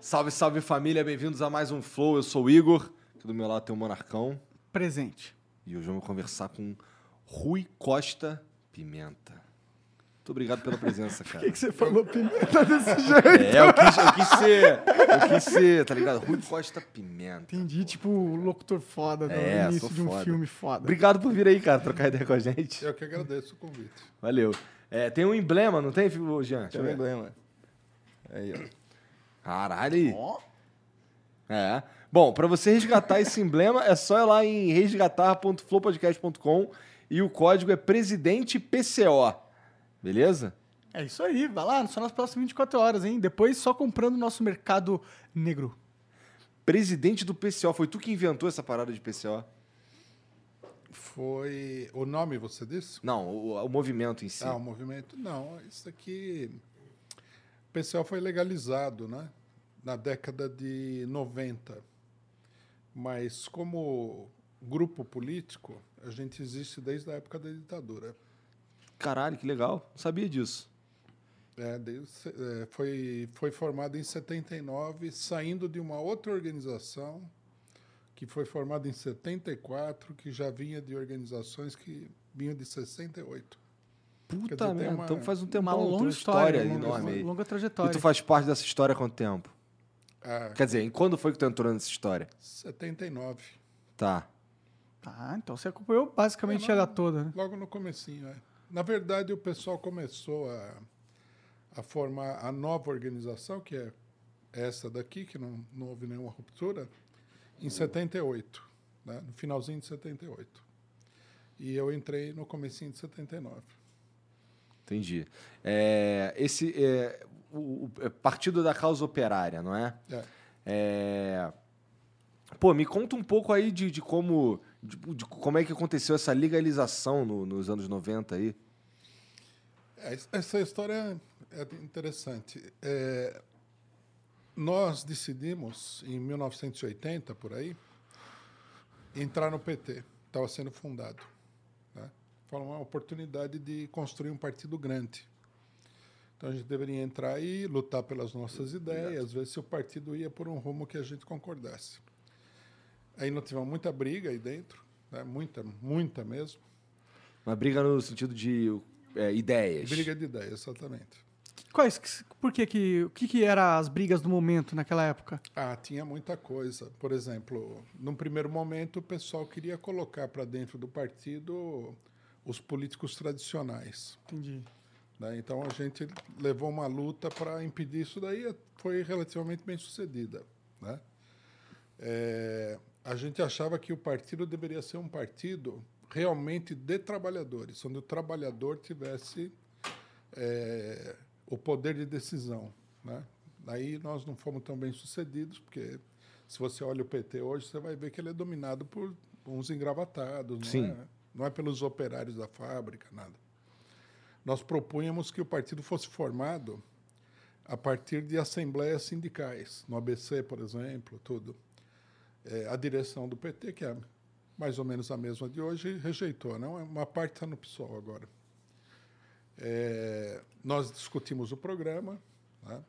Salve, salve família, bem-vindos a mais um Flow. Eu sou o Igor, aqui do meu lado tem o Monarcão. Presente. E hoje vamos conversar com Rui Costa Pimenta. Muito obrigado pela presença, cara. Por que, que você falou pimenta desse jeito? É, eu quis, eu quis ser. Eu quis ser, tá ligado? Rui Costa Pimenta. Entendi, tipo, o locutor foda do É, início de um foda. filme foda. Obrigado por vir aí, cara, trocar ideia com a gente. Eu que agradeço o convite. Valeu. É, tem um emblema, não tem, Jean? Deixa Tem eu um emblema. Aí, ó. Caralho. É. Bom, pra você resgatar esse emblema, é só ir lá em resgatar.flowpodcast.com e o código é presidente PCO. Beleza? É isso aí, vai lá, só nas próximas 24 horas, hein? Depois só comprando o nosso mercado negro. Presidente do PCO. Foi tu que inventou essa parada de PCO? Foi. O nome você disse? Não, o, o movimento em si. Ah, o movimento. Não, isso aqui. O PCO foi legalizado, né? Na década de 90. Mas como grupo político, a gente existe desde a época da ditadura. Caralho, que legal. Não sabia disso. É, desde, é, foi, foi formado em 79, saindo de uma outra organização que foi formada em 74, que já vinha de organizações que vinham de 68. Puta merda. uma- Então faz um tempão. uma longa história, história longa, enorme longa E trajetória. tu faz parte dessa história há quanto tempo? Ah, Quer dizer, em quando foi que tu entrou nessa história? 79. Tá. Ah, então você acompanhou basicamente É, não. ela toda, né? Logo no comecinho, é. Na verdade, o pessoal começou a, a formar a nova organização, que é essa daqui, que não, não houve nenhuma ruptura, em 78, né? no finalzinho de 78. E eu entrei no comecinho de 79. Entendi. É, esse é o, o- é Partido da Causa Operária, não é? É. É, Pô, me conta um pouco aí de, de como de, de como é que aconteceu essa legalização no- nos anos 90 aí. É, es- Essa história é interessante. É, nós decidimos, em 1980, por aí, entrar no PT. Estava sendo fundado. Né? Foi uma oportunidade de construir um partido grande. Então a gente deveria entrar aí, lutar pelas nossas ideias, ver se o partido ia por um rumo que a gente concordasse. Aí nós tivemos muita briga aí dentro, né? muita, muita mesmo. Uma briga no sentido de é, ideias. Briga de ideias, exatamente. Quais, por que que, o que que eram as brigas do momento naquela época? Ah, tinha muita coisa. Por exemplo, num primeiro momento, o pessoal queria colocar para dentro do partido os políticos tradicionais. Entendi. Né? Então a gente levou uma luta para impedir isso daí, foi relativamente bem sucedida. Né? É, a gente achava que o partido deveria ser um partido realmente de trabalhadores, onde o trabalhador tivesse é, o poder de decisão. Né? Daí nós não fomos tão bem sucedidos, porque se você olha o PT hoje, você vai ver que ele é dominado por uns engravatados, não, Sim. É, não é pelos operários da fábrica, nada. Nós propunhamos que o partido fosse formado a partir de assembleias sindicais, no ABC, por exemplo, tudo. É, a direção do PT, que é mais ou menos a mesma de hoje, rejeitou. Não? Uma parte está no PSOL agora. É, nós discutimos o programa, né?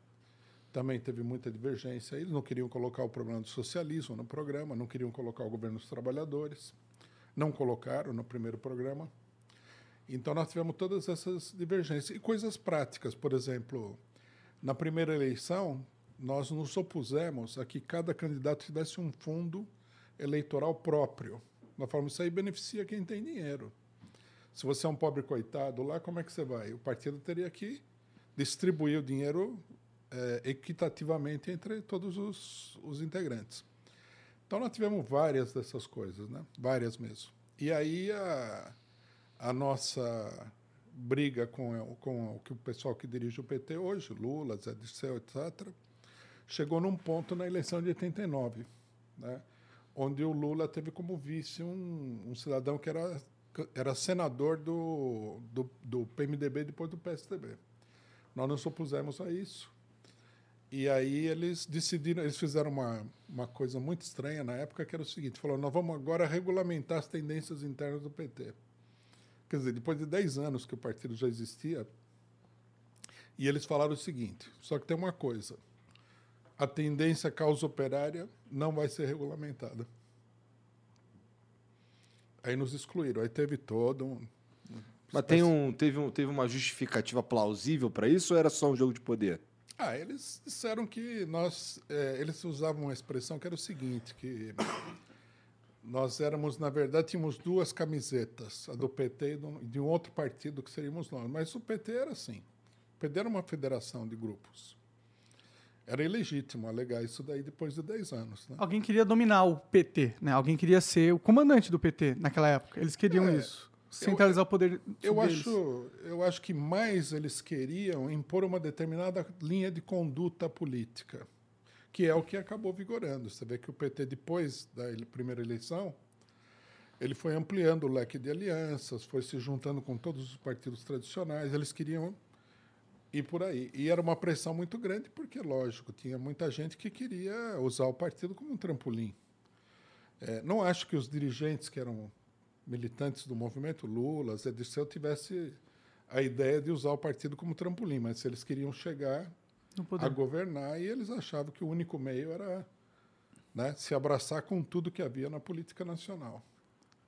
também teve muita divergência. Eles não queriam colocar o problema do socialismo no programa, não queriam colocar o governo dos trabalhadores, não colocaram no primeiro programa. Então, nós tivemos todas essas divergências. E coisas práticas, por exemplo, na primeira eleição, nós nos opusemos a que cada candidato tivesse um fundo eleitoral próprio. Nós falamos, isso aí beneficia quem tem dinheiro. Se você é um pobre coitado lá, como é que você vai? O partido teria que distribuir o dinheiro eh, equitativamente entre todos os, os integrantes. Então, nós tivemos várias dessas coisas, né? várias mesmo. E aí, a, a nossa briga com, com o que o pessoal que dirige o PT hoje, Lula, Zé Dirceu, etc., chegou num ponto na eleição de 89, né? onde o Lula teve como vice um, um cidadão que era, era senador do, do, do PMDB depois do PSDB. Nós nos opusemos a isso. E aí eles decidiram, eles fizeram uma, uma coisa muito estranha na época, que era o seguinte, falou, nós vamos agora regulamentar as tendências internas do PT. Quer dizer, depois de 10 anos que o partido já existia, e eles falaram o seguinte, só que tem uma coisa, a tendência causa operária não vai ser regulamentada. Aí nos excluíram, aí teve todo um... Mas tem um, teve, um, teve uma justificativa plausível para isso ou era só um jogo de poder? Ah, eles disseram que nós. É, eles usavam uma expressão que era o seguinte: que nós éramos, na verdade, tínhamos duas camisetas, a do PT e de um outro partido que seríamos nós. Mas o PT era assim. O PT era uma federação de grupos. Era ilegítimo alegar isso daí depois de 10 anos. Né? Alguém queria dominar o PT, né? Alguém queria ser o comandante do PT naquela época. Eles queriam É, isso. Centralizar o poder. Eu acho, eu acho que mais eles queriam impor uma determinada linha de conduta política, que é o que acabou vigorando. Você vê que o PT, depois da primeira eleição, ele foi ampliando o leque de alianças, foi se juntando com todos os partidos tradicionais. Eles queriam ir por aí. E era uma pressão muito grande, porque, lógico, tinha muita gente que queria usar o partido como um trampolim. É, não acho que os dirigentes que eram militantes do movimento Lula, Zé Dirceu, tivesse a ideia de usar o partido como trampolim, mas eles queriam chegar. A governar e eles achavam que o único meio era né, se abraçar com tudo que havia na política nacional.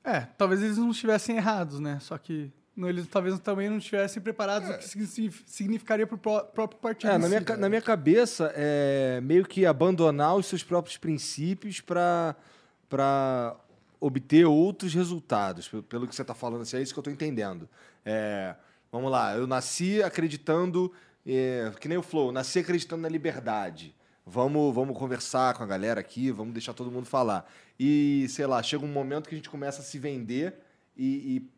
É, talvez eles não estivessem errados, né? Só que não, eles talvez também não estivessem preparados o que signifi- significaria para o próprio partido. É, na si. minha, ca- na minha cabeça, é meio que abandonar os seus próprios princípios para para obter outros resultados. Pelo, pelo que você está falando, assim, é isso que eu estou entendendo. É, vamos lá, eu nasci acreditando, é, que nem o Flow, nasci acreditando na liberdade. Vamos, vamos conversar com a galera aqui, vamos deixar todo mundo falar. E, sei lá, chega um momento que a gente começa a se vender e, e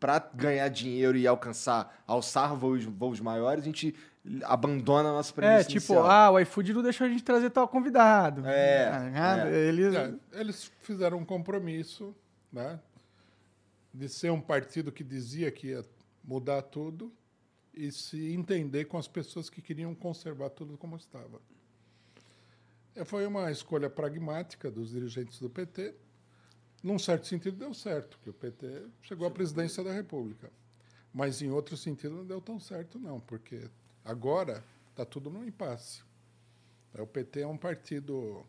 para ganhar dinheiro e alcançar, alçar voos, voos maiores, a gente abandona a nossa É, premissa tipo, inicial. ah, o iFood não deixou a gente trazer tal convidado. É, Tá ligado? é. Eles... É, eles fizeram um compromisso né, de ser um partido que dizia que ia mudar tudo e se entender com as pessoas que queriam conservar tudo como estava. É, foi uma escolha pragmática dos dirigentes do PT. Num certo sentido, deu certo, que o PT chegou à presidência da República. Mas, em outro sentido, não deu tão certo, não, porque agora está tudo no impasse. É, O PT é um partido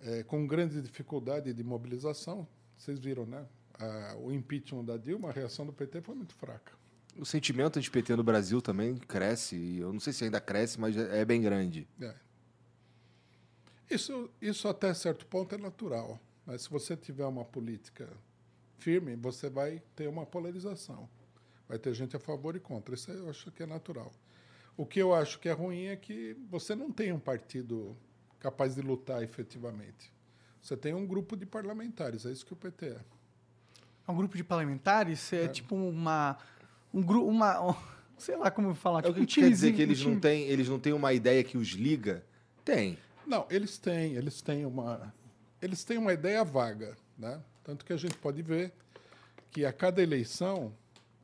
é, com grande dificuldade de mobilização. Vocês viram, né? A- o impeachment da Dilma, a reação do PT foi muito fraca. O sentimento anti-PT no Brasil também cresce, e eu não sei se ainda cresce, mas é é bem grande. É. Isso, isso até certo ponto é natural. Mas se você tiver uma política firme, você vai ter uma polarização. Vai ter gente a favor e contra. Isso eu acho que é natural. O que eu acho que é ruim é que você não tem um partido capaz de lutar efetivamente. Você tem um grupo de parlamentares, é isso que o PT é. É um grupo de parlamentares, é, tipo uma. Um grupo. Uma. um- sei lá como falar. É o tipo que um quer dizer que um eles não, têm, eles não têm uma ideia que os liga? Tem. Não, eles têm, eles têm uma, eles têm uma ideia vaga, né? Tanto que a gente pode ver que a cada eleição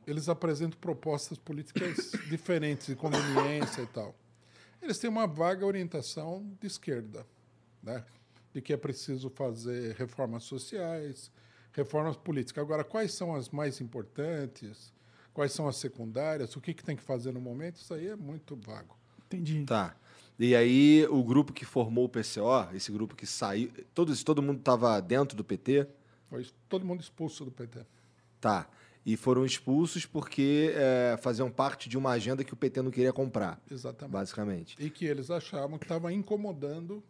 eles apresentam propostas políticas diferentes de conveniência e tal. Eles têm uma vaga orientação de esquerda, né? De que é preciso fazer reformas sociais, reformas políticas. Agora, quais são as mais importantes? Quais são as secundárias? O que, que tem que fazer no momento? Isso aí é muito vago. Entendi. Tá. E aí, o grupo que formou o PCO, esse grupo que saiu. Todo, todo mundo estava dentro do PT? Foi todo mundo expulso do PT. Tá. E foram expulsos porque é, faziam parte de uma agenda que o PT não queria comprar, Exatamente. basicamente. e que eles achavam que estava incomodando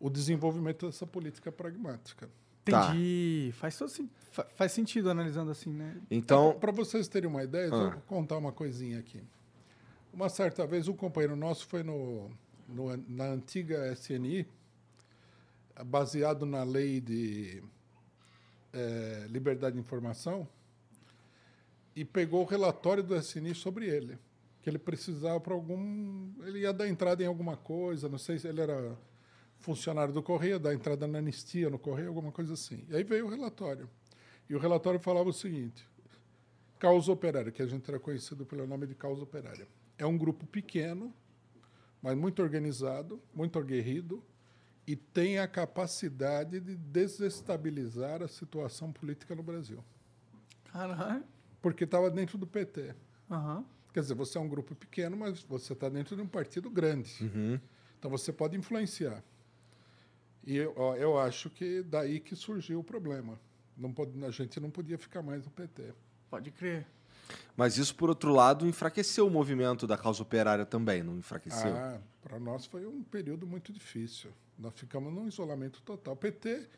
o desenvolvimento dessa política pragmática. Tá. Entendi. Faz, todo faz sentido analisando assim, né? Então, Para vocês terem uma ideia, eu Ah. vou contar uma coisinha aqui. Uma certa vez, um companheiro nosso foi no, no- na antiga SNI, baseado na lei de eh, liberdade de informação, e pegou o relatório do SNI sobre ele, que ele precisava para algum... Ele ia dar entrada em alguma coisa, não sei se ele era funcionário do Correio, dar entrada na anistia no Correio, alguma coisa assim. E aí veio o relatório. E o relatório falava o seguinte: Causa Operária, que a gente era conhecido pelo nome de Causa Operária. É um grupo pequeno, mas muito organizado, muito aguerrido e tem a capacidade de desestabilizar a situação política no Brasil. Caralho. Porque estava dentro do PT. Aham. Quer dizer, você é um grupo pequeno, mas você está dentro de um partido grande. Então você pode influenciar. E eu, eu acho que daí que surgiu o problema. Não pode, a gente não podia ficar mais no PT. Pode crer. Mas isso, por outro lado, enfraqueceu o movimento da causa operária também, não enfraqueceu? Ah, para nós foi um período muito difícil. Nós ficamos num isolamento total. O PT,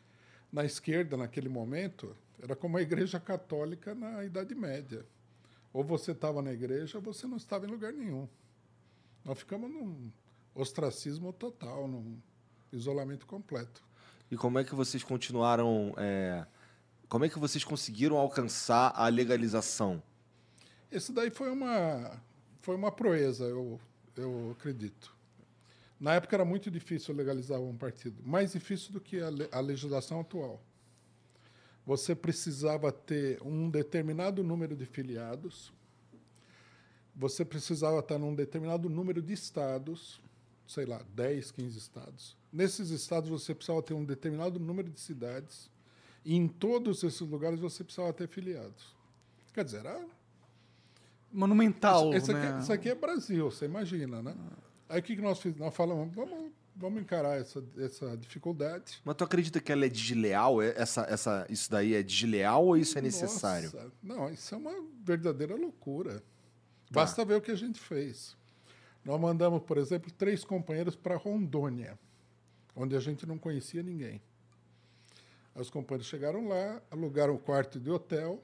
na esquerda, naquele momento, era como a Igreja Católica na Idade Média. Ou você estava na igreja ou você não estava em lugar nenhum. Nós ficamos num ostracismo total, num isolamento completo. E como é que vocês continuaram. é, Como é que vocês conseguiram alcançar a legalização? Esse daí foi uma, foi uma proeza, eu, eu acredito. Na época era muito difícil legalizar um partido, mais difícil do que a, le- a legislação atual. Você precisava ter um determinado número de filiados, você precisava estar num determinado número de estados, sei lá, 10, 15 estados. Nesses estados você precisava ter um determinado número de cidades, e em todos esses lugares você precisava ter filiados. Quer dizer, era Monumental, isso, né? aqui, isso aqui é Brasil, você imagina, né? Aí o que, que nós fizemos? Nós falamos, vamos, vamos encarar essa, essa dificuldade. Mas tu acredita que ela é desleal? É- Essa, essa, isso daí é desleal ou isso é necessário? Nossa, não, isso é uma verdadeira loucura. Basta ver o que a gente fez. Nós mandamos, por exemplo, três companheiros para Rondônia, onde a gente não conhecia ninguém. Aí Os companheiros chegaram lá, alugaram o quarto de hotel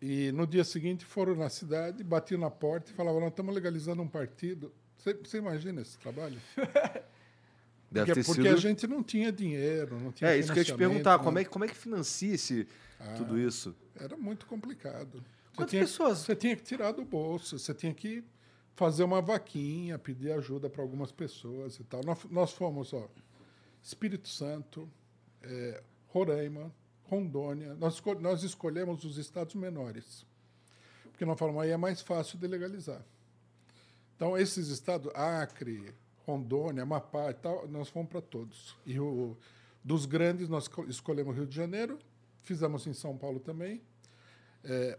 e no dia seguinte foram na cidade, batiam na porta e falavam: Nós estamos legalizando um partido. Você, você imagina esse trabalho? Deve porque porque sido. a gente não tinha dinheiro, não tinha É isso que eu ia te perguntar. Como é, que- como é que financia esse, tudo isso? Era muito complicado. Você Quantas tinha, pessoas? Você tinha que tirar do bolso, você tinha que fazer uma vaquinha, pedir ajuda para algumas pessoas e tal. Nós, nós fomos, ó, Espírito Santo, eh, Roraima, Rondônia. Nós, nós escolhemos os estados menores, porque nós falamos aí é mais fácil de legalizar. Então, esses estados, Acre, Rondônia, Amapá e tal, nós fomos para todos. E o, dos grandes, nós esco- escolhemos Rio de Janeiro, fizemos em São Paulo também, é,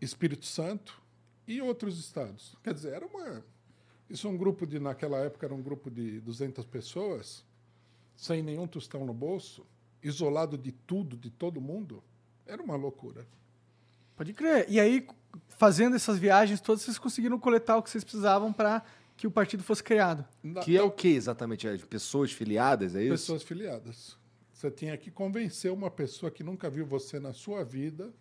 Espírito Santo e outros estados. Quer dizer, era uma. Isso é um grupo de, naquela época, era um grupo de 200 pessoas, sem nenhum tostão no bolso, isolado de tudo, de todo mundo. Era uma loucura. Pode crer. E aí, fazendo essas viagens todas, vocês conseguiram coletar o que vocês precisavam para que o partido fosse criado. Na- Que é o que exatamente? As pessoas filiadas, é isso? pessoas filiadas. Você tinha que convencer uma pessoa que nunca viu você na sua vida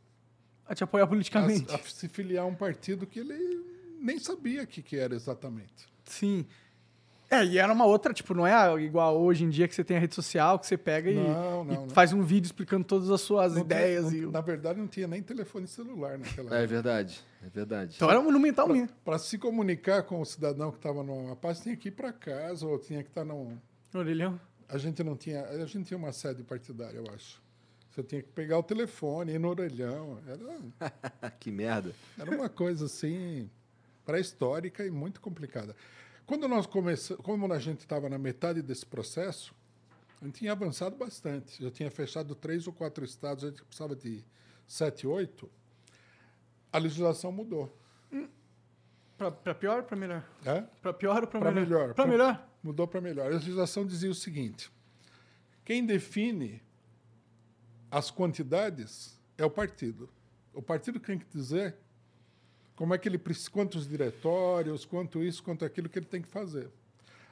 A te apoiar a, politicamente. a se filiar a um partido que ele nem sabia o que, que era exatamente. Sim. É, e era uma outra, tipo, não é igual hoje em dia que você tem a rede social, que você pega e, Não, não, e não. faz um vídeo explicando todas as suas Não tinha- ideias. não- e... Na verdade, não tinha nem telefone celular naquela É época. verdade, é verdade. Então era monumental mesmo. Para se comunicar com o cidadão que estava no Amapá, você tinha que ir para casa ou tinha que estar num. Orelhão. A gente não tinha. A gente tinha uma sede partidária, eu acho. Você tinha que pegar o telefone, ir no orelhão. Era, que merda. era uma coisa assim pré-histórica e muito complicada. Quando nós começamos, como a gente estava na metade desse processo, a gente tinha avançado bastante. Já tinha fechado três ou quatro estados, a gente precisava de sete, oito. A legislação mudou. Pra, pra pior ou pra melhor? É? Pra pior ou Pra melhor? melhor. Pra? Mudou para melhor. A legislação dizia o seguinte: quem define as quantidades é o partido. O partido tem que dizer como é que ele quantos diretórios, quanto isso, quanto aquilo que ele tem que fazer.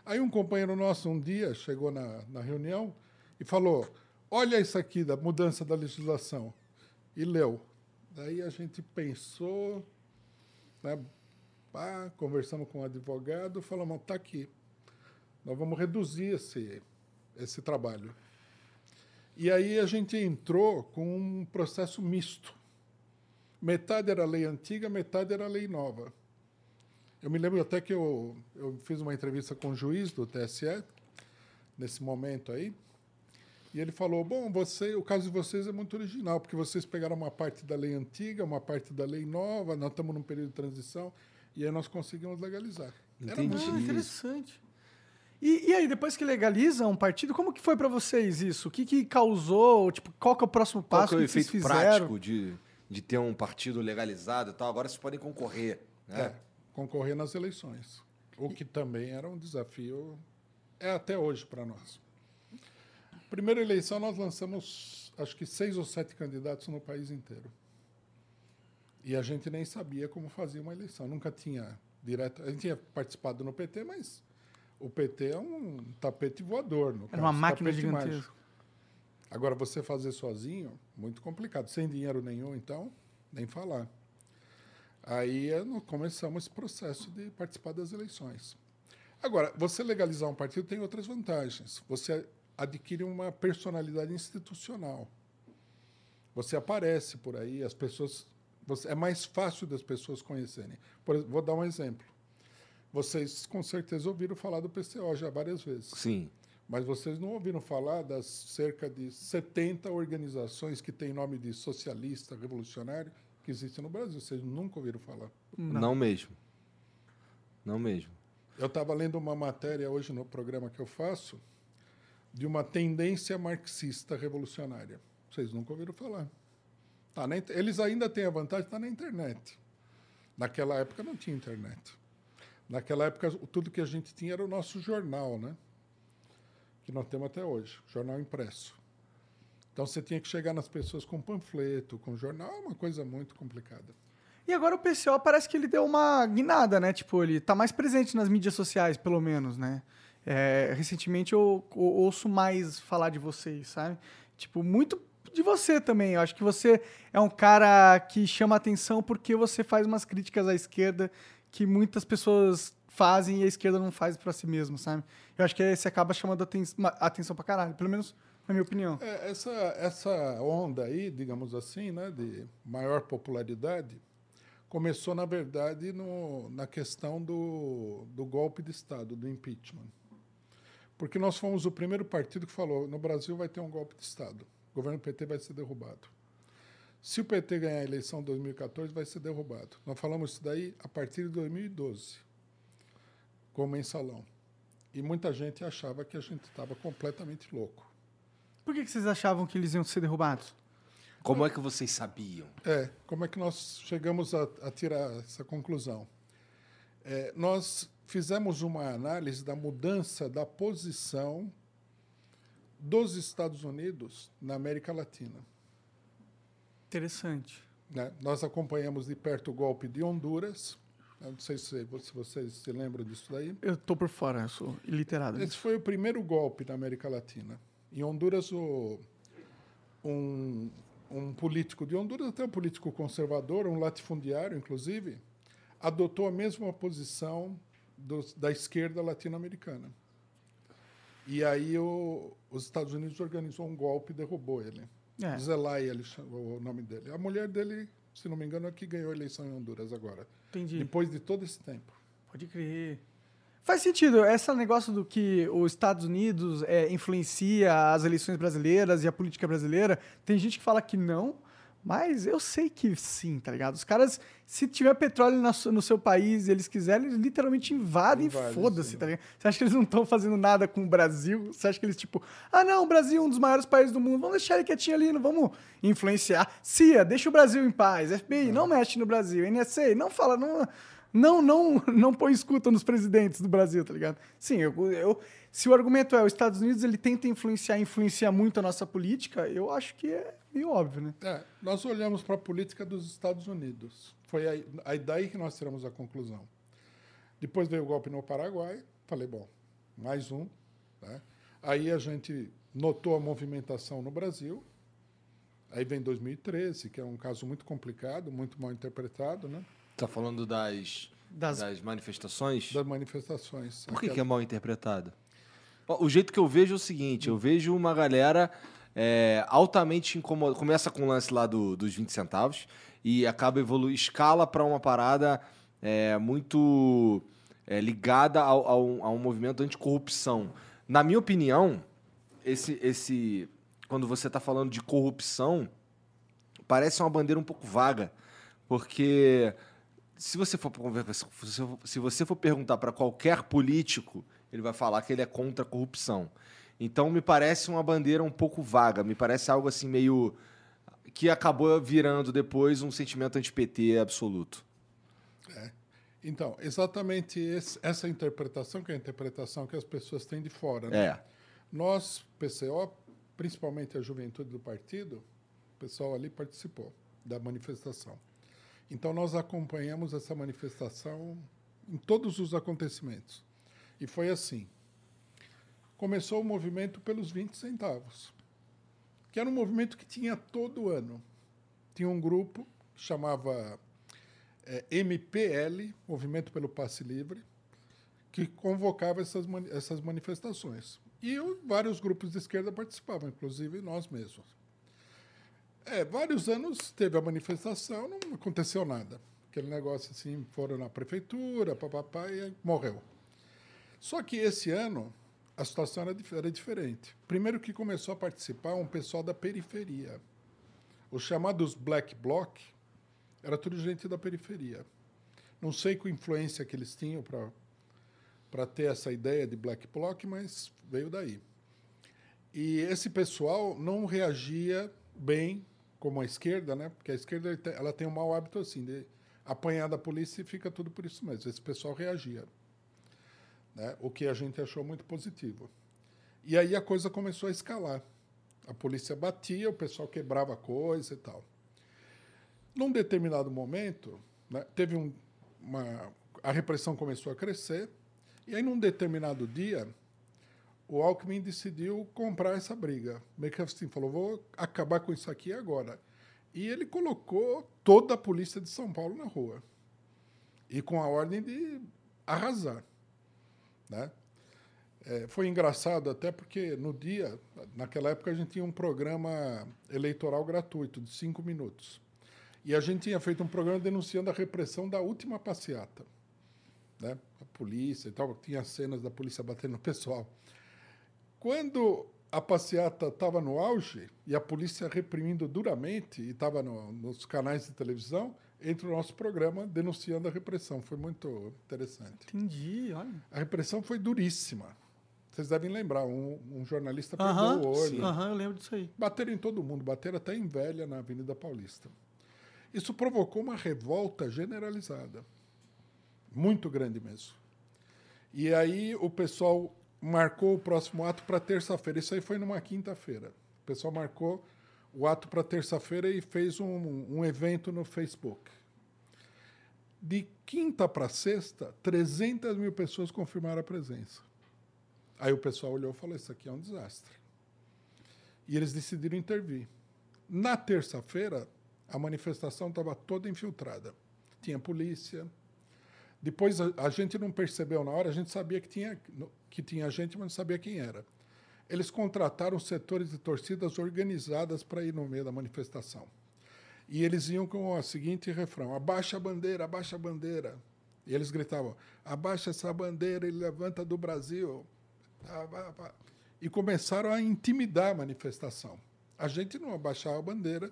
Aí um companheiro nosso um dia chegou na, na reunião e falou: olha isso aqui da mudança da legislação e leu. Daí a gente pensou, né, pá, conversamos com o advogado, falamos: está aqui nós vamos reduzir esse, esse trabalho. E aí a gente entrou com um processo misto. Metade era lei antiga, metade era lei nova. Eu me lembro até que eu, eu fiz uma entrevista com o juiz do TSE, nesse momento aí. E ele falou: Bom, você, o caso de vocês é muito original, porque vocês pegaram uma parte da lei antiga, uma parte da lei nova, nós estamos num período de transição, e aí nós conseguimos legalizar. Era Entendi. muito Ah, interessante. E, e aí, depois que legaliza um partido, como que foi pra vocês isso? O que, que causou? Tipo, qual que é o próximo Qual passo? que é o que vocês efeito fizeram? prático de, de ter um partido legalizado e tal? Agora vocês podem concorrer. Né? É, concorrer nas eleições. O que também era um desafio, é até hoje para nós. Primeira eleição, nós lançamos, acho que seis ou sete candidatos no país inteiro. E a gente nem sabia como fazia uma eleição. Nunca tinha direto. A gente tinha participado no PT, mas o PT é um tapete voador. No Era uma caso, máquina gigantesca. mágico. Agora, você fazer sozinho, muito complicado. Sem dinheiro nenhum, então, nem falar. Aí nós começamos esse processo de participar das eleições. Agora, você legalizar um partido tem outras vantagens. Você adquire uma personalidade institucional. Você aparece por aí, as pessoas. você- é mais fácil das pessoas conhecerem. Por vou dar um exemplo. Vocês com certeza ouviram falar do PCO já várias vezes. Sim. Mas vocês não ouviram falar das cerca de 70 organizações que têm nome de socialista, revolucionário, que existem no Brasil. Vocês nunca ouviram falar. Não, mesmo. Não mesmo. Eu estava lendo uma matéria hoje no programa que eu faço de uma tendência marxista revolucionária. Vocês nunca ouviram falar. Tá na eles ainda têm a vantagem de estar na internet. Naquela época não tinha internet. Naquela época, tudo que a gente tinha era o nosso jornal, né? Que nós temos até hoje, jornal impresso. Então você tinha que chegar nas pessoas com panfleto, com jornal, é uma coisa muito complicada. E agora o PCO parece que ele deu uma guinada, né? Tipo, ele tá mais presente nas mídias sociais, pelo menos, né? É, recentemente eu, eu ouço mais falar de vocês, sabe? Tipo, muito de você também. Eu acho que você é um cara que chama atenção porque você faz umas críticas à esquerda que muitas pessoas fazem e a esquerda não faz pra si mesmo, sabe? Eu acho que você acaba chamando aten ma- atenção pra caralho, pelo menos na minha opinião. É, essa, essa onda aí, digamos assim, né, de maior popularidade, começou, na verdade, no, na questão do, do golpe de Estado, do impeachment. Porque nós fomos o primeiro partido que falou: no Brasil vai ter um golpe de Estado, o governo PT vai ser derrubado. Se o PT ganhar a eleição em 2014, vai ser derrubado. Nós falamos isso daí a partir de 2012, com o mensalão. E muita gente achava que a gente estava completamente louco. Por que, que vocês achavam que eles iam ser derrubados? Como é que vocês sabiam? É, como é que nós chegamos a, a tirar essa conclusão? É, nós fizemos uma análise da mudança da posição dos Estados Unidos na América Latina. Interessante. né? Nós acompanhamos de perto o golpe de Honduras. Eu não sei se, se vocês se lembram disso daí. Eu tô por fora, eu sou iliterado. Esse foi o primeiro golpe na América Latina. Em Honduras, o, um, um político de Honduras, até um político conservador, um latifundiário, inclusive, adotou a mesma posição dos- da esquerda latino-americana. E aí o, os Estados Unidos organizou um golpe e derrubou ele. É. Chamou o nome dele. A mulher dele, se não me engano, é que ganhou a eleição em Honduras agora. Entendi. Depois de todo esse tempo. Pode crer. Faz sentido. Esse negócio do que os Estados Unidos é, influencia as eleições brasileiras e a política brasileira, tem gente que fala que não, mas eu sei que sim, tá ligado? Os caras, se tiver petróleo no seu país e eles quiserem, eles literalmente invadem e Invadem, foda-se, tá ligado? Você acha que eles não estão fazendo nada com o Brasil? Você acha que eles, tipo, ah, não, o Brasil é um dos maiores países do mundo, vamos deixar ele quietinho ali, não vamos influenciar. CIA, deixa o Brasil em paz. FBI, não mexe no Brasil. NSA, não fala, não não, não, não põe escuta nos presidentes do Brasil, tá ligado? Sim, eu, eu- se o argumento é os Estados Unidos ele tenta influenciar, influenciar muito a nossa política, eu acho que é meio óbvio, né? É, nós olhamos para a política dos Estados Unidos. Foi aí, aí daí que nós tiramos a conclusão. Depois veio o golpe no Paraguai. Falei, bom, mais um. né? Aí a gente notou a movimentação no Brasil. Aí vem 2013, que é um caso muito complicado, muito mal interpretado, né? Tá falando das, Das- das, manifestações? Das manifestações. Por que, Aquela- que é mal interpretado? O jeito que eu vejo é o seguinte: eu vejo uma galera é, altamente incomodada. Começa com o lance lá do- dos 20 centavos e acaba evoluindo, escala para uma parada é, muito é, ligada ao, ao- a um movimento anticorrupção. Na minha opinião, esse, esse quando você está falando de corrupção, parece uma bandeira um pouco vaga. Porque se você for, se você for perguntar para qualquer político, ele vai falar que ele é contra a corrupção. Então me parece uma bandeira um pouco vaga, me parece algo assim meio que acabou virando depois um sentimento anti-PT absoluto. É. Então, exatamente esse, essa interpretação, que é a interpretação que as pessoas têm de fora. Né? É. Nós, PCO, principalmente a juventude do partido, o pessoal ali participou da manifestação. Então, nós acompanhamos essa manifestação em todos os acontecimentos. E foi assim. Começou o movimento pelos 20 centavos, que era um movimento que tinha todo ano. Tinha um grupo que chamava é, MPL, Movimento pelo Passe Livre, que convocava essas, essas manifestações. E eu, vários grupos de esquerda participavam, inclusive nós mesmos. É, vários anos teve a manifestação, não aconteceu nada. Aquele negócio assim, foram na prefeitura, papapá, e morreu. Só que esse ano a situação era, era diferente. Primeiro que começou a participar um pessoal da periferia. Os chamados Black Bloc era tudo gente da periferia. Não sei qual influência que eles tinham para ter essa ideia de Black Bloc, mas veio daí. E esse pessoal não reagia bem como a esquerda, né? Porque a esquerda ela tem um mau hábito assim de apanhar da polícia e fica tudo por isso mesmo. Esse pessoal reagia, né? O que a gente achou muito positivo. E aí a coisa começou a escalar. A polícia batia, o pessoal quebrava coisa e tal. Num determinado momento, né, teve um, uma a repressão começou a crescer e aí num determinado dia o Alckmin decidiu comprar essa briga. Meio que assim, falou, vou acabar com isso aqui agora. E ele colocou toda a polícia de São Paulo na rua. E com a ordem de arrasar. Né? É, foi engraçado até porque no dia, naquela época, a gente tinha um programa eleitoral gratuito de cinco minutos. E a gente tinha feito um programa denunciando a repressão da última passeata. Né? A polícia e tal, tinha cenas da polícia batendo no pessoal. Quando a passeata estava no auge e a polícia reprimindo duramente, e estava no, nos canais de televisão, entra o nosso programa denunciando a repressão. Foi muito interessante. Entendi, olha. A repressão foi duríssima. Vocês devem lembrar, um, um jornalista uh -huh, o olho. Aham, uh -huh, eu lembro disso aí. Bateram em todo mundo, bateram até em velha na Avenida Paulista. Isso provocou uma revolta generalizada. Muito grande mesmo. E aí o pessoal marcou o próximo ato para terça-feira. Isso aí foi numa quinta-feira. O pessoal marcou o ato para terça-feira e fez um, um evento no Facebook. De quinta para sexta, 300 mil pessoas confirmaram a presença. Aí o pessoal olhou e falou: Isso aqui é um desastre. E eles decidiram intervir. Na terça-feira, a manifestação estava toda infiltrada. Tinha polícia. Depois a, a, gente não percebeu na hora, a gente sabia que tinha, que tinha gente, mas não sabia quem era. Eles contrataram setores de torcidas organizadas para ir no meio da manifestação. E eles iam com o seguinte refrão: abaixa a bandeira, abaixa a bandeira. E eles gritavam: abaixa essa bandeira e levanta do Brasil. E começaram a intimidar a manifestação. A gente não abaixava a bandeira,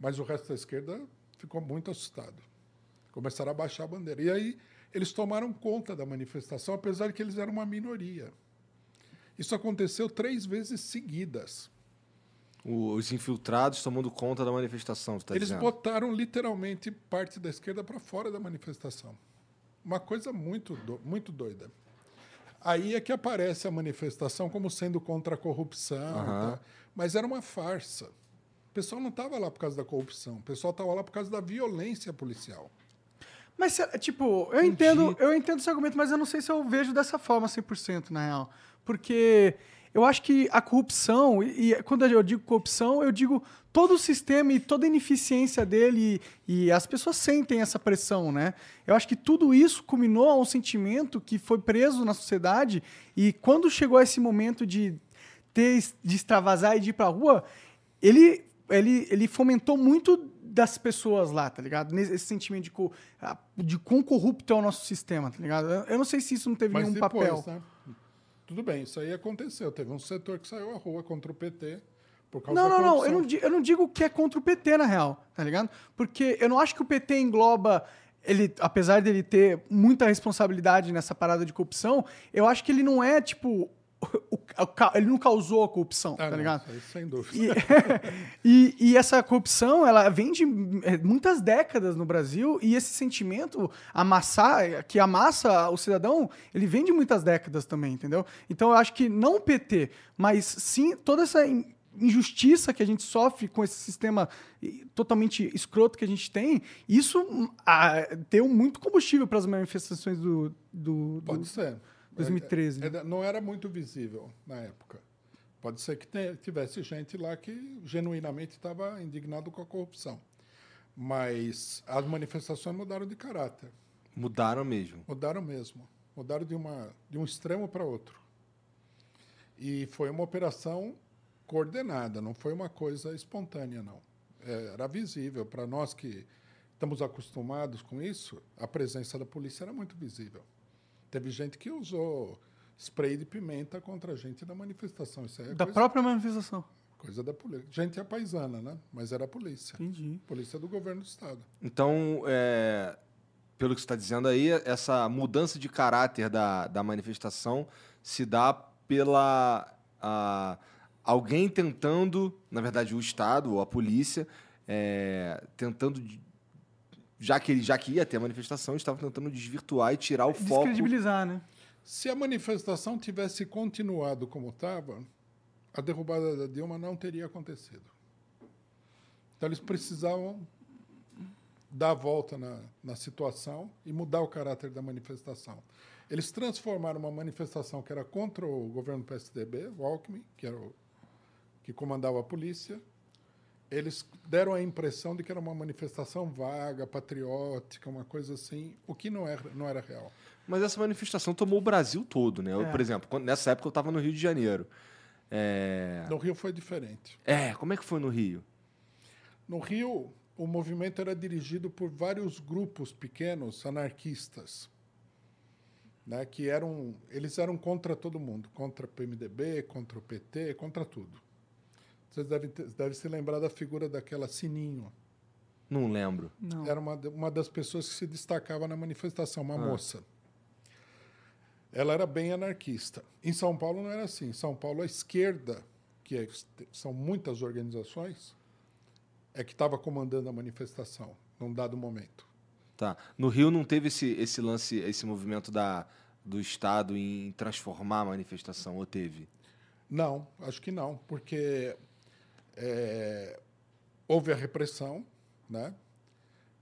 mas o resto da esquerda ficou muito assustado. Começaram a baixar a bandeira. E aí eles tomaram conta da manifestação, apesar de que eles eram uma minoria. Isso aconteceu três vezes seguidas. Os infiltrados tomando conta da manifestação, tá Eles dizendo. botaram literalmente parte da esquerda para fora da manifestação. Uma coisa muito, do, muito doida. Aí é que aparece a manifestação como sendo contra a corrupção, uhum. tá? mas era uma farsa. O pessoal não estava lá por causa da corrupção, o pessoal estava lá por causa da violência policial. Mas, tipo, eu entendo, eu entendo esse argumento, mas eu não sei se eu vejo dessa forma 100%, na real. Porque eu acho que a corrupção, e, e quando eu digo corrupção, eu digo todo o sistema e toda a ineficiência dele, e, e, as pessoas sentem essa pressão, né? Eu acho que tudo isso culminou a um sentimento que foi preso na sociedade, e quando chegou esse momento de ter, de extravasar e de ir pra rua, ele, ele, ele fomentou muito das pessoas lá, tá ligado? Esse sentimento de, co, de quão corrupto é o nosso sistema, tá ligado? Eu não sei se isso não teve Mas nenhum depois, papel. Né? Tudo bem, isso aí aconteceu. Teve um setor que saiu à rua contra o PT por causa Não, da não, não. Eu corrupção. não, eu não digo que é contra o PT, na real, tá ligado? Porque eu não acho que o PT engloba. Ele, apesar dele ter muita responsabilidade nessa parada de corrupção, eu acho que ele não é, tipo. Ele não causou a corrupção, Ah, tá não, ligado? isso sem dúvida. E, e, e essa corrupção, ela vem de é, muitas décadas no Brasil e esse sentimento amassar, que amassa o cidadão, ele vem de muitas décadas também, entendeu? Então eu acho que não o PT, mas sim toda essa in- injustiça que a gente sofre com esse sistema totalmente escroto que a gente tem, isso ah, deu muito combustível para as manifestações do, do, do- Pode ser. 2013, É, é, não era muito visível na época. Pode ser que tivesse gente lá que genuinamente estava indignado com a corrupção. Mas as manifestações mudaram de caráter. Mudaram mesmo. Mudaram mesmo. Mudaram de, uma, de um extremo para outro. E foi uma operação coordenada, não foi uma coisa espontânea, não. É, era visível. Para nós que estamos acostumados com isso, a presença da polícia era muito visível. Teve gente que usou spray de pimenta contra a gente na manifestação. Isso aí é da coisa, própria manifestação. coisa da polícia. Gente é paisana, né? Mas era a polícia. Entendi. Polícia do governo do Estado. Então, é, pelo que você está dizendo aí, essa mudança de caráter da, da manifestação se dá pela a- alguém tentando, na verdade, o Estado ou a polícia, é, tentando, de- já que ele já que ia ter a manifestação, estava tentando desvirtuar e tirar o foco. Descredibilizar, né? Se a manifestação tivesse continuado como estava, a derrubada da Dilma não teria acontecido. Então, eles precisavam dar a volta na, na situação e mudar o caráter da manifestação. Eles transformaram uma manifestação que era contra o governo PSDB, o Alckmin, que era o que comandava a polícia, eles deram a impressão de que era uma manifestação vaga, patriótica, uma coisa assim, o que não era, não era real. Mas essa manifestação tomou o Brasil todo, né? Eu, É. Por exemplo, quando- nessa época eu estava no Rio de Janeiro. É... No Rio foi diferente. é, como é que foi no Rio? No Rio, o movimento era dirigido por vários grupos pequenos anarquistas, né, que eram, eles eram contra todo mundo, contra o PMDB, contra o PT, contra tudo. Vocês devem, ter- devem se lembrar da figura daquela Sininho. Não lembro. Não. Era uma, uma das pessoas que se destacava na manifestação, uma moça. Ela era bem anarquista. Em São Paulo não era assim. Em São Paulo, a esquerda, que é- são muitas organizações, é que estava comandando a manifestação num dado momento. Tá. No Rio não teve esse, esse lance, esse movimento da, do Estado em transformar a manifestação, ou teve? Não, acho que não, porque é, houve a repressão, né?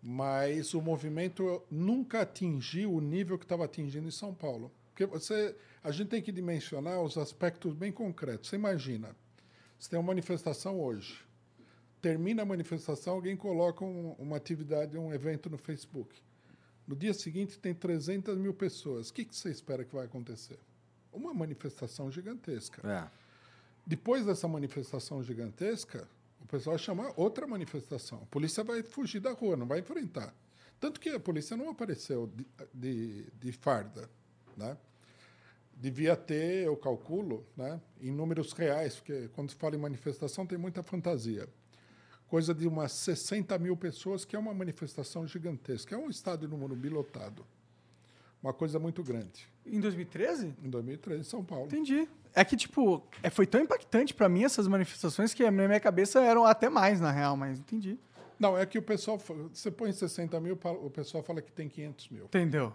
mas o movimento nunca atingiu o nível que estava atingindo em São Paulo. Porque você, a gente tem que dimensionar os aspectos bem concretos. Você imagina, você tem uma manifestação hoje, termina a manifestação, alguém coloca um- uma atividade, um evento no Facebook. No dia seguinte tem 300 mil pessoas. O que, que você espera que vai acontecer? Uma manifestação gigantesca. É. Depois dessa manifestação gigantesca, o pessoal vai chamar outra manifestação. A polícia vai fugir da rua, não vai enfrentar. Tanto que a polícia não apareceu de, de, de farda. Né? Devia ter, eu calculo, né, em números reais, porque quando se fala em manifestação tem muita fantasia. Coisa de umas 60 mil pessoas, que é uma manifestação gigantesca. É um estádio no Morumbi lotado. Uma coisa muito grande. Em 2013? Em 2013, em São Paulo. Entendi. É que, tipo, é, foi tão impactante pra mim essas manifestações que na minha cabeça eram até mais, na real, mas entendi. Não, é que o pessoal. Você põe 60 mil, o pessoal fala que tem 500 mil. Entendeu?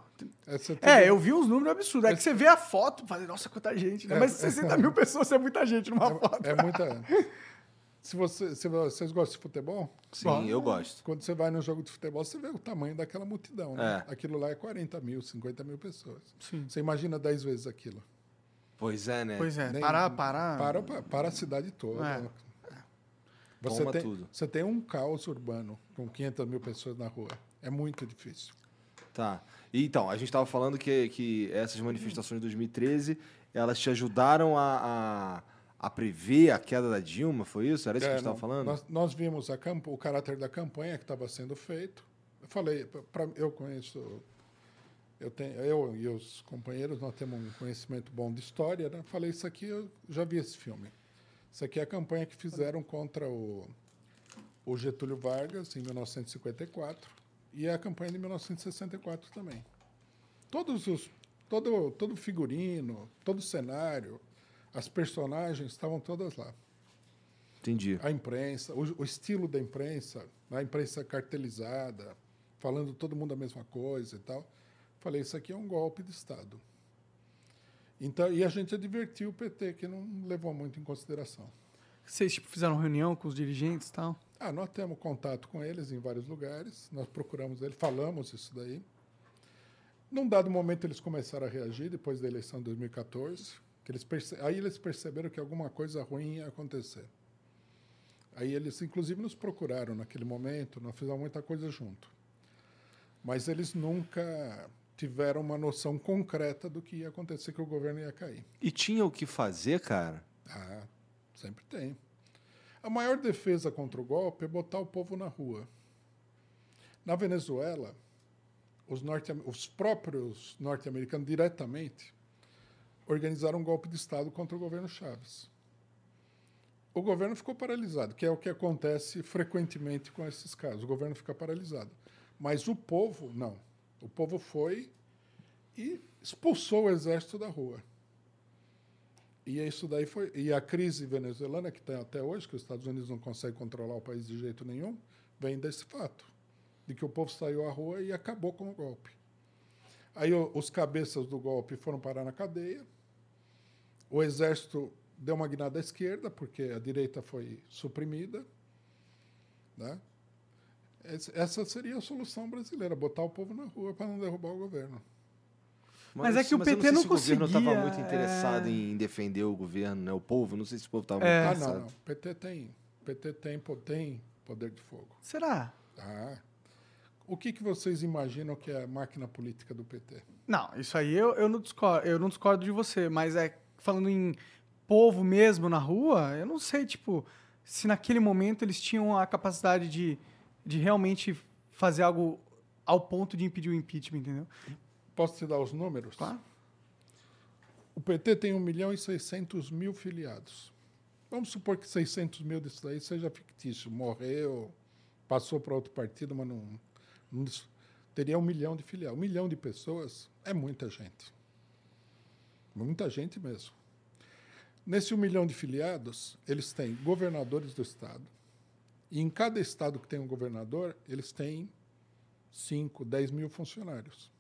É, você É, tem- eu vi uns números absurdos. É que você vê a foto, fala, nossa, quanta gente. Né? Mas 60 mil pessoas é muita gente numa foto. É muita. Se, você, se vocês gostam de futebol, Sim, Bom. eu gosto. quando você vai no jogo de futebol, você vê o tamanho daquela multidão. Né? É. Aquilo lá é 40 mil, 50 mil pessoas. Sim. Você imagina 10 vezes aquilo. Pois é, né? Pois é, Nem- parar, parar. Para, pa- para a cidade toda. É. Você, Toma tem, tudo. você tem um caos urbano com 500 mil pessoas na rua. É muito difícil. Tá. E, então, a gente estava falando que, que essas manifestações de 2013, elas te ajudaram a, a, a prever a queda da Dilma, foi isso? Era isso que a É, gente estava não, falando? Nós, nós vimos a camp- o caráter da campanha que estava sendo feito. Eu falei, pra, eu conheço Eu, tenho, eu e os companheiros, nós temos um conhecimento bom de história, né? Falei, isso aqui, eu já vi esse filme. Isso aqui é a campanha que fizeram contra o, o Getúlio Vargas, em 1954, e é a campanha de 1964 também. Todos os, todo, todo figurino, todo cenário, as personagens estavam todas lá. Entendi. A imprensa, o, o estilo da imprensa, a imprensa cartelizada, falando todo mundo a mesma coisa e tal. Falei, isso aqui é um golpe de Estado. Então, e a gente advertiu o PT, que não levou muito em consideração. Vocês tipo, fizeram reunião com os dirigentes e tal? Ah, nós temos contato com eles em vários lugares, nós procuramos eles, falamos isso daí. Num dado momento, eles começaram a reagir, depois da eleição de 2014. Que eles perce... Aí eles perceberam que alguma coisa ruim ia acontecer. Aí eles, inclusive, nos procuraram naquele momento, nós fizemos muita coisa junto. Mas eles nunca tiveram uma noção concreta do que ia acontecer, que o governo ia cair. E tinha o que fazer, cara? Ah, sempre tem. A maior defesa contra o golpe é botar o povo na rua. Na Venezuela, os, norte os próprios norte-americanos diretamente organizaram um golpe de Estado contra o governo Chaves. O governo ficou paralisado, que é o que acontece frequentemente com esses casos. O governo fica paralisado. Mas o povo, não. O povo foi e expulsou o exército da rua. E isso daí foi. E a crise venezuelana, que tem até hoje, que os Estados Unidos não conseguem controlar o país de jeito nenhum, vem desse fato. De que o povo saiu à rua e acabou com o golpe. Aí os cabeças do golpe foram parar na cadeia. O exército deu uma guinada à esquerda, porque a direita foi suprimida. Né? Essa seria a solução brasileira, botar o povo na rua para não derrubar o governo. Mas, mas é que o PT não, não conseguia. O governo estava muito interessado é... em defender o governo, né? O povo, não sei se o povo estava é. muito interessado. Ah, não, não. O PT tem, PT tem, tem poder de fogo. Será? Ah. O que, que vocês imaginam que é a máquina política do PT? Não, isso aí eu, eu, não discordo, eu não discordo de você, mas é falando em povo mesmo na rua, eu não sei, tipo, se naquele momento eles tinham a capacidade de, de realmente fazer algo ao ponto de impedir o impeachment, entendeu? Posso te dar os números? Claro. O PT tem 1 milhão e 600 mil filiados. Vamos supor que 600 mil disso daí seja fictício. Morreu, passou para outro partido, mas não, não, teria um milhão de filiados. Um milhão de pessoas é muita gente. Muita gente mesmo. Nesse um milhão de filiados, eles têm governadores do estado. E em cada estado que tem um governador, eles têm 5, 10 mil funcionários.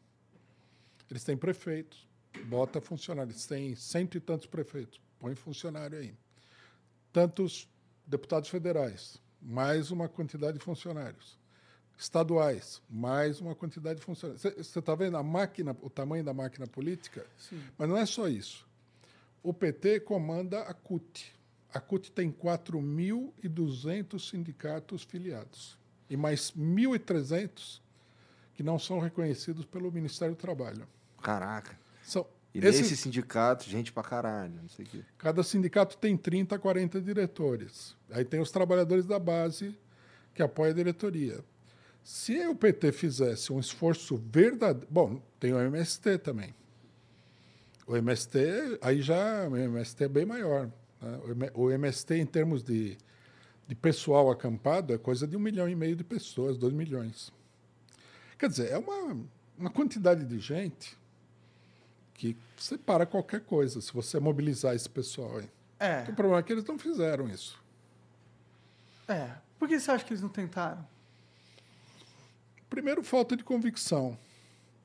Eles têm prefeitos, bota funcionários. Eles têm cento e tantos prefeitos, põe funcionário aí. Tantos deputados federais, mais uma quantidade de funcionários. Estaduais, mais uma quantidade de funcionários. Você está vendo a máquina, o tamanho da máquina política? Sim. Mas não é só isso. O PT comanda a CUT. A CUT tem 4.200 sindicatos filiados e mais 1.300 que não são reconhecidos pelo Ministério do Trabalho. Caraca. São, e esse, nesse sindicato, gente pra caralho, não sei o quê. Cada sindicato tem 30, 40 diretores. Aí tem os trabalhadores da base que apoiam a diretoria. Se o PT fizesse um esforço verdadeiro. Bom, tem o MST também. O MST, aí já o MST é bem maior. Né? O MST, em termos de, de pessoal acampado, é coisa de um milhão e meio de pessoas, dois milhões. Quer dizer, é uma, uma quantidade de gente que separa qualquer coisa, se você mobilizar esse pessoal aí. É. O problema é que eles não fizeram isso. É. Por que você acha que eles não tentaram? Primeiro, falta de convicção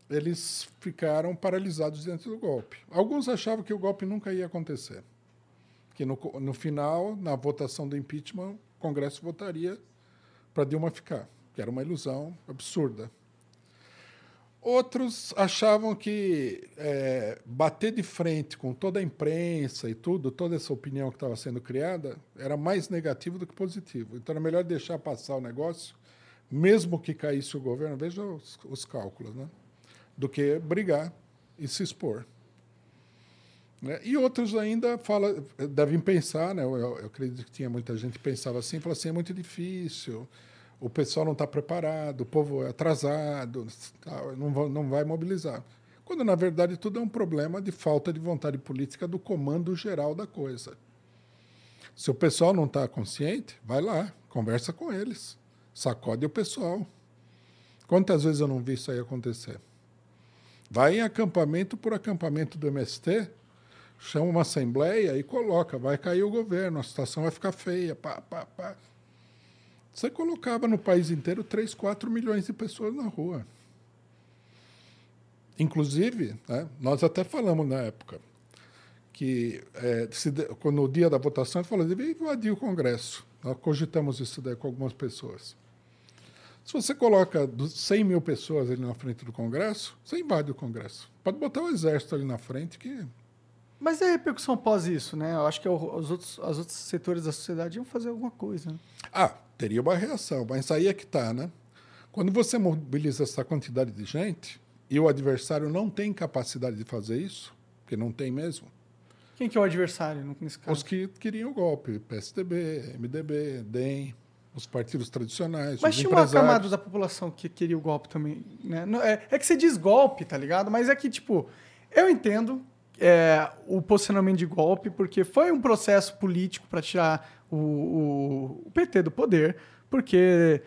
eles ficaram paralisados diante do golpe. Alguns achavam que o golpe nunca ia acontecer. Que no, no final, na votação do impeachment, o Congresso votaria para Dilma ficar, que era uma ilusão absurda. Outros achavam que é, bater de frente com toda a imprensa e tudo, toda essa opinião que estava sendo criada, era mais negativo do que positivo. Então era melhor deixar passar o negócio, mesmo que caísse o governo. Veja os, os cálculos, né? do que brigar e se expor. Né? E outros ainda fala, devem pensar, né? Eu, eu, acredito que tinha muita gente que pensava assim, fala assim, é muito difícil, o pessoal não está preparado, o povo é atrasado, não não vai mobilizar. Quando, na verdade, tudo é um problema de falta de vontade política do comando geral da coisa. Se o pessoal não está consciente, vai lá, conversa com eles, sacode o pessoal. Quantas vezes eu não vi isso aí acontecer? Vai em acampamento por acampamento do MST, chama uma assembleia e coloca, vai cair o governo, a situação vai ficar feia, pá, pá, pá. Você colocava no país inteiro 3, 4 milhões de pessoas na rua. Inclusive, né, nós até falamos na época que é, se, quando no dia da votação, ele falou, devia invadir o Congresso. Nós cogitamos isso daí com algumas pessoas. Se você coloca 100 mil pessoas ali na frente do Congresso, você invade o Congresso. Pode botar o exército ali na frente que... Mas é a repercussão após isso, né? Eu acho que os outros, os outros setores da sociedade iam fazer alguma coisa. Né? Ah, teria uma reação, mas aí é que está, né? Quando você mobiliza essa quantidade de gente, e o adversário não tem capacidade de fazer isso, porque não tem mesmo. Quem que é o adversário nesse caso? Os que queriam o golpe, PSDB, MDB, DEM, os partidos tradicionais, Mas tinha uma camada da população que queria o golpe também, né? É, é, que você diz golpe, tá ligado? Mas é que, tipo, eu entendo é, o posicionamento de golpe, porque foi um processo político para tirar o, o, o PT do poder, porque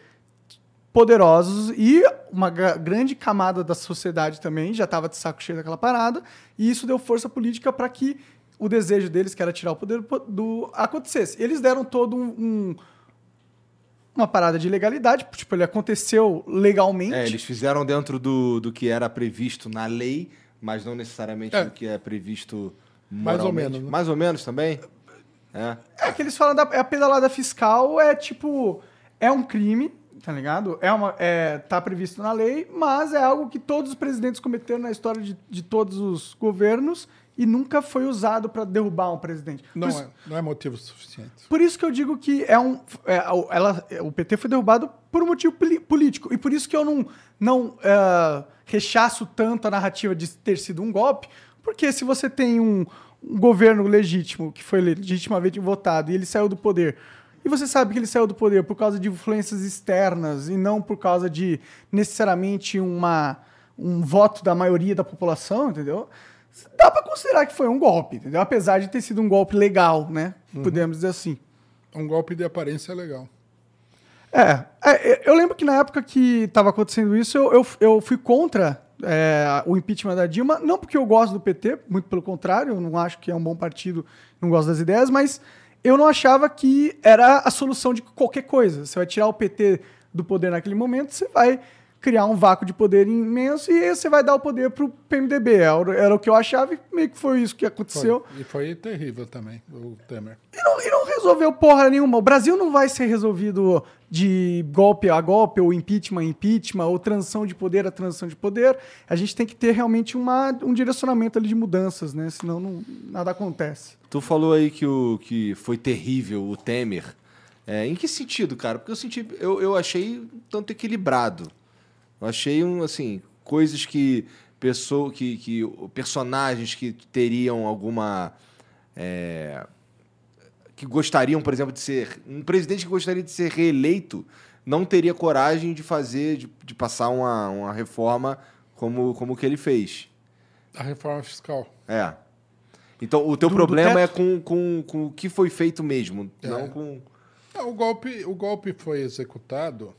poderosos e uma grande camada da sociedade também já estava de saco cheio daquela parada, e isso deu força política para que o desejo deles, que era tirar o poder do acontecesse. Eles deram todo um, um uma parada de legalidade, tipo, ele aconteceu legalmente. É, eles fizeram dentro do, do que era previsto na lei, mas não necessariamente é. do que é previsto moralmente. Mais ou menos. Né? Mais ou menos também? É. É que eles falam da é a pedalada fiscal é tipo é um crime, tá ligado? É uma, é, tá previsto na lei, mas é algo que todos os presidentes cometeram na história de, de todos os governos e nunca foi usado para derrubar um presidente. Não, isso, é, não é motivo suficiente. Por isso que eu digo que é um, é, ela, o PT foi derrubado por um motivo político. E por isso que eu não, não uh, rechaço tanto a narrativa de ter sido um golpe, porque se você tem um, um governo legítimo, que foi legitimamente votado, e ele saiu do poder e você sabe que ele saiu do poder por causa de influências externas e não por causa de necessariamente uma, um voto da maioria da população, entendeu? Dá para considerar que foi um golpe, entendeu? Apesar de ter sido um golpe legal, né? Uhum. Podemos dizer assim. Um golpe de aparência legal. É, é, eu lembro que na época que estava acontecendo isso, eu, eu, eu fui contra é, o impeachment da Dilma, não porque eu gosto do PT, muito pelo contrário, eu não acho que é um bom partido, não gosto das ideias, mas eu não achava que era a solução de qualquer coisa. Você vai tirar o PT do poder naquele momento, você vai criar um vácuo de poder imenso e aí você vai dar o poder para o PMDB. Era, era, o que eu achava e meio que foi isso que aconteceu. Foi. E foi terrível também, o Temer. E não, e não resolveu porra nenhuma. O Brasil não vai ser resolvido de golpe a golpe, ou impeachment a impeachment, ou transição de poder a transição de poder. A gente tem que ter realmente uma, um direcionamento ali de mudanças, né? Senão não, nada acontece. Tu falou aí que, o, que foi terrível o Temer. É, em que sentido, cara? Porque eu senti, eu, eu achei tanto equilibrado. Eu achei um, assim, coisas que pessoa, que, que personagens que teriam alguma é, que gostariam, por exemplo, de ser um presidente que gostaria de ser reeleito não teria coragem de fazer, de, de passar uma, uma reforma como como que ele fez. A reforma fiscal. É. Então, o teu do, problema do é com, com, com o que foi feito mesmo, é. não com... O, golpe, o golpe foi executado...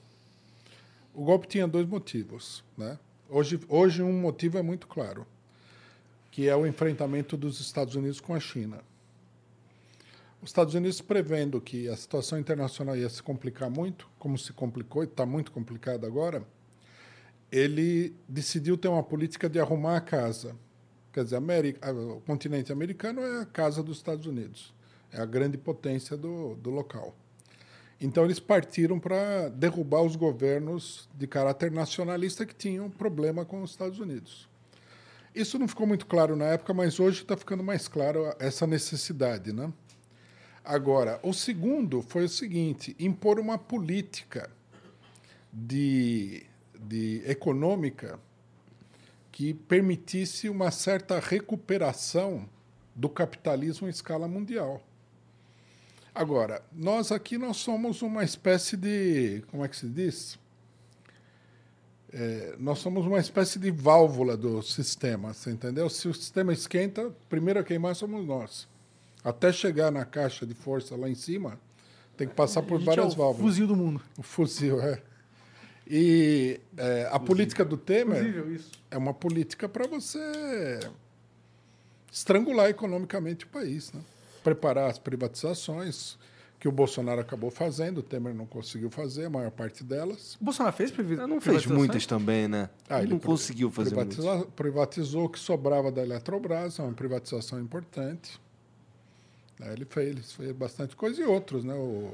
O golpe tinha dois motivos. Né? Hoje, hoje, um motivo é muito claro, que é o enfrentamento dos Estados Unidos com a China. Os Estados Unidos prevendo que a situação internacional ia se complicar muito, como se complicou e está muito complicada agora, ele decidiu ter uma política de arrumar a casa Quer dizer, América, o continente americano é a casa dos Estados Unidos, é a grande potência do, do local. Então, eles partiram para derrubar os governos de caráter nacionalista que tinham problema com os Estados Unidos. Isso não ficou muito claro na época, mas hoje está ficando mais claro essa necessidade. Né? Agora, o segundo foi o seguinte: impor uma política de, de econômica que permitisse uma certa recuperação do capitalismo em escala mundial. Agora, nós aqui nós somos uma espécie de, como é que se diz? é, nós somos uma espécie de válvula do sistema, você entendeu? Se o sistema esquenta, primeiro a queimar somos nós. Até chegar na caixa de força lá em cima, tem que passar A por gente várias é o válvulas. Fuzil do mundo. O fuzil, é. E é, a política do Temer Fusível, é uma política para você estrangular economicamente o país, né? Preparar as privatizações que o Bolsonaro acabou fazendo, o Temer não conseguiu fazer a maior parte delas. O Bolsonaro fez previ- Não fez privatizações? muitas também, né? Ah, ele não conseguiu fazer muitas. Privatiza- privatizou o que sobrava da Eletrobras, é uma privatização importante. É, ele fez, ele fez bastante coisa e outros, né? O,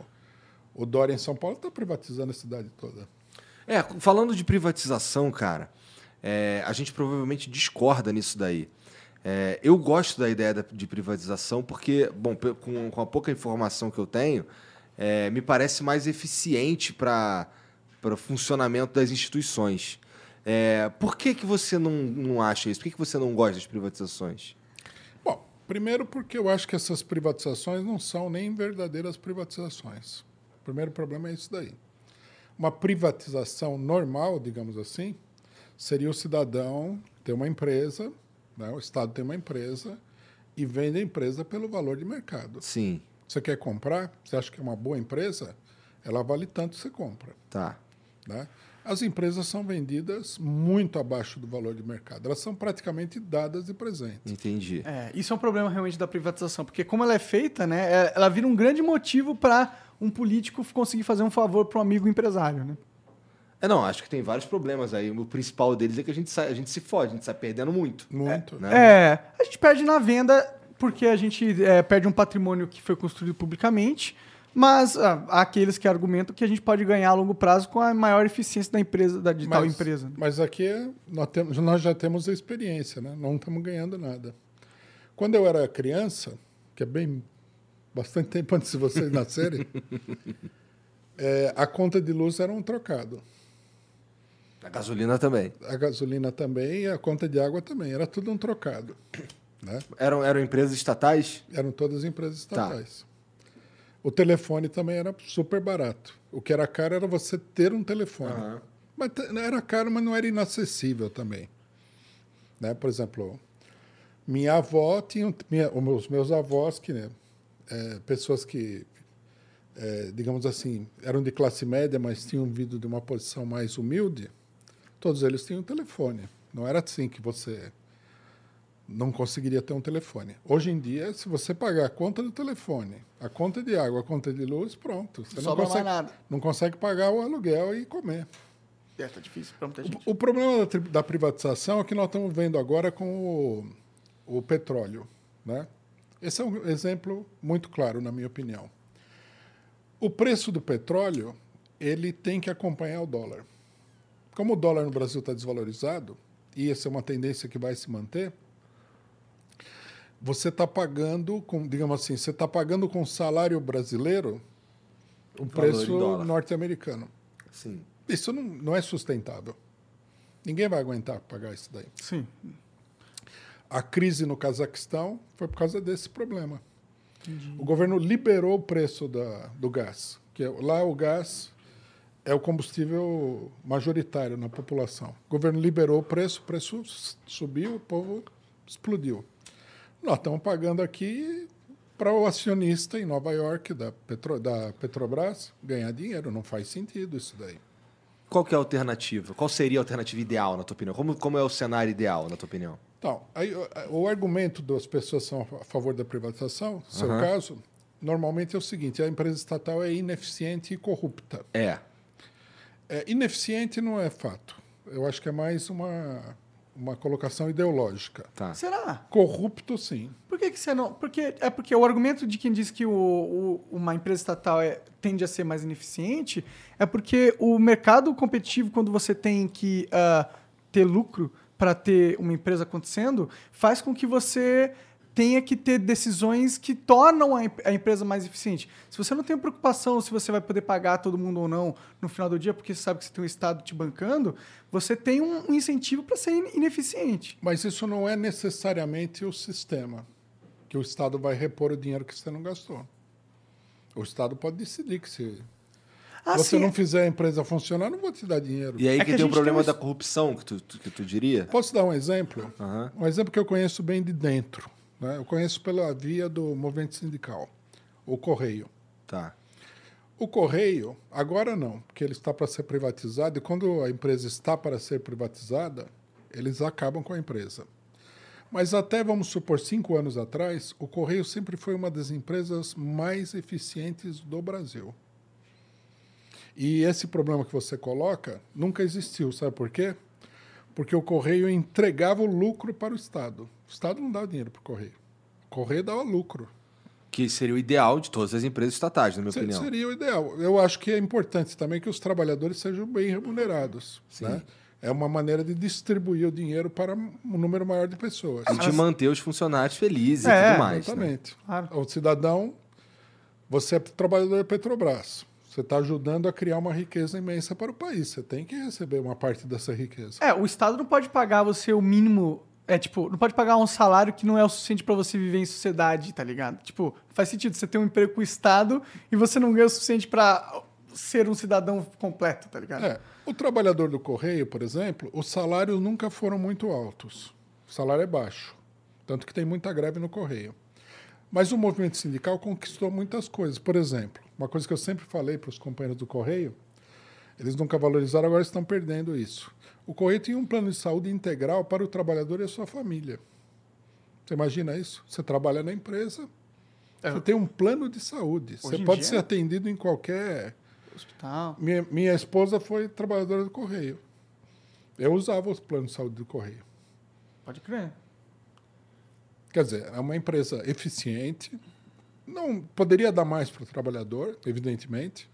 o Dória em São Paulo está privatizando a cidade toda. É, falando de privatização, cara, é, a gente provavelmente discorda nisso daí. É, eu gosto da ideia de privatização porque, bom, com, com a pouca informação que eu tenho, é, me parece mais eficiente para o funcionamento das instituições. É, por que, que você não, não acha isso? Por que, que você não gosta das privatizações? Bom, primeiro porque eu acho que essas privatizações não são nem verdadeiras privatizações. O primeiro problema é isso daí. Uma privatização normal, digamos assim, seria o cidadão ter uma empresa, né? o Estado tem uma empresa e vende a empresa pelo valor de mercado. Sim, Você quer comprar, você acha que é uma boa empresa, ela vale tanto, você compra. tá. Né? As empresas são vendidas muito abaixo do valor de mercado. Elas são praticamente dadas de presente. Entendi. É, isso é um problema realmente da privatização, porque como ela é feita, né, é- ela vira um grande motivo para um político conseguir fazer um favor para um amigo empresário, né? É, não, acho que tem vários problemas aí. O principal deles é que a gente, sai, a gente se fode, a gente sai perdendo muito. Muito. né? É, a gente perde na venda porque a gente é, perde um patrimônio que foi construído publicamente, mas ah, há aqueles que argumentam que a gente pode ganhar a longo prazo com a maior eficiência da empresa, da de tal empresa. Mas aqui é- nós, temos, nós já temos a experiência, né? não estamos ganhando nada. Quando eu era criança, que é bem bastante tempo antes de vocês nascerem, é, a conta de luz era um trocado. A gasolina também. A gasolina também e a conta de água também. Era tudo um trocado. Né? Eram, eram empresas estatais? Eram todas empresas Tá. estatais. O telefone também era super barato. O que era caro era você ter um telefone. Aham. Mas era caro, mas não era inacessível também. Né? Por exemplo, minha avó tinha. Minha, os meus, meus avós, que, né, é, pessoas que, é, digamos assim, eram de classe média, mas tinham vindo de uma posição mais humilde, todos eles tinham um telefone. Não era assim que você não conseguiria ter um telefone. Hoje em dia, se você pagar a conta do telefone, a conta de água, a conta de luz, pronto. Você não Sobra consegue, nada. não consegue pagar o aluguel e comer. É, tá difícil pra muita gente. O problema da, da privatização é que nós estamos vendo agora com o, o petróleo. Né? Esse é um exemplo muito claro, na minha opinião. O preço do petróleo ele tem que acompanhar o dólar. Como o dólar no Brasil está desvalorizado, e essa é uma tendência que vai se manter, você está pagando, com, digamos assim, você está pagando com salário brasileiro o preço norte-americano. Sim. Isso não, não é sustentável. Ninguém vai aguentar pagar isso daí. Sim. A crise no Cazaquistão foi por causa desse problema. O governo liberou o preço da, do gás, que é- lá o gás é o combustível majoritário na população. O governo liberou o preço, o preço subiu, o povo explodiu. Nós estamos pagando aqui para o acionista em Nova York da, Petro, da Petrobras ganhar dinheiro. Não faz sentido isso daí. Qual que é a alternativa? Qual seria a alternativa ideal, na tua opinião? Como, como é o cenário ideal, na tua opinião? Então, aí, o, argumento das pessoas que são a favor da privatização, no seu Aham. caso, normalmente é o seguinte: a empresa estatal é ineficiente e corrupta. É. É, ineficiente não é fato. Eu acho que é mais uma, uma colocação ideológica. Tá. Será? Corrupto, sim. Por que, que você não. Porque, é porque o argumento de quem diz que o, o- uma empresa estatal é- tende a ser mais ineficiente é porque o mercado competitivo, quando você tem que ah, ter lucro para ter uma empresa acontecendo, faz com que você tenha que ter decisões que tornam a, a empresa mais eficiente. Se você não tem preocupação se você vai poder pagar todo mundo ou não no final do dia, porque você sabe que você tem um Estado te bancando, você tem um, um incentivo para ser in- ineficiente. Mas isso não é necessariamente o sistema, que o Estado vai repor o dinheiro que você não gastou. O Estado pode decidir que se. Ah, você sim. não fizer a empresa funcionar, não vou te dar dinheiro. E aí É que, que tem o problema tem da corrupção, que tu, tu- que tu diria? Posso dar um exemplo? Aham. Um exemplo que eu conheço bem de dentro. Né? Eu conheço pela via do movimento sindical, o Correio. Tá. O Correio, agora não, porque ele está para ser privatizado, e quando a empresa está para ser privatizada, eles acabam com a empresa. Mas até, vamos supor, cinco anos atrás, o Correio sempre foi uma das empresas mais eficientes do Brasil. E esse problema que você coloca nunca existiu, sabe por quê? Porque o Correio entregava o lucro para o Estado. O Estado não dava dinheiro para o Correio. O Correio dava lucro. Que seria o ideal de todas as empresas estatais, na minha Se- opinião. Seria o ideal. Eu acho que é importante também que os trabalhadores sejam bem remunerados. Né? É uma maneira de distribuir o dinheiro para um número maior de pessoas. E de manter os funcionários felizes e É, tudo mais. né? Exatamente. Claro. O cidadão, você é trabalhador da Petrobras. Você está ajudando a criar uma riqueza imensa para o país. Você tem que receber uma parte dessa riqueza. É, o Estado não pode pagar você o mínimo. É, tipo, não pode pagar um salário que não é o suficiente pra você viver em sociedade, tá ligado? Tipo, faz sentido você ter um emprego com o Estado e você não ganha o suficiente pra ser um cidadão completo, tá ligado? É, o trabalhador do Correio, por exemplo, os salários nunca foram muito altos. O salário é baixo. Tanto que tem muita greve no Correio. Mas o movimento sindical conquistou muitas coisas. Por exemplo, uma coisa que eu sempre falei para os companheiros do Correio, eles nunca valorizaram, agora estão perdendo isso. O Correio tinha um plano de saúde integral para o trabalhador e a sua família. Você imagina isso? Você trabalha na empresa, É. você tem um plano de saúde. Hoje Você pode dia- ser atendido em qualquer Hospital. minha, minha esposa foi trabalhadora do Correio. Eu usava os planos de saúde do Correio. Pode crer. Quer dizer, é uma empresa eficiente. Não poderia dar mais para o trabalhador, evidentemente,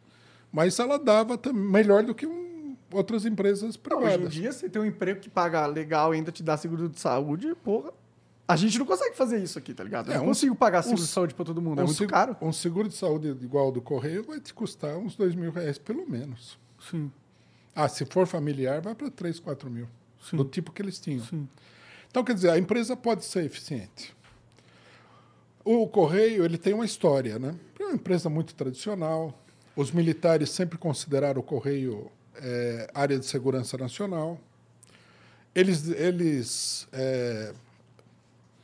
mas ela dava melhor do que um- outras empresas Hoje em privadas. dia, você tem um emprego que paga legal e ainda te dá seguro de saúde, porra. A gente não consegue fazer isso aqui, tá ligado? Eu É, não um- consigo pagar seguro um- de saúde pra todo mundo. É um muito seg- caro. Um seguro de saúde igual ao do Correio vai te custar uns dois mil reais, pelo menos. Sim. Ah, se for familiar, vai para 3, 4 mil. Sim. Do tipo que eles tinham. Sim. Então, quer dizer, a empresa pode ser eficiente. O Correio ele tem uma história, né? É uma empresa muito tradicional. Os militares sempre consideraram o Correio eh, área de segurança nacional. Eles, eles eh,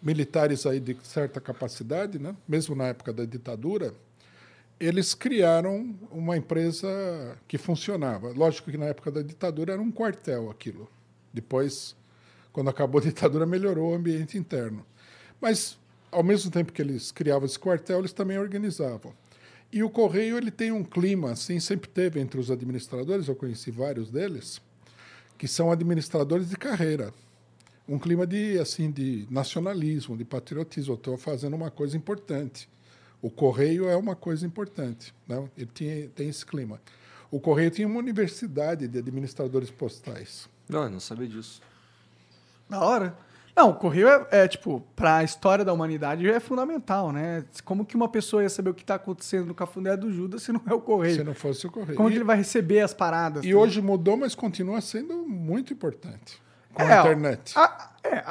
militares aí de certa capacidade, né? Mesmo na época da ditadura, eles criaram uma empresa que funcionava. Lógico que na época da ditadura era um quartel aquilo. Depois, quando acabou a ditadura, melhorou o ambiente interno. Mas, ao mesmo tempo que eles criavam esse quartel, eles também organizavam. E o Correio ele tem um clima, assim, sempre teve entre os administradores, eu conheci vários deles, que são administradores de carreira. Um clima de, assim, de nacionalismo, de patriotismo. Estou fazendo uma coisa importante. O Correio é uma coisa importante. Né? Ele tinha, tem esse clima. O Correio tinha uma universidade de administradores postais. Não, eu não sabia disso. Da hora. Não, o correio é, é, tipo, pra história da humanidade é fundamental, né? Como que uma pessoa ia saber o que tá acontecendo no cafundé do Judas se não é o correio? Se não fosse o Correio. Como E- que ele vai receber as paradas? E tá? hoje mudou, mas continua sendo muito importante com É, a internet. A- é,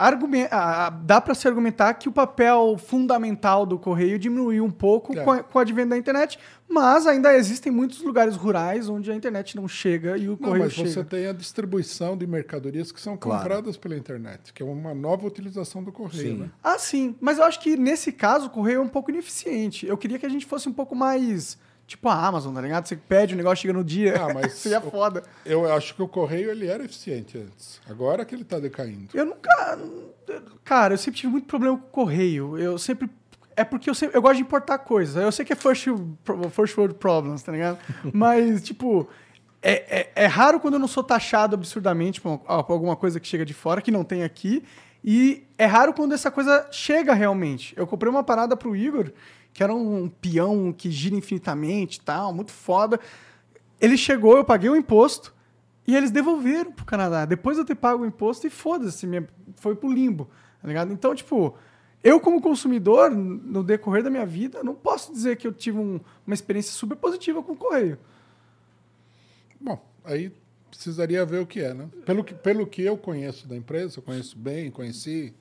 a- dá para se argumentar que o papel fundamental do correio diminuiu um pouco É. com, a, com o advento da internet, mas ainda existem muitos lugares rurais onde a internet não chega e o Não, correio mas chega. você tem a distribuição de mercadorias que são Claro. compradas pela internet, que é uma nova utilização do correio. Sim. Né? Ah, sim. Mas eu acho que nesse caso o correio é um pouco ineficiente. Eu queria que a gente fosse um pouco mais. Tipo a Amazon, tá ligado? Você pede o negócio chega no dia. Ah, mas Seria o- foda. Eu acho que o correio ele era eficiente antes. Agora que ele está decaindo. Eu nunca. Cara, eu sempre tive muito problema com o correio. Eu sempre. É porque eu, sempre, eu gosto de importar coisas. Eu sei que é first, first world problems, tá ligado? Mas, tipo. É, é, é raro quando eu não sou taxado absurdamente por alguma coisa que chega de fora, que não tem aqui. E é raro quando essa coisa chega realmente. Eu comprei uma parada pro Igor, que era um peão que gira infinitamente tal, muito foda. Ele chegou, eu paguei o imposto e eles devolveram pro Canadá. Depois de eu ter pago o imposto e foda-se, foi pro limbo, tá ligado? Então, tipo, eu como consumidor, no decorrer da minha vida, não posso dizer que eu tive um- uma experiência super positiva com o correio. Bom, aí precisaria ver o que é, né? Pelo que, pelo que eu conheço da empresa, eu conheço bem, conheci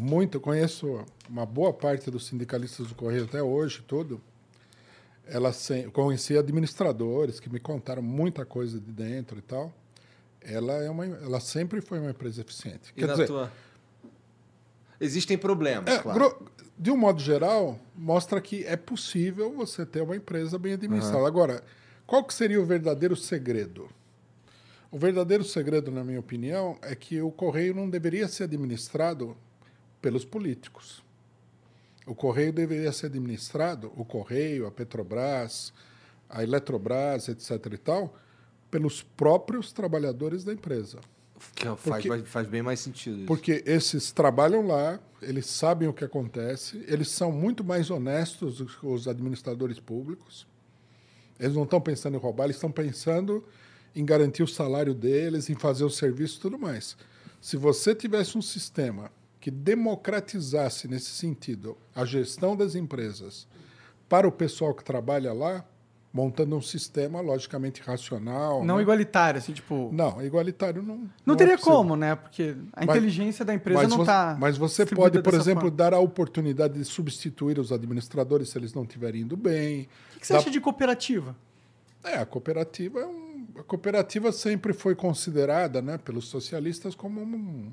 muito, eu conheço uma boa parte dos sindicalistas do Correio até hoje, tudo. ela sem, conheci administradores que me contaram muita coisa de dentro e tal. Ela é uma, ela sempre foi uma empresa eficiente. E Quer na dizer, tua... Existem problemas, é, claro. de um modo geral, mostra que é possível você ter uma empresa bem administrada. Agora, qual que seria o verdadeiro segredo? O verdadeiro segredo, na minha opinião, é que o correio não deveria ser administrado pelos políticos. O correio deveria ser administrado, o correio, a Petrobras, a Eletrobras, etc. e tal, pelos próprios trabalhadores da empresa. Que faz, Porque- faz bem mais sentido isso. Porque esses trabalham lá, eles sabem o que acontece, eles são muito mais honestos do que os administradores públicos. Eles não estão pensando em roubar, eles estão pensando em garantir o salário deles, em fazer o serviço e tudo mais. Se você tivesse um sistema que democratizasse, nesse sentido, a gestão das empresas para o pessoal que trabalha lá, montando um sistema logicamente racional. Não né? igualitário, assim, tipo. Não, igualitário não. Não, é teria possível. como, né? Porque a Mas- inteligência da empresa não está. Mas você pode, por exemplo, dar a oportunidade de substituir os administradores se eles não estiverem indo bem. O que, que você acha de cooperativa? É, a cooperativa, é um- a cooperativa sempre foi considerada, né, pelos socialistas como um-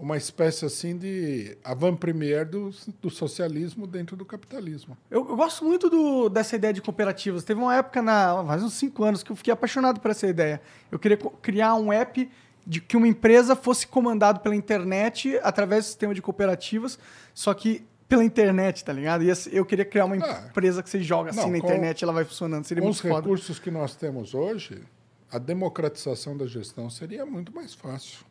uma espécie assim de avant-première do, do socialismo dentro do capitalismo. Eu, eu gosto muito do- dessa ideia de cooperativas. Teve uma época, na, faz uns cinco anos, que eu fiquei apaixonado por essa ideia. Eu queria criar um app de que uma empresa fosse comandado pela internet através do sistema de cooperativas, só que pela internet, tá ligado? E eu queria criar uma Ah. empresa que você joga assim Não, na internet e ela vai funcionando. Seria Com muito os foda. recursos que nós temos hoje, a democratização da gestão seria muito mais fácil.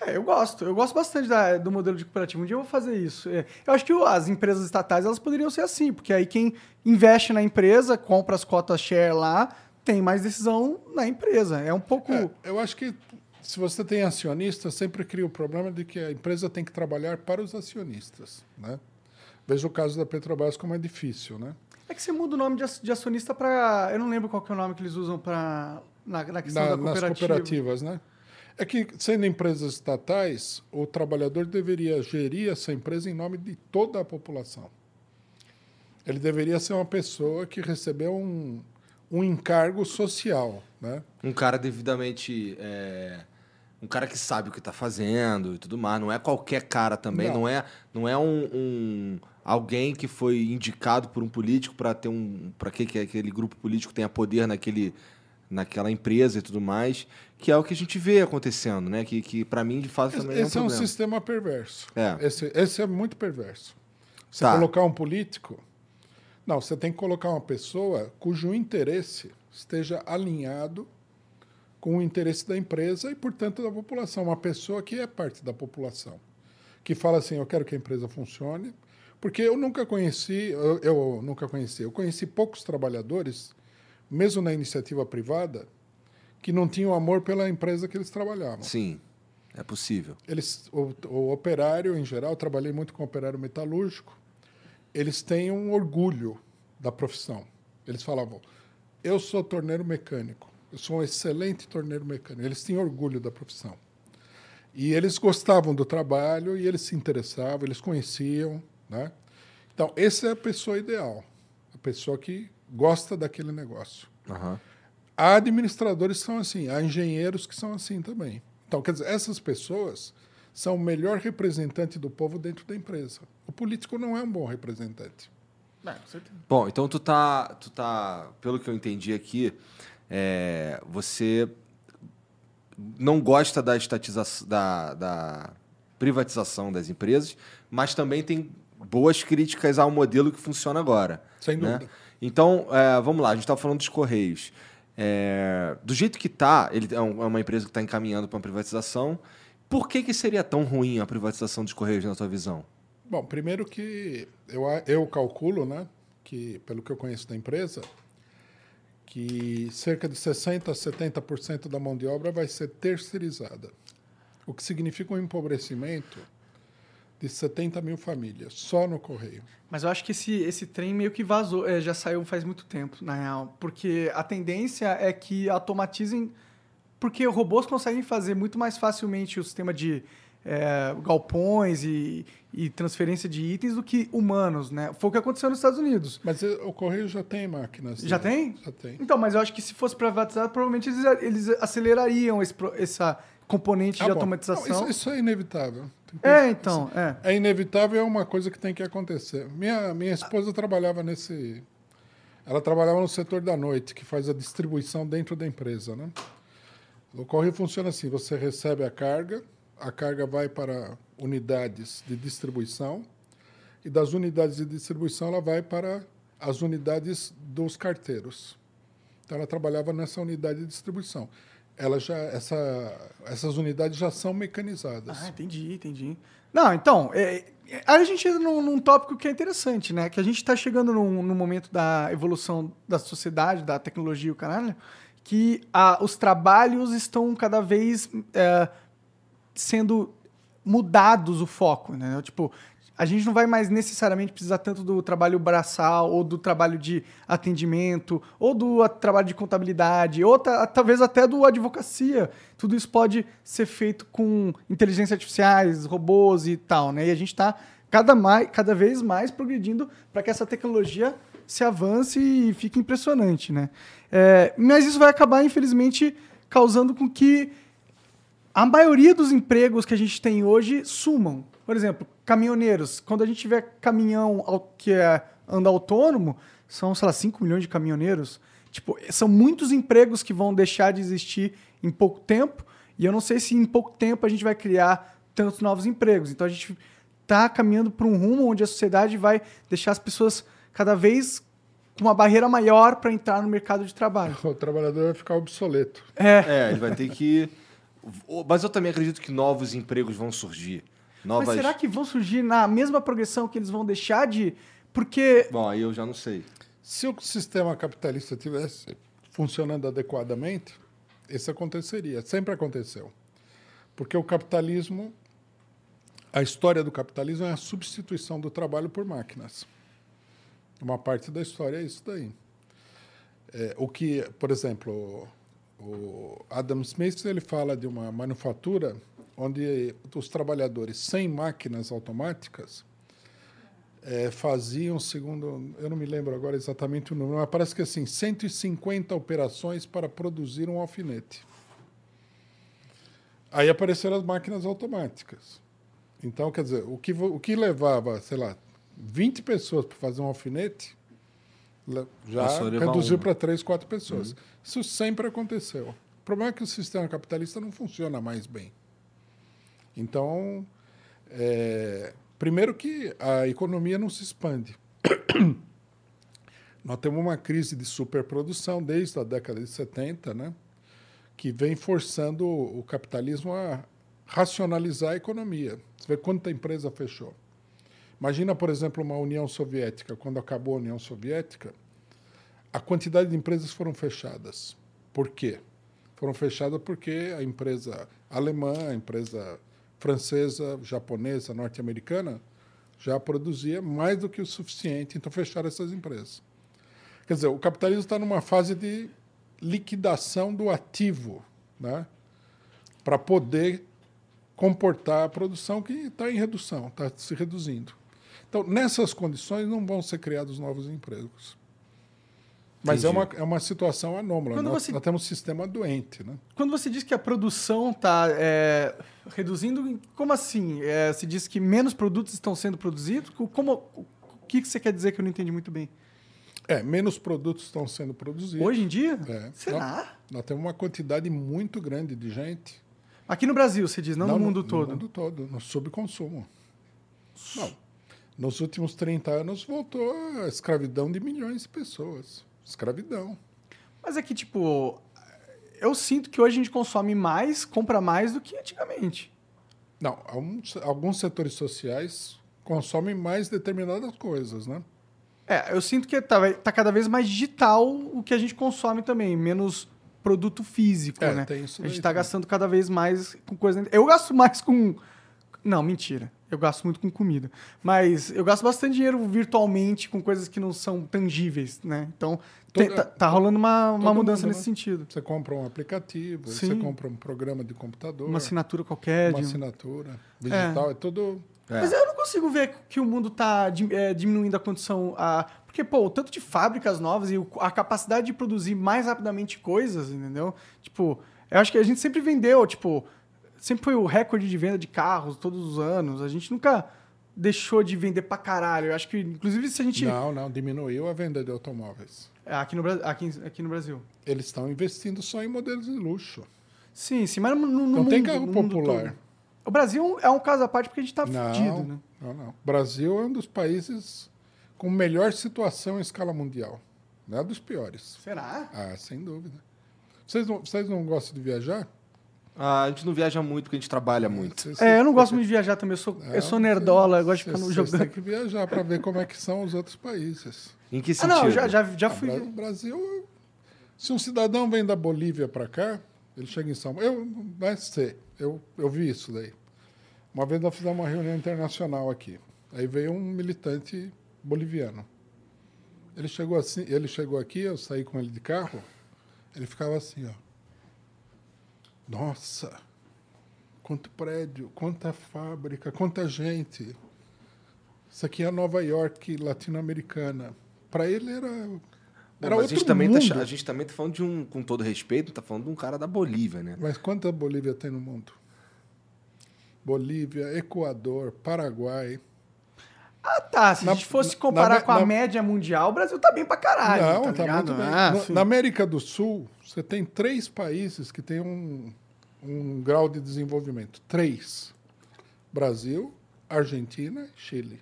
É, eu gosto. Eu gosto bastante da- do modelo de cooperativo. Um dia eu vou fazer isso. É, Eu acho que as empresas estatais elas poderiam ser assim, porque aí quem investe na empresa, compra as cotas share lá, tem mais decisão na empresa. É um pouco. É, eu acho que se você tem acionista, sempre cria o problema de que a empresa tem que trabalhar para os acionistas. Né? Veja o caso da Petrobras como é difícil. Né? É que você muda o nome de ac- de acionista para. Eu não lembro qual que é o nome que eles usam para. Na, na questão Na- da nas cooperativa. cooperativas. Né? É que, sendo empresas estatais, o trabalhador deveria gerir essa empresa em nome de toda a população. Ele deveria ser uma pessoa que recebeu um, um encargo social. Né? Um cara devidamente. é, Um cara que sabe o que está fazendo e tudo mais. Não é qualquer cara também. Não, Não. é, não é um, um- alguém que foi indicado por um político para ter um. para que, que aquele grupo político tenha poder naquele, naquela empresa e tudo mais. Que é o que a gente vê acontecendo, né? Que, que para mim, de fato, Esse, também é um esse é um problema. sistema perverso. É. Esse, esse é muito perverso. Você Tá. colocar um político. Não, você tem que colocar uma pessoa cujo interesse esteja alinhado com o interesse da empresa e, portanto, da população. Uma pessoa que é parte da população. Que fala assim: eu quero que a empresa funcione. Porque eu nunca conheci, eu, eu nunca conheci, eu conheci poucos trabalhadores, mesmo na iniciativa privada, que não tinham amor pela empresa que eles trabalhavam. Sim, é possível. Eles, o, o operário, em geral, trabalhei muito com operário metalúrgico, eles têm um orgulho da profissão. Eles falavam, eu sou torneiro mecânico, eu sou um excelente torneiro mecânico. Eles tinham orgulho da profissão. E eles gostavam do trabalho e eles se interessavam, eles conheciam. Né? Então, essa é a pessoa ideal, a pessoa que gosta daquele negócio. Aham. Há administradores que são assim, há engenheiros que são assim também. Então, quer dizer, essas pessoas são o melhor representante do povo dentro da empresa. O político não é um bom representante. É. Bom, então tu tá, tu tá, pelo que eu entendi aqui, é, você não gosta da estatização, da, da privatização das empresas, mas também tem boas críticas ao modelo que funciona agora. Sem né? Então, é, vamos lá, a gente estava falando dos Correios. É, do jeito que está, ele é é uma empresa que está encaminhando para uma privatização. Por que, que seria tão ruim a privatização dos Correios, na tua visão? Bom, primeiro que eu, eu calculo, né, que pelo que eu conheço da empresa, que cerca de 60% a 70% da mão de obra vai ser terceirizada. O que significa um empobrecimento de 70 mil famílias, só no Correio. Mas eu acho que esse, esse trem meio que vazou, é, já saiu faz muito tempo, na real. Porque a tendência é que automatizem. Porque robôs conseguem fazer muito mais facilmente o sistema de é, galpões e, e transferência de itens do que humanos, né? Foi o que aconteceu nos Estados Unidos. Mas eh, o Correio já tem máquinas. Já né? tem? Já tem. Então, mas eu acho que se fosse privatizado, provavelmente eles, eles acelerariam esse, essa componente Ah, de bom. automatização. Não, isso, isso é inevitável. É, então, é. É inevitável, é uma coisa que tem que acontecer. Minha, minha esposa trabalhava nesse. Ela trabalhava no setor da noite, que faz a distribuição dentro da empresa. Né? O correio funciona assim: você recebe a carga, a carga vai para unidades de distribuição, e das unidades de distribuição ela vai para as unidades dos carteiros. Então ela trabalhava nessa unidade de distribuição. Ela já, essa, essas unidades já são mecanizadas. Ah, entendi, entendi. Não, então, é, é, aí a gente entra num, num tópico que é interessante, né? Que a gente está chegando num, num momento da evolução da sociedade, da tecnologia e o caralho, que ah, os trabalhos estão cada vez é, sendo mudados o foco, né? Tipo, a gente não vai mais necessariamente precisar tanto do trabalho braçal, ou do trabalho de atendimento, ou do trabalho de contabilidade, ou ta- talvez até do advocacia. Tudo isso pode ser feito com inteligência artificiais, robôs e tal, né? E a gente está cada, mai- cada vez mais progredindo para que essa tecnologia se avance e fique impressionante, né? É, mas isso vai acabar, infelizmente, causando com que a maioria dos empregos que a gente tem hoje sumam. Por exemplo, caminhoneiros. Quando a gente tiver caminhão que é, anda autônomo, são, sei lá, 5 milhões de caminhoneiros. Tipo, são muitos empregos que vão deixar de existir em pouco tempo. E eu não sei se em pouco tempo a gente vai criar tantos novos empregos. Então a gente está caminhando para um rumo onde a sociedade vai deixar as pessoas cada vez com uma barreira maior para entrar no mercado de trabalho. O trabalhador vai ficar obsoleto. É, ele vai ter que. Mas eu também acredito que novos empregos vão surgir. Novas. Mas será que vão surgir na mesma progressão que eles vão deixar de. Porque. Bom, aí eu já não sei. Se o sistema capitalista tivesse funcionando adequadamente, isso aconteceria. Sempre aconteceu. Porque o capitalismo, a história do capitalismo é a substituição do trabalho por máquinas. Uma parte da história é isso daí. É, o que, por exemplo, o, Adam Smith ele fala de uma manufatura onde os trabalhadores sem máquinas automáticas é, faziam, segundo, eu não me lembro agora exatamente o número, mas parece que assim, 150 operações para produzir um alfinete. Aí apareceram as máquinas automáticas. Então, quer dizer, o que, o que levava, sei lá, 20 pessoas para fazer um alfinete, já reduziu para 3, 4 pessoas. Isso sempre aconteceu. O problema é que o sistema capitalista não funciona mais bem. Então, é, primeiro que a economia não se expande. Nós temos uma crise de superprodução desde a década de 70, né? que vem forçando o capitalismo a racionalizar a economia. Você vê quanta empresa fechou. Imagina, por exemplo, uma União Soviética. Quando acabou a União Soviética, a quantidade de empresas foram fechadas. Por quê? Foram fechadas porque a empresa alemã, a empresa francesa, japonesa, norte-americana já produzia mais do que o suficiente, então fecharam essas empresas. Quer dizer, o capitalismo está numa fase de liquidação do ativo, né? para poder comportar a produção que está em redução, está se reduzindo. Então, nessas condições, não vão ser criados novos empregos. Mas é Entendi. uma, é uma situação anômala. Nós, você- nós temos um sistema doente. Né? Quando você diz que a produção está reduzindo, como assim? É, se diz que menos produtos estão sendo produzidos? Co- Como, o que que você quer dizer que eu não entendi muito bem? É, menos produtos estão sendo produzidos. Hoje em dia? É. Será? Nós temos uma quantidade muito grande de gente. Aqui no Brasil, você diz, não, no mundo todo. No mundo todo, no subconsumo. Não. Nos últimos 30 anos voltou a escravidão de milhões de pessoas. Escravidão. Mas é que, tipo, eu sinto que hoje a gente consome mais, compra mais do que antigamente. Não, alguns, setores sociais consomem mais determinadas coisas, né? É, eu sinto que tá, tá cada vez mais digital o que a gente consome também, menos produto físico, É, né? tem isso a gente tá também. gastando cada vez mais com coisa. Eu gasto mais com. Não, mentira. Eu gasto muito com comida. Mas eu gasto bastante dinheiro virtualmente com coisas que não são tangíveis, né? Então, tem- Todo- tá, tá rolando uma, uma mudança mundo, nesse né? sentido. Você compra um aplicativo, Sim. você compra um programa de computador, Uma assinatura qualquer. uma de assinatura digital, é, tudo... É. Mas eu não consigo ver que o mundo tá di- é, diminuindo a condição. A... Porque, pô, o tanto de fábricas novas e a capacidade de produzir mais rapidamente coisas, entendeu? Tipo, eu acho que a gente sempre vendeu, tipo, sempre foi o recorde de venda de carros todos os anos. A gente nunca deixou de vender pra caralho. Eu acho que, inclusive, se a gente. Não, não, diminuiu a venda de automóveis. É, Aqui no, aqui, aqui no Brasil. Eles estão investindo só em modelos de luxo. Sim, sim, mas no, no Não mundo, tem carro popular. O Brasil é um caso à parte porque a gente tá Não, fudido, né? não, não. O Brasil é um dos países com melhor situação em escala mundial. Não é dos piores. Será? Ah, sem dúvida. Vocês não, vocês não gostam de viajar? Ah, a gente não viaja muito porque a gente trabalha muito. É, eu não gosto muito de viajar também. Eu sou, eu sou nerdola, eu gosto de ficar no jogando. Vocês têm que viajar para ver como é que são os outros países. Em que Ah, sentido? não, já, já, já Ah, fui. Bra- O Brasil, se um cidadão vem da Bolívia para cá, ele chega em São Paulo. Eu, vai ser, eu, eu vi isso daí. Uma vez nós fizemos uma reunião internacional aqui. Aí veio um militante boliviano. Ele chegou assim, ele chegou aqui, eu saí com ele de carro, ele ficava assim, ó. Nossa, quanto prédio, quanta fábrica, quanta gente. Isso aqui é Nova York latino-americana. Para ele era Bom, a outro gente, também tá, mundo. cha- a gente também tá falando de um, com todo respeito, tá falando de um cara da Bolívia, né? Mas quanta Bolívia tem no mundo? Bolívia, Equador, Paraguai. Ah, tá. Se Na- a gente fosse comparar na- com a na- média mundial, o Brasil tá bem pra caralho. Não, tá, tá, muito bem. Ah, na América do Sul, você tem três países que têm um, um grau de desenvolvimento. Três. Brasil, Argentina e Chile.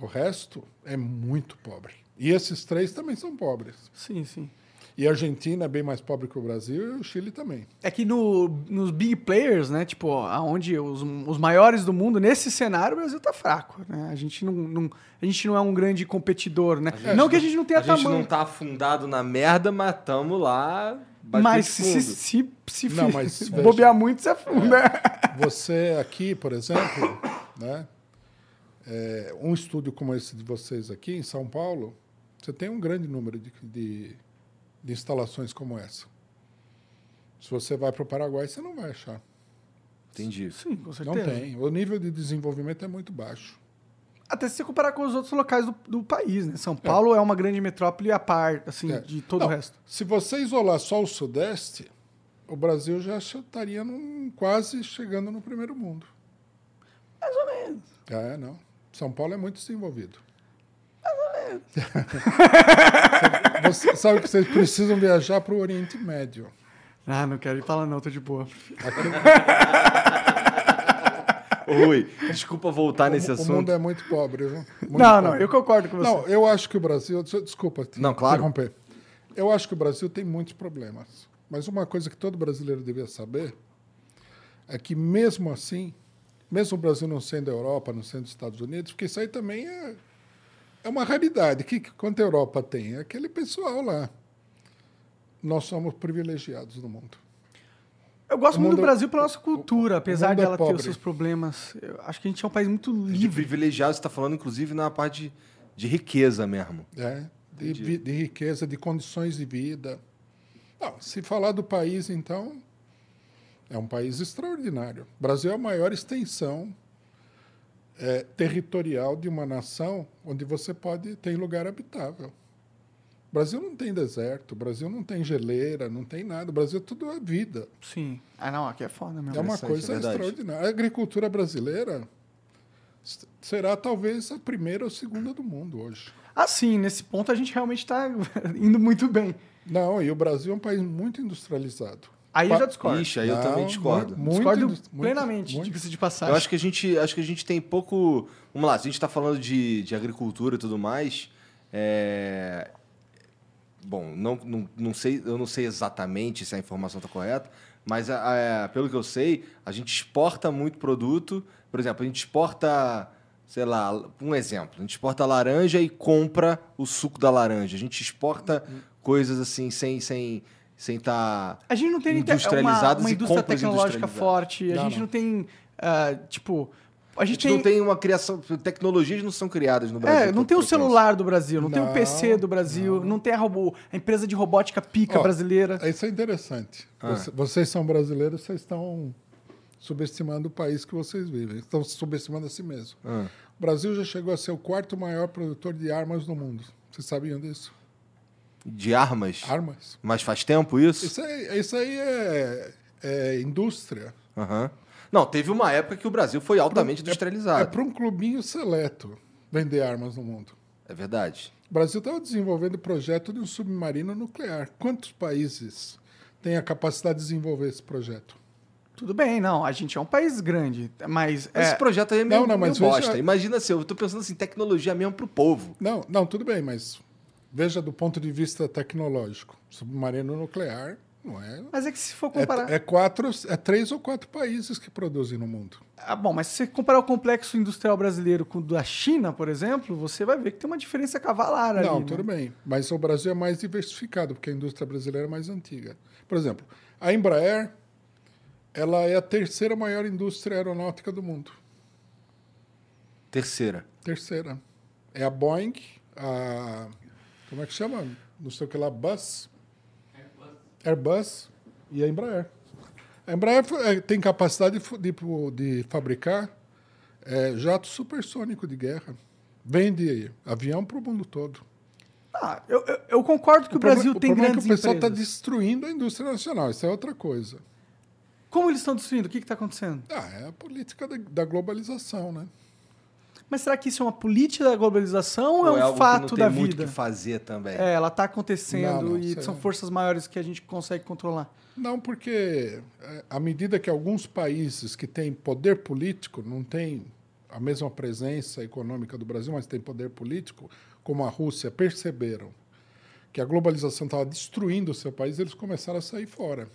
O resto é muito pobre. E esses três também são pobres. Sim, sim. E a Argentina é bem mais pobre que o Brasil e o Chile também. É que no, nos big players, né? Tipo, aonde os, os maiores do mundo, nesse cenário, o Brasil tá fraco. Né? A, gente não, não- a gente não é um grande competidor, né? não que a gente não tenha A gente tamanho. não tá afundado na merda, mas tamo lá. Mas se, se, se, se, Não, mas veja. bobear muito, você afunda. Você aqui, por exemplo, né, é, um estúdio como esse de vocês aqui em São Paulo, você tem um grande número de, de, de instalações como essa. Se você vai para o Paraguai, você não vai achar. Entendi. Sim, com Não certeza. tem. O nível de desenvolvimento é muito baixo. Até se você comparar com os outros locais do, do país, né? São Paulo é, uma grande metrópole à parte, assim, É. de todo Não, o resto. Se você isolar só o Sudeste, o Brasil já estaria num- quase chegando no primeiro mundo. Mais ou menos. É, não. São Paulo é muito desenvolvido. Você sabe que vocês precisam viajar para o Oriente Médio. Ah, não quero ir falar não, tô de boa. Ô, Rui, desculpa voltar nesse o, o assunto. mundo é muito pobre, viu? Muito não, não, pobre. eu concordo com você. Não, eu acho que o Brasil. des- Desculpa, te Não, claro. interromper. Eu acho que o Brasil tem muitos problemas. Mas uma coisa que todo brasileiro devia saber é que, mesmo assim, mesmo o Brasil não sendo a Europa, não sendo os Estados Unidos, porque isso aí também é, é uma raridade. Que, que- quanto a Europa tem? É aquele pessoal lá. Nós somos privilegiados no mundo. Eu gosto O muito do Brasil pela nossa cultura, apesar é dela ter pobre. os seus problemas. Eu acho que a gente é um país muito De livre. privilegiado, você tá falando, inclusive, na parte de, de riqueza mesmo. É, de, vi- de riqueza, de condições de vida. Não, se falar do país, então, é um país extraordinário. O Brasil é a maior extensão é, territorial de uma nação onde você pode tem lugar habitável. O Brasil não tem deserto, o Brasil não tem geleira, não tem nada. O Brasil tudo é vida. Sim. Ah, não, aqui é foda mesmo. É uma coisa é extraordinária. A agricultura brasileira será talvez a primeira ou segunda do mundo hoje. Assim, nesse ponto a gente realmente tá indo muito bem. Não, e o Brasil é um país muito industrializado. Aí eu já discordo. Ixi, aí eu Não, também discordo. muito discordo muito- plenamente, muito- diga-se de passagem. Eu acho que a gente, acho que a gente tem pouco. Vamos lá, se a gente está falando de, de agricultura e tudo mais, é, bom, não, não, não sei, eu não sei exatamente se a informação está correta, mas a- a- pelo que eu sei, a gente exporta muito produto. Por exemplo, a gente exporta, sei lá, um exemplo, a gente exporta laranja e compra o suco da laranja. A gente exporta coisas assim sem sem sem estar A gente não tem industrializadas uma, uma e indústria tecnológica forte, a Não, gente não. não, tem ah, tipo, a A gente, gente não tem uma criação. Tecnologias não são criadas no Brasil. É, não tem o celular do Brasil, não, tem o Não, PC do Brasil, não, tem a, robô, a empresa de robótica pica Ó, brasileira. Isso é interessante. Ah. Você- vocês são brasileiros, vocês estão subestimando o país que vocês vivem. Estão subestimando a si mesmo. Ah. O Brasil já chegou a ser o quarto maior produtor de armas no mundo. Vocês sabiam disso? De armas. Armas. Mas faz tempo isso? Isso aí, isso aí é, é indústria. Aham. Não, teve uma época que o Brasil foi altamente É industrializado. para um clubinho seleto vender armas no mundo. É verdade. O Brasil estava desenvolvendo o projeto de um submarino nuclear. Quantos países têm a capacidade de desenvolver esse projeto? Tudo bem, não, a gente é um país grande, mas... É, Esse projeto aí é meio, Não, não, meio mas veja- bosta. Imagina assim, eu tô pensando assim, tecnologia mesmo pro povo. Não, não, tudo bem, mas veja do ponto de vista tecnológico. Submarino nuclear não é. mas é que se for comparar... É, é quatro, é três ou quatro países que produzem no mundo. Ah, bom, mas se você comparar o complexo industrial brasileiro com o da China, por exemplo, você vai ver que tem uma diferença cavalar ali. não, né? tudo bem. Mas o Brasil é mais diversificado, porque a indústria brasileira é mais antiga. Por exemplo, a Embraer ela é a terceira maior indústria aeronáutica do mundo. Terceira. Terceira. É a Boeing, a. Como é que chama? Não sei o que lá, Bus. Airbus e a Embraer. A Embraer eh, tem capacidade de, de, fabricar eh, jato supersônico de guerra. Vende avião para o mundo todo. Ah, eu, eu- eu concordo que o, problema- Brasil tem problema grandes é que o pessoal está destruindo a indústria nacional. Isso é outra coisa. Como eles estão destruindo? O que está acontecendo? Ah, é a política da, da globalização, né? Mas será que isso é uma política da globalização ou, é um algo fato que não da tem muito vida? que fazer também. É, ela está acontecendo Não, não, e são é- forças maiores que a gente consegue controlar. Não, porque eh, à medida que alguns países que têm poder político, não têm a mesma presença econômica do Brasil, mas têm poder político, como a Rússia, perceberam que a globalização estava destruindo o seu país, eles começaram a sair fora.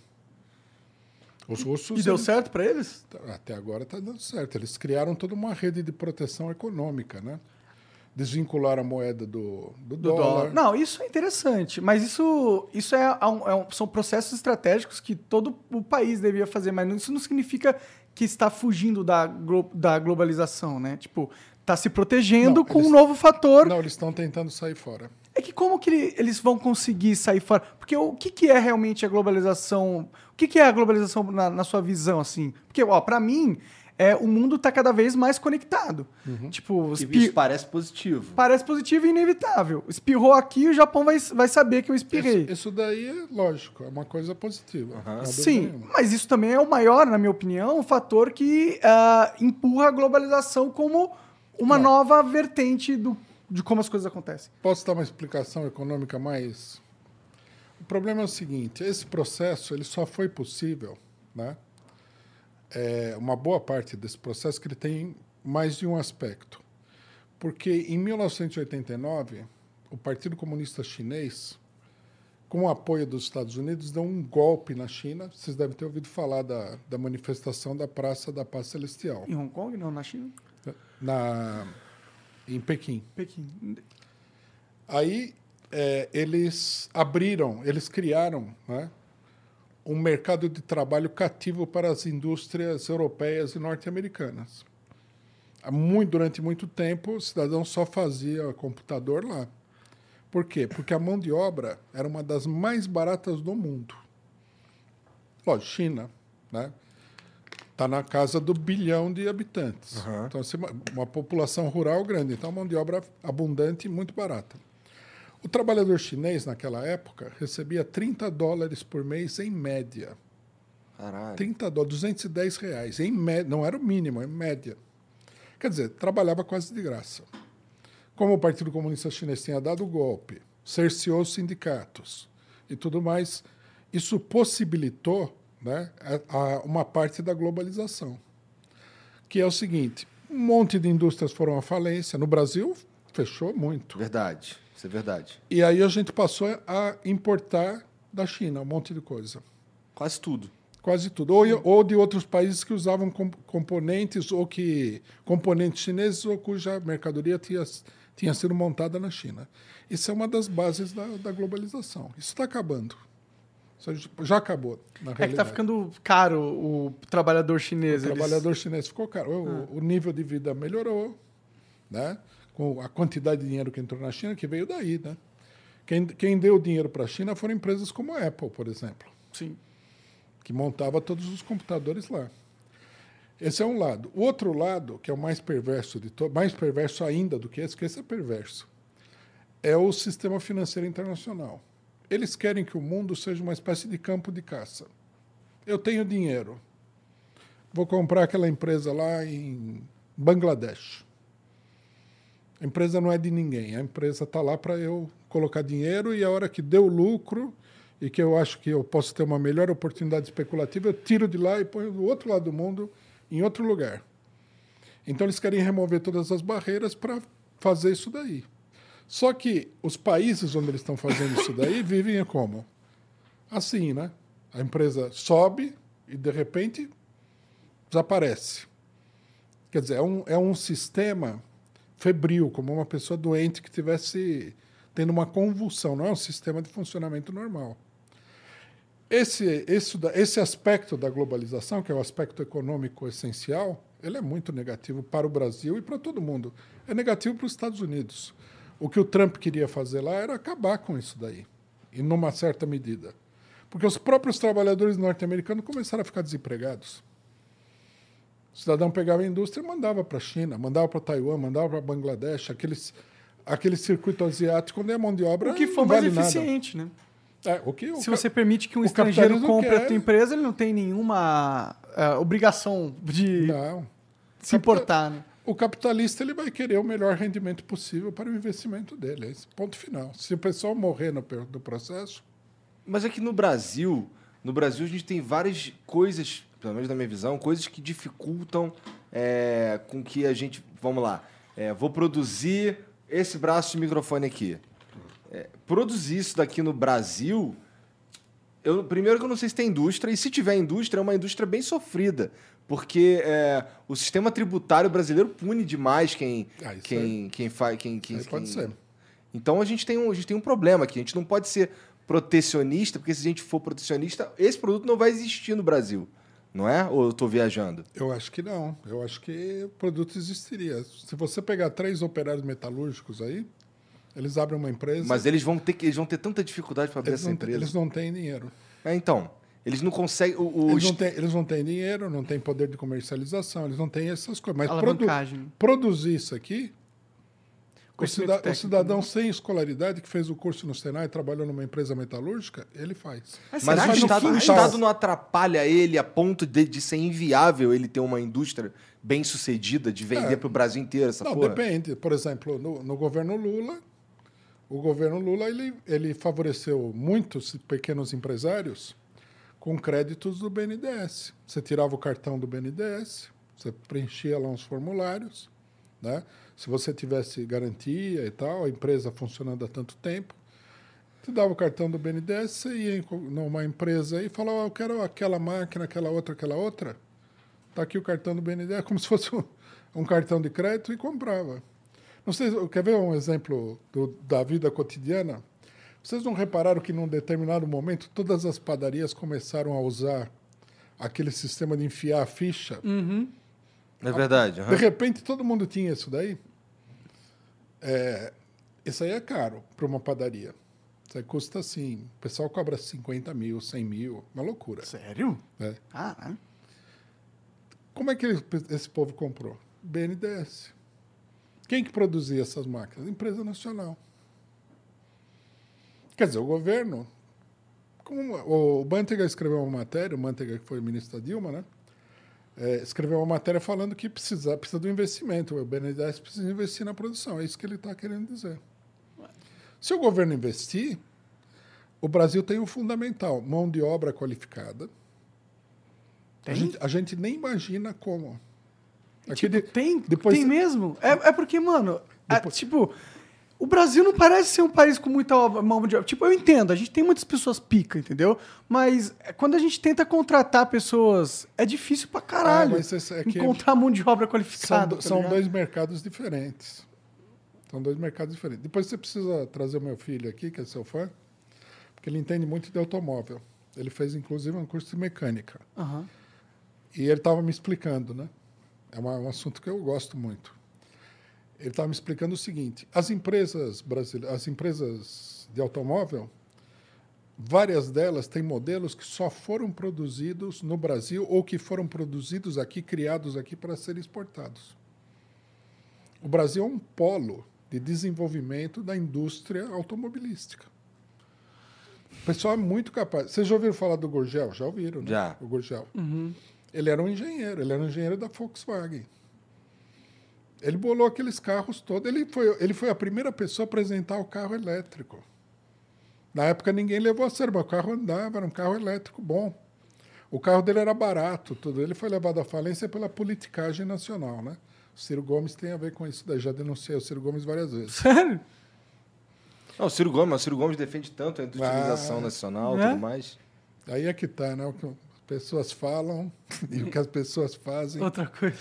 Os russos. E deu eles- certo para eles? Até agora está dando certo. Eles criaram toda uma rede de proteção econômica, né? Desvincularam a moeda do, do, Do dólar. dólar. Não, isso é interessante, mas isso, isso é, um- é um- são processos estratégicos que todo o país devia fazer, mas isso não significa que está fugindo da, glo- da globalização, né? Tipo, está se protegendo Não, com eles- um novo fator. Não, eles estão tentando sair fora. É que como que ele- eles vão conseguir sair fora? Porque o que, que é realmente a globalização? O que, que é a globalização na, na sua visão, assim? Porque, ó, pra mim, é, o mundo tá cada vez mais conectado. Tipo, E espi- isso parece positivo. parece positivo e inevitável. Espirrou aqui, o Japão vai, vai saber que eu espirrei. Isso, isso daí é lógico, é uma coisa positiva. dúvida Sim, mas isso também é o maior, na minha opinião, um fator que ah, empurra a globalização como uma Não. nova vertente do, de como as coisas acontecem. Posso dar uma explicação econômica mais? O problema é o seguinte: esse processo ele só foi possível, né? É uma boa parte desse processo que ele tem mais de um aspecto, porque em 1989 o Partido Comunista Chinês, com o apoio dos Estados Unidos, deu um golpe na China. Vocês devem ter ouvido falar da, da manifestação da Praça da Paz Celestial Em Hong Kong, não, na China? na em Pequim. Pequim. Aí é, eles abriram, eles criaram né, um mercado de trabalho cativo para as indústrias europeias e norte-americanas. Muito, durante muito tempo, o cidadão só fazia computador lá. Por quê? Porque a mão de obra era uma das mais baratas do mundo. Lógico, China, né? Está na casa do bilhão de habitantes. Então, assim, uma, uma população rural grande. Então, mão de obra abundante e muito barata. O trabalhador chinês, naquela época, recebia 30 dólares por mês em média. Caralho. 30 dólares, 210 reais. Em média, não era o mínimo, é média. Quer dizer, trabalhava quase de graça. Como o Partido Comunista Chinês tinha dado o golpe, cerceou os sindicatos e tudo mais, isso possibilitou né, a, a uma parte da globalização. Que é o seguinte: um monte de indústrias foram à falência. No Brasil, fechou muito. Verdade. Isso é verdade. E aí a gente passou a importar da China um monte de coisa. Quase tudo. Quase tudo. Ou, ou de outros países que usavam com- componentes, ou que. componentes chineses, ou cuja mercadoria tinha, tinha sido montada na China. Isso é uma das bases da, da globalização. Isso está acabando. Isso já acabou, na É que realidade. tá ficando caro o trabalhador chinês. O eles- trabalhador chinês ficou caro. O, Ah. o nível de vida melhorou, né? Com a quantidade de dinheiro que entrou na China, que veio daí. Né? Quem, quem deu dinheiro para a China foram empresas como a Apple, por exemplo, Sim. que montava todos os computadores lá. Esse é um lado. O outro lado, que é o mais perverso de to- mais perverso ainda do que esse, que esse é perverso, é o sistema financeiro internacional. Eles querem que o mundo seja uma espécie de campo de caça. Eu tenho dinheiro. Vou comprar aquela empresa lá em Bangladesh. A empresa não é de ninguém. A empresa está lá para eu colocar dinheiro e a hora que deu lucro e que eu acho que eu posso ter uma melhor oportunidade especulativa, eu tiro de lá e ponho do outro lado do mundo, em outro lugar. Então eles querem remover todas as barreiras para fazer isso daí. Só que os países onde eles estão fazendo isso daí vivem como? Assim, né? A empresa sobe e de repente desaparece. Quer dizer, é um, é um sistema febril, como uma pessoa doente que tivesse tendo uma convulsão, não é um sistema de funcionamento normal. Esse, esse, esse aspecto da globalização, que é o aspecto econômico essencial, ele é muito negativo para o Brasil e para todo mundo. É negativo para os Estados Unidos. O que o Trump queria fazer lá era acabar com isso daí, e numa certa medida. Porque os próprios trabalhadores norte-americanos começaram a ficar desempregados. O cidadão pegava a indústria e mandava para a China, mandava para Taiwan, mandava para Bangladesh, aqueles, aquele circuito asiático onde a mão de obra O que for não mais vale nada. eficiente, né? É, o que, o Se ca- você permite que um o estrangeiro compre a tua empresa, ele não tem nenhuma é, obrigação de Não. se importar, né? O capitalista ele vai querer o melhor rendimento possível para o investimento dele. É esse ponto final. Se o pessoal morrer no, do processo, Mas é que no Brasil, no Brasil a gente tem várias coisas, pelo menos na minha visão, coisas que dificultam é, com que a gente, vamos lá, é, vou produzir esse braço de microfone aqui. É, produzir isso daqui no Brasil, eu, primeiro que eu não sei se tem indústria, e se tiver indústria, é uma indústria bem sofrida, porque é, o sistema tributário brasileiro pune demais quem, Ah, quem, quem faz... Quem, quem, aí pode quem- ser. então a gente, tem um, a gente tem um problema aqui. A gente não pode ser protecionista, porque se a gente for protecionista, esse produto não vai existir no Brasil. Não é? Ou eu estou viajando? Eu acho que não. Eu acho que o produto existiria. Se você pegar três operários metalúrgicos aí, eles abrem uma empresa. Mas eles vão ter, que- eles vão ter tanta dificuldade para abrir essa não, empresa. eles não têm dinheiro. É, então, eles não conseguem. O, o Eles não, têm, eles não têm dinheiro, não têm poder de comercialização, eles não têm essas coisas. Mas produ produzir isso aqui, o, o cidadão né? sem escolaridade que fez o curso no Senai e trabalhou numa empresa metalúrgica, ele faz. Mas, Mas será o que no Estado, o fim- Estado não atrapalha ele a ponto de, de ser inviável ele ter uma indústria bem sucedida, de vender É. para o Brasil inteiro essa Não, porra? depende. Por exemplo, no, no governo Lula, o governo Lula ele, ele favoreceu muitos pequenos empresários com créditos do BNDES. Você tirava o cartão do BNDES, você preenchia lá uns formulários, né? Se você tivesse garantia e tal, a empresa funcionando há tanto tempo, te dava o cartão do BNDES, você ia numa empresa e falava, "Ah, eu quero aquela máquina, aquela outra, aquela outra. Tá aqui o cartão do BNDES, como se fosse um, um cartão de crédito e comprava. Não sei, quer ver um exemplo do- da vida cotidiana? Vocês não repararam que num determinado momento todas as padarias começaram a usar aquele sistema de enfiar a ficha? É verdade. aham. De repente todo mundo tinha isso daí. É, isso aí é caro para uma padaria. Isso aí custa assim. O pessoal cobra 50 mil, 100 mil, uma loucura. Sério? né? Ah, Como é que ele- esse povo comprou? BNDES. Quem que produzia essas máquinas? Empresa nacional. Quer dizer, o governo. Como o Manteiga escreveu uma matéria, o Manteiga que foi ministro da Dilma, né? É, escreveu uma matéria falando que precisa, precisa do investimento. O BNDES precisa investir na produção. É isso que ele está querendo dizer. Se o governo investir, o Brasil tem um fundamental: mão de obra qualificada. A gente, a gente nem imagina como. Aqui tipo, de- tem, depois- tem mesmo? É, é porque, mano, a- Depois- tipo, o Brasil não parece ser um país com muita mão de obra. Tipo, eu entendo, a gente tem muitas pessoas pica, entendeu? Mas é, quando a gente tenta contratar pessoas, é difícil pra caralho Ah, é que- encontrar mão de obra São, qualificada. do- tá são dois mercados diferentes. São dois mercados diferentes. Depois você precisa trazer o meu filho aqui, que é seu fã, porque ele entende muito de automóvel. Ele fez, inclusive, um curso de mecânica. Aham. E ele estava me explicando, né? É um assunto que eu gosto muito. Ele estava me explicando o seguinte: as empresas brasileiras, as empresas de automóvel, várias delas têm modelos que só foram produzidos no Brasil ou que foram produzidos aqui, criados aqui para serem exportados. O Brasil é um polo de desenvolvimento da indústria automobilística. O pessoal é muito capaz. Vocês já ouviram falar do Gurgel? Já ouviram, né? Já. O Gurgel. Ele era um engenheiro, ele era um engenheiro da Volkswagen. Ele bolou aqueles carros todos. Ele foi, ele foi a primeira pessoa a apresentar o carro elétrico. Na época ninguém levou a sério, mas o carro andava, era um carro elétrico bom. O carro dele era barato, tudo. Ele foi levado à falência pela politicagem nacional, né? O Ciro Gomes tem a ver com isso daí. Já denunciei o Ciro Gomes várias vezes. Sério? Não, o Ciro Gomes, mas o Ciro Gomes defende tanto a utilização Ah, nacional e é? tudo mais. Aí é que tá, né? O que as pessoas falam e o que as pessoas fazem. Outra coisa.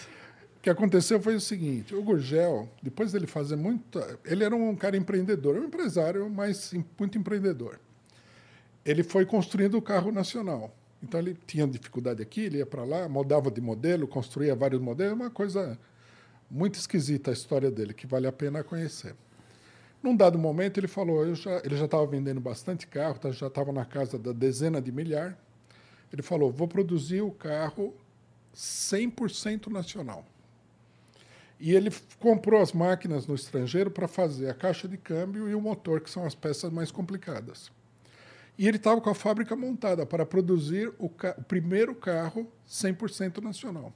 Que aconteceu foi o seguinte: o Gurgel, depois dele fazer muita. Ele era um cara empreendedor, um empresário, mas muito empreendedor. Ele foi construindo o carro nacional. Então ele tinha dificuldade aqui, ele ia para lá, mudava de modelo, construía vários modelos, uma coisa muito esquisita a história dele, que vale a pena conhecer. Num dado momento, ele falou: já, ele já estava vendendo bastante carro, tá- já estava na casa da dezena de milhar. Ele falou: vou produzir o carro 100% nacional. E ele comprou as máquinas no estrangeiro para fazer a caixa de câmbio e o motor, que são as peças mais complicadas. E ele estava com a fábrica montada para produzir o, ca- o primeiro carro 100% nacional.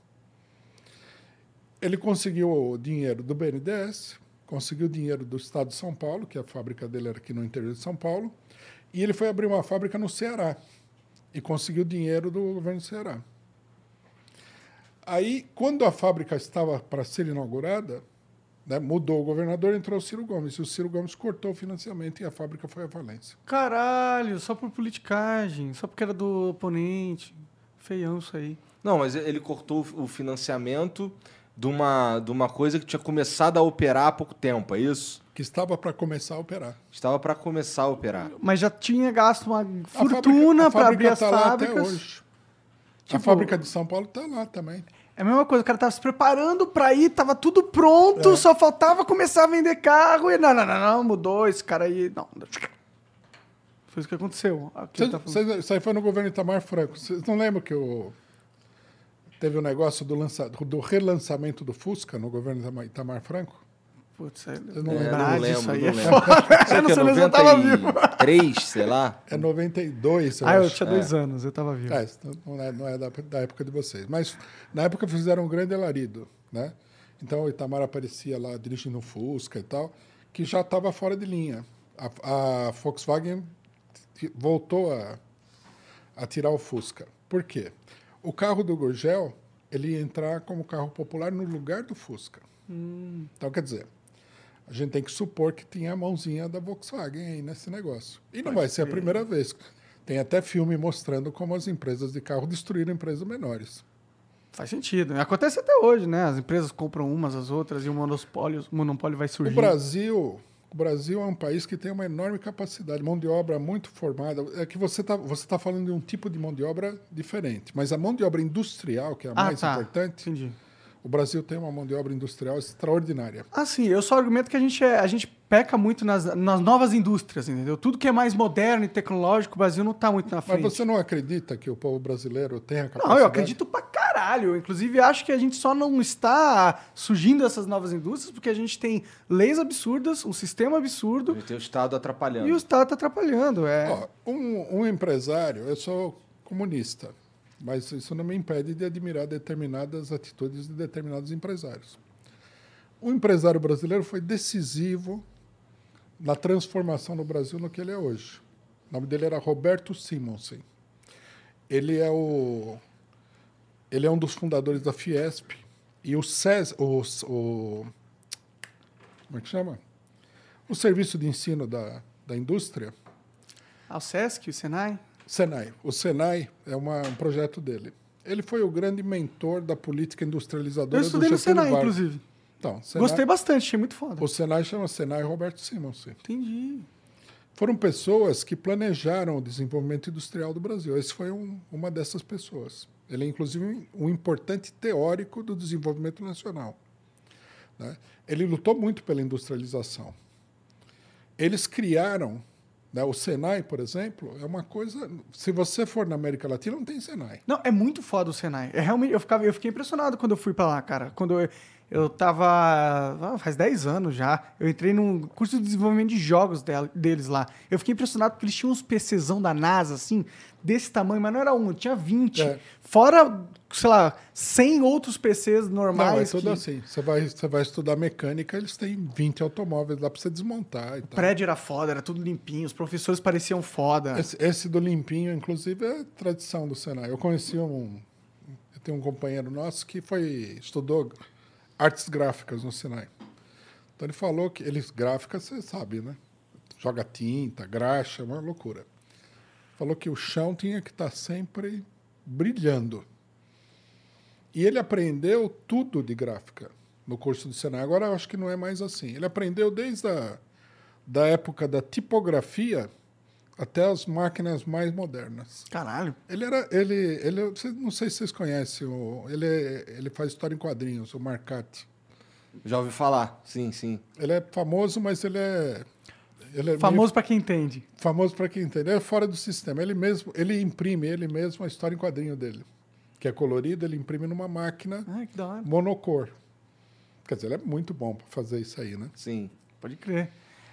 Ele conseguiu o dinheiro do BNDES, conseguiu o dinheiro do Estado de São Paulo, que a fábrica dele era aqui no interior de São Paulo, e ele foi abrir uma fábrica no Ceará e conseguiu dinheiro do governo do Ceará. Aí, quando a fábrica estava para ser inaugurada, né, mudou o governador, entrou o Ciro Gomes. E o Ciro Gomes cortou o financiamento e a fábrica foi à falência. Caralho, só por politicagem, só porque era do oponente. Feião isso aí. Não, mas ele cortou o financiamento de uma, de uma coisa que tinha começado a operar há pouco tempo, é isso? Que estava para começar a operar. Estava para começar a operar. Mas já tinha gasto uma A fortuna para abrir as tá lá até fábricas. hoje. a Tipo- fábrica de São Paulo está lá também. É a mesma coisa, o cara tava se preparando pra ir, tava tudo pronto, só faltava começar a vender carro e não, não, não, não, mudou esse cara aí. Não. Foi isso que aconteceu. Ele tá Isso aí foi no governo Itamar Franco. Vocês não lembram que o... teve o negócio do, lança... do relançamento do Fusca no governo Itamar Franco? Putz, é, Eu não lembrar não disso lembro, aí não é lembro. foda. Sei Eu não que é sei nem se eu tava vivo. 93, sei lá. É 92, eu Ah, eu acho. tinha dois anos, eu tava vivo. É, isso não é, não é da, da época de vocês. Mas na época fizeram um grande alarido, né? Então o Itamar aparecia lá dirigindo um Fusca e tal, que já estava fora de linha. A, a Volkswagen voltou a, a tirar o Fusca. Por quê? O carro do Gurgel, ele ia entrar como carro popular no lugar do Fusca. Então, quer dizer, a gente tem que supor que tinha a mãozinha da Volkswagen aí nesse negócio. E não vai ser a primeira vez. Tem até filme mostrando como as empresas de carro destruíram empresas menores. Faz sentido. Acontece até hoje, né? As empresas compram umas às outras e o monopólio, o monopólio vai O surgir. Brasil, o Brasil é um país que tem uma enorme capacidade, mão de obra muito formada. É que você está você tá falando de um tipo de mão de obra diferente, mas a mão de obra industrial, que é a Ah, mais tá. importante, Entendi. O Brasil tem uma mão de obra industrial extraordinária. Ah, sim, eu só argumento que a gente, é, a gente peca muito nas, nas novas indústrias, entendeu? Tudo que é mais moderno e tecnológico, o Brasil não tá muito na frente. Mas você não acredita que o povo brasileiro tem a capacidade? Não, eu acredito pra caralho. Eu, Inclusive, acho que a gente só não está surgindo essas novas indústrias porque a gente tem leis absurdas, um sistema absurdo gente tem o Estado atrapalhando. e o Estado tá atrapalhando. É. Ó, um, um empresário, eu sou comunista, mas isso não me impede de admirar determinadas atitudes de determinados empresários. O empresário brasileiro foi decisivo na transformação no Brasil no que ele é hoje. O nome dele era Roberto Simonsen. Ele é o ele é um dos fundadores da Fiesp e o SES, o, o como é que chama? O serviço de ensino da, da indústria, Ah, o Sesc, o Senai. Senai. O Senai é uma- um projeto dele. Ele foi o grande mentor da política industrializadora Eu estudei do no Senai, Vargas. inclusive. Então, Senai, Gostei bastante, achei muito foda. O Senai chama Senai Roberto Simonsen. Entendi. foram pessoas que planejaram o desenvolvimento industrial do Brasil. Esse foi um, uma dessas pessoas. Ele é, inclusive, um importante teórico do desenvolvimento nacional. Né? Ele lutou muito pela industrialização. Eles criaram, o Senai, por exemplo, é uma coisa. Se você for na América Latina, não tem Senai. Não, é muito foda o Senai. É realmente, eu, ficava, eu fiquei impressionado quando eu fui para lá, cara. Quando eu, eu tava. ah, faz 10 anos já. Eu entrei num curso de desenvolvimento de jogos del- deles lá. Eu fiquei impressionado porque eles tinham uns PCzão da NASA, assim, desse tamanho, mas não era um, tinha 20. É. Fora, sei lá, 100 outros PCs normais. Não, é tudo que- assim. Você vai, você vai estudar mecânica, eles têm 20 automóveis lá para você desmontar e O tal. prédio era foda, era tudo limpinho, os professores pareciam foda. Esse, esse do limpinho, inclusive, é tradição do Senai. Eu conheci um. Eu tenho um companheiro nosso que foi estudou artes gráficas no Senai. Então ele falou que eles gráficas, você sabe, né? Joga tinta, graxa, uma loucura. Falou que o chão tinha que estar sempre brilhando. E ele aprendeu tudo de gráfica no curso do Senai. Agora eu acho que não é mais assim. Ele aprendeu desde a da época da tipografia até as máquinas mais modernas. Caralho. Ele era, ele, ele, não sei se vocês conhecem, ele, ele faz história em quadrinhos, o Marcati. Já ouvi falar, sim, sim. Ele é famoso, mas ele é, ele é meio Famoso pra quem entende. famoso para quem entende. Ele é fora do sistema. Ele mesmo, ele imprime ele mesmo a história em quadrinho dele, que é colorida. Ele imprime numa máquina Ai, que da hora. monocor. Quer dizer, ele é muito bom para fazer isso aí, né? Sim. Pode crer.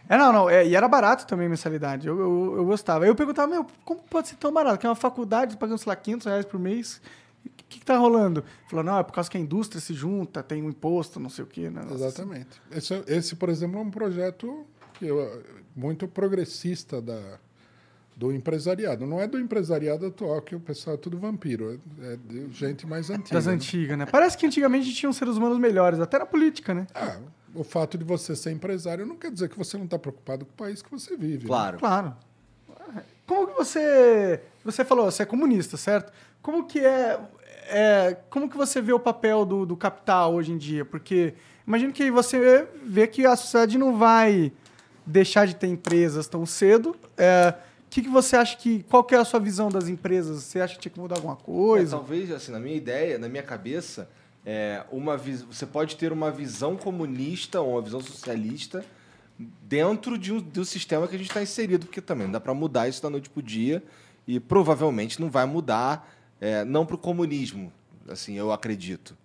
É, não, não. é, e era barato também a mensalidade. Eu, eu, eu gostava. Aí eu perguntava, meu, como pode ser tão barato? Que é uma faculdade pagando, sei lá, 500 reais por mês. O que, que tá rolando? Falou, não, é por causa que a indústria se junta, tem um imposto, não sei o quê. Né? Exatamente. Esse, esse, por exemplo, é um projeto que eu- muito progressista da, do empresariado. Não é do empresariado atual, que o pessoal é tudo vampiro. É, é de gente mais antiga. Das né? antigas, né? Parece que antigamente tinham seres humanos melhores, até na política, né? Ah, o fato de você ser empresário não quer dizer que você não está preocupado com o país que você vive. né? Claro. Claro. Como que você. Você falou, você é comunista, certo? Como que é. é, como que você vê o papel do, do capital hoje em dia? Porque imagino que você vê que a sociedade não vai deixar de ter empresas tão cedo. É, que, que você acha que. Qual que é a sua visão das empresas? Você acha que tinha que mudar alguma É, coisa? talvez, assim, na minha ideia, na minha cabeça, é, uma vis- você pode ter uma visão comunista ou uma visão socialista dentro de um, do sistema que a gente está inserido, porque também não dá para mudar isso da noite para o dia e provavelmente não vai mudar, é, não para o comunismo, assim, eu acredito.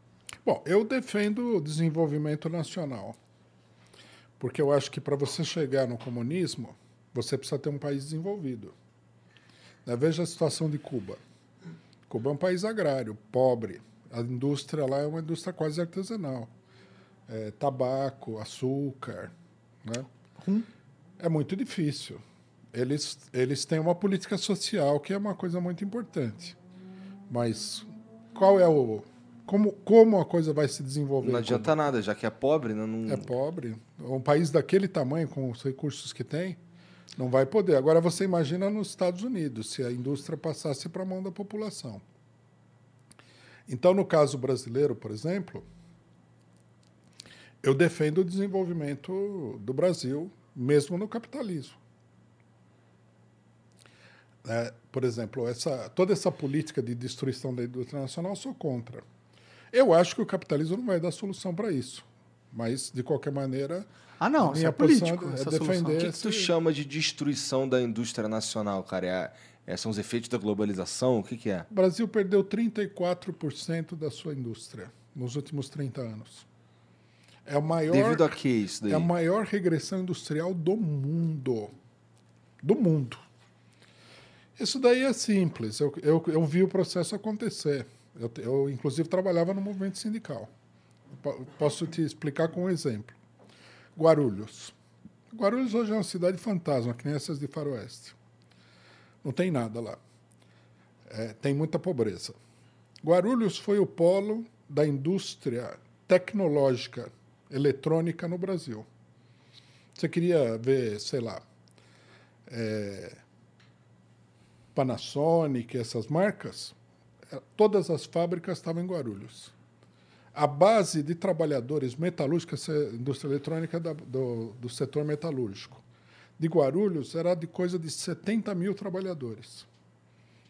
Bom, eu defendo o desenvolvimento nacional. Porque eu acho que para você chegar no comunismo, você precisa ter um país desenvolvido. Né, Veja a situação de Cuba. Cuba é um país agrário, pobre. A indústria lá é uma indústria quase artesanal. É, tabaco, açúcar. Né? É muito difícil. Eles, eles têm uma política social que é uma coisa muito importante. Mas qual é o. Como, como a coisa vai se desenvolver? Não adianta nada, já que é pobre, né, não... É pobre. Um país daquele tamanho, com os recursos que tem, não vai poder. Agora você imagina nos Estados Unidos, se a indústria passasse para a mão da população. Então, no caso brasileiro, por exemplo, eu defendo o desenvolvimento do Brasil, mesmo no capitalismo. É, por exemplo, essa, toda essa política de destruição da indústria nacional, eu sou contra. Eu acho que o capitalismo não vai dar solução para isso. Mas, de qualquer maneira, Ah, não, a isso é político. é defender-. O que, que tu chama de destruição da indústria nacional, cara? É, é- são os efeitos da globalização? O que, que é? o Brasil perdeu 34% da sua indústria nos últimos 30 anos. É a maior, Devido a que isso daí? é a maior regressão industrial do mundo. Do mundo. Isso daí é simples. Eu, eu, eu vi o processo acontecer. Eu, eu, inclusive, trabalhava no movimento sindical. Po- Posso te explicar com um exemplo. Guarulhos. Guarulhos hoje é uma cidade fantasma, essas de Faroeste. Não tem nada lá. É, tem muita pobreza. Guarulhos foi o polo da indústria tecnológica eletrônica no Brasil. Você queria ver, sei lá, é, Panasonic, essas marcas, é, todas as fábricas estavam em Guarulhos. A base de trabalhadores metalúrgicos, essa indústria eletrônica da- do, do setor metalúrgico. de Guarulhos era de coisa de 70 mil trabalhadores.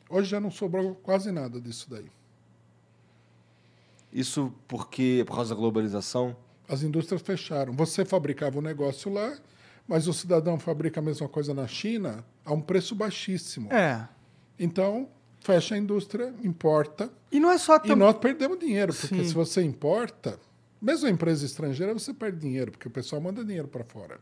Hoje já não sobrou quase nada disso daí. Isso porque por causa da globalização? As indústrias fecharam. Você fabricava um negócio lá, mas o cidadão fabrica a mesma coisa na China a um preço baixíssimo. É. Então, fecha a indústria, importa, E não é só e tam- nós perdemos dinheiro, porque Sim. se você importa, mesmo a empresa estrangeira, você perde dinheiro, porque o pessoal manda dinheiro para fora.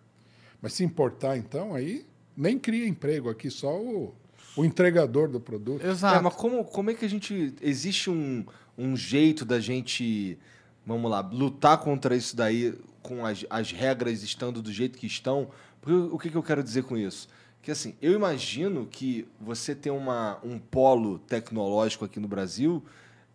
Mas se importar, então, aí nem cria emprego aqui, só o, o entregador do produto. Exato. É, mas como, como é que a gente. Existe um, um jeito da gente, vamos lá, lutar contra isso daí com as, as regras estando do jeito que estão? Porque o que, que eu quero dizer com isso? Que assim, eu imagino que você ter uma, um polo tecnológico aqui no Brasil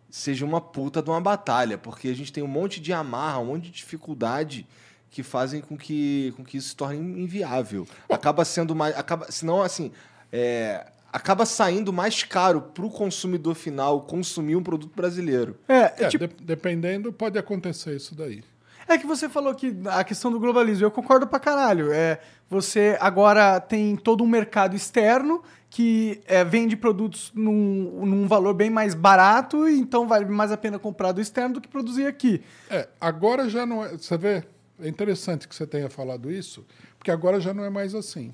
seja uma puta de uma batalha, porque a gente tem um monte de amarra, um monte de dificuldade que fazem com que, com que isso se torne inviável. Acaba sendo mais. Acaba, senão, assim. é, acaba saindo mais caro para o consumidor final consumir um produto brasileiro. É, é É, tipo, de- dependendo, pode acontecer isso daí. É que você falou que a questão do globalismo, eu concordo pra caralho. É, você agora tem todo um mercado externo que é, vende produtos num, num valor bem mais barato, então vale mais a pena comprar do externo do que produzir aqui. É, agora já não é. Você vê, é interessante que você tenha falado isso, porque agora já não é mais assim.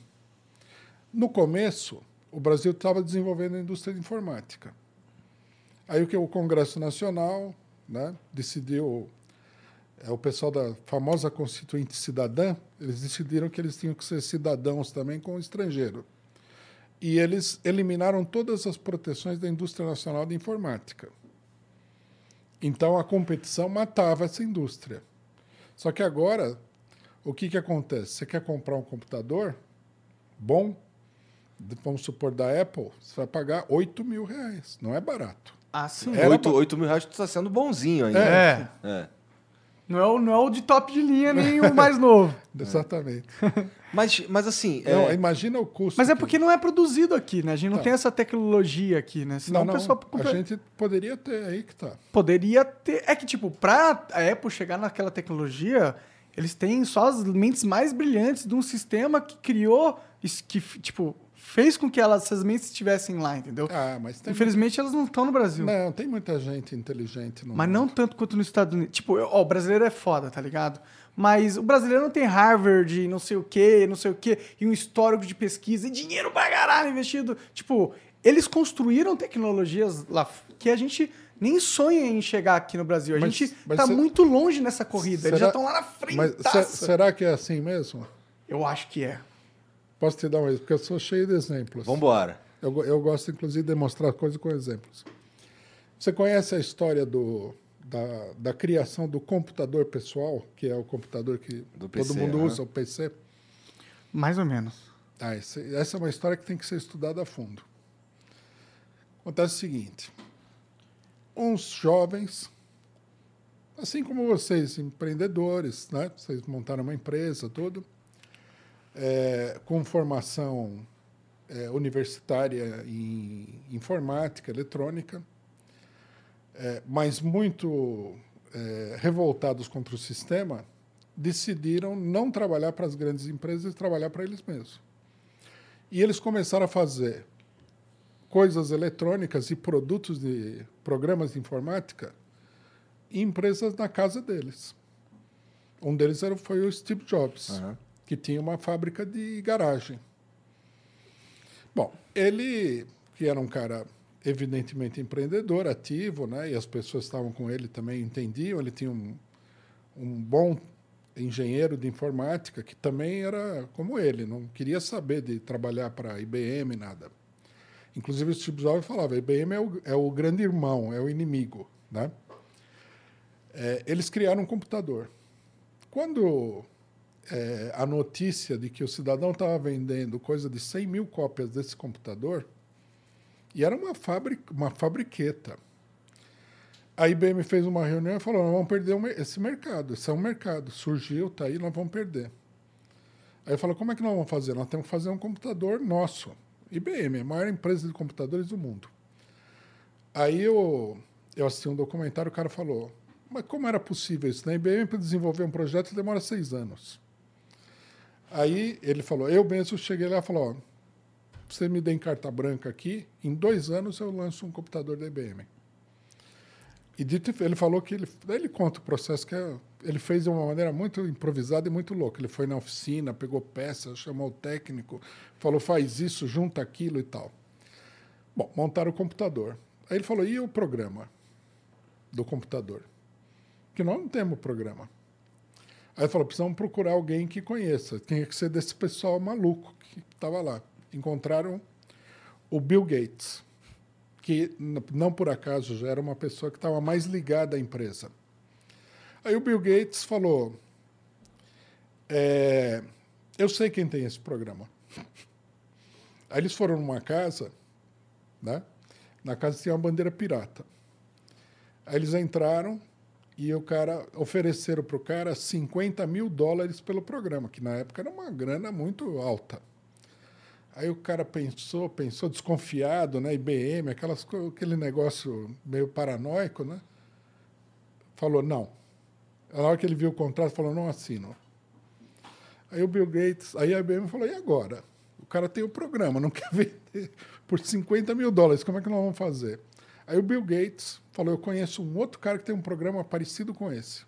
No começo, o Brasil estava desenvolvendo a indústria de informática. Aí o que o Congresso Nacional né, decidiu, é, o pessoal da famosa Constituinte Cidadã, eles decidiram que eles tinham que ser cidadãos também com o estrangeiro. E eles eliminaram todas as proteções da indústria nacional de informática. Então a competição matava essa indústria. Só que agora, o que, que acontece? Você quer comprar um computador bom, de- vamos supor da Apple, você vai pagar 8 mil reais. Não é barato. Ah, sim. Era 8, ba- 8 mil reais tu tá sendo bonzinho ainda. É. É. Não é, o, não é o de top de linha, nem o mais novo. Exatamente. Mas, mas assim. Não, é, imagina o custo. Mas é que- porque não é produzido aqui, né? A gente não Não. tem essa tecnologia aqui, né? Senão Não, não, o pessoal a gente poderia ter aí que tá. poderia ter. É que, tipo, pra a Apple chegar naquela tecnologia, eles têm só as mentes mais brilhantes de um sistema que criou, isso que, tipo, fez com que elas, essas mentes estivessem lá, entendeu? Ah, mas Infelizmente, elas não estão no Brasil. não, tem muita gente inteligente no Mas mundo. não tanto quanto nos Estados Unidos. Tipo, eu- ó, o brasileiro é foda, tá ligado? Mas o brasileiro não tem Harvard, não sei o quê, não sei o quê, e um histórico de pesquisa e dinheiro pra caralho investido. Tipo, eles construíram tecnologias lá que a gente nem sonha em chegar aqui no Brasil. A Mas- gente mas tá muito longe nessa corrida. Eles já Será- estão lá na frente. Mas se- será que é assim mesmo? Eu acho que é. Posso te dar um exemplo? Porque eu sou cheio de exemplos. Vambora. Eu, go- eu gosto, inclusive, de demonstrar coisas com exemplos. Você conhece a história do, da, da criação do computador pessoal, que é o computador que Do todo PC, mundo aham. usa, o PC? Mais ou menos. Ah, esse- essa é uma história que tem que ser estudada a fundo. Acontece o seguinte: uns jovens, assim como vocês, empreendedores, né? Vocês montaram uma empresa, tudo, é, com formação é, universitária em informática, eletrônica, é, mas muito é, revoltados contra o sistema, decidiram não trabalhar para as grandes empresas e trabalhar para eles mesmos. E eles começaram a fazer coisas eletrônicas e produtos de programas de informática em empresas na casa deles. Um deles era, foi o Steve Jobs, Aham. Que tinha uma fábrica de garagem. Bom, ele, que era um cara evidentemente empreendedor, ativo, né? e as pessoas estavam com ele também entendiam, ele tinha um, um bom engenheiro de informática que também era como ele, não queria saber de trabalhar para IBM, nada. Inclusive, o Steve Jobs falava, IBM é o, é o grande irmão, é o inimigo. Né? É, eles criaram um computador. Quando é, a notícia de que o cidadão estava vendendo coisa de 100 mil cópias desse computador, e era uma, fábrica, uma fabriqueta. A IBM fez uma reunião e falou: nós vamos perder esse mercado. Esse é um mercado. Surgiu, está aí, nós vamos perder. Aí falou: como é que nós vamos fazer? Nós temos que fazer um computador nosso. IBM, a maior empresa de computadores do mundo. Aí eu, eu assisti um documentário, o cara falou: mas como era possível isso? Na IBM, para desenvolver um projeto, demora seis anos. Aí ele falou, eu mesmo cheguei lá e falou, ó, você me dê carta branca aqui, em dois anos eu lanço um computador da IBM. E dito, ele falou que ele, ele conta o processo que é, ele fez de uma maneira muito improvisada e muito louca. Ele foi na oficina, pegou peças, chamou o técnico, falou faz isso, junta aquilo e tal. Bom, montaram o computador. Aí ele falou, e o programa do computador? Que nós não temos programa. Aí falou, precisamos procurar alguém que conheça. Tinha que ser desse pessoal maluco que estava lá. Encontraram o Bill Gates, que não por acaso já era uma pessoa que estava mais ligada à empresa. Aí o Bill Gates falou, é, eu sei quem tem esse programa. Aí eles foram numa casa, né? Na casa tinha uma bandeira pirata. Aí eles entraram e o cara ofereceram para o cara 50 mil dólares pelo programa, que na época era uma grana muito alta. Aí o cara pensou, pensou desconfiado, né? IBM, aquelas, aquele negócio meio paranoico, né? Falou não. Na hora que ele viu o contrato, falou não assino. Aí o Bill Gates, aí a IBM falou e agora? O cara tem o programa, não quer vender por 50 mil dólares, como é que nós vamos fazer? Aí o Bill Gates falou: Eu conheço um outro cara que tem um programa parecido com esse.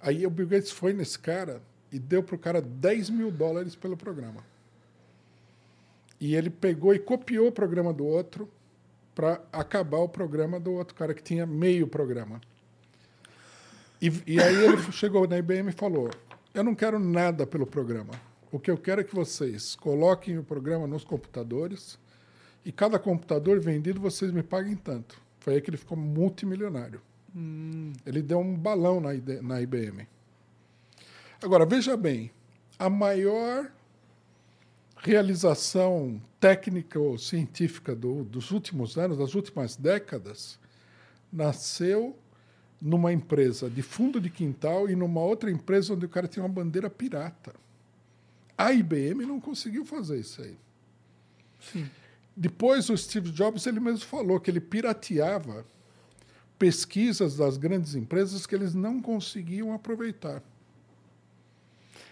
Aí o Bill Gates foi nesse cara e deu para o cara 10 mil dólares pelo programa. E ele pegou e copiou o programa do outro para acabar o programa do outro cara que tinha meio programa. E, e aí ele chegou na IBM e falou: Eu não quero nada pelo programa. O que eu quero é que vocês coloquem o programa nos computadores e cada computador vendido vocês me paguem tanto. Foi aí que ele ficou multimilionário. Hum. Ele deu um balão na, na IBM. Agora, veja bem, a maior realização técnica ou científica do, dos últimos anos, das últimas décadas, nasceu numa empresa de fundo de quintal e numa outra empresa onde o cara tinha uma bandeira pirata. A IBM não conseguiu fazer isso aí. Sim. Depois, o Steve Jobs ele mesmo falou que ele pirateava pesquisas das grandes empresas que eles não conseguiam aproveitar.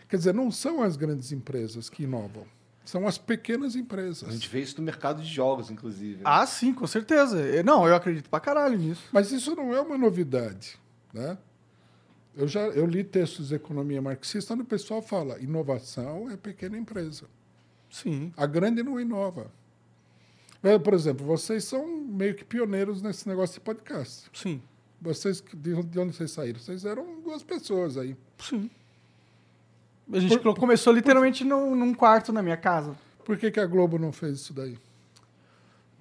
Quer dizer, não são as grandes empresas que inovam, são as pequenas empresas. A gente vê isso no mercado de jogos, inclusive. Né? Ah, sim, com certeza. Não, eu acredito pra caralho nisso. Mas isso não é uma novidade. Né? Eu já eu li textos de economia marxista onde o pessoal fala inovação é pequena empresa. Sim. A grande não inova. É, por exemplo, vocês são meio que pioneiros nesse negócio de podcast. Sim. Vocês, de onde vocês saíram? Vocês eram duas pessoas aí. Sim. A gente por, começou literalmente por, num, num, quarto na minha casa. Por que, que a Globo não fez isso daí?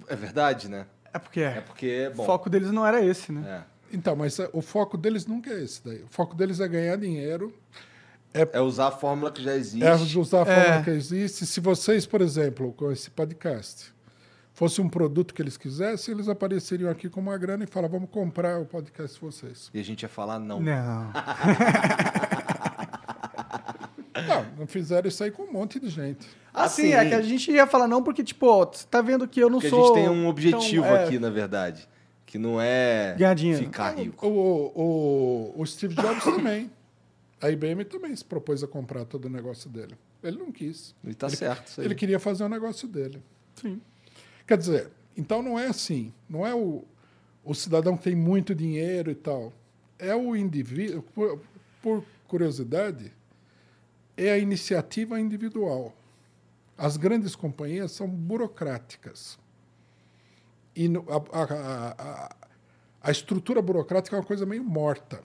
É verdade, né? É porque, é porque bom, o foco deles não era esse, né? É. Então, mas é, o foco deles nunca é esse daí. O foco deles é ganhar dinheiro. É, é usar a fórmula que já existe. É usar a fórmula é. que existe. Se vocês, por exemplo, com esse podcast, fosse um produto que eles quisessem, eles apareceriam aqui com uma grana e falavam, vamos comprar o podcast de vocês. E a gente ia falar não. Não. não, não fizeram isso aí com um monte de gente. Ah, sim, é que a gente ia falar não porque, tipo, ó, você tá vendo que eu não porque sou... a gente tem um objetivo então, é... aqui, na verdade, que não é Ganhar dinheiro. ficar rico. O, o, o Steve Jobs também. A IBM também se propôs a comprar todo o negócio dele. Ele não quis. E tá ele, certo. Ele queria fazer o negócio dele. Sim. Quer dizer, então não é assim. Não é o, o cidadão que tem muito dinheiro e tal. É o indivíduo, por, por curiosidade, é a iniciativa individual. As grandes companhias são burocráticas. E a, a, a, a estrutura burocrática é uma coisa meio morta.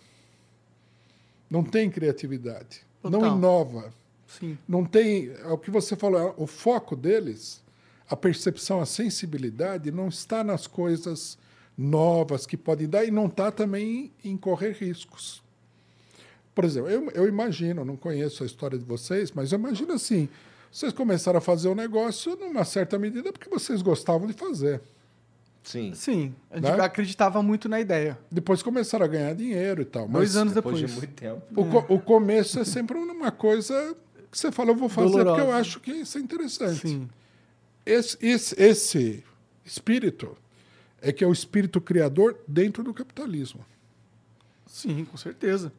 Não tem criatividade. Total. Não inova. Sim. Não tem. É o que você falou, o foco deles a percepção, a sensibilidade não está nas coisas novas que podem dar e não está também em correr riscos. Por exemplo, eu, eu imagino, não conheço a história de vocês, mas eu imagino assim: vocês começaram a fazer o um negócio numa certa medida porque vocês gostavam de fazer. Sim. Sim. A gente né? acreditava muito na ideia. Depois começaram a ganhar dinheiro e tal. Dois anos depois. depois. de muito tempo. O, é. co o começo é sempre uma coisa que você fala, eu vou fazer Dolorosa. porque eu acho que isso é interessante. Sim. Esse, esse, esse espírito é que é o espírito criador dentro do capitalismo. Sim, com certeza.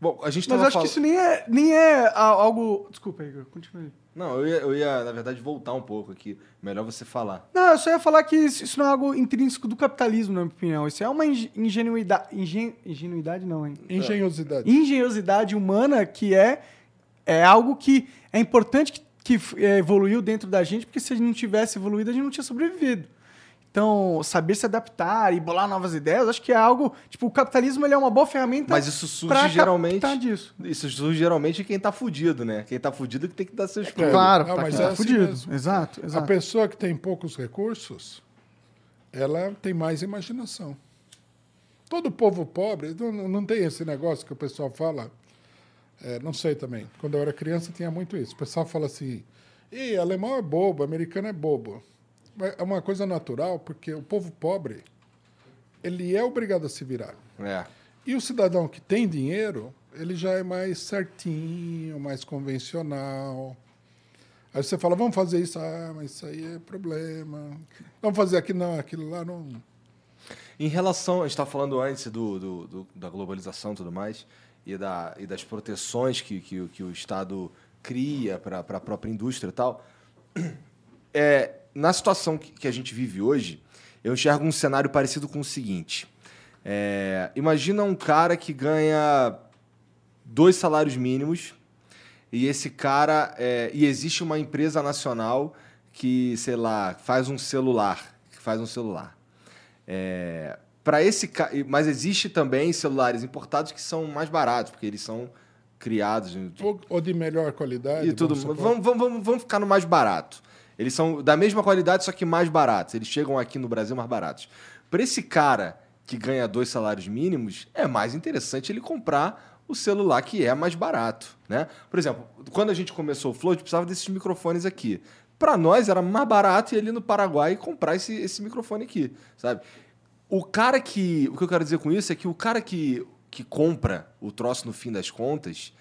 Bom, a gente Mas acho fal- que isso nem é, nem é a- algo. Desculpa, Igor, continue. Não, eu ia, eu ia, na verdade, voltar um pouco aqui. Melhor você falar. Não, eu só ia falar que isso isso não é algo intrínseco do capitalismo, na minha opinião. Isso é uma inge- ingenuidade. Ingen, ingenuidade não, hein? Engenhosidade. Engenhosidade humana que é, é algo que é importante que, que é, evoluiu dentro da gente, porque se a gente não tivesse evoluído, a gente não tinha sobrevivido. Então, saber se adaptar e bolar novas ideias, acho que é algo. Tipo, o capitalismo ele é uma boa ferramenta. Mas isso surge geralmente. disso. Isso surge geralmente em quem tá fudido, né? Quem tá fudido que tem que dar seus pulos. Claro, Ah, pra mas é tá assim fudido. mesmo. Exato, A exato. pessoa que tem poucos recursos, ela tem mais imaginação. Todo povo pobre, não, não tem esse negócio que o pessoal fala. É, não sei também. Quando eu era criança tinha muito isso. O pessoal fala assim: Ih, alemão é bobo, americano é bobo. É uma coisa natural, porque o povo pobre, ele é obrigado a se virar. É. E o cidadão que tem dinheiro, ele já é mais certinho, mais convencional. Aí você fala, vamos fazer isso. Ah, mas isso aí é problema. Vamos fazer aqui, não, aquilo lá não. Em relação, a gente estava falando antes do, do- do- da globalização e tudo mais, e, da, e das proteções que, que, que o Estado cria para a própria indústria e tal. É, na situação que, que a gente vive hoje, eu enxergo um cenário parecido com o seguinte. É, imagina um cara que ganha dois salários mínimos e esse cara é, e existe uma empresa nacional que sei lá faz um celular que faz um celular é, para esse mas existe também celulares importados que são mais baratos porque eles são criados Ou, ou de melhor qualidade. e tudo. vamos Vamos, vamos, vamos, ficar no mais barato. Eles são da mesma qualidade, só que mais baratos. Eles chegam aqui no Brasil mais baratos. Para esse cara que ganha dois salários mínimos, é mais interessante ele comprar o celular que é mais barato, né? Por exemplo, quando a gente começou o Flow, a gente precisava desses microfones aqui. Para nós era mais barato ir ali no Paraguai e comprar esse, esse microfone aqui, sabe? O cara que. O que eu quero dizer com isso é que o cara que, que compra o troço no fim das contas,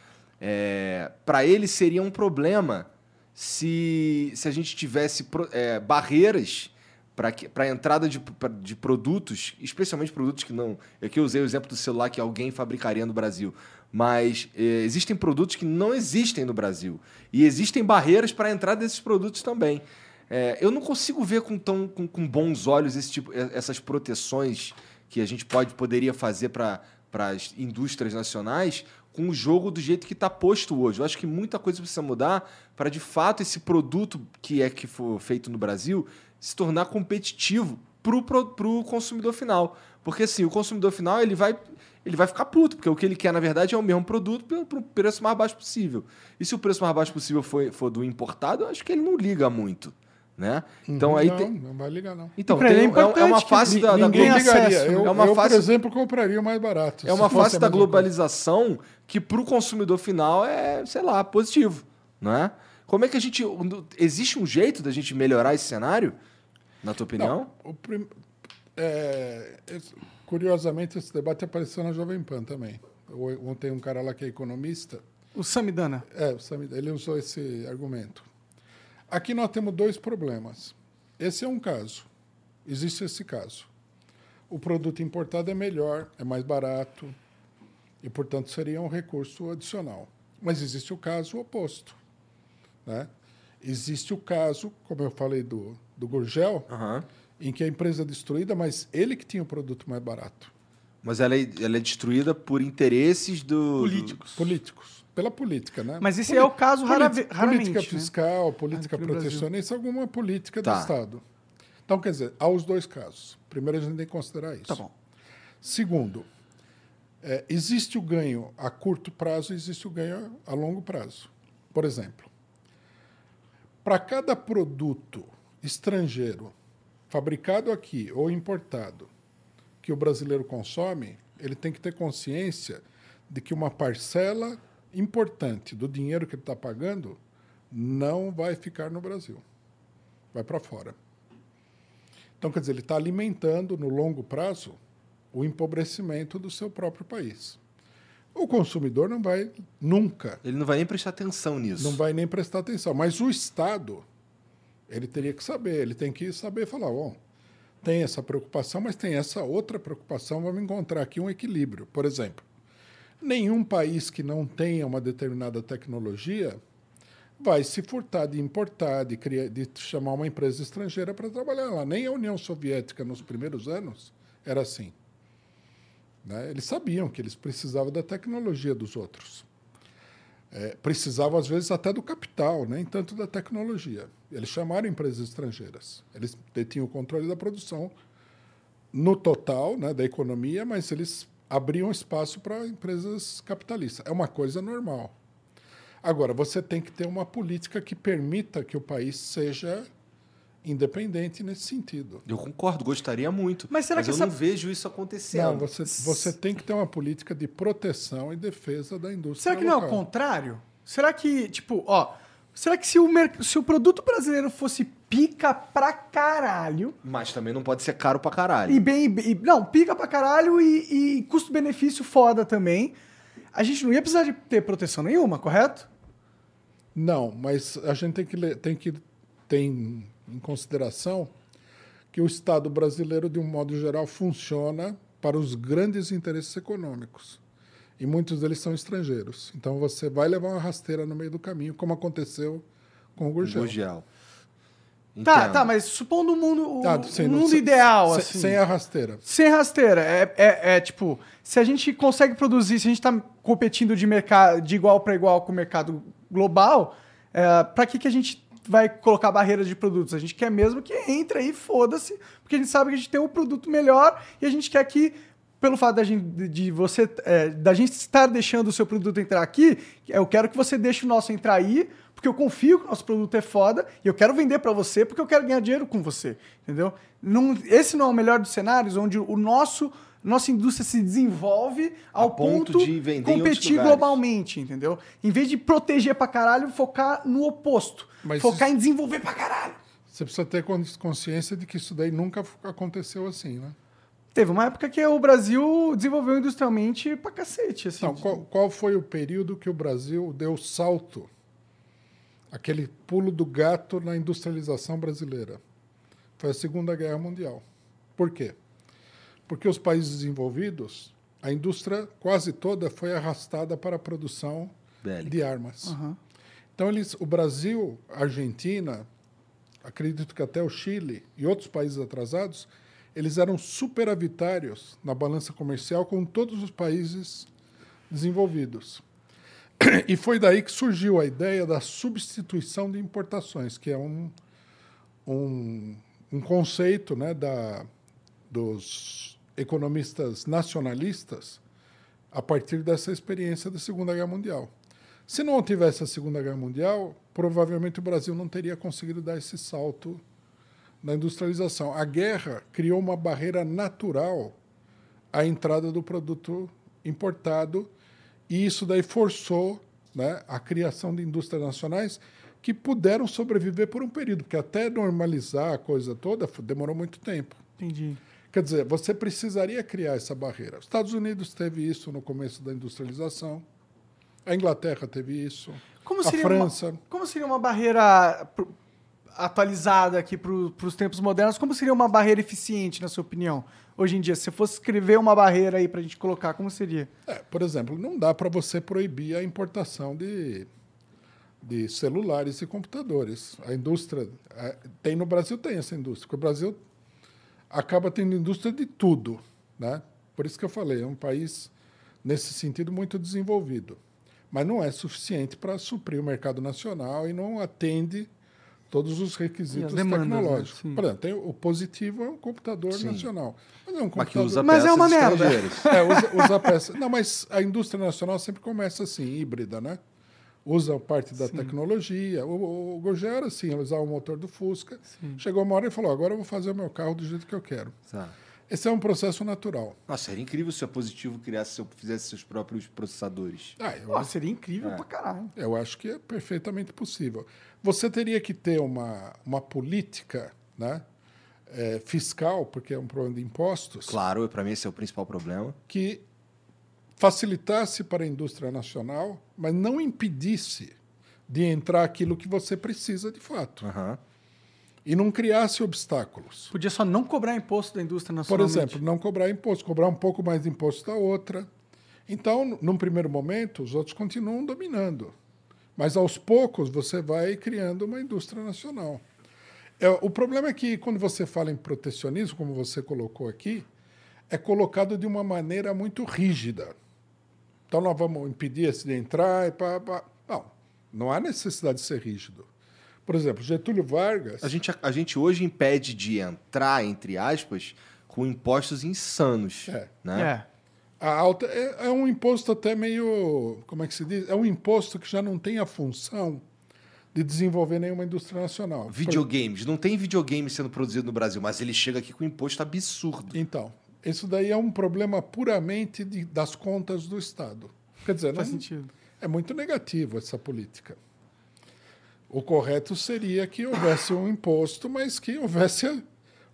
é, para ele seria um problema se, se a gente tivesse é, barreiras para a entrada de, de produtos, especialmente produtos que não. Aqui eu usei o exemplo do celular que alguém fabricaria no Brasil. Mas é, existem produtos que não existem no Brasil. E existem barreiras para a entrada desses produtos também. É, eu não consigo ver com, tão, com, com bons olhos esse tipo, essas proteções que a gente pode, poderia fazer para as indústrias nacionais com o jogo do jeito que está posto hoje. Eu acho que muita coisa precisa mudar para, de fato, esse produto que é que for feito no Brasil se tornar competitivo para o consumidor final. Porque, assim, o consumidor final ele vai, ele vai ficar puto, porque o que ele quer, na verdade, é o mesmo produto pelo preço mais baixo possível. E se o preço mais baixo possível for, for do importado, eu acho que ele não liga muito. Né? Então, aí não, tem, não vai ligar, não. então, pra tem, é é, é uma ni- da, da ninguém Eu glo- acesso, ligaria. né? Eu, É uma eu, fase- por exemplo, compraria o mais barato. é uma a da coisa. globalização que para o consumidor final é, sei lá, positivo, não é? Como é que a gente existe um jeito da gente melhorar esse cenário, na tua opinião? Não, o prim- é, curiosamente, esse debate apareceu na Jovem Pan também. Ontem um cara lá que é economista, O Samidana. é, o Sami- ele usou esse argumento. Aqui nós temos dois problemas. Esse é um caso. Existe esse caso. O produto importado é melhor, é mais barato e, portanto, seria um recurso adicional. Mas existe o caso oposto. Né? Existe o caso, como eu falei do, do Gurgel, Aham. em que a empresa é destruída, mas ele que tinha o produto mais barato. Mas ela é, ela é destruída por interesses do Políticos. Políticos. Pela política, né? Mas esse Poli- é o caso rara, política, raramente. política né? fiscal, política Aqui protecionista, alguma política Tá. do Estado. Então, quer dizer, há os dois casos. Primeiro, a gente tem que considerar isso. Tá bom. Segundo, é, existe o ganho a curto prazo e existe o ganho a longo prazo. Por exemplo, para cada produto estrangeiro fabricado aqui ou importado que o brasileiro consome, ele tem que ter consciência de que uma parcela importante do dinheiro que ele está pagando não vai ficar no Brasil, vai para fora. Então, quer dizer, ele está alimentando no longo prazo o empobrecimento do seu próprio país. O consumidor não vai nunca, Ele não vai nem prestar atenção nisso. não vai nem prestar atenção. Mas o Estado, ele teria que saber, ele tem que saber falar, bom, tem essa preocupação, mas tem essa outra preocupação, vamos encontrar aqui um equilíbrio. Por exemplo, Nenhum país que não tenha uma determinada tecnologia vai se furtar de importar, de, criar, de chamar uma empresa estrangeira para trabalhar lá. Nem a União Soviética, nos primeiros anos, era assim. Né? Eles sabiam que eles precisavam da tecnologia dos outros. É, precisavam, às vezes, até do capital, nem tanto da tecnologia. Eles chamaram empresas estrangeiras. Eles detinham o controle da produção no total né, da economia, mas eles abriam espaço para empresas capitalistas. É uma coisa normal. Agora, você tem que ter uma política que permita que o país seja independente nesse sentido. Eu concordo, gostaria muito. Mas será que eu essa- não vejo isso acontecendo. Não, você, você tem que ter uma política de proteção e defesa da indústria Será que não é o local. contrário? Será que, tipo, ó, será que se o, mer- se o produto brasileiro fosse pica pra caralho, Mas também não pode ser caro pra caralho. e bem, e- não, pica pra caralho e, e custo-benefício foda também, a gente não ia precisar de ter proteção nenhuma, correto? Não, mas a gente tem que, tem que ter em em consideração que o Estado brasileiro, de um modo geral, funciona para os grandes interesses econômicos. E muitos deles são estrangeiros. Então você vai levar uma rasteira no meio do caminho, como aconteceu com o Gurgel. Gurgel. Tá, Entendo. tá, mas supondo o mundo, o, Tá, sim, o não- mundo se- ideal, se- assim. Sem a rasteira. Sem rasteira. É, é, é, tipo, se a gente consegue produzir, se a gente está competindo de, mercado, de igual para igual com o mercado global, é, para que, que a gente vai colocar barreiras de produtos? A gente quer mesmo que entre aí, foda-se, porque a gente sabe que a gente tem um produto melhor e a gente quer que, pelo fato da gente, de você, é, da gente estar deixando o seu produto entrar aqui, eu quero que você deixe o nosso entrar aí, porque eu confio que o nosso produto é foda e eu quero vender para você porque eu quero ganhar dinheiro com você, entendeu? Não, esse não é o melhor dos cenários onde o nosso nossa indústria se desenvolve ao A ponto ponto, de vender competir globalmente, entendeu? Em vez de proteger pra caralho, focar no oposto. Mas focar isso- em desenvolver pra caralho. Você precisa ter cons- consciência de que isso daí nunca aconteceu assim, né? Teve uma época que o Brasil desenvolveu industrialmente pra cacete. Assim, Então, qual, qual foi o período que o Brasil deu salto? Aquele pulo do gato na industrialização brasileira. Foi a Segunda Guerra Mundial. Por quê? Porque os países desenvolvidos, a indústria quase toda foi arrastada para a produção Bélica. de armas. Aham. Então, eles, o Brasil, a Argentina, acredito que até o Chile e outros países atrasados, eles eram superavitários na balança comercial com todos os países desenvolvidos. E foi daí que surgiu a ideia da substituição de importações, que é um, um, um conceito né, da, dos economistas nacionalistas a partir dessa experiência da Segunda Guerra Mundial. Se não tivesse a Segunda Guerra Mundial, provavelmente o Brasil não teria conseguido dar esse salto na industrialização. A guerra criou uma barreira natural à entrada do produto importado e isso daí forçou né, a criação de indústrias nacionais que puderam sobreviver por um período, porque até normalizar a coisa toda demorou muito tempo. Entendi. Quer dizer, você precisaria criar essa barreira. Os Estados Unidos teve isso no começo da industrialização. A Inglaterra teve isso. Como a França. Uma, como seria uma barreira atualizada aqui para os tempos modernos? Como seria uma barreira eficiente, na sua opinião? Hoje em dia, se fosse escrever uma barreira aí para a gente colocar, como seria? É, por exemplo, não dá para você proibir a importação de, de celulares e computadores. A indústria é, tem no Brasil tem essa indústria. porque O Brasil acaba tendo indústria de tudo, né? Por isso que eu falei, é um país nesse sentido muito desenvolvido, mas não é suficiente para suprir o mercado nacional e não atende todos os requisitos demandas, né? tecnológicos. Sim. Por exemplo, tem, o positivo é um computador Sim. nacional, mas não é um Mas computador usa Mas é uma merda. é, usa, usa peça. Não, mas a indústria nacional sempre começa assim, híbrida, né? Usa parte da tecnologia. O, o, o Gurgel era assim, usava o motor do Fusca. Chegou uma hora e falou, agora eu vou fazer o meu carro do jeito que eu quero. Tá. Esse é um processo natural. Nossa, seria incrível se a Positivo criasse, seu, fizesse seus próprios processadores. Ah, eu, Pô, seria incrível É. pra caralho. eu acho que é perfeitamente possível. Você teria que ter uma, uma política né, eh, fiscal, porque é um problema de impostos, Claro, para mim esse é o principal problema. que facilitasse para a indústria nacional, mas não impedisse de entrar aquilo que você precisa de fato. Aham. E não criasse obstáculos. Podia só não cobrar imposto da indústria Por nacional. exemplo, não cobrar imposto, cobrar um pouco mais de imposto da outra. Então, num primeiro momento, os outros continuam dominando. Mas aos poucos você vai criando uma indústria nacional. É, o problema é que quando você fala em protecionismo, como você colocou aqui, é colocado de uma maneira muito rígida. Então nós vamos impedir esse de entrar e pá, pá. Não, não há necessidade de ser rígido. Por exemplo, Getúlio Vargas. A gente, a gente hoje impede de entrar, entre aspas, com impostos insanos. É. Né? É. A alta é, é um imposto até meio. Como é que se diz? É um imposto que já não tem a função de desenvolver nenhuma indústria nacional. Videogames. Não tem videogame sendo produzido no Brasil, mas ele chega aqui com imposto absurdo. Então, isso daí é um problema puramente de, das contas do Estado. Quer dizer, Faz não, sentido. é muito negativo essa política. O correto seria que houvesse um imposto, mas que houvesse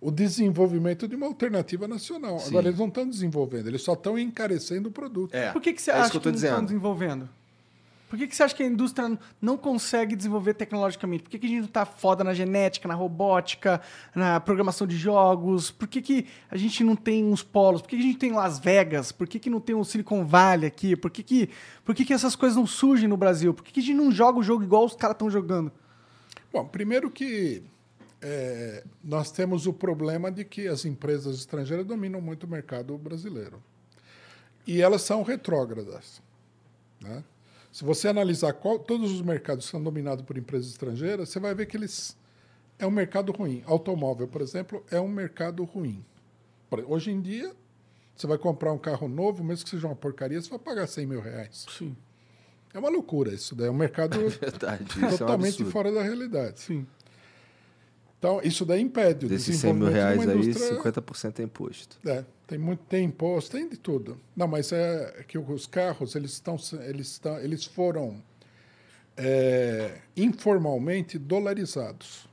o desenvolvimento de uma alternativa nacional. Sim. Agora, eles não estão desenvolvendo, eles só estão encarecendo o produto. É. Por que, que você é acha que tô não estão desenvolvendo? Por que, que você acha que a indústria não consegue desenvolver tecnologicamente? Por que, que a gente não tá foda na genética, na robótica, na programação de jogos? Por que, que a gente não tem uns polos? Por que, que a gente tem Las Vegas? Por que, que não tem o Silicon Valley aqui? Por que, que, por que, que essas coisas não surgem no Brasil? Por que, que a gente não joga o jogo igual os caras estão jogando? Bom, primeiro que é, nós temos o problema de que as empresas estrangeiras dominam muito o mercado brasileiro. E elas são retrógradas. Né? Se você analisar qual- todos os mercados que são dominados por empresas estrangeiras, você vai ver que eles é um mercado ruim. Automóvel, por exemplo, é um mercado ruim. Hoje em dia, você vai comprar um carro novo, mesmo que seja uma porcaria, você vai pagar 100 mil reais. Sim. É uma loucura isso daí. É um mercado Verdade. Isso é um totalmente fora da realidade. Sim. Então, isso daí impede o Desses 100 mil desenvolvimento reais de aí, uma indústria... 50% é imposto. É, tem muito, tem imposto, tem de tudo. Não, mas é que os carros eles estão, eles estão, eles foram é, informalmente dolarizados.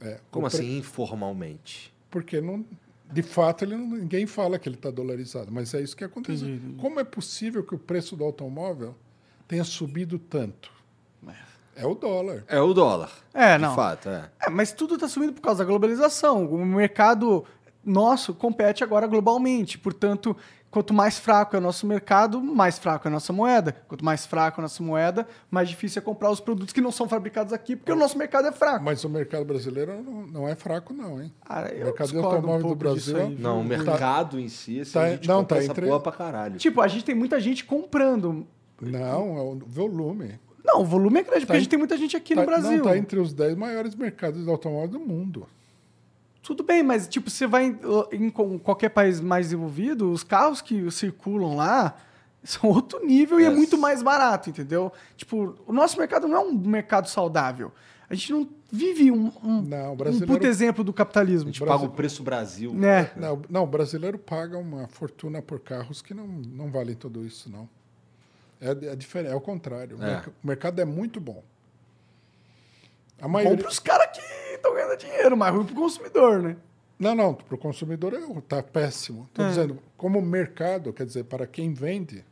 É, Como o pre- assim, informalmente? Porque não, de fato ele não- ninguém fala que ele está dolarizado, mas é isso que entendi. Como é possível que o preço do automóvel tenha subido tanto? É o dólar. É o dólar. É, de não. fato, é. É, mas tudo está subindo por causa da globalização. O mercado nosso compete agora globalmente. Portanto, quanto mais fraco é o nosso mercado, mais fraco é a nossa moeda. Quanto mais fraco é a nossa moeda, mais difícil é comprar os produtos que não são fabricados aqui, porque o nosso mercado é fraco. Mas o mercado brasileiro não, não é fraco, não, hein? Cara, o mercado de discordo um automóvel do Brasil. aí, viu? Não, o mercado em si, assim, Tá- a gente não, tá entre- porra pra caralho. Tipo, a gente tem muita gente comprando. Não, é o volume. Não, o volume é grande, porque Tá a em- gente tem muita gente aqui Tá- no Brasil. Não, está entre os 10 maiores mercados de automóvel do mundo. Tudo bem, mas tipo, você vai em, em qualquer país mais desenvolvido, os carros que circulam lá são outro nível e é Yes. muito mais barato, entendeu? Tipo, o nosso mercado não é um mercado saudável. A gente não vive um, um, Não, o um puto exemplo do A capitalismo. gente Brasil- paga o preço Brasil. Né? Não, não, o brasileiro paga uma fortuna por carros que não, não valem tudo isso, não. É, é diferente, é o contrário. O É. O mercado é muito bom. A Bom maioria... pros caras que estão ganhando dinheiro, mas ruim pro consumidor, né? Não, não, para o consumidor está péssimo. Estou É. dizendo, como mercado, quer dizer, para quem vende,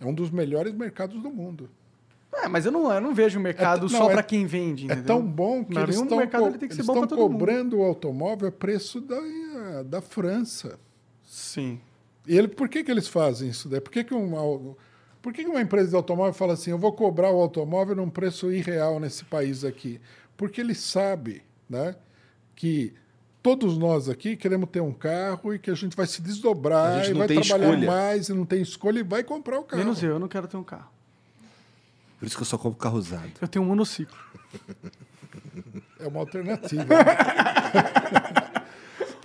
é um dos melhores mercados do mundo. É, mas eu não, eu não vejo o mercado É t- só não, é- para quem vende, É entendeu? tão bom que Não, eles estão mercado ele tem que ser eles bom estão todo mundo. cobrando o automóvel a preço da, da França. Sim. E ele, por que, que eles fazem isso? daí? Por que, que, uma, por que, uma empresa de automóvel fala assim, eu vou cobrar o automóvel num preço irreal nesse país aqui? Porque ele sabe né, que todos nós aqui queremos ter um carro e que a gente vai se A desdobrar gente e não vai tem trabalhar escolha. mais e não tem escolha e vai comprar o carro. Menos eu, eu não quero ter um carro. Por isso que eu só compro carro usado. Eu tenho um monociclo. É uma alternativa.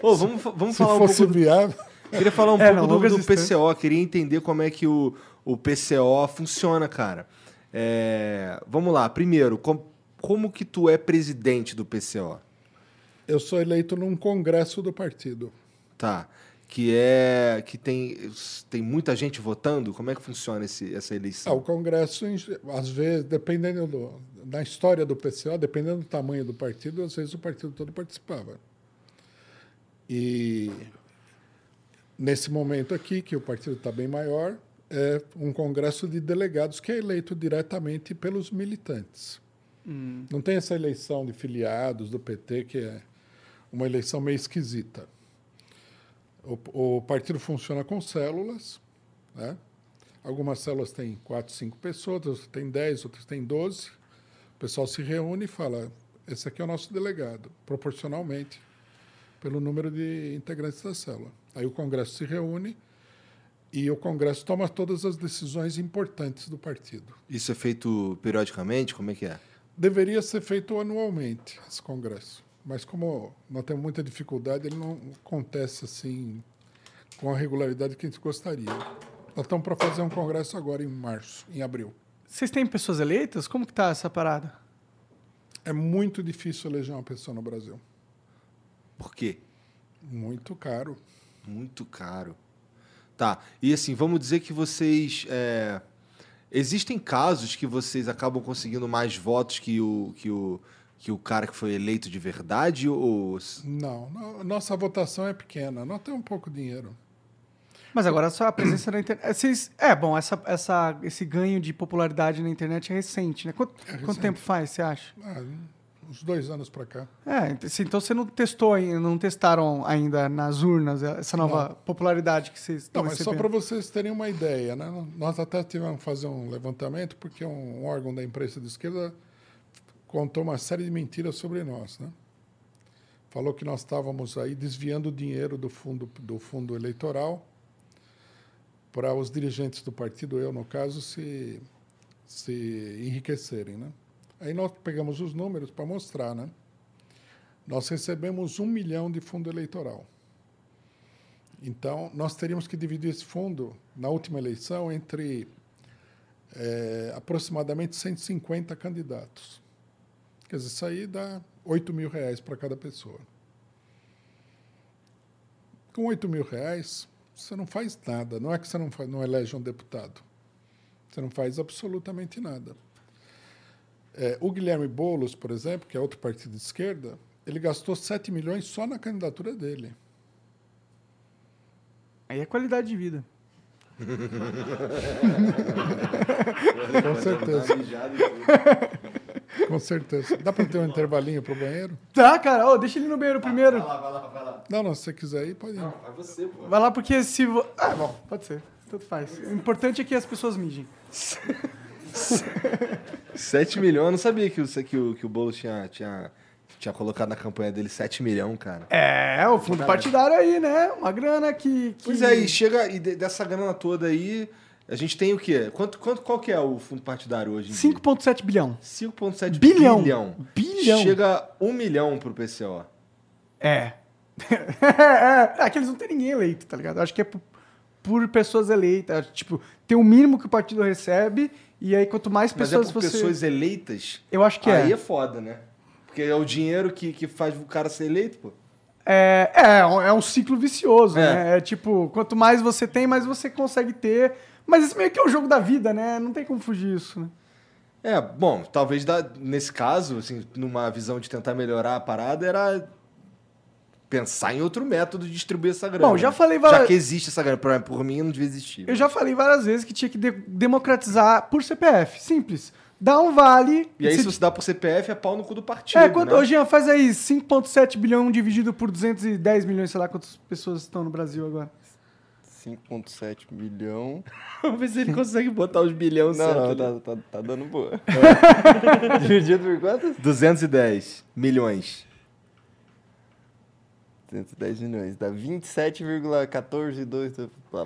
Ô, vamos, vamos se falar um fosse pouco. do- viável. Queria falar um É, pouco não, do, do. PCO. Queria entender como é que o, o PCO funciona, cara. É, vamos lá. Primeiro, com- como que tu é presidente do PCO? Eu sou eleito num congresso do partido. Tá. Que é. Que tem, tem muita gente votando? Como é que funciona esse, essa Ah, eleição? o Congresso, às vezes, dependendo do, da história do PCO, dependendo do tamanho do partido, às vezes o partido todo participava. E nesse momento aqui, que o partido está bem maior, é um congresso de delegados que é eleito diretamente pelos militantes. Não tem essa eleição de filiados do PT, que é uma eleição meio esquisita. O, o partido funciona com células, Né? Algumas células têm quatro, cinco pessoas, outras têm 10, outras têm 12. O pessoal se reúne e fala: esse aqui é o nosso delegado, proporcionalmente pelo número de integrantes da célula. Aí o Congresso se reúne e o Congresso toma todas as decisões importantes do partido. Isso é feito periodicamente? Como é que é? Deveria ser feito anualmente esse Congresso, mas como nós temos muita dificuldade, ele não acontece assim com a regularidade que a gente gostaria. Nós estamos para fazer um Congresso agora em março, em abril. Vocês têm pessoas eleitas? Como que tá essa parada? É muito difícil eleger uma pessoa no Brasil. Por quê? Muito caro. Muito caro. Tá. E assim, vamos dizer que vocês. é, Existem casos que vocês acabam conseguindo mais votos que o, que o, que o cara que foi eleito de verdade? Ou. Não, no- nossa votação é pequena. Nós temos um pouco de dinheiro. Mas agora só a presença na internet. Vocês... É, bom, essa, essa, esse ganho de popularidade na internet é recente, né? Quanto, quanto recente. tempo faz, você acha? Ah, uns dois anos para cá. É, então você não testou ainda, não testaram ainda nas urnas essa nova popularidade que vocês estão Não, mas só para vocês terem uma ideia, né? Nós até tivemos que fazer um levantamento porque um órgão da imprensa de esquerda contou uma série de mentiras sobre nós, né? Falou que nós estávamos aí desviando dinheiro do fundo do fundo eleitoral para os dirigentes do partido, eu no caso, se se enriquecerem, né? Aí nós pegamos os números para mostrar, né? Nós recebemos um milhão de fundo eleitoral. Então, nós teríamos que dividir esse fundo, na última eleição, entre eh, aproximadamente 150 candidatos. Quer dizer, isso aí dá 8 mil reais para cada pessoa. Com 8 mil reais, você não faz nada. Não é que você não, faz, não elege um deputado. Você não faz absolutamente nada. Eh, o Guilherme Boulos, por exemplo, que é outro partido de esquerda, ele gastou 7 milhões só na candidatura dele. Aí é qualidade de vida. Com certeza. Com certeza. Dá para ter um intervalinho para o banheiro? Tá, cara, Ô, deixa ele no banheiro primeiro. Vai lá, vai lá, vai lá. Não, não, se você quiser ir, pode ir. Vai você, pô. Vai lá porque se. Vo... Ah, bom, pode ser. Tanto faz. O importante é que as pessoas mijem. 7 milhões, eu não sabia que o, que o, que o Boulos tinha, tinha, tinha colocado na campanha dele 7 milhões, cara. É, o fundo partidário aí, né? Uma grana que. que... Pois é, e chega, e de- dessa grana toda aí, a gente tem o quê? Quanto, quanto, qual que é o fundo partidário hoje em dia? 5,7 bilhão. 5,7 Bilhão. bilhão. Bilhão. Chega 1 milhão pro PCO. É. é, é que eles não têm ninguém eleito, tá ligado? Eu Acho que é por, por pessoas eleitas. Tipo, tem o mínimo que o partido recebe, e aí quanto mais Mas é pessoas por você. pessoas eleitas? Eu acho que aí é. é foda, né? Porque é o dinheiro que, que faz o cara ser eleito, pô. É, é, um- é um ciclo vicioso, É. né? É tipo, quanto mais você tem, mais você consegue ter. Mas isso meio que é o jogo da vida, né? Não tem como fugir isso, né? É, bom, talvez da- nesse caso, assim, numa visão de tentar melhorar a parada, era pensar em outro método de distribuir essa grana. Bom, já né? falei várias- Já que existe essa grana, por, por mim não devia existir. Eu já falei várias vezes que tinha que de- democratizar por CPF. Simples. Dá um vale. E aí, se- se você dá pro CPF, é pau no cu do partido. É, quanto, né? ô, Jean, faz aí 5,7 bilhão dividido por 210 milhões, sei lá quantas pessoas estão no Brasil agora. 5,7 milhão. Vamos ver se ele consegue botar os bilhões Não, certo não, tá, tá, tá dando boa. Dividido por quantas? 210 milhões. 210 milhões. Dá 27,142.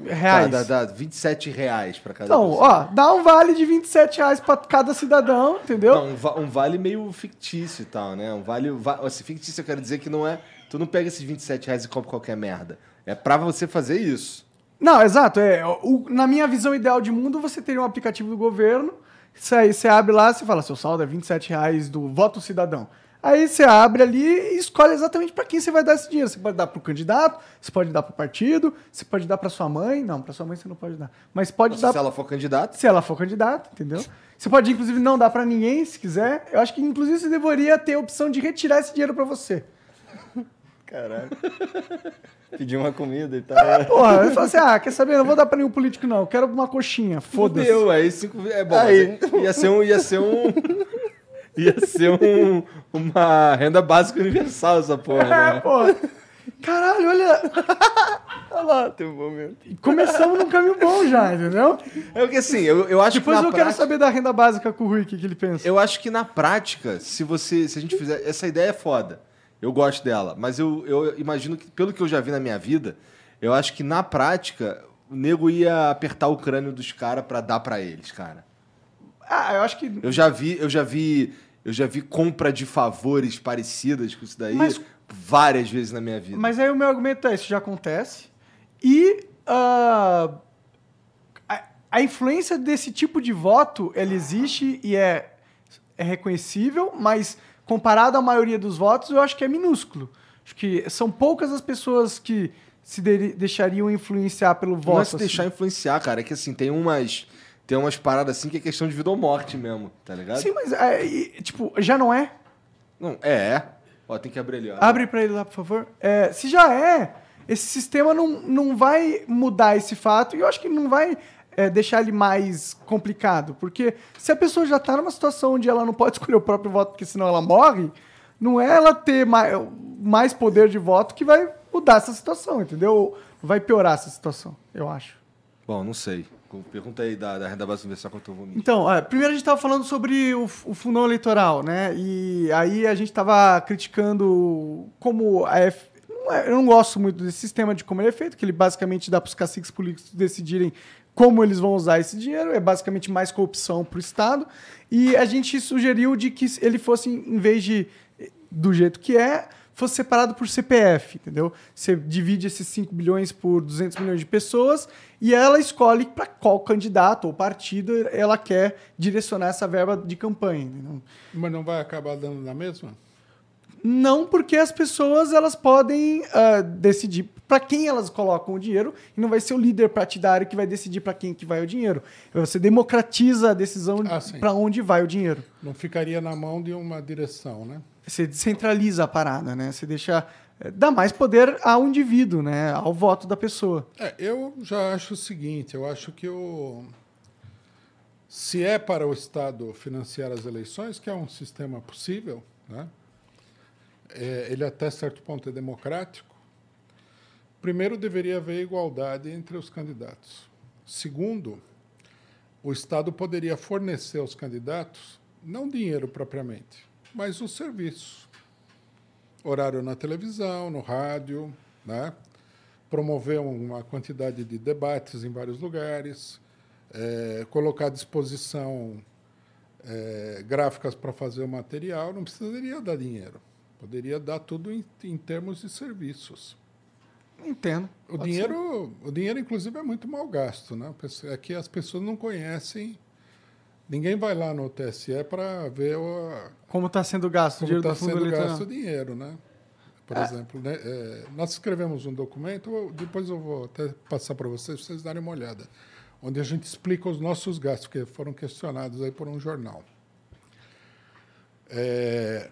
Reais. Dá, dá, dá 27 reais pra cada Então, pessoa. ó, dá um vale de 27 reais pra cada cidadão, entendeu? Não, um, va- um vale meio fictício e tal, né? Um vale. va- Assim, fictício eu quero dizer que não é. Tu não pega esses 27 reais e compra qualquer merda. É pra você fazer isso. Não, exato. É, o- na minha visão ideal de mundo, você teria um aplicativo do governo, você, aí você abre lá, você fala, seu saldo é 27 reais do voto cidadão. Aí você abre ali e escolhe exatamente para quem você vai dar esse dinheiro. Você pode dar para o candidato, você pode dar para o partido, você pode dar para sua mãe. Não, para sua mãe você não pode dar. Mas pode Se dar ela for candidata. se ela for candidata, entendeu? Você pode, inclusive, não dar para ninguém, se quiser. Eu acho que, inclusive, você deveria ter a opção de retirar esse dinheiro para você. Caralho. Pedir uma comida e tal. Porra, eu falo assim, ah, quer saber? Não vou dar para nenhum político, não. Eu quero uma coxinha. Foda-se. Fudeu, aí cinco. É bom. Aí. mas Ia ser um. Ia ser um. Ia ser um, uma renda básica universal essa porra, É, né? pô. Caralho, olha. Olha lá, tem um momento. Começamos num caminho bom já, entendeu? É porque assim, eu, eu acho Depois que na eu quero prática, saber da renda básica com o Rui, o que, que ele pensa. Eu acho que na prática, se você. Se a gente fizer. Essa ideia é foda. Eu gosto dela. Mas eu, eu imagino que, pelo que eu já vi na minha vida, eu acho que na prática, o nego ia apertar o crânio dos caras pra dar pra eles, cara. Ah, eu acho que. Eu já vi, eu já vi. Eu já vi compra de favores parecidas com isso daí Mas- várias vezes na minha vida. Mas aí o meu argumento é: isso já acontece. E ah, a, a influência desse tipo de voto, ela existe e é, é reconhecível, mas comparado à maioria dos votos, eu acho que é minúsculo. Acho que são poucas as pessoas que se de- deixariam influenciar pelo voto. Não é se assim. deixar influenciar, cara. É que assim, tem umas. Tem umas paradas assim que é questão de vida ou morte mesmo, tá ligado? Sim, mas é, e, tipo, já não é? Não, é. Ó, tem que abrir ali, ó. Abre pra ele lá, por favor. É, se já é, esse sistema não, não vai mudar esse fato e eu acho que não vai é, deixar ele mais complicado. Porque se a pessoa já tá numa situação onde ela não pode escolher o próprio voto porque senão ela morre, não é ela ter mais, mais poder de voto que vai mudar essa situação, entendeu? Vai piorar essa situação, eu acho. Bom, não sei. Pergunta aí da, da renda universal quanto eu vou. Então, é, primeiro a gente estava falando sobre o, o fundão eleitoral, né? E aí a gente estava criticando como a F... é- eu não gosto muito desse sistema de como ele é feito, que ele basicamente dá para os caciques políticos decidirem como eles vão usar esse dinheiro, é basicamente mais corrupção para o Estado. E a gente sugeriu de que ele fosse, em vez de do jeito que é, fosse separado por CPF, entendeu? Você divide esses 5 bilhões por 200 milhões de pessoas e ela escolhe para qual candidato ou partido ela quer direcionar essa verba de campanha. entendeu? Mas não vai acabar dando na mesma? Não porque as pessoas elas podem ah, decidir para quem elas colocam o dinheiro e não vai ser o líder partidário que vai decidir para quem que vai o dinheiro. Você democratiza a decisão Ah, para onde vai o dinheiro. Não ficaria na mão de uma direção, né? Você descentraliza a parada, né? Você deixa eh, dá mais poder ao indivíduo, né? Ao voto da pessoa. É, eu já acho o seguinte, eu acho que o se é para o Estado financiar as eleições, que é um sistema possível, né? É, ele até certo ponto é democrático. Primeiro, deveria haver igualdade entre os candidatos. Segundo, o Estado poderia fornecer aos candidatos não dinheiro propriamente, mas os serviços. Horário na televisão, no rádio, né? promover uma quantidade de debates em vários lugares, eh, colocar à disposição eh, gráficas para fazer o material, não precisaria dar dinheiro. Poderia dar tudo em, em termos de serviços. Entendo. O dinheiro, o dinheiro, inclusive, é muito mal gasto. Né? É que as pessoas não conhecem. Ninguém vai lá no TSE para ver o. Como está sendo gasto o dinheiro está do fundo sendo eleitoral? gasto o dinheiro, né? Por exemplo, né, é, nós escrevemos um documento, depois eu vou até passar para vocês, para vocês darem uma olhada, onde a gente explica os nossos gastos, que foram questionados aí por um jornal. É,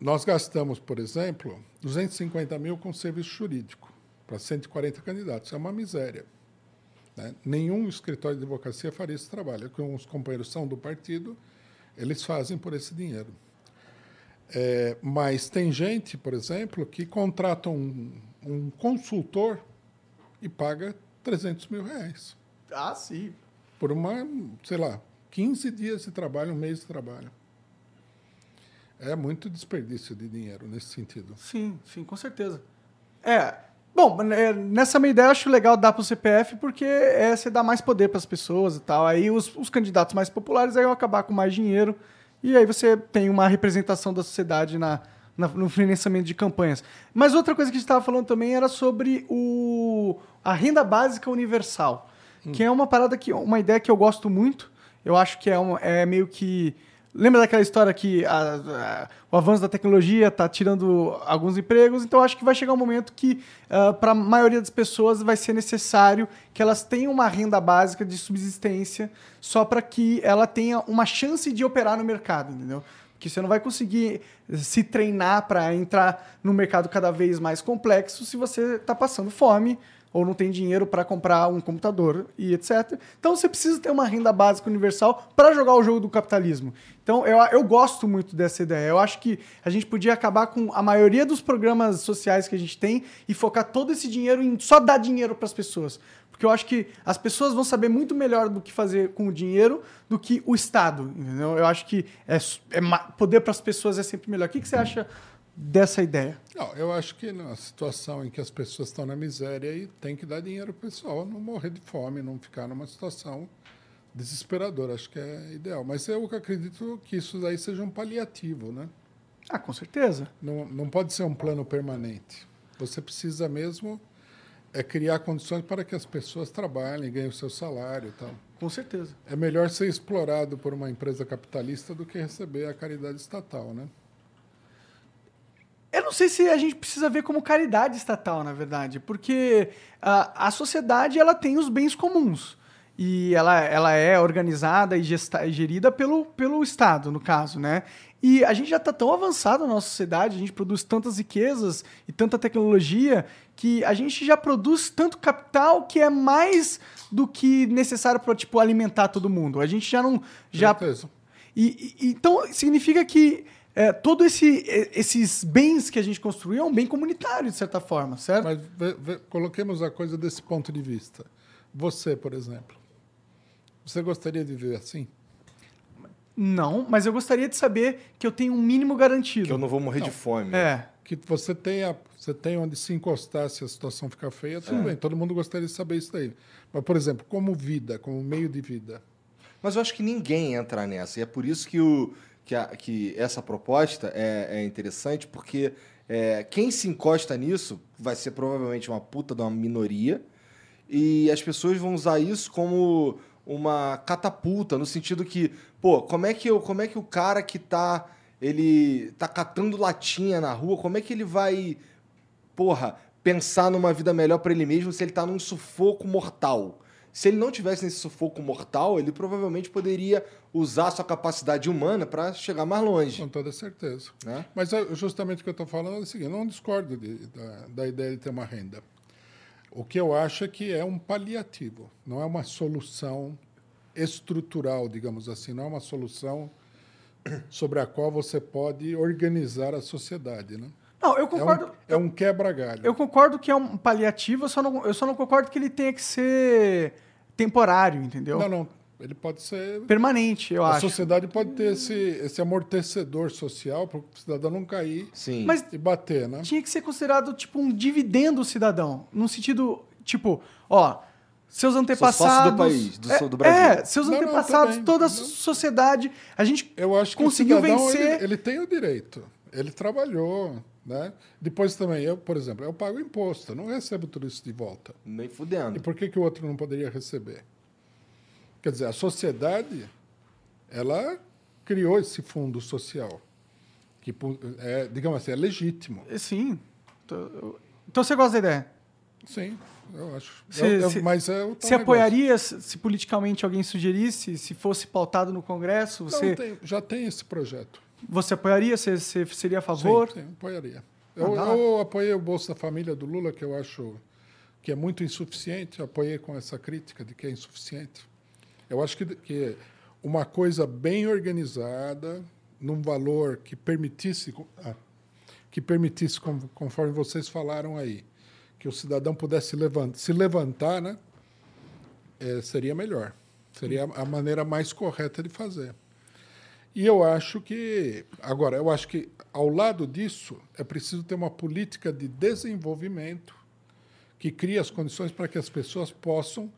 nós gastamos, por exemplo, 250 mil com serviço jurídico para 140 candidatos. É uma miséria. Né? Nenhum escritório de advocacia faria esse trabalho. Com os companheiros são do partido, eles fazem por esse dinheiro. É, mas tem gente, por exemplo, que contrata um, um consultor e paga 300 mil reais Ah, sim. por uma, sei lá, 15 dias de trabalho, um mês de trabalho. É muito desperdício de dinheiro nesse sentido. Sim, sim, com certeza. É. Bom, é, nessa minha ideia eu acho legal dar para o CPF porque é, você dá mais poder para as pessoas e tal. Aí os, os candidatos mais populares aí vão acabar com mais dinheiro e aí você tem uma representação da sociedade na, na- no financiamento de campanhas. Mas outra coisa que a gente estava falando também era sobre o, a renda básica universal, que é uma parada que uma ideia que eu gosto muito. Eu acho que é, um, é meio que Lembra daquela história que a- a- o avanço da tecnologia está tirando alguns empregos? Então, acho que vai chegar um momento que, para a maioria das pessoas, vai ser necessário que elas tenham uma renda básica de subsistência só para que ela tenha uma chance de operar no mercado, entendeu? Porque você não vai conseguir se treinar para entrar num mercado cada vez mais complexo se você está passando fome ou não tem dinheiro para comprar um computador e etc. Então você precisa ter uma renda básica universal para jogar o jogo do capitalismo. Então eu, eu gosto muito dessa ideia. Eu acho que a gente podia acabar com a maioria dos programas sociais que a gente tem e focar todo esse dinheiro em só dar dinheiro para as pessoas. Porque eu acho que as pessoas vão saber muito melhor do que fazer com o dinheiro do que o Estado. Entendeu? Eu acho que é, é poder para as pessoas é sempre melhor. O que, que você acha dessa ideia? Não, eu acho que na situação em que as pessoas estão na miséria e tem que dar dinheiro para o pessoal não morrer de fome, não ficar numa situação desesperadora. Acho que é ideal. Mas eu acredito que isso aí seja um paliativo, né? Ah, com certeza. Não, não pode ser um plano permanente. Você precisa mesmo é criar condições para que as pessoas trabalhem, ganhem o seu salário e tal. Com certeza. É melhor ser explorado por uma empresa capitalista do que receber a caridade estatal, né? Eu não sei se a gente precisa ver como caridade estatal, na verdade, porque a, a sociedade ela tem os bens comuns e ela, ela é organizada e gesta, gerida pelo, pelo Estado, no caso, né? E a gente já está tão avançado na nossa sociedade, a gente produz tantas riquezas e tanta tecnologia que a gente já produz tanto capital que é mais do que necessário para tipo alimentar todo mundo. A gente já não já e, e então significa que é, todos esse, esses bens que a gente construiu é um bem comunitário, de certa forma, certo? Mas vê, vê, coloquemos a coisa desse ponto de vista. Você, por exemplo, você gostaria de viver assim? Não, mas eu gostaria de saber que eu tenho um mínimo garantido. Que eu não vou morrer não. de fome. É. Que você tenha, você tenha onde se encostar se a situação ficar feia, tudo é. bem. Todo mundo gostaria de saber isso daí. Mas, por exemplo, como vida, como meio de vida. Mas eu acho que ninguém entra nessa. E é por isso que, o, que, a, que essa proposta é, é interessante, porque é, quem se encosta nisso vai ser provavelmente uma puta de uma minoria. E as pessoas vão usar isso como uma catapulta, no sentido que, pô, como é que, eu, como é que o cara que tá, ele tá catando latinha na rua, como é que ele vai, porra, pensar numa vida melhor para ele mesmo se ele tá num sufoco mortal? Se ele não tivesse nesse sufoco mortal, ele provavelmente poderia usar sua capacidade humana para chegar mais longe. Com toda certeza. Né? Mas é justamente o que eu estou falando é o seguinte: eu não discordo de, da, da ideia de ter uma renda. O que eu acho é que é um paliativo, não é uma solução estrutural, digamos assim, não é uma solução sobre a qual você pode organizar a sociedade, né? Não, eu concordo. É um, é um quebra-galho. Eu concordo que é um paliativo, eu só, não, eu só não concordo que ele tenha que ser temporário, entendeu? Não, não. Ele pode ser. Permanente, eu a acho. A sociedade pode ter esse, esse amortecedor social para o cidadão não cair Sim. Mas e bater, né? Tinha que ser considerado tipo um dividendo cidadão. No sentido, tipo, ó, seus antepassados. do país, do, é, do Brasil. É, seus não, antepassados, não, toda a sociedade. A gente Eu acho que conseguiu o cidadão, vencer. Ele, ele tem o direito. Ele trabalhou. Né? Depois também, eu, por exemplo, eu pago imposto, eu não recebo tudo isso de volta. Nem fudendo. E por que, que o outro não poderia receber? Quer dizer, a sociedade, ela criou esse fundo social, que, é, digamos assim, é legítimo. Sim. Então você gosta da ideia? Sim, eu acho. Se, eu, eu, se, mas é você apoiaria se, se, politicamente alguém sugerisse, se fosse pautado no Congresso? Você... Não, tem, já tem esse projeto. Você apoiaria? Você, você seria a favor? Sim, sim apoiaria. Eu, ah, eu apoiei o Bolsa Família do Lula, que eu acho que é muito insuficiente. apoiei com essa crítica de que é insuficiente. Eu acho que, que uma coisa bem organizada, num valor que permitisse, ah, que permitisse, conforme vocês falaram aí, que o cidadão pudesse levantar, se levantar, né, é, seria melhor. Seria a maneira mais correta de fazer. E eu acho que, agora, eu acho que ao lado disso é preciso ter uma política de desenvolvimento que crie as condições para que as pessoas possam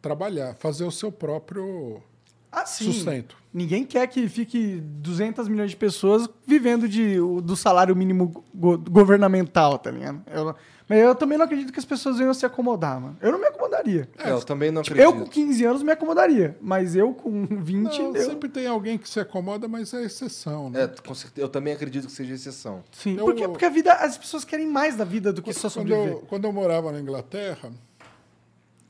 trabalhar, fazer o seu próprio ah, sustento. Ninguém quer que fique 200 milhões de pessoas vivendo de, do salário mínimo go governamental, tá ligado? Eu, mas eu também não acredito que as pessoas venham se acomodar, mano. Eu não me acomodaria. É, eu também não acredito. Eu com 15 anos me acomodaria, mas eu com 20... Não, eu... Sempre tem alguém que se acomoda, mas é exceção, né? É, com certeza, eu também acredito que seja exceção. Sim, eu, porque, porque a vida, as pessoas querem mais da vida do que só sobreviver. Quando eu, quando eu morava na Inglaterra,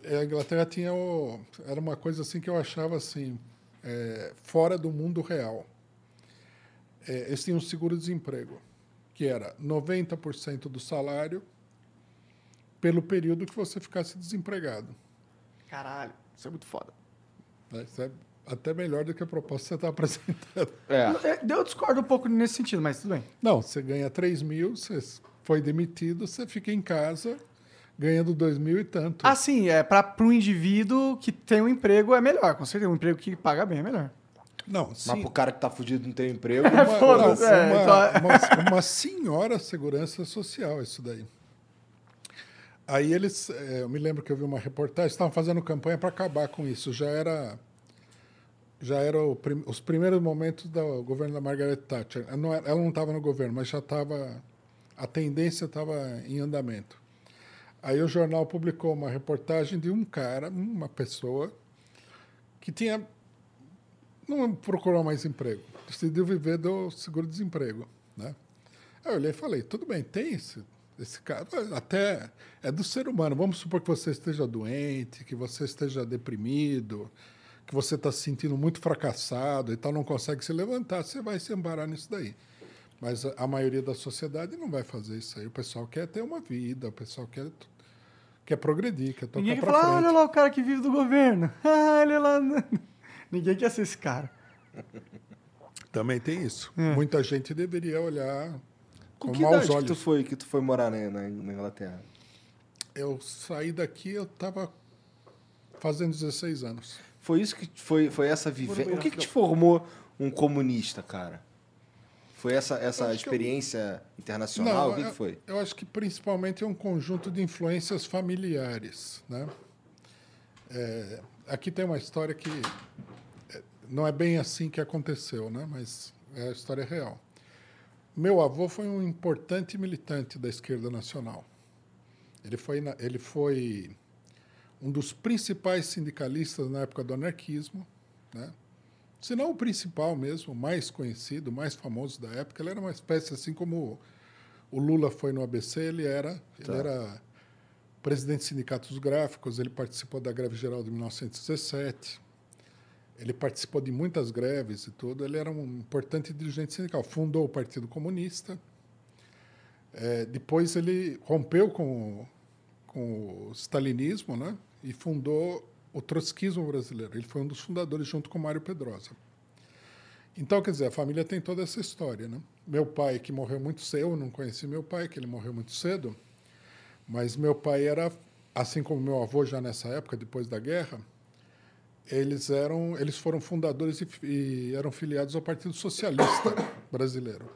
é, a Inglaterra tinha o, era uma coisa assim que eu achava assim é, fora do mundo real. É, eles tinham um seguro-desemprego que era 90% do salário pelo período que você ficasse desempregado. Caralho, isso é muito foda. né? Isso é até melhor do que a proposta que você está apresentando. É. É, Eu discordo um pouco nesse sentido, mas tudo bem. Não, você ganha 3 mil, você foi demitido, você fica em casa ganhando 2 mil e tanto. Ah, sim, é para o indivíduo que tem um emprego é melhor, com certeza. Um emprego que paga bem é melhor. Não, Mas sim. pro cara que tá fudido não tem emprego. Uma, foda-se, não, é, uma- então- uma- uma senhora segurança social, isso daí. Aí eles, eh, eu me lembro que eu vi uma reportagem, estavam fazendo campanha para acabar com isso. Já era, já era prim- os primeiros momentos do governo da Margaret Thatcher. Não ela não estava no governo, mas já estava, a tendência estava em andamento. Aí o jornal publicou uma reportagem de um cara, uma pessoa, que tinha não procurou mais emprego, decidiu viver do seguro-desemprego, né? Aí eu olhei e falei, tudo bem, tem esse, esse cara, até é do ser humano. Vamos supor que você esteja doente, que você esteja deprimido, que você está se sentindo muito fracassado e tal, não consegue se levantar, você vai se embarar nisso daí. Mas a, maioria da sociedade não vai fazer isso aí. O pessoal quer ter uma vida, o pessoal quer, quer progredir, quer tocar Ninguém fala, ah, olha lá o cara que vive do governo. Ah, olha lá. Ninguém quer ser esse cara. Também tem isso. É. Muita gente deveria olhar Com com que maus idade que tu foi, que tu foi morar na, na, na Inglaterra? Eu saí daqui, eu estava fazendo 16 anos. Foi isso que foi, foi essa vivência. O que, que te formou um comunista, cara? Foi essa, essa que eu- experiência internacional? o que, eu, que foi? eu acho que principalmente é um conjunto de influências familiares. Né? É, aqui tem uma história que é, não é bem assim que aconteceu, né? mas é a história real. Meu avô foi um importante militante da esquerda nacional. Ele foi, ele foi um dos principais sindicalistas na época do anarquismo, né? se não o principal mesmo, o mais conhecido, o mais famoso da época. Ele era uma espécie assim como o Lula foi no ABC, ele era, Tá. ele era presidente de sindicatos gráficos, ele participou da greve geral de 1917. Ele participou de muitas greves e tudo. Ele era um importante dirigente sindical. Fundou o Partido Comunista. Eh, depois ele rompeu com, com o stalinismo, né? E fundou o trotskismo brasileiro. Ele foi um dos fundadores junto com Mário Pedrosa. Então, quer dizer, a família tem toda essa história, né? Meu pai, que morreu muito cedo, eu não conheci meu pai, que ele morreu muito cedo, mas meu pai era, assim como meu avô já nessa época, depois da guerra, eles eram, eles foram fundadores e, e eram filiados ao Partido Socialista Brasileiro.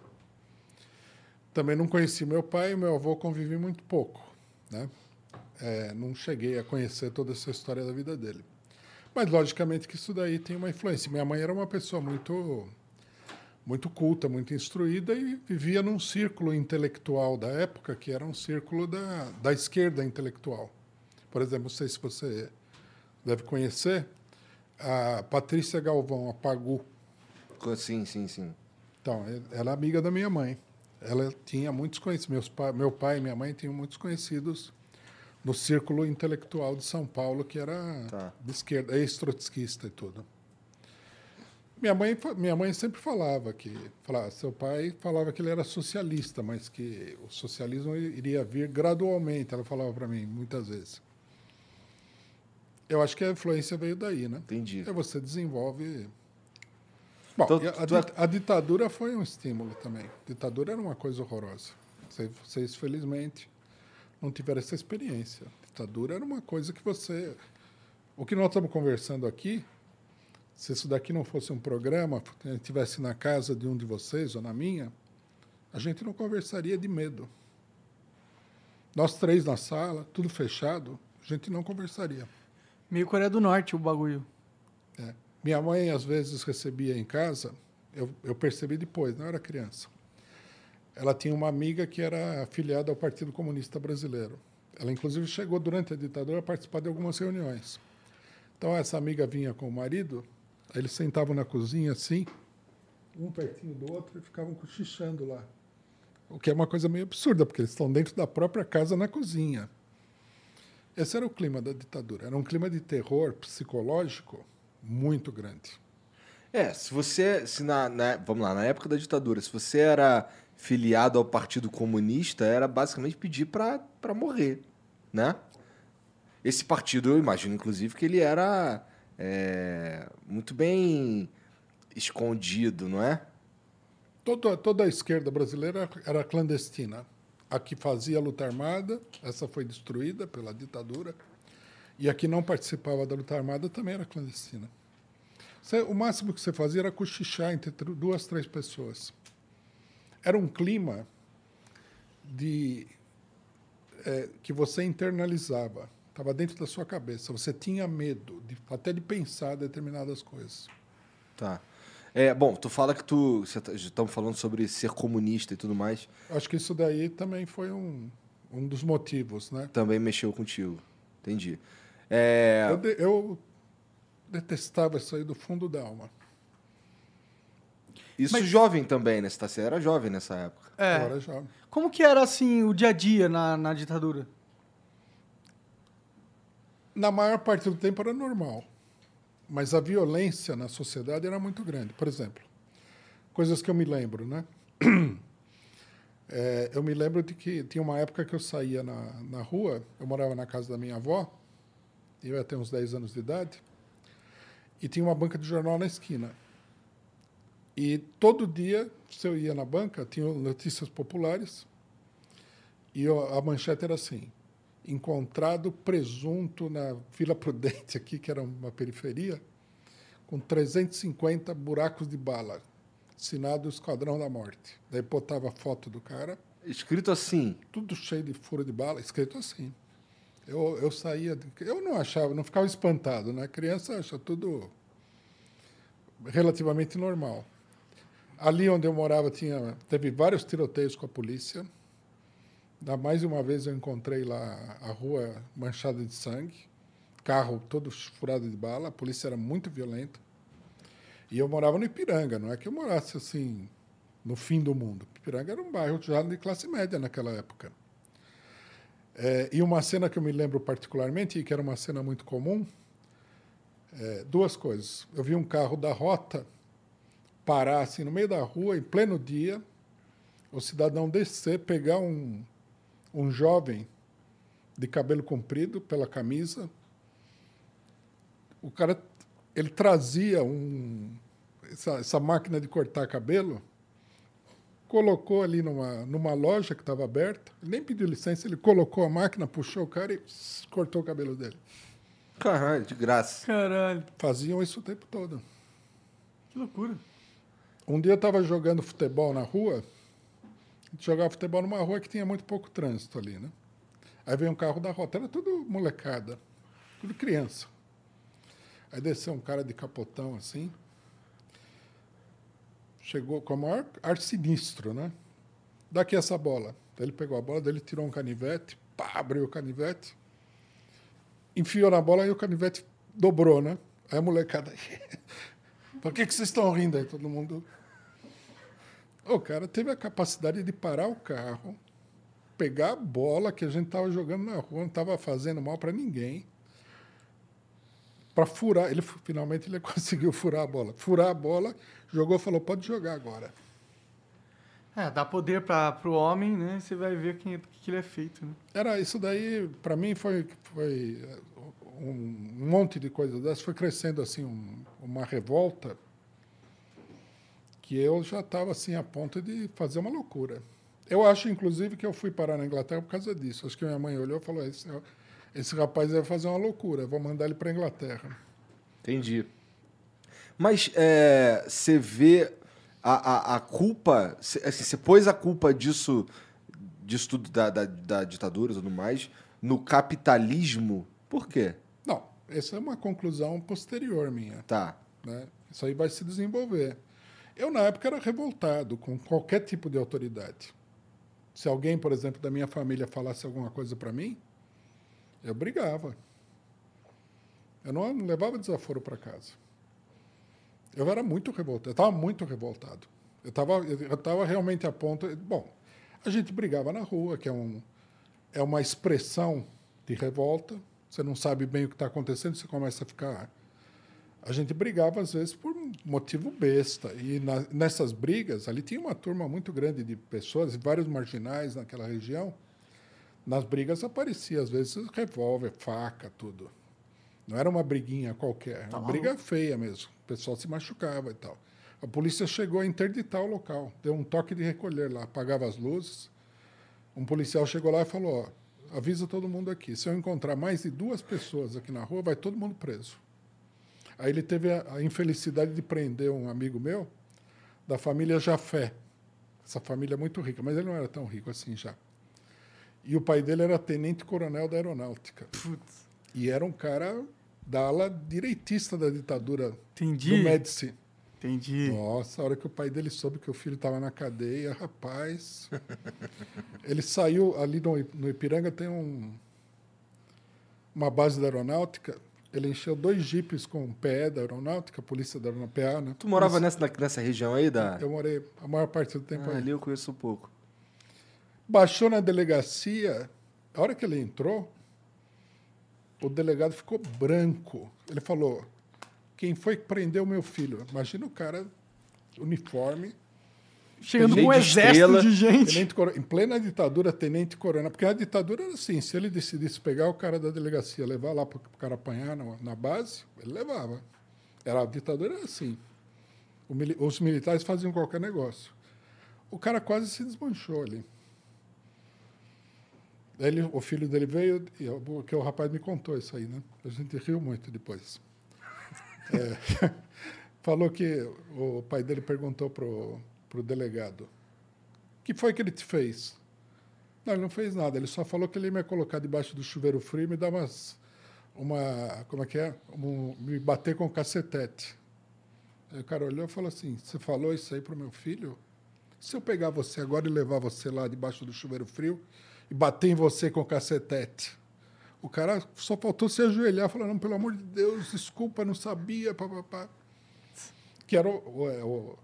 Também não conheci meu pai e meu avô convivi muito pouco, né? É, não cheguei a conhecer toda essa história da vida dele. Mas, logicamente, que isso daí tem uma influência. Minha mãe era uma pessoa muito, muito culta, muito instruída e vivia num círculo intelectual da época, que era um círculo da, da esquerda intelectual. Por exemplo, não sei se você deve conhecer, a Patrícia Galvão, a Pagu. Sim, sim, sim. Então, ela é amiga da minha mãe. Ela tinha muitos conhecidos. Pa, meu pai e minha mãe tinham muitos conhecidos no círculo intelectual de São Paulo, que era Tá. de esquerda, ex-trotskista e tudo. Minha mãe, minha mãe sempre falava que, falava, seu pai falava que ele era socialista, mas que o socialismo iria vir gradualmente. Ela falava para mim muitas vezes. Eu acho que a influência veio daí, né? Entendi. Aí você desenvolve. Bom, Então, a, tu é- a ditadura foi um estímulo também. A ditadura era uma coisa horrorosa. Vocês, felizmente, não tiveram essa experiência. A ditadura era uma coisa que você. O que nós estamos conversando aqui, se isso daqui não fosse um programa, se estivesse na casa de um de vocês ou na minha, a gente não conversaria de medo. Nós três na sala, tudo fechado, a gente não conversaria. Meio Coreia do Norte o bagulho. É. Minha mãe, às vezes, recebia em casa, eu, eu percebi depois, não era criança. Ela tinha uma amiga que era afiliada ao Partido Comunista Brasileiro. Ela, inclusive, chegou durante a ditadura a participar de algumas reuniões. Então, essa amiga vinha com o marido, aí eles sentavam na cozinha assim, um pertinho do outro, e ficavam cochichando lá. O que é uma coisa meio absurda, porque eles estão dentro da própria casa na cozinha. Esse era o clima da ditadura. Era um clima de terror psicológico muito grande. É, se você. Se na, na- vamos lá, na época da ditadura, se você era filiado ao Partido Comunista, era basicamente pedir pra morrer. né? Esse partido, eu imagino, inclusive, que ele era é, muito bem escondido, não é? Toda, toda a esquerda brasileira era clandestina. A que fazia luta armada, essa foi destruída pela ditadura. E a que não participava da luta armada também era clandestina. O máximo que você fazia era cochichar entre duas, três pessoas. Era um clima de é, que você internalizava, estava dentro da sua cabeça. Você tinha medo de, até de pensar determinadas coisas. Tá. É, bom, tu fala que tu. Estamos tá, falando sobre ser comunista e tudo mais. Acho que isso daí também foi um, um dos motivos, né? Também mexeu contigo. Entendi. É... Eu, de, eu detestava isso aí do fundo da alma. Isso Mas... jovem também, né? Você era jovem nessa época. É. Eu era jovem. Como que era, assim, o dia a dia na, na ditadura? Na maior parte do tempo era normal. Mas a violência na sociedade era muito grande. Por exemplo, coisas que eu me lembro, né? É, eu me lembro de que tinha uma época que eu saía na, na rua, eu morava na casa da minha avó, eu ia ter uns 10 anos de idade, e tinha uma banca de jornal na esquina. E todo dia, se eu ia na banca, tinha notícias populares, e eu, a manchete era assim: encontrado presunto na Vila Prudente, aqui, que era uma periferia, com 350 buracos de bala, assinado Esquadrão da Morte. Daí botava a foto do cara. Escrito assim? Tudo cheio de furo de bala, escrito assim. Eu, eu saía, eu não achava, não ficava espantado, né? criança acha tudo relativamente normal. Ali onde eu morava tinha, teve vários tiroteios com a polícia da mais uma vez eu encontrei lá a rua manchada de sangue, carro todo furado de bala, a polícia era muito violenta. E eu morava no Ipiranga, não é que eu morasse assim no fim do mundo. Ipiranga era um bairro já de classe média naquela época. É, e uma cena que eu me lembro particularmente, e que era uma cena muito comum, é, duas coisas. Eu vi um carro da rota parar assim no meio da rua, em pleno dia, o cidadão descer, pegar um, um jovem de cabelo comprido pela camisa. O cara ele trazia um, essa, essa máquina de cortar cabelo, colocou ali numa, numa loja que estava aberta, ele nem pediu licença, ele colocou a máquina, puxou o cara e cortou o cabelo dele. Caralho, de graça. Caralho. Faziam isso o tempo todo. Que loucura. Um dia eu estava jogando futebol na rua, a gente jogava futebol numa rua que tinha muito pouco trânsito ali, né? Aí veio um carro da rota, era tudo molecada, tudo criança. Aí desceu um cara de capotão assim, chegou com o maior ar sinistro, né? Daqui essa bola. Ele pegou a bola, daí ele tirou um canivete, pá, abriu o canivete, enfiou na bola e o canivete dobrou, né? Aí a molecada. Por que, que vocês estão rindo aí? Todo mundo o cara teve a capacidade de parar o carro, pegar a bola que a gente estava jogando na rua, não estava fazendo mal para ninguém, para furar. Ele finalmente ele conseguiu furar a bola. Furar a bola, jogou, falou: pode jogar agora. É, dá poder para o homem, né? Você vai ver quem, que ele é feito. Né? Era isso daí, para mim foi, foi um monte de coisas dessas, foi crescendo assim um, uma revolta que eu já estava assim a ponto de fazer uma loucura. Eu acho, inclusive, que eu fui parar na Inglaterra por causa disso. Acho que minha mãe olhou e falou: esse, esse rapaz vai fazer uma loucura, vou mandar ele para a Inglaterra. Entendi. Mas é, você vê a, a, a culpa, assim, você pôs a culpa disso, disso tudo da, da, da ditadura e tudo mais, no capitalismo. Por quê? Não, essa é uma conclusão posterior minha. Tá. Né? Isso aí vai se desenvolver. Eu, na época, era revoltado com qualquer tipo de autoridade. Se alguém, por exemplo, da minha família falasse alguma coisa para mim, eu brigava. Eu não levava desaforo para casa. Eu era muito revoltado. Eu estava muito revoltado. Eu estava eu tava realmente a ponto. Bom, a gente brigava na rua, que é, um, é uma expressão de revolta. Você não sabe bem o que está acontecendo, você começa a ficar a gente brigava às vezes por motivo besta. E na, nessas brigas, ali tinha uma turma muito grande de pessoas, vários marginais naquela região. Nas brigas aparecia, às vezes, revólver, faca, tudo. Não era uma briguinha qualquer, uma briga feia mesmo. O pessoal se machucava e tal. A polícia chegou a interditar o local, deu um toque de recolher lá, apagava as luzes. Um policial chegou lá e falou: ó, avisa todo mundo aqui. Se eu encontrar mais de duas pessoas aqui na rua, vai todo mundo preso. Aí ele teve a, a infelicidade de prender um amigo meu da família Jafé. Essa família é muito rica, mas ele não era tão rico assim já. E o pai dele era tenente-coronel da aeronáutica. E era um cara da ala direitista da ditadura Entendi. do Médici. Entendi. Nossa, a hora que o pai dele soube que o filho estava na cadeia, rapaz. ele saiu ali no, no Ipiranga, tem um, uma base da aeronáutica. Ele encheu dois jipes com PE da aeronáutica, polícia da aeronáutica, né? Tu morava nessa, nessa região aí da. Eu morei a maior parte do tempo Ah, ali. ali eu conheço um pouco. Baixou na delegacia, a hora que ele entrou, o delegado ficou branco. Ele falou: Quem foi que prendeu meu filho? Imagina o cara, uniforme, Chegando com um exército de gente. tenente coro- em plena ditadura, tenente coronel. Porque a ditadura era assim: se ele decidisse pegar o cara da delegacia, levar lá para o cara apanhar na, na base, ele levava. Era, a ditadura era assim. O mili- os militares faziam qualquer negócio. O cara quase se desmanchou ali. Ele- o filho dele veio, e eu- que o rapaz me contou isso aí, né? A gente riu muito depois. É, falou que o pai dele perguntou pro, pro delegado: O que foi que ele te fez? Não, ele não fez nada. Ele só falou que ele ia me colocar debaixo do chuveiro frio e me dar umas. Uma. Como é que é? Um- me bater com o cacetete. Aí o cara olhou e falou assim: Você falou isso aí pro meu filho? Se eu pegar você agora e levar você lá debaixo do chuveiro frio e bater em você com o cacetete? O cara só faltou se ajoelhar falar: Não, pelo amor de Deus, desculpa, não sabia. Que era o. o, o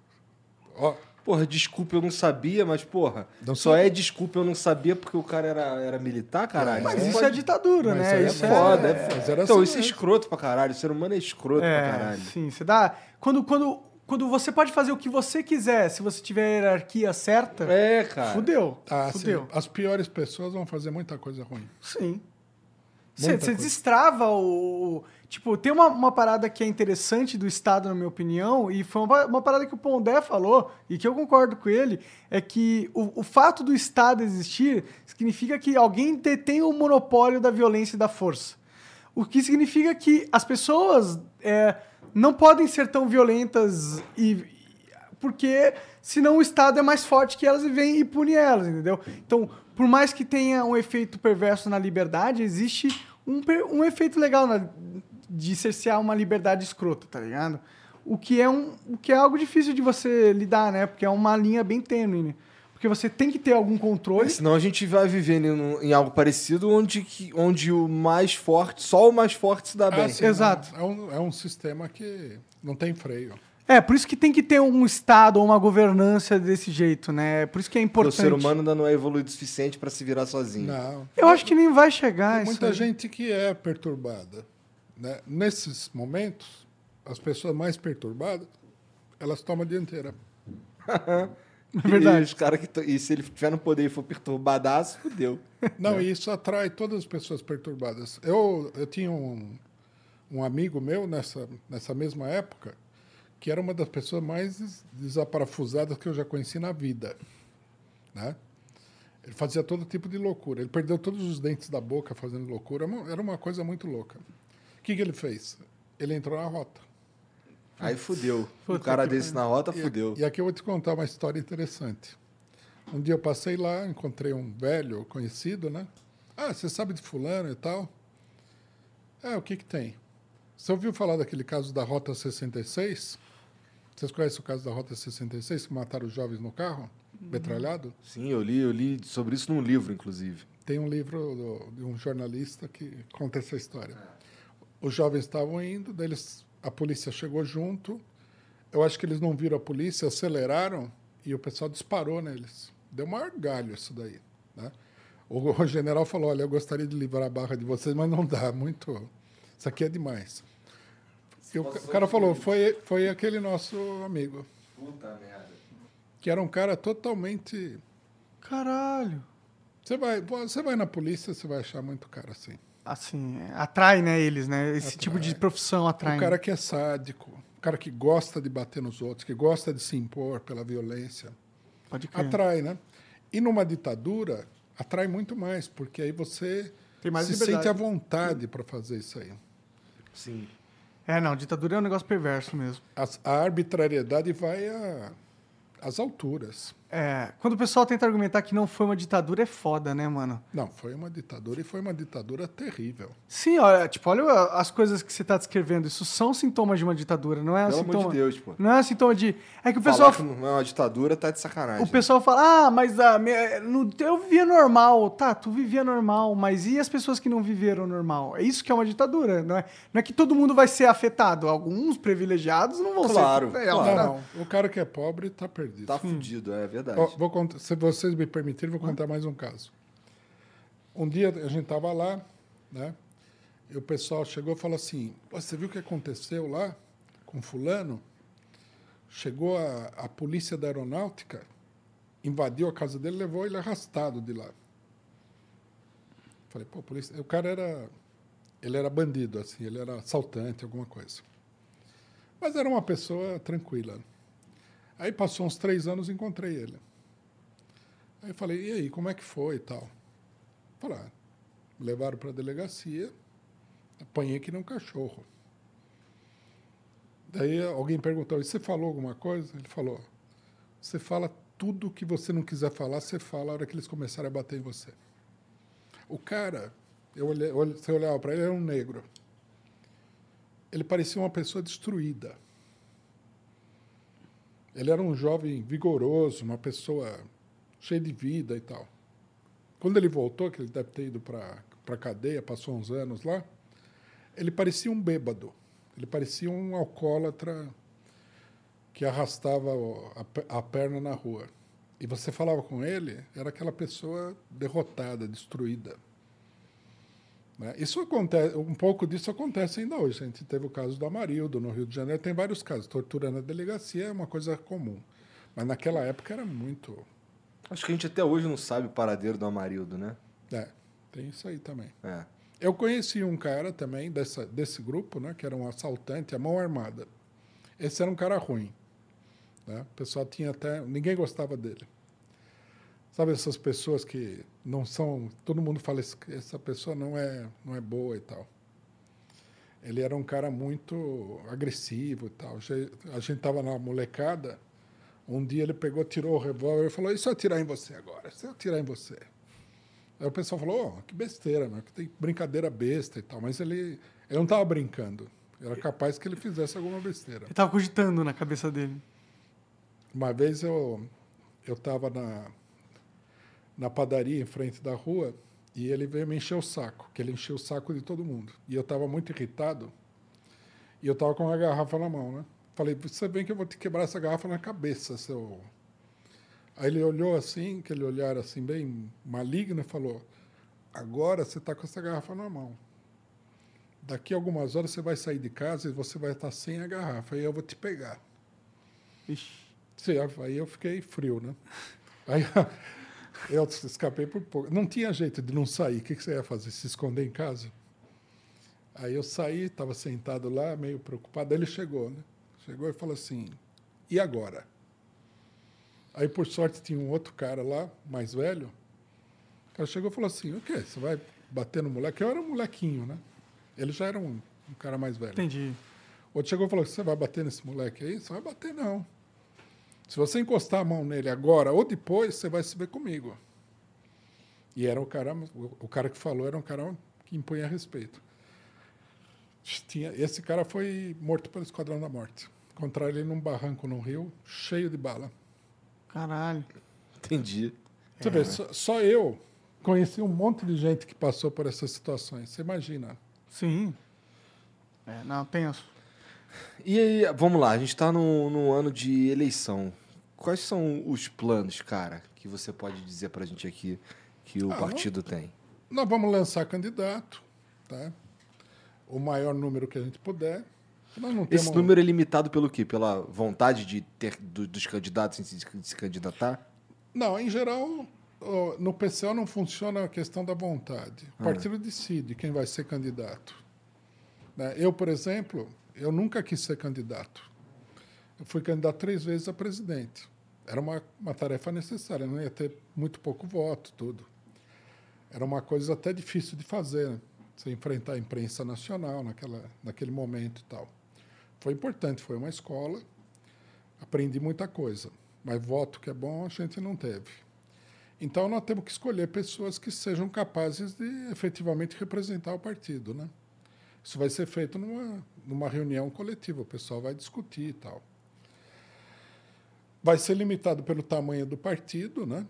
ó, Porra, desculpa, eu não sabia, mas, porra, Não só é desculpa, eu não sabia porque o cara era, era militar, caralho. Mas isso é pode- ditadura, Mas né? aí é Isso Foda, é, foda. era Então, assim isso é escroto pra caralho. O ser humano é escroto pra É, caralho. sim, você dá. Quando, quando, quando você pode fazer o que você quiser, se você tiver a hierarquia certa, É, cara. fudeu. Ah, fudeu. As piores pessoas vão fazer muita coisa ruim. Sim. Você destrava o. o- Tipo, tem uma, uma parada que é interessante do Estado, na minha opinião, e foi uma, uma parada que o Pondé falou, e que eu concordo com ele, é que o, o fato do Estado existir significa que alguém detém o monopólio da violência e da força. O que significa que as pessoas é, não podem ser tão violentas e, porque senão o Estado é mais forte que elas e vem e pune elas, entendeu? Então, por mais que tenha um efeito perverso na liberdade, existe um, um efeito legal na- de cercear uma liberdade escrota, tá ligado? O que, é um, o que é algo difícil de você lidar, né? Porque é uma linha bem tênue, né? Porque você tem que ter algum controle. Senão a gente vai vivendo em, em algo parecido onde, que, onde o mais forte, só o mais forte se dá bem. Ah, sim, Exato. É um, é um sistema que não tem freio. É, por isso que tem que ter um Estado ou uma governança desse jeito, né? Por isso que é importante. o ser humano ainda não é evoluído o suficiente pra se virar sozinho. Não. Eu acho que nem vai chegar Tem isso muita aí. gente que é perturbada. Né? Nesses momentos, as pessoas mais perturbadas, elas tomam a dianteira. É verdade. E, os cara que e se ele tiver no poder e for perturbadaço, fudeu. Não, e isso atrai todas as pessoas perturbadas. Eu, eu tinha um, um amigo meu nessa, nessa mesma época que era uma das pessoas mais des- desaparafusadas que eu já conheci na vida. Né? Ele fazia todo tipo de loucura. Ele perdeu todos os dentes da boca fazendo loucura. Era uma- coisa muito louca. O que, que ele fez? Ele entrou na rota. Aí fudeu. Um Puta cara desse na rota, E- fudeu. E aqui eu vou te contar uma história interessante. Um dia eu passei lá, encontrei um velho conhecido, né? Ah, você sabe de fulano e tal? É, o que que tem? Você ouviu falar daquele caso da Rota 66? Vocês conhecem o caso da Rota 66, que mataram os jovens no carro, metralhado? Sim, eu li, eu li sobre isso num livro, inclusive. Tem um livro do- de um jornalista que conta essa história. Os jovens estavam indo, daí eles, a polícia chegou junto. Eu acho que eles não viram a polícia, aceleraram e o pessoal disparou neles. Deu maior galho isso daí. Né? O, o general falou: Olha, eu gostaria de livrar a barra de vocês, mas não dá, muito. Isso aqui é demais. E o, ca- o cara falou: foi, foi aquele nosso amigo, Puta merda. que era um cara totalmente Caralho. Você vai, você vai na polícia, você vai achar muito cara assim. Assim, atrai, né, eles, né? Esse tipo de profissão atrai. O cara que é sádico, o cara que gosta de bater nos outros, que gosta de se impor pela violência, Pode crer. atrai, né? E numa ditadura, atrai muito mais, porque aí você Tem mais se liberdade. sente à vontade para fazer isso aí. Sim. É, não, ditadura é um negócio perverso mesmo. A arbitrariedade vai às alturas. É, quando o pessoal tenta argumentar que não foi uma ditadura, é foda, né, mano? Não, foi uma ditadura e foi uma ditadura terrível. Sim, olha, tipo, olha as coisas que você tá descrevendo. Isso são sintomas de uma ditadura, não é Pelo sintoma. amor de Deus, pô. Não é sintoma de. É que o Falar pessoal. que não é uma ditadura tá de sacanagem. O pessoal fala, ah, mas me- no- eu vivia normal. Tá, tu vivia normal, mas e as pessoas que não viveram normal? É isso que é uma ditadura, não é? Não é que todo mundo vai ser afetado. Alguns privilegiados não vão Claro, ser. É, claro. Não, não. não. O cara que é pobre está perdido. Tá fudido, é verdade. Ó, vou contar- se vocês me permitirem, vou contar mais um caso. Um dia a gente estava lá, né? E o pessoal chegou e falou assim: "Pô, Você viu o que aconteceu lá com Fulano? Chegou a, a polícia da aeronáutica, invadiu a casa dele, levou ele arrastado de lá. Falei, pô, polícia. O cara era. Ele era bandido, assim, ele era assaltante, alguma coisa. Mas era uma pessoa tranquila. Aí passou uns três anos encontrei ele. Aí falei, e aí, como é que foi e tal? Falei, ah, levaram para a delegacia, apanhei que nem um cachorro. Daí alguém perguntou, e você falou alguma coisa? Ele falou, você fala tudo que você não quiser falar, você fala a hora que eles começarem a bater em você. O cara, eu olhei- você olhava para ele, era um negro. Ele parecia uma pessoa destruída. Ele era um jovem vigoroso, uma pessoa cheia de vida e tal. Quando ele voltou, que ele deve ter ido para a cadeia, passou uns anos lá, ele parecia um bêbado. Ele parecia um alcoólatra que arrastava a perna na rua. E você falava com ele, era aquela pessoa derrotada, destruída. Né? Isso acontece, um pouco disso acontece ainda hoje. A gente teve o caso do Amarildo no Rio de Janeiro, tem vários casos. Tortura na delegacia é uma coisa comum. Mas naquela época era muito. Acho que a gente até hoje não sabe o paradeiro do Amarildo, né? É, tem isso aí também. É. Eu conheci um cara também dessa, desse grupo, né, que era um assaltante, a mão armada. Esse era um cara ruim. Né? O pessoal tinha até. Ninguém gostava dele. Sabe essas pessoas que não são. Todo mundo fala, "Esse- essa pessoa não é, não é boa e tal. Ele era um cara muito agressivo e tal. A gente estava na molecada. Um dia ele pegou, tirou o revólver e falou: se eu atirar em você agora? Se eu atirar em você? Aí o pessoal falou, oh, que besteira, né? que tem brincadeira besta e tal. Mas ele, ele não estava brincando. Era capaz que ele fizesse alguma besteira. Ele tava cogitando na cabeça dele. Uma vez eu eu estava na, na padaria em frente da rua e ele veio me encher o saco, que ele encheu o saco de todo mundo. E eu estava muito irritado e eu estava com uma garrafa na mão, né? Falei, você vem que eu vou te quebrar essa garrafa na cabeça, seu... Aí ele olhou assim, aquele olhar assim bem maligno e falou, agora você está com essa garrafa na mão. Daqui a algumas horas você vai sair de casa e você vai estar sem a garrafa e eu vou te pegar. Ixi. Sim, aí eu fiquei frio, né? Aí eu escapei por pouco. Não tinha jeito de não sair. O que você ia fazer? Se esconder em casa? Aí eu saí, estava sentado lá, meio preocupado. Aí ele chegou, né? Chegou e falou assim: e agora? Aí, por sorte, tinha um outro cara lá, mais velho. O cara chegou e falou assim: o quê? Você vai bater no moleque? Eu era um molequinho, né? Ele já era um, um cara mais velho. Entendi. Outro chegou e falou: Você vai bater nesse moleque aí? Você vai bater, não. Se você encostar a mão nele agora ou depois, você vai se ver comigo. E era o cara, o, cara que falou era um cara que impunha respeito. Tinha, esse cara foi morto pelo Esquadrão da Morte. Encontraram ele num barranco no rio, cheio de bala. Caralho. Entendi. Você vê, só, só eu conheci um monte de gente que passou por essas situações. Você imagina. Sim. É, não, penso. E aí, vamos lá, a gente tá no, no ano de eleição. Quais são os planos, cara, que você pode dizer pra gente aqui que o Ah, partido tem? Nós vamos lançar candidato, tá? O maior número que a gente puder. Esse número é limitado pelo quê? Pela vontade de ter do- dos candidatos em se, de se candidatar? Não, em geral, no PCO não funciona a questão da vontade. O partido decide quem vai ser candidato. Né? Eu, por exemplo, eu nunca quis ser candidato. Eu fui candidato três vezes a presidente. Era uma, uma tarefa necessária, não ia ter muito pouco voto, tudo. Era uma coisa até difícil de fazer, né? você enfrentar a imprensa nacional naquela, naquele momento e tal. Foi importante, foi uma escola, aprendi muita coisa, mas voto que é bom a gente não teve. Então nós temos que escolher pessoas que sejam capazes de efetivamente representar o partido, né? Isso vai ser feito numa, numa reunião coletiva, o pessoal vai discutir e tal. Vai ser limitado pelo tamanho do partido, né?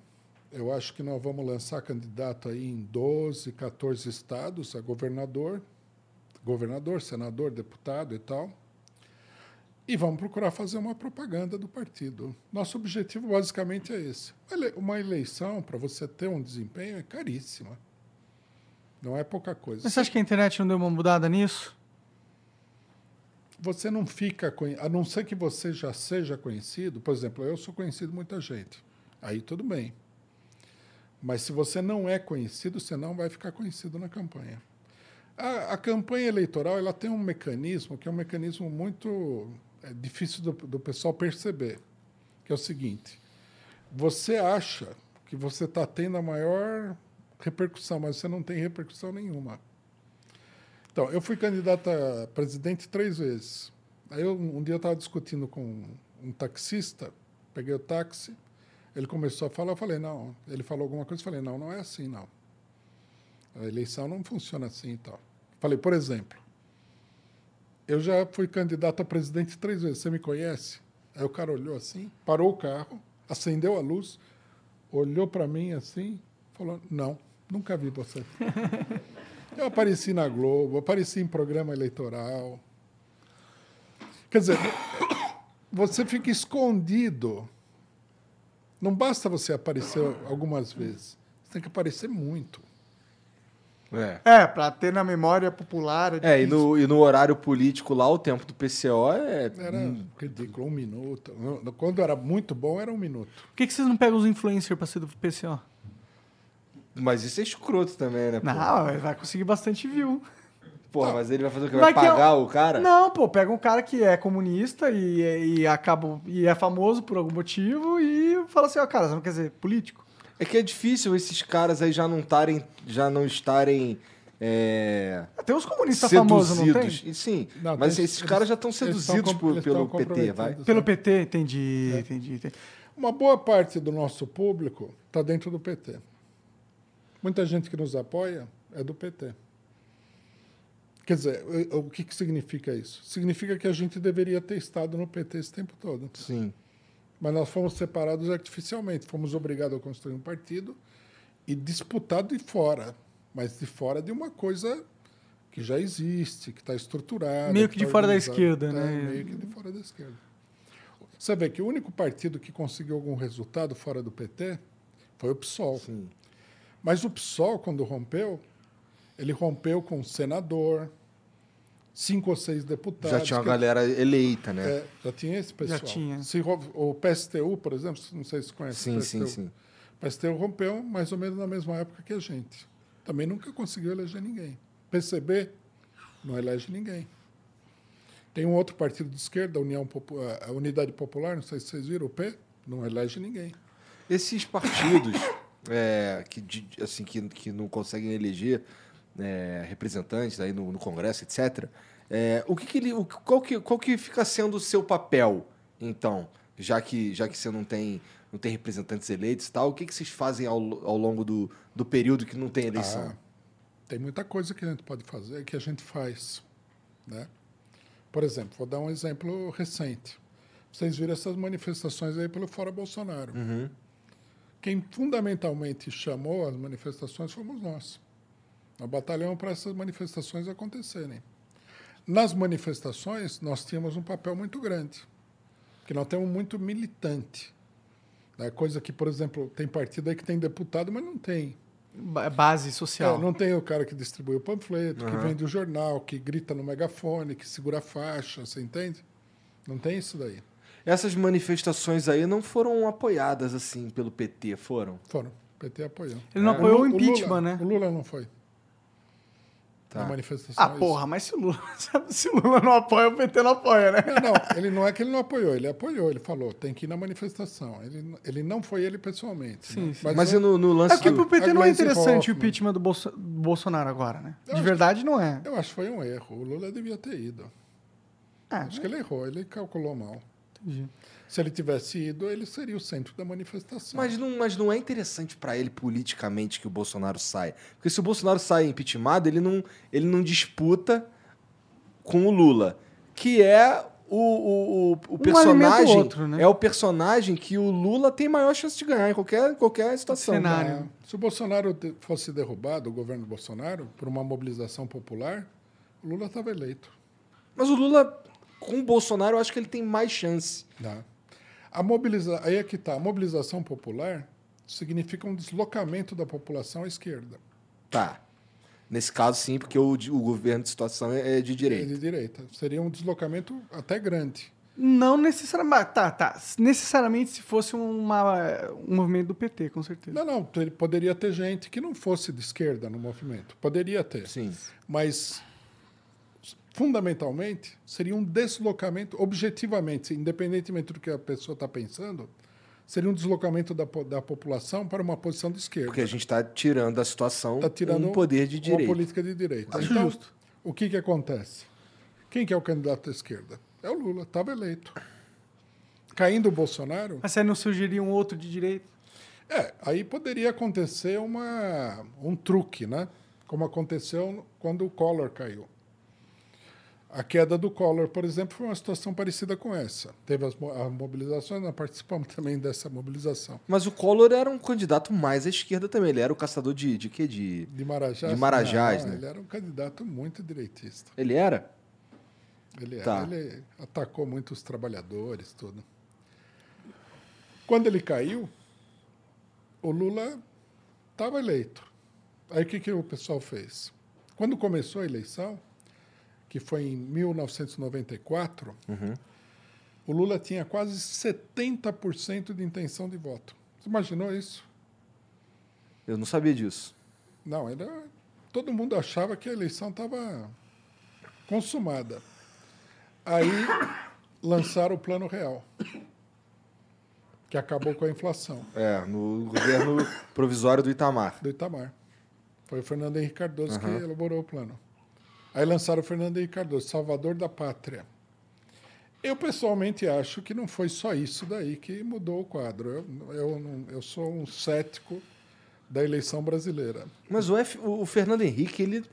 Eu acho que nós vamos lançar candidato aí em 12, 14 estados a governador, governador, senador, deputado e tal. E vamos procurar fazer uma propaganda do partido. Nosso objetivo basicamente é esse. Uma eleição, para você ter um desempenho, é caríssima. Não é pouca coisa. Mas você acha que a internet não deu uma mudada nisso? Você não fica, conhe- a não ser que você já seja conhecido, por exemplo, eu sou conhecido de muita gente. Aí tudo bem. Mas se você não é conhecido, você não vai ficar conhecido na campanha. A, a campanha eleitoral ela tem um mecanismo que é um mecanismo muito é, difícil do, do pessoal perceber, que é o seguinte: você acha que você está tendo a maior repercussão, mas você não tem repercussão nenhuma. Então, eu fui candidato a presidente três vezes. Aí eu, um dia eu estava discutindo com um taxista, peguei o táxi, ele começou a falar, eu falei, não. Ele falou alguma coisa, eu falei, não, não é assim, não. A eleição não funciona assim e tal. Falei, por exemplo, eu já fui candidato a presidente três vezes, você me conhece? Aí o cara olhou assim, parou o carro, acendeu a luz, olhou para mim assim, falou, não, nunca vi você. Eu apareci na Globo, apareci em programa eleitoral. Quer dizer, você fica escondido. Não basta você aparecer algumas vezes. Você tem que aparecer muito. É. É, pra ter na memória popular. É, e difícil. no, e no horário político lá, o tempo do PCO é. Era ridículo, um minuto. Quando era muito bom, era um minuto. Por que, que vocês não pegam os influencers pra ser do PCO? Mas isso é escroto também, né? pô? Não, ele vai conseguir bastante view. Porra, mas ele vai fazer o quê? Vai Vai que é pagar um- o cara? Não, pô, pega um cara que é comunista e, e acaba e é famoso por algum motivo e fala assim, ó, cara, você não quer dizer político? É que é difícil esses caras aí já não estarem. Já não estarem. É, Tem uns comunistas famosos, não seduzidos. tem? E sim, Não, mas tem- esses eles- caras já estão seduzidos por- pelo PT, vai. Pelo PT, entendi, entendi, entendi. Uma boa parte do nosso público está dentro do PT. Muita gente que nos apoia é do PT. Quer dizer, o que, que significa isso? Significa que a gente deveria ter estado no PT esse tempo todo. Sim. Mas nós fomos separados artificialmente. Fomos obrigados a construir um partido e disputar de fora. Mas de fora de uma coisa que já existe, que está estruturada. Meio que de tá fora da esquerda, É, né? Meio que de fora da esquerda. Você vê que o único partido que conseguiu algum resultado fora do PT foi o PSOL. Sim. Mas o PSOL, quando rompeu, ele rompeu com um senador, cinco ou seis deputados. Já tinha uma galera eleita, né? é, já tinha esse pessoal. tinha. Se o PSTU, por exemplo, não sei se você conhece sim, o sim, PSTU. sim. O PSTU rompeu mais ou menos na mesma época que a gente. Também nunca conseguiu eleger ninguém. PCB não elege ninguém. Tem um outro partido de esquerda, a, União Popu- a Unidade Popular, não sei se vocês viram, o P, não elege ninguém. Esses partidos é, que, assim, que, que não conseguem eleger é, representantes aí no, no Congresso, etc. é, o que, que ele, o, qual, que, qual que fica sendo o seu papel, então, já que, já que você não tem, não tem representantes eleitos e tal, o que, que vocês fazem ao, ao longo do, do período que não tem eleição? Ah, tem muita coisa que a gente pode fazer que a gente faz. Né? Por exemplo, vou dar um exemplo recente. Vocês viram essas manifestações aí pelo Fora Bolsonaro. Uhum. Quem fundamentalmente chamou as manifestações fomos nós. Nós batalhamos para essas manifestações acontecerem. Nas manifestações, nós tínhamos um papel muito grande, porque nós temos muito militante. Né? Coisa que, por exemplo, tem partido aí que tem deputado, mas não tem. Ba- Base social. É, não tem o cara que distribui o panfleto, que Aham. vende o jornal, que grita no megafone, que segura a faixa, você entende? Não tem isso daí. Essas manifestações aí não foram apoiadas assim pelo PT, foram? Foram. O PT apoiou. Ele não É. apoiou o Lu- impeachment, Lula, né? O Lula não foi. Tá. Na manifestação. Ah, isso. porra, mas se o Lula, se o Lula não apoia, o PT não apoia, né? Não, não, ele não é que ele não apoiou, ele apoiou, ele falou, tem que ir na manifestação. Ele, ele não foi ele pessoalmente. Sim, né? sim. Mas eu, e no, no É lance porque do... pro PT não é interessante o Hoffmann. impeachment do Bolso- do Bolsonaro agora, né? Eu De verdade, não é. eu acho que foi um erro. O Lula devia ter ido. Ah, Acho que ele errou, ele calculou mal. Entendi. Se ele tivesse ido, ele seria o centro da manifestação. Mas não, mas não é interessante pra ele politicamente que o Bolsonaro saia. Porque se o Bolsonaro sai impeachmentado, ele não, ele não disputa com o Lula. Que é o, o, o, o Um personagem. o outro, né? É o personagem que o Lula tem maior chance de ganhar em qualquer, qualquer situação. Cenário. Ah, se o Bolsonaro fosse derrubado, o governo Bolsonaro, por uma mobilização popular, o Lula estava eleito. Mas o Lula, com o Bolsonaro, eu acho que ele tem mais chance. Tá? A mobiliza... Aí é que está. A mobilização popular significa um deslocamento da população à esquerda. Tá. Nesse caso, sim, porque o, o governo de situação é de É direita. de direita. Seria um deslocamento até grande. Não necessariamente. Tá, tá. Necessariamente se fosse uma, um movimento do PT, com certeza. Não, não. Poderia ter gente que não fosse de esquerda no movimento. Poderia ter. Sim. Mas, fundamentalmente, seria um deslocamento, objetivamente, independentemente do que a pessoa está pensando, seria um deslocamento da, da população para uma posição de esquerda. Porque a gente está tirando da situação Está tirando um poder de uma direita. política de direita. Acho então, justo. o que, que acontece? Quem que é o candidato da esquerda? É o Lula, estava eleito. Caindo o Bolsonaro, Mas você não sugeriria um outro de direita? é, aí poderia acontecer uma, um truque, né? Como aconteceu quando o Collor caiu. A queda do Collor, por exemplo, foi uma situação parecida com essa. Teve as as mobilizações, nós participamos também dessa mobilização. Mas o Collor era um candidato mais à esquerda também. Ele era o caçador de, de quê? De... De Marajás? De Marajás, não, né? Ele era um candidato muito direitista. Ele era? Ele, era, Tá. ele atacou muito os trabalhadores, tudo. Quando ele caiu, o Lula estava eleito. Aí o que, que o pessoal fez? Quando começou a eleição, que foi em 1994, o Lula tinha quase 70% de intenção de voto. Você imaginou isso? Eu não sabia disso. Não, era, todo mundo achava que a eleição estava consumada. Aí lançaram o Plano Real, que acabou com a inflação É, no governo provisório do Itamar. do Itamar. Foi o Fernando Henrique Cardoso que elaborou o plano. Aí lançaram o Fernando Henrique Cardoso, Salvador da Pátria. Eu pessoalmente acho que não foi só isso daí que mudou o quadro. Eu, eu, eu sou um cético da eleição brasileira. Mas o, F- o Fernando Henrique, ele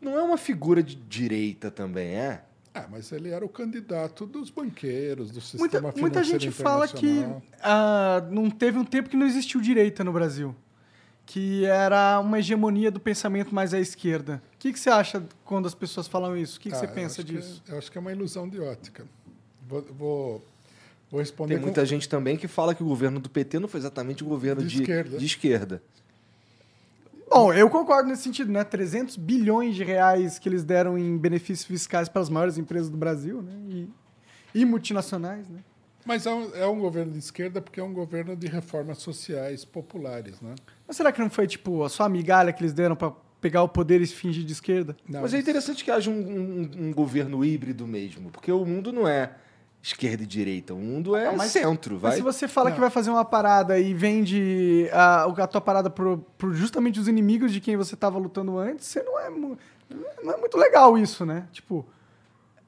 não é uma figura de direita também, é? Ah, mas ele era o candidato dos banqueiros, do sistema Muita, financeiro muita gente fala que ah, não teve um tempo que não existiu direita no Brasil. Que era uma hegemonia do pensamento mais à esquerda. O que, que você acha quando as pessoas falam isso? O que, que Ah, você eu pensa acho que- disso? eu acho que é uma ilusão de ótica. Vou, vou, vou responder Tem com- muita gente também que fala que o governo do PT não foi exatamente um governo De de, esquerda. de esquerda. Bom, eu concordo nesse sentido, né? 300 bilhões de reais que eles deram em benefícios fiscais para as maiores empresas do Brasil, né? E, e multinacionais, né? Mas é um, é um governo de esquerda porque é um governo de reformas sociais populares, né? Mas será que não foi, tipo, a sua migalha que eles deram para pegar o poder e se fingir de esquerda? Não, Mas é interessante que haja um, um- um governo híbrido mesmo, porque o mundo não é esquerda e direita, o mundo é Não, mas- centro, Mas vai. se você fala Não. que vai fazer uma parada e vende a, a tua parada pro, pro justamente os inimigos de quem você tava lutando antes, você não é, não é muito legal isso, né? Tipo,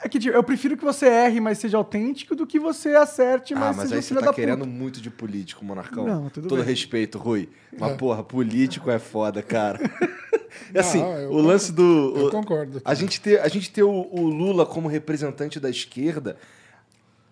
é que tipo, eu prefiro que você erre, mas seja autêntico, do que você acerte, Ah, mas, mas seja aí você tá querendo puta. muito de político, Monarcão. Não, tudo Todo bem. respeito, Rui. Mas, É. porra, político é foda, cara. É assim, Não, eu o lance do. Eu o- concordo. A gente ter, a gente ter o, o Lula como representante da esquerda,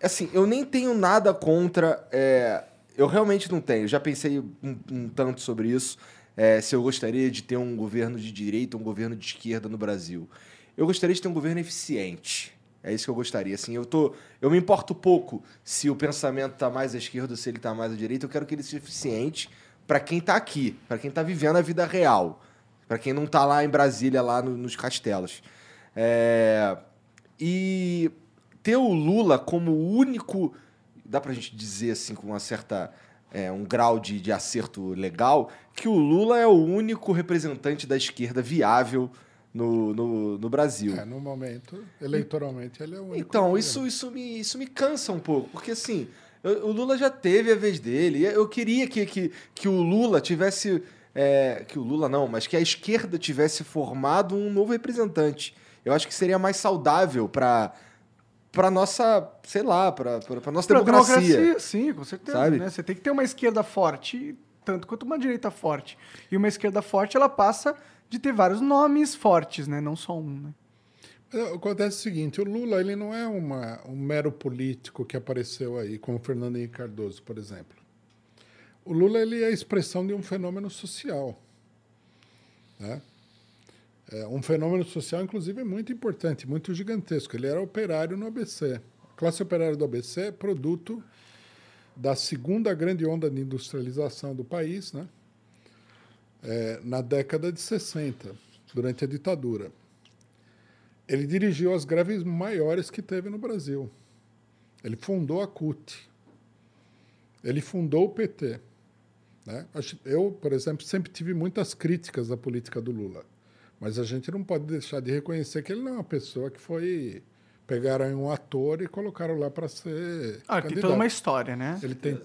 assim, eu nem tenho nada contra. é, eu realmente não tenho. Já pensei um, um tanto sobre isso. é, se eu gostaria de ter um governo de direita, um governo de esquerda no Brasil. Eu gostaria de ter um governo eficiente. É isso que eu gostaria. Assim, eu, tô, eu me importo pouco se o pensamento está mais à esquerda se ele está mais à direita. Eu quero que ele seja eficiente para quem está aqui, para quem está vivendo a vida real, para quem não está lá em Brasília, lá no- nos castelos. É, e ter o Lula como o único, dá pra gente dizer assim com uma certa é, um grau de, de acerto legal, que o Lula é o único representante da esquerda viável no, no, no Brasil. É, no momento, eleitoralmente, ele é o único. Então, isso, isso, me, isso me cansa um pouco, porque assim, eu- o Lula já teve a vez dele. Eu queria que, que, que o Lula tivesse. é, que o Lula não, mas que a esquerda tivesse formado um novo representante. Eu acho que seria mais saudável para para nossa, sei lá, para para nossa Pra democracia. sim, com certeza. Sabe? né? Você tem que ter uma esquerda forte, tanto quanto uma direita forte. E uma esquerda forte, ela passa de ter vários nomes fortes, né? Não só um, né? Acontece o seguinte, o Lula ele não é uma, um mero político que apareceu aí, como Fernando Henrique Cardoso, por exemplo. O Lula ele é a expressão de um fenômeno social. Né? É um fenômeno social, inclusive, muito importante, muito gigantesco. Ele era operário no ABC. A classe operária do ABC é produto da segunda grande onda de industrialização do país, né? É, na década de 60, durante a ditadura ele dirigiu as greves maiores que teve no Brasil. Ele fundou a CUT. Ele fundou o PT. Né? Eu, por exemplo, sempre tive muitas críticas à política do Lula. Mas a gente não pode deixar de reconhecer que ele não é uma pessoa que foi. Pegaram um ator e colocaram lá para ser. Ah, tem candidato. toda uma história, né? Ele tem,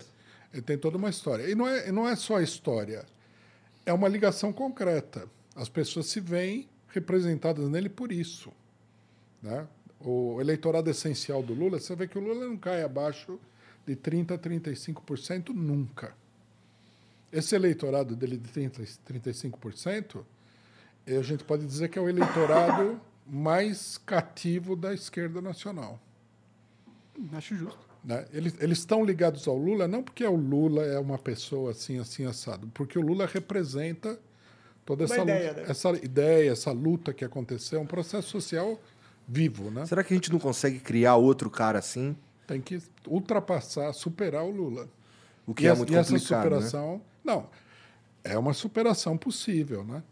ele tem toda uma história. E não é, não é só a história, é uma ligação concreta. As pessoas se veem representadas nele por isso. Né? O eleitorado essencial do Lula, você vê que o Lula não cai abaixo de 30% a 35% nunca. Esse eleitorado dele de 30%, 35%, eh, a gente pode dizer que é o eleitorado mais cativo da esquerda nacional. Acho justo. Né? Eles, eles estão ligados ao Lula não porque o Lula é uma pessoa assim, assim, assado, porque o Lula representa toda essa, ideia, luta, né? essa ideia, essa luta que aconteceu, é um processo social vivo. Né? Será que a gente não consegue criar outro cara assim? Tem que ultrapassar, superar o Lula. O que e é essa- muito e essa complicado, né? superação. Não, é uma superação possível. Né?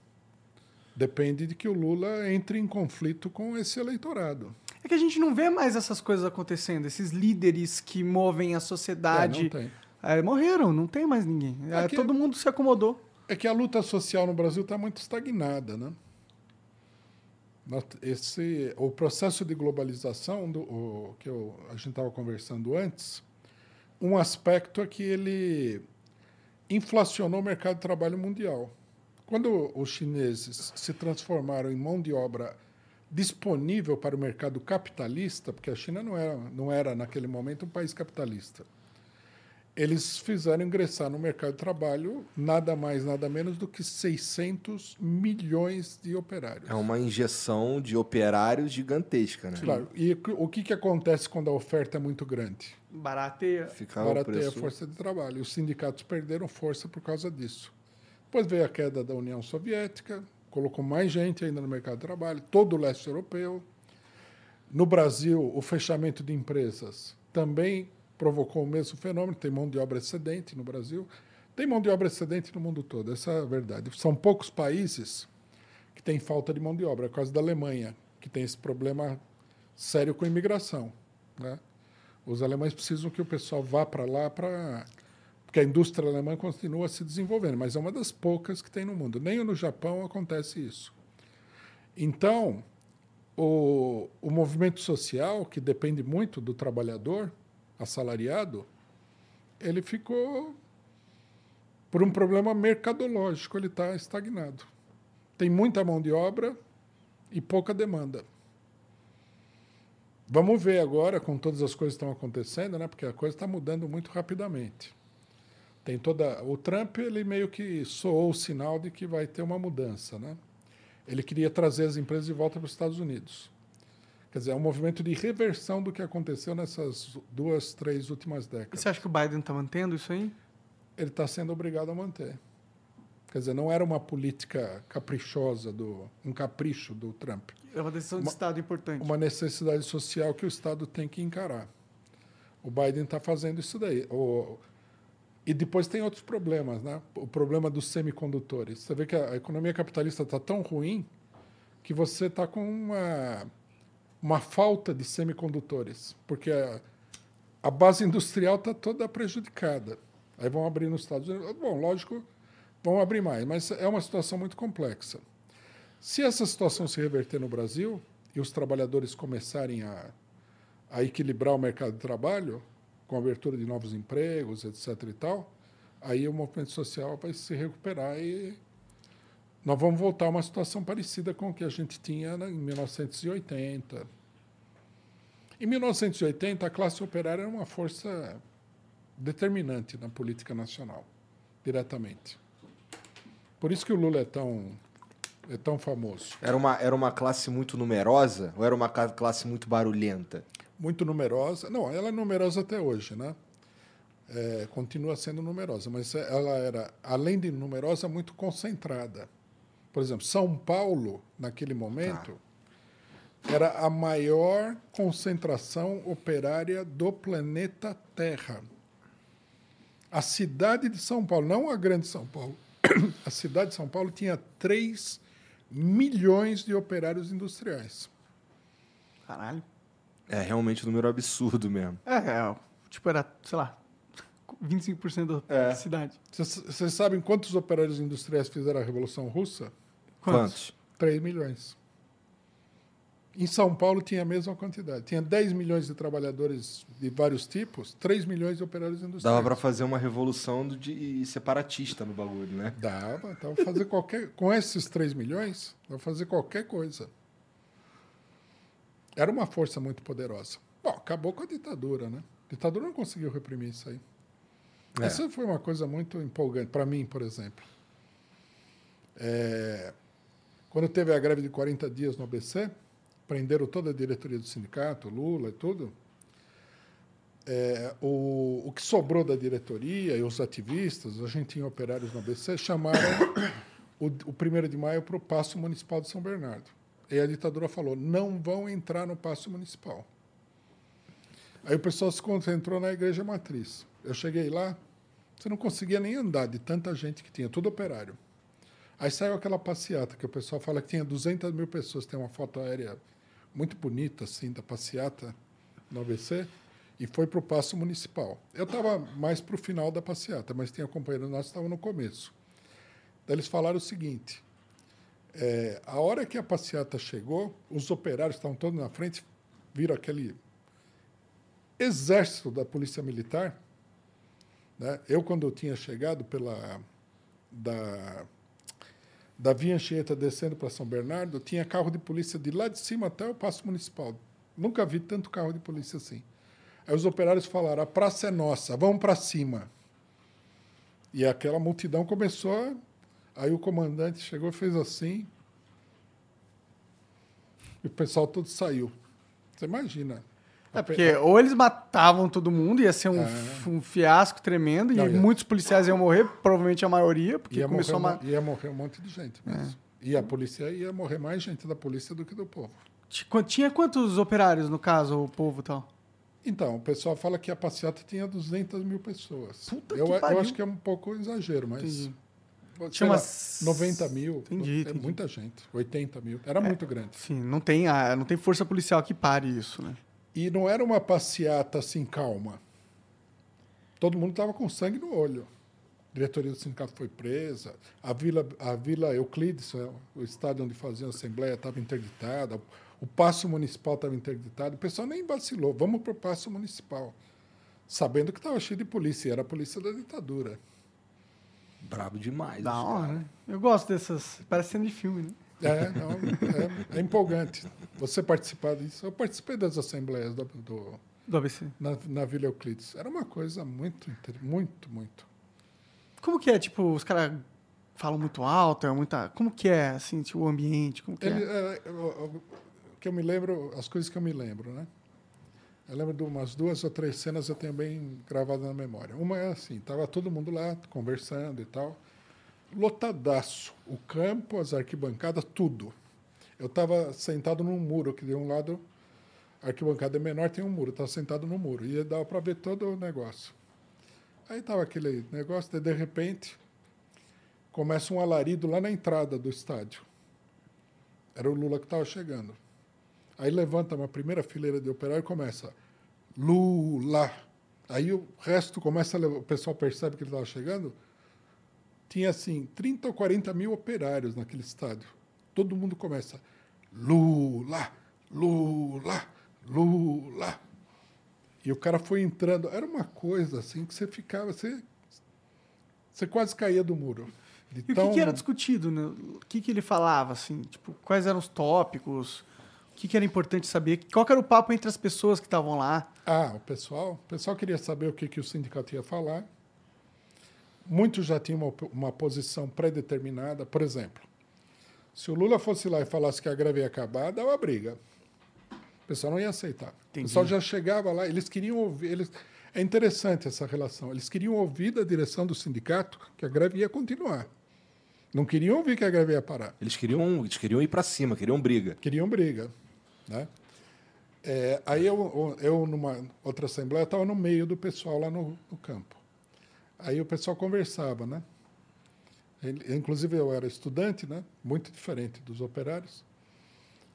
Depende de que o Lula entre em conflito com esse eleitorado. É que a gente não vê mais essas coisas acontecendo, esses líderes que movem a É, sociedade. não tem. É, morreram, não tem mais ninguém. É, É que- Todo mundo se acomodou. É que a luta social no Brasil está muito estagnada, né? Esse, o processo de globalização do, o, que eu, a gente estava conversando antes, um aspecto é que ele inflacionou o mercado de trabalho mundial. Quando os chineses se transformaram em mão de obra disponível para o mercado capitalista, porque a China não era, não era naquele momento um país capitalista, eles fizeram ingressar no mercado de trabalho nada mais, nada menos do que 600 milhões de operários. É uma injeção de operários gigantesca, né? Claro. E o que, que acontece quando a oferta é muito grande? Barateia. Ficar o Barateia a preço... força de trabalho. Os sindicatos perderam força por causa disso. Depois veio a queda da União Soviética, colocou mais gente ainda no mercado de trabalho, todo o leste europeu. No Brasil, o fechamento de empresas também provocou o mesmo fenômeno. Tem mão de obra excedente no Brasil. Tem mão de obra excedente no mundo todo, essa é a verdade. São poucos países que têm falta de mão de obra. É caso da Alemanha, que tem esse problema sério com a imigração. Né? Os alemães precisam que o pessoal vá para lá para. Porque a indústria alemã continua se desenvolvendo, mas é uma das poucas que tem no mundo. Nem no Japão acontece isso. Então, o, o movimento social, que depende muito do trabalhador assalariado, ele ficou por um problema mercadológico, ele está estagnado. Tem muita mão de obra e pouca demanda. Vamos ver agora, com todas as coisas que estão acontecendo, né? porque a coisa está mudando muito rapidamente. Tem toda o Trump ele meio que soou o sinal de que vai ter uma mudança, né? Ele queria trazer as empresas de volta para os Estados Unidos. Quer dizer, é um movimento de reversão do que aconteceu nessas duas, três últimas E décadas. você acha que o Biden está mantendo isso aí? Ele está sendo obrigado a manter. Quer dizer, não era uma política caprichosa do um capricho do Trump. É uma decisão de Uma- Estado importante. uma necessidade social que o Estado tem que encarar. O Biden está fazendo isso daí. O, e depois tem outros problemas, né? O problema dos semicondutores. Você vê que a economia capitalista está tão ruim que você está com uma, uma falta de semicondutores, porque a, a base industrial está toda prejudicada. Aí vão abrir nos Estados Unidos. Bom, lógico, vão abrir mais, mas é uma situação muito complexa. Se essa situação se reverter no Brasil e os trabalhadores começarem a, a equilibrar o mercado de trabalho, com a abertura de novos empregos, etc. e tal, aí o movimento social vai se recuperar e nós vamos voltar a uma situação parecida com o que a gente tinha em 1980. Em 1980, a classe operária era uma força determinante na política nacional, diretamente. Por isso que o Lula é tão, é tão famoso. Era uma, era uma classe muito numerosa ou era uma classe muito barulhenta? Muito numerosa. Não, ela é numerosa até hoje, né? É, continua sendo numerosa, mas ela era, além de numerosa, muito concentrada. Por exemplo, São Paulo, naquele momento, tá. era a maior concentração operária do planeta Terra. A cidade de São Paulo, não a grande São Paulo, a cidade de São Paulo tinha 3 milhões de operários industriais. Caralho. É realmente um número absurdo mesmo. É, é tipo, era, sei lá, 25% da é. cidade. Vocês sabem quantos operários industriais fizeram a Revolução Russa? Quantos? 3 milhões. Em São Paulo tinha a mesma quantidade. Tinha 10 milhões de trabalhadores de vários tipos, 3 milhões de operários industriais. Dava para fazer uma revolução de separatista no bagulho, né? Dava. Dava fazer qualquer. Com esses 3 milhões, dava fazer qualquer coisa. Era uma força muito poderosa. Bom, acabou com a ditadura, né? A ditadura não conseguiu reprimir isso aí. É. Essa foi uma coisa muito empolgante, para mim, por exemplo. É... Quando teve a greve de 40 dias no ABC, prenderam toda a diretoria do sindicato, Lula e tudo. É, o, o que sobrou da diretoria e os ativistas, a gente tinha operários no ABC, chamaram o, o 1 de maio para o Paço Municipal de São Bernardo. E a ditadura falou: não vão entrar no Paço Municipal. Aí o pessoal se concentrou na Igreja Matriz. Eu cheguei lá, você não conseguia nem andar de tanta gente que tinha, tudo operário. Aí saiu aquela passeata que o pessoal fala que tinha 200 mil pessoas. Tem uma foto aérea muito bonita, assim, da passeata no ABC, e foi para o Paço Municipal. Eu estava mais para o final da passeata, mas tinha companheiro nosso que estava no começo. Daí eles falaram o seguinte: é, a hora que a passeata chegou, os operários estavam todos na frente, viram aquele exército da polícia militar. Né? Eu, quando eu tinha chegado pela da da Via Anchieta descendo para São Bernardo, tinha carro de polícia de lá de cima até o Paço Municipal. Nunca vi tanto carro de polícia assim. Aí os operários falaram: a praça é nossa, vamos para cima. E aquela multidão começou. Aí o comandante chegou e fez assim. E o pessoal todo saiu. Você imagina. É porque ou eles matavam todo mundo, ia ser um, é. um fiasco tremendo, Não, e ia... muitos policiais iam morrer, provavelmente a maioria, porque ia começou morrer, a... Ia morrer um monte de gente mesmo. É. E a polícia ia morrer mais gente da polícia do que do povo. Tinha quantos operários, no caso, o povo e tal? Então, o pessoal fala que a passeata tinha 200 mil pessoas. Puta eu, eu acho que é um pouco exagero, mas. Entendi. Tinha umas... 90 mil. Entendi, é entendi. muita gente. 80 mil. Era é, muito grande. Sim, não tem, não tem força policial que pare isso, né? E não era uma passeata assim calma. Todo mundo estava com sangue no olho. A diretoria do sindicato foi presa. A Vila, a Vila Euclides, é o estádio onde faziam a assembleia, estava interditada. O Paço Municipal estava interditado. O pessoal nem vacilou. Vamos para o Paço Municipal. Sabendo que estava cheio de polícia. Era a polícia da ditadura. Brabo demais. Da hora, né? Eu gosto dessas. Parece cena de filme, né? É, não, é, é, empolgante você participar disso. Eu participei das assembleias do, do, do ABC. Na, na Vila Euclides. Era uma coisa muito, muito, muito. Como que é? Tipo, os caras falam muito alto, é muita. Como que é, assim, tipo, o ambiente? Como que Ele, é? é o, que eu me lembro, as coisas que eu me lembro, né? Eu lembro de umas duas ou três cenas eu tenho bem gravado na memória. Uma é assim, tava todo mundo lá conversando e tal lotadaço. O campo, as arquibancadas, tudo. Eu estava sentado num muro, que de um lado a arquibancada é menor, tem um muro. Estava sentado no muro e dava para ver todo o negócio. Aí estava aquele negócio, de, de repente começa um alarido lá na entrada do estádio. Era o Lula que estava chegando. Aí levanta uma primeira fileira de operário e começa Lula, Aí o resto começa a levar, o pessoal percebe que ele estava chegando. Tinha assim 30 ou 40 mil operários naquele estádio. Todo mundo começa Lula, Lula, Lula. E o cara foi entrando. Era uma coisa assim que você ficava, você, você quase caía do muro. De E o que, que era discutido? Né? O que, que ele falava, assim? Tipo, quais eram os tópicos? O que, que era importante saber? Qual era o papo entre as pessoas que estavam lá? Ah, o pessoal, o pessoal queria saber o que, que o sindicato ia falar. Muitos já tinham uma, uma posição pré-determinada. Por exemplo, se o Lula fosse lá e falasse que a greve ia acabar, dava briga. O pessoal não ia aceitar. O pessoal já chegava lá, eles queriam ouvir. Eles, é interessante essa relação. Eles queriam ouvir da direção do sindicato que a greve ia continuar. Não queriam ouvir que a greve ia parar. Eles queriam, eles queriam ir pra cima, queriam briga. Queriam briga. Né? É, aí eu, eu, numa outra assembleia, estava no meio do pessoal lá no, no campo. Aí o pessoal conversava, né? Ele- inclusive eu era estudante, né? Muito diferente dos operários.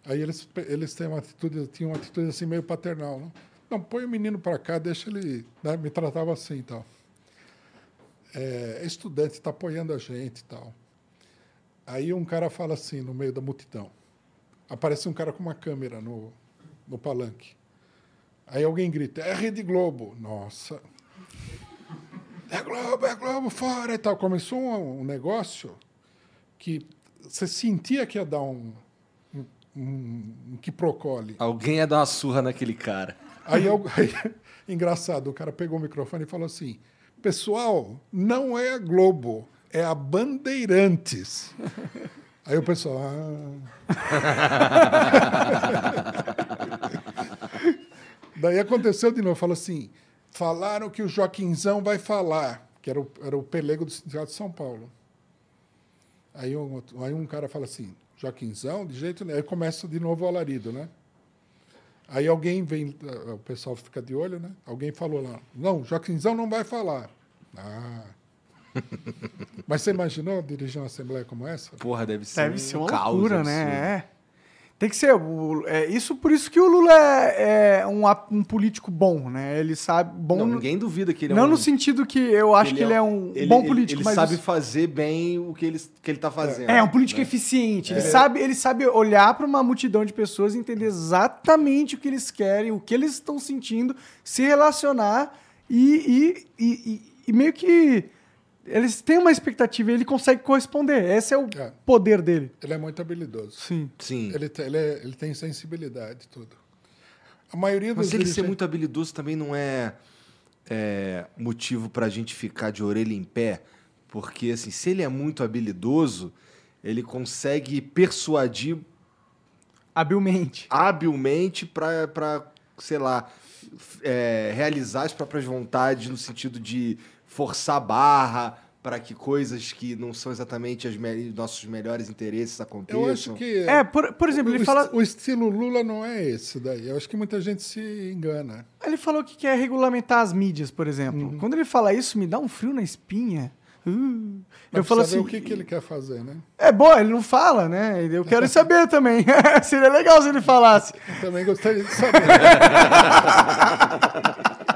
Aí eles, eles têm uma atitude, tinham uma atitude assim meio paternal, né? Não, põe o menino para cá, deixa ele... né? Me tratava assim tal. É, é estudante, está apoiando a gente tal. Aí um cara fala assim, no meio da multidão. Aparece um cara com uma câmera no, no palanque. Aí alguém grita, é Rede Globo. Nossa. É Globo, é Globo, fora e tal. Começou um, um negócio que você sentia que ia dar um, um, um, um quiprocole. Alguém ia dar uma surra naquele cara. Aí, aí, engraçado, o cara pegou o microfone e falou assim: Pessoal, não é a Globo, é a Bandeirantes. Aí o pessoal. "Ah." Daí aconteceu de novo, falou assim: falaram que o Joaquinzão vai falar, que era o, era o pelego do Sindicato de São Paulo. Aí um, aí um cara fala assim: Joaquinzão, de jeito nenhum. Aí começa de novo o alarido, né? Aí alguém vem, o pessoal fica de olho, né? Alguém falou lá, não, Joaquinzão não vai falar. Ah. Mas você imaginou dirigir uma assembleia como essa? Porra, deve ser Deve um ser uma caos loucura, né? É. Tem que ser. o- é, isso por isso que o Lula é, é um, um político bom, né? Ele sabe. Bom, Não, ninguém duvida que ele é não um... no sentido que eu acho que ele é um ele- bom ele- político, Ele, mas sabe isso- fazer bem o que ele, que ele tá fazendo. É, um político né? eficiente. Ele, sabe, ele sabe olhar para uma multidão de pessoas e entender exatamente o que eles querem, o que eles estão sentindo, se relacionar e, e, e, e- e meio que eles têm uma expectativa e ele consegue corresponder. Esse é o É. poder dele. Ele é muito habilidoso. Sim. Sim. Ele, te- ele, é- ele tem sensibilidade, tudo. A maioria dos Mas ele ser dirigentes- muito habilidoso também não é, é, motivo pra gente ficar de orelha em pé. Porque, assim, se ele é muito habilidoso, ele consegue persuadir Habilmente. habilmente pra, pra sei lá, é, realizar as próprias vontades no sentido de forçar a barra para que coisas que não são exatamente os nossos melhores interesses aconteçam. Eu acho que. É, por, por exemplo, o, ele fala, o estilo Lula não é esse daí. Eu acho que muita gente se engana. ele falou que quer regulamentar as mídias, por exemplo. Uhum. Quando ele fala isso, me dá um frio na espinha. Uh. Mas Eu falo assim, o que, que ele quer fazer, né? É bom, ele não fala, né? Eu quero saber também. Seria legal se ele falasse. Eu também gostaria de saber.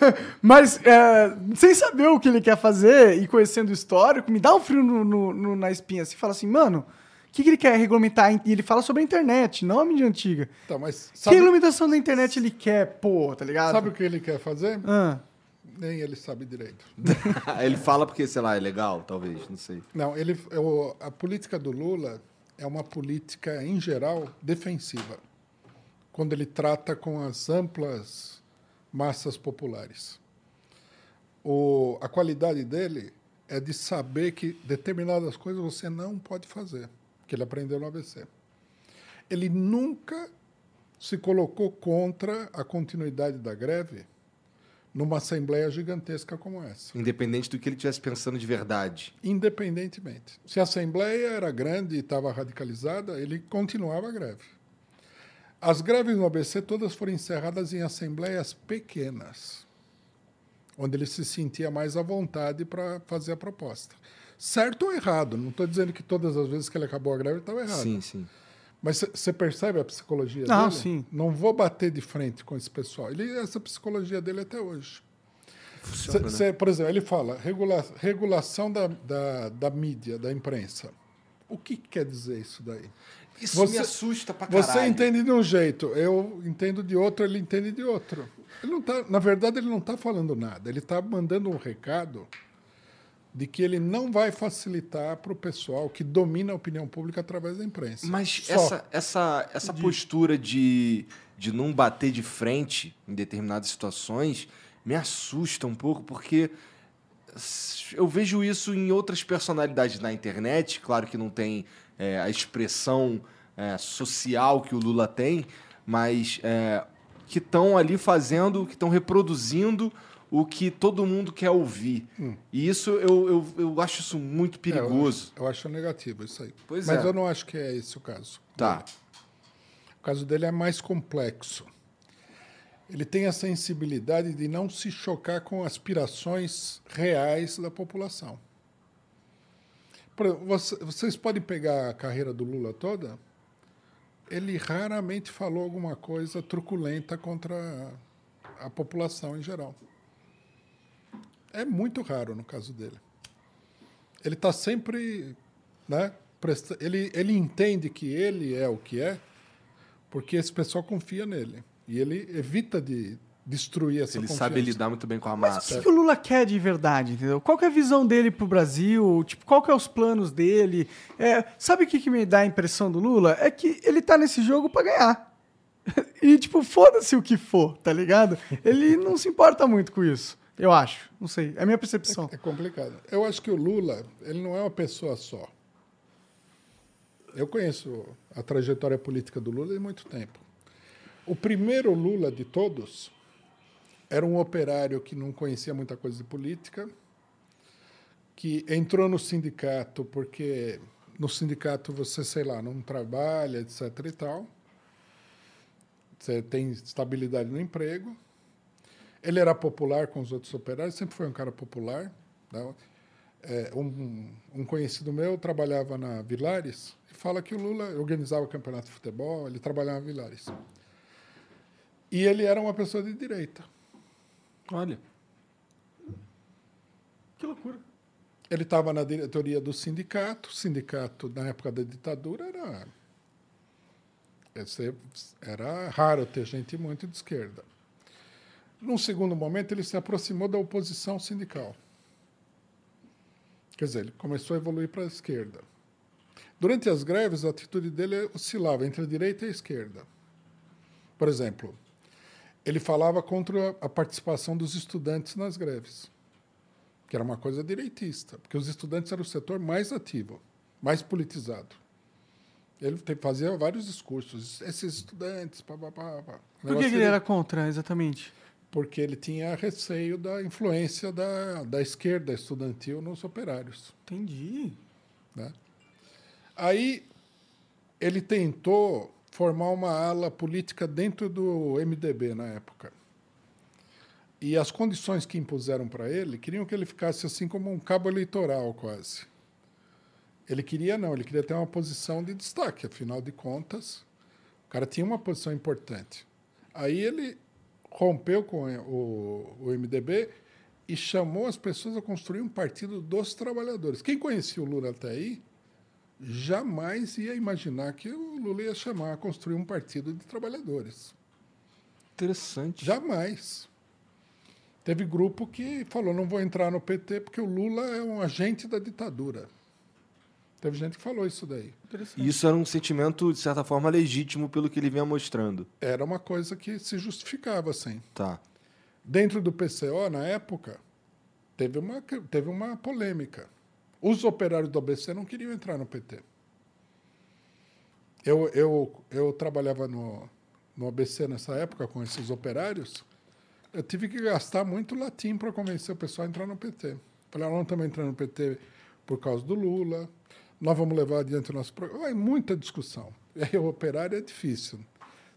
Mas, é, sem saber o que ele quer fazer e conhecendo o histórico, me dá um frio no- no- no- na espinha. Você fala assim, mano, o que, que ele quer regulamentar? E ele fala sobre a internet, não a mídia antiga. tá, mas Que sabe, regulamentação da internet ele quer, pô, tá ligado? sabe o que ele quer fazer? Ah, Nem ele sabe direito. ele fala porque, sei lá, é legal, talvez, não sei. Não, ele, eu- a política do Lula é uma política, em geral, defensiva. Quando ele trata com as amplas massas populares. O, a qualidade dele é de saber que determinadas coisas você não pode fazer, que ele aprendeu no ABC. Ele nunca se colocou contra a continuidade da greve numa assembleia gigantesca como essa Independente do que ele estivesse pensando de verdade. independentemente. Se a Assembleia era grande e estava radicalizada, ele continuava a greve. As greves no ABC todas foram encerradas em assembleias pequenas, onde ele se sentia mais à vontade para fazer a proposta. Certo ou errado, não estou dizendo que todas as vezes que ele acabou a greve estava errado. Sim, sim. Mas você percebe a psicologia Não, dele? sim. Não vou bater de frente com esse pessoal. Ele, essa psicologia dele até hoje. Funciona, né? Cê- por exemplo, ele fala regula- regulação da, da, da mídia, da imprensa. O que quer dizer isso daí? Isso Você- me assusta pra caralho. Você entende de um jeito, eu entendo de outro, ele entende de outro. Ele não tá, na verdade, ele não está falando nada. Ele está mandando um recado de que ele não vai facilitar para o pessoal que domina a opinião pública através da imprensa. Mas Só. essa, essa, essa postura de, de não bater de frente em determinadas situações me assusta um pouco, porque eu vejo isso em outras personalidades na internet. Claro que não tem é, a expressão é, social que o Lula tem, mas é, que estão ali fazendo, que estão reproduzindo o que todo mundo quer ouvir. E isso eu, eu, eu acho isso muito Hum. É, eu perigoso. acho- eu, acho negativo isso aí. Pois Mas é. eu não acho que é esse o caso. Tá. O caso dele é mais complexo. Ele tem a sensibilidade de não se chocar com aspirações reais da população. Vocês podem pegar a carreira do Lula toda, ele raramente falou alguma coisa truculenta contra a população em geral. É muito raro no caso dele. Ele está sempre. Né, presta- ele, ele entende que ele é o que é, porque esse pessoal confia nele. E ele evita de destruir essa Ele confiança. sabe lidar muito bem com a Mas massa. o que, que o Lula quer de verdade, entendeu? Qual que é a visão dele pro Brasil? Tipo, qual que é os planos dele? É, sabe o que, que me dá a impressão do Lula? É que ele tá nesse jogo pra ganhar. E, tipo, foda-se o que for, tá ligado? Ele não se importa muito com isso. Eu acho. Não sei. É a minha percepção. É complicado. Eu acho que o Lula, ele não é uma pessoa só. Eu conheço a trajetória política do Lula há muito tempo. O primeiro Lula de todos era um operário que não conhecia muita coisa de política, que entrou no sindicato porque no sindicato você, sei lá, não trabalha, etc e tal. Você tem estabilidade no emprego. Ele era popular com os outros operários, sempre foi um cara popular. né? É, um, um conhecido meu trabalhava na Vilares e fala que o Lula organizava o campeonato de futebol, ele trabalhava na Vilares. E ele era uma pessoa de direita. Olha. Que loucura. Ele estava na diretoria do sindicato. O sindicato, na época da ditadura, era. Era raro ter gente muito de esquerda. Num segundo momento, ele se aproximou da oposição sindical. Quer dizer, ele começou a evoluir para a esquerda. Durante as greves, a atitude dele oscilava entre a direita e a esquerda. Por exemplo, ele falava contra a participação dos estudantes nas greves que era uma coisa direitista, porque os estudantes eram o setor mais ativo, mais politizado. Ele fazia vários discursos, esses estudantes, pá, pá, pá, pá. Por que, que ele era contra, exatamente? Porque ele tinha receio da influência da, da esquerda estudantil nos operários. Entendi. né? Aí ele tentou formar uma ala política dentro do MDB na época. E as condições que impuseram para ele queriam que ele ficasse assim como um cabo eleitoral quase. Ele queria não, ele queria ter uma posição de destaque, afinal de contas, o cara tinha uma posição importante. Aí ele rompeu com o, o MDB e chamou as pessoas a construir um partido dos trabalhadores. Quem conhecia o Lula até aí jamais ia imaginar que o Lula ia chamar a construir um partido de trabalhadores. Interessante. Jamais. Teve grupo que falou: não vou entrar no PT porque o Lula é um agente da ditadura. Teve gente que falou isso daí. Interessante. E isso era um sentimento, de certa forma, legítimo pelo que ele vinha mostrando. Era uma coisa que se justificava assim. Tá. Dentro do PCO, na época, teve uma, teve uma polêmica. Os operários do ABC não queriam entrar no PT. Eu, eu, eu trabalhava no, no ABC nessa época com esses operários. Eu tive que gastar muito latim para convencer o pessoal a entrar no PT. Falei, ah, nós estamos entrando no PT por causa do Lula, nós vamos levar adiante o nosso programa. É muita discussão. E o operário é difícil.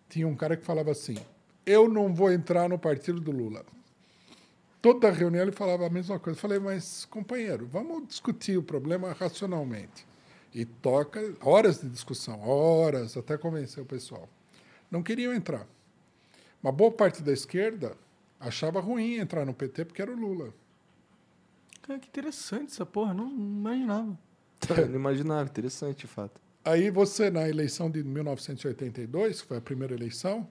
Tinha um cara que falava assim: eu não vou entrar no partido do Lula. Toda reunião ele falava a mesma coisa. Eu falei, mas, companheiro, vamos discutir o problema racionalmente. E toca horas de discussão, horas, até convencer o pessoal. Não queriam entrar. Uma boa parte da esquerda Achava ruim entrar no PT porque era o Lula. Cara, que interessante essa porra, não, não imaginava. Não imaginava, interessante, de fato. Aí você, na eleição de 1982, que foi a primeira eleição,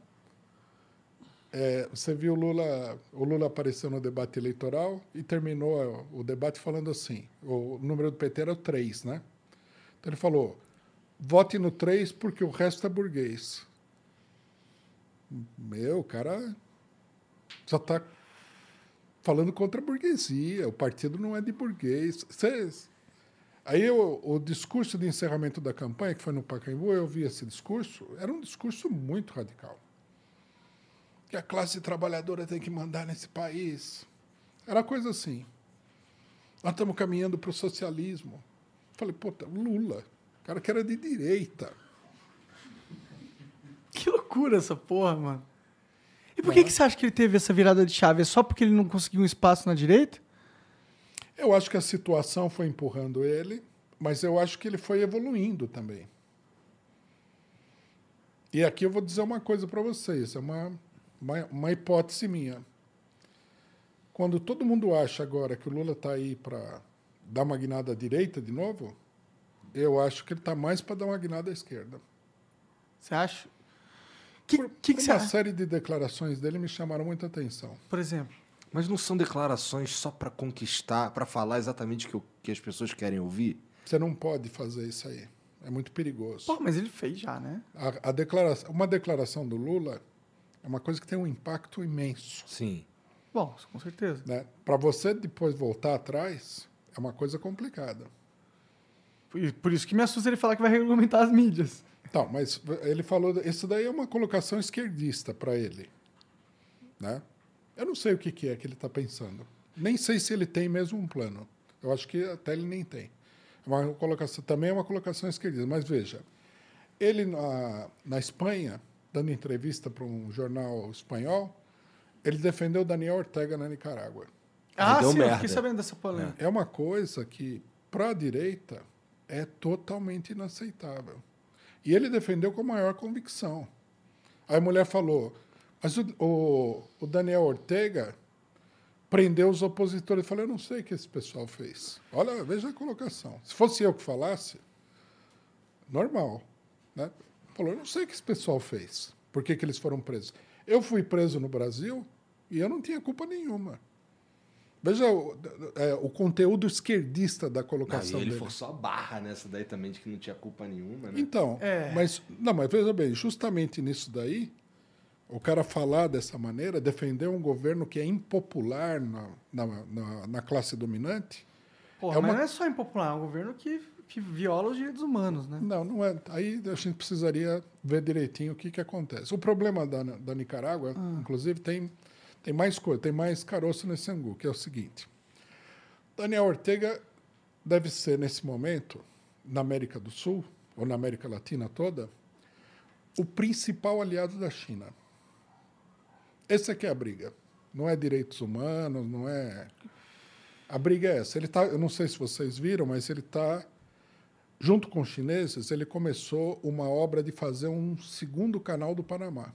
é, você viu o Lula, o Lula apareceu no debate eleitoral e terminou o debate falando assim: o número do PT era o 3, né? Então ele falou: vote no 3 porque o resto é burguês. Meu, o cara já está falando contra a burguesia, o partido não é de burguês. Cês... Aí eu, o discurso de encerramento da campanha, que foi no Pacaembu, eu vi esse discurso, era um discurso muito radical que a classe trabalhadora tem que mandar nesse país. Era coisa assim. Nós estamos caminhando para o socialismo. Falei, puta, Lula, cara que era de direita. Que loucura essa porra, mano. E por que, que você acha que ele teve essa virada de chave? É só porque ele não conseguiu um espaço na direita? Eu acho que a situação foi empurrando ele, mas eu acho que ele foi evoluindo também. E aqui eu vou dizer uma coisa para vocês, é uma uma, uma hipótese minha. Quando todo mundo acha agora que o Lula está aí para dar uma guinada à direita de novo, eu acho que ele está mais para dar uma guinada à esquerda. Você acha? Que, por, que, que uma você série de declarações dele me chamaram muita atenção. Por exemplo? Mas não são declarações só para conquistar, para falar exatamente o que, que as pessoas querem ouvir? Você não pode fazer isso aí. É muito perigoso. Pô, mas ele fez já, né? A, a declaração, uma declaração do Lula é uma coisa que tem um impacto imenso. Sim. Bom, com certeza. Né? Para você depois voltar atrás, é uma coisa complicada. Por, por isso que me assusta ele falar que vai regulamentar as mídias. Então, mas ele falou, isso daí é uma colocação esquerdista para ele, né? Eu não sei o que, que é que ele está pensando. Nem sei se ele tem mesmo um plano. Eu acho que até ele nem tem. É uma colocação, também é uma colocação esquerdista. Mas veja, ele na, na Espanha dando entrevista para um jornal espanhol, ele defendeu Daniel Ortega na Nicarágua. Ah, sim, merda. eu fiquei sabendo dessa polêmica. É uma coisa que, para a direita, é totalmente inaceitável. E ele defendeu com maior convicção. Aí a mulher falou, mas o, o, o Daniel Ortega prendeu os opositores. Eu falei, eu não sei o que esse pessoal fez. Olha, veja a colocação. Se fosse eu que falasse, normal. Né? Falou, eu não sei o que esse pessoal fez. Por que, que eles foram presos? Eu fui preso no Brasil e eu não tinha culpa nenhuma. Veja o, é, o conteúdo esquerdista da colocação não, e ele dele. forçou a barra nessa daí também, de que não tinha culpa nenhuma, né? Então, é. mas, não, mas veja bem, justamente nisso daí, o cara falar dessa maneira, defender um governo que é impopular na, na, na, na classe dominante... Porra, é uma... mas não é só impopular, é um governo que que viola os direitos humanos, né? Não, não é. Aí a gente precisaria ver direitinho o que, que acontece. O problema da, da Nicarágua, ah. inclusive, tem, tem mais coisa, tem mais caroço nesse angu, que é o seguinte. Daniel Ortega deve ser, nesse momento, na América do Sul, ou na América Latina toda, o principal aliado da China. Essa é que é a briga. Não é direitos humanos, não é. A briga é essa. Ele tá, eu não sei se vocês viram, mas ele está junto com os chineses, ele começou uma obra de fazer um segundo canal do Panamá.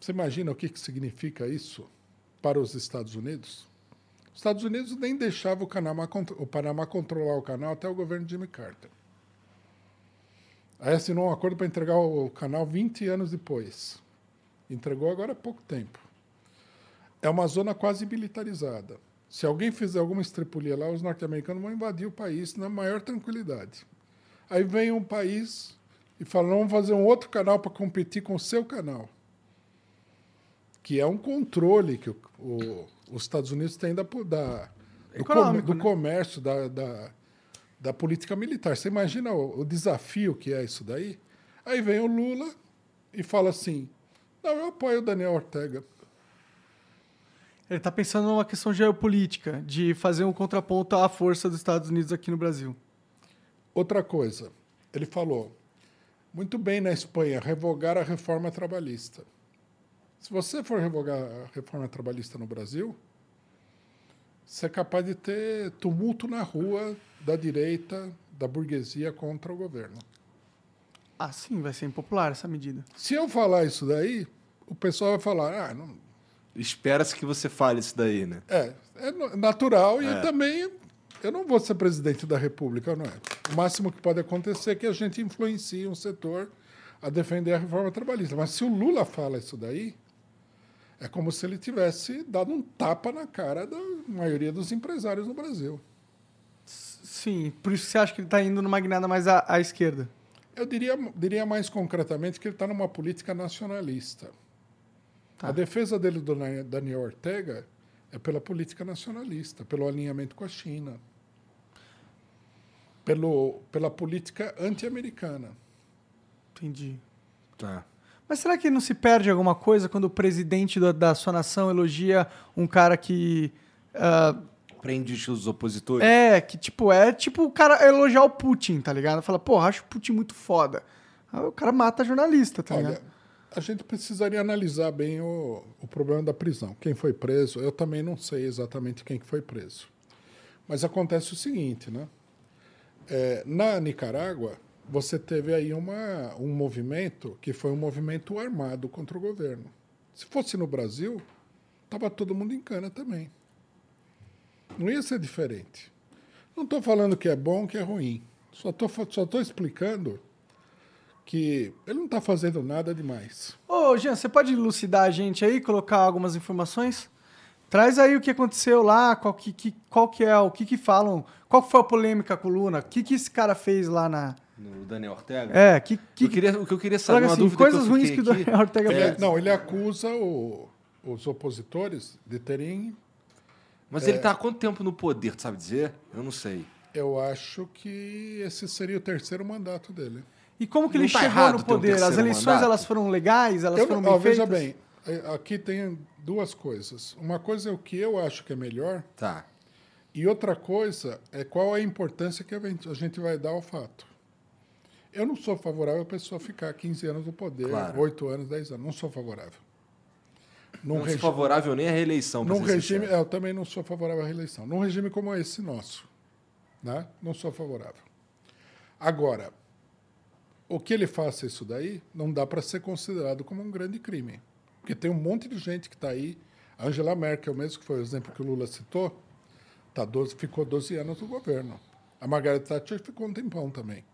Você imagina o que, que significa isso para os Estados Unidos? Os Estados Unidos nem deixavam o Panamá, o Panamá controlar o canal até o governo Jimmy Carter. Aí assinou um acordo para entregar o canal 20 anos depois. Entregou agora há pouco tempo. É uma zona quase militarizada. Se alguém fizer alguma estripulia lá, os norte-americanos vão invadir o país na maior tranquilidade. Aí vem um país e fala: vamos fazer um outro canal para competir com o seu canal. Que é um controle que o, o, os Estados Unidos têm da, da do, com, do né? comércio, da, da, da, política militar. Você imagina o, o desafio que é isso daí? Aí vem o Lula e fala assim: não, eu apoio o Daniel Ortega. Ele está pensando numa questão geopolítica, de fazer um contraponto à força dos Estados Unidos aqui no Brasil. Outra coisa, ele falou, muito bem na Espanha, revogar a reforma trabalhista. Se você for revogar a reforma trabalhista no Brasil, você é capaz de ter tumulto na rua da direita, da burguesia contra o governo. Ah, sim, vai ser impopular essa medida. Se eu falar isso daí, o pessoal vai falar, ah, não, Espera-se que você fale isso daí, né? É, é no- natural É. e também eu não vou ser presidente da República, não é? O máximo que pode acontecer é que a gente influencie um setor a defender a reforma trabalhista. Mas se o Lula fala isso daí, é como se ele tivesse dado um tapa na cara da maioria dos empresários no Brasil. Sim, por isso que você acha que ele tá indo numa guinada mais à, à esquerda. Eu diria, diria mais concretamente que ele está numa política nacionalista. Tá. A defesa dele do Daniel Ortega é pela política nacionalista, pelo alinhamento com a China, pelo, pela política anti-americana. Entendi. Tá. Mas será que não se perde alguma coisa quando o presidente da, da sua nação elogia um cara que. ah, Prende os opositores. é, que tipo, é tipo o cara elogiar o Putin, tá ligado? Fala, pô, acho o Putin muito foda. Aí o cara mata jornalista, tá Olha, ligado? A gente precisaria analisar bem o, o problema da prisão. Quem foi preso, eu também não sei exatamente quem que foi preso. Mas acontece o seguinte, né? É, na Nicarágua, você teve aí uma, um movimento que foi um movimento armado contra o governo. Se fosse no Brasil, estava todo mundo em cana também. Não ia ser diferente. Não estou falando que é bom, que é ruim. Só estou só tô explicando que ele não está fazendo nada demais. Ô, Jean, você pode elucidar a gente aí, colocar algumas informações? Traz aí o que aconteceu lá, qual que, que- qual que é, o que que falam, qual foi a polêmica com o Luna, o que que esse cara fez lá na... No Daniel Ortega? É, que... que Eu queria, o que eu queria saber, uma assim, dúvida coisas que eu ruins que o Daniel Ortega Ele- fez. não, ele acusa o- os opositores de terem. Mas É. ele tá há quanto tempo no poder, tu sabe dizer? Eu não sei. Eu acho que esse seria o terceiro mandato dele. E como que Não ele tá chegou no ter um poder? As eleições mandato? elas foram legais? Elas Eu foram ó, veja bem, é, aqui tem duas coisas. Uma coisa é o que eu acho que é melhor, Tá. e outra coisa é qual é a importância que a gente- vai dar ao fato. Eu não sou favorável a pessoa ficar 15 anos no poder, Claro. 8 anos, 10 anos. Não sou favorável. Num não sou regi- favorável nem à reeleição, Num regime, é, eu também não sou favorável à reeleição. Num regime como esse nosso, né? não sou favorável. Agora, o que ele faça isso daí não dá para ser considerado como um grande crime. Porque tem um monte de gente que está aí. A Angela Merkel, mesmo que foi o exemplo que o Lula citou, tá 12, ficou 12 anos no governo. A Margaret Thatcher ficou um tempão também.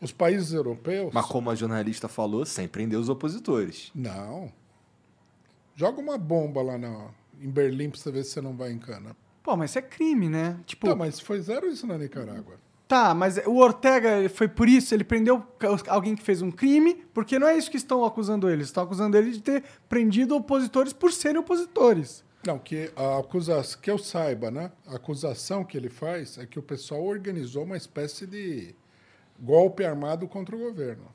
Os países europeus. Mas como a jornalista falou, sem prender os opositores. Não. Joga uma bomba lá na, em Berlim para você ver se você não vai em cana. Pô, mas isso é crime, né? Tipo, Tá, mas foi zero isso na Nicarágua. Tá, mas o Ortega foi por isso, ele prendeu alguém que fez um crime, porque não é isso que estão acusando ele. Estão acusando ele de ter prendido opositores por serem opositores. Não, que a acusação, que eu saiba, né? A acusação que ele faz é que o pessoal organizou uma espécie de golpe armado contra o governo.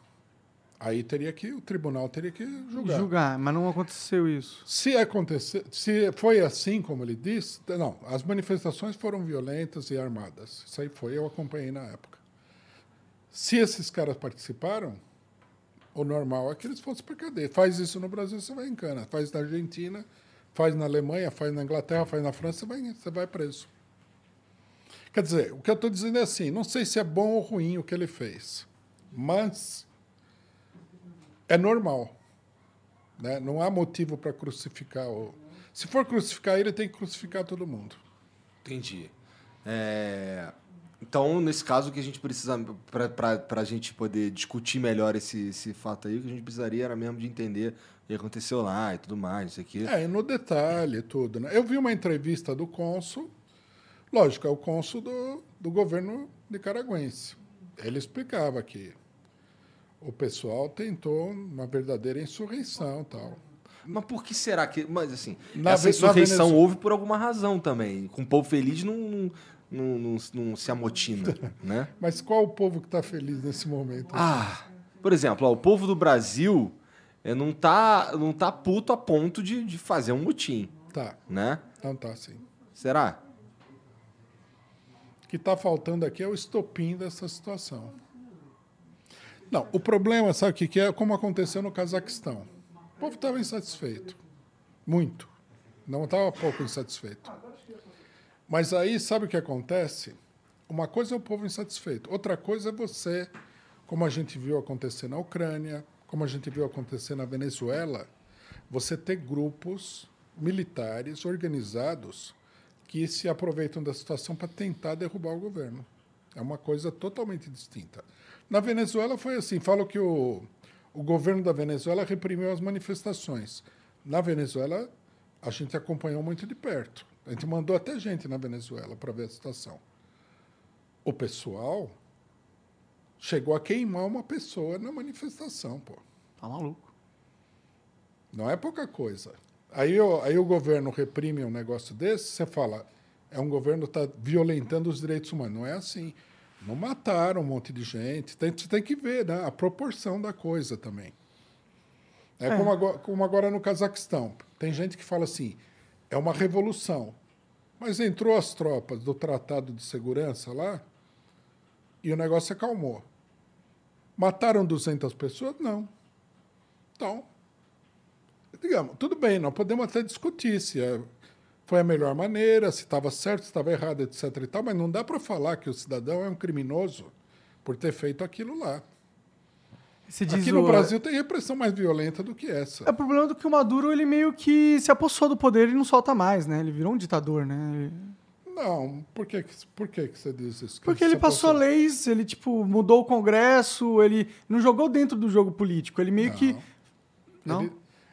Aí teria que, o tribunal teria que julgar. Julgar, mas não aconteceu isso. Se acontecer, se foi assim como ele disse, não, as manifestações foram violentas e armadas. Isso aí foi, eu acompanhei na época. Se esses caras participaram, o normal é que eles fossem para cadeia. Faz isso no Brasil, você vai em cana. Faz na Argentina, faz na Alemanha, faz na Inglaterra, faz na França, você vai, você vai preso. Quer dizer, o que eu estou dizendo é assim, não sei se é bom ou ruim o que ele fez, mas é normal. Né? Não há motivo para crucificar. O... Se for crucificar ele, tem que crucificar todo mundo. Entendi. É, Então, nesse caso, o que a gente precisa, para a gente poder discutir melhor esse, esse fato aí, o que a gente precisaria era mesmo de entender o que aconteceu lá e tudo mais, isso aqui. É, e no detalhe tudo. Né? Eu vi uma entrevista do cônsul, lógico, é o cônsul do, do governo nicaragüense. Ele explicava que o pessoal tentou uma verdadeira insurreição tal. Mas por que será que. Mas assim, Na essa insurreição Venezuela- houve por alguma razão também. Com o povo feliz não, não, não, não, não se amotina, né? Mas qual o povo que está feliz nesse momento? Ah, por exemplo, ó, o povo do Brasil eh, não tá, não tá puto a ponto de, de fazer um motim, Tá, né? então tá sim. Será? O que está faltando aqui é o estopim dessa situação. Não, o problema, sabe o que é? Como aconteceu no Cazaquistão. O povo estava insatisfeito. Muito. Não estava pouco insatisfeito. Mas aí, sabe o que acontece? Uma coisa é o povo insatisfeito. Outra coisa é você, como a gente viu acontecer na Ucrânia, como a gente viu acontecer na Venezuela, você ter grupos militares organizados que se aproveitam da situação para tentar derrubar o governo. É uma coisa totalmente distinta. Na Venezuela foi assim, falo que o, o governo da Venezuela reprimiu as manifestações. Na Venezuela, a gente acompanhou muito de perto. A gente mandou até gente na Venezuela para ver a situação. O pessoal chegou a queimar uma pessoa na manifestação, pô. Tá maluco. Não é pouca coisa. Aí, o- aí o governo reprime um negócio desse, você fala, é um governo que está violentando os direitos humanos. Não é assim. Não mataram um monte de gente. Tem, você tem que ver né, a proporção da coisa também. É, Como, agora, como agora no Cazaquistão. Tem gente que fala assim, é uma revolução. Mas entrou as tropas do Tratado de Segurança lá e o negócio acalmou. Mataram 200 pessoas? Não. Então, digamos, tudo bem, nós podemos até discutir se é- foi a melhor maneira, se estava certo, se estava errado, etc. E tal, mas não dá para falar que o cidadão é um criminoso por ter feito aquilo lá. Você diz Aqui no o- Brasil tem repressão mais violenta do que essa. É o problema do que o Maduro, ele meio que se apossou do poder e não solta mais, né? Ele virou um ditador, né? Ele- Não, por que, por que, que você diz isso? Que Porque ele passou leis, ele, tipo, mudou o Congresso, ele não jogou dentro do jogo político, ele meio que... Não? Ele,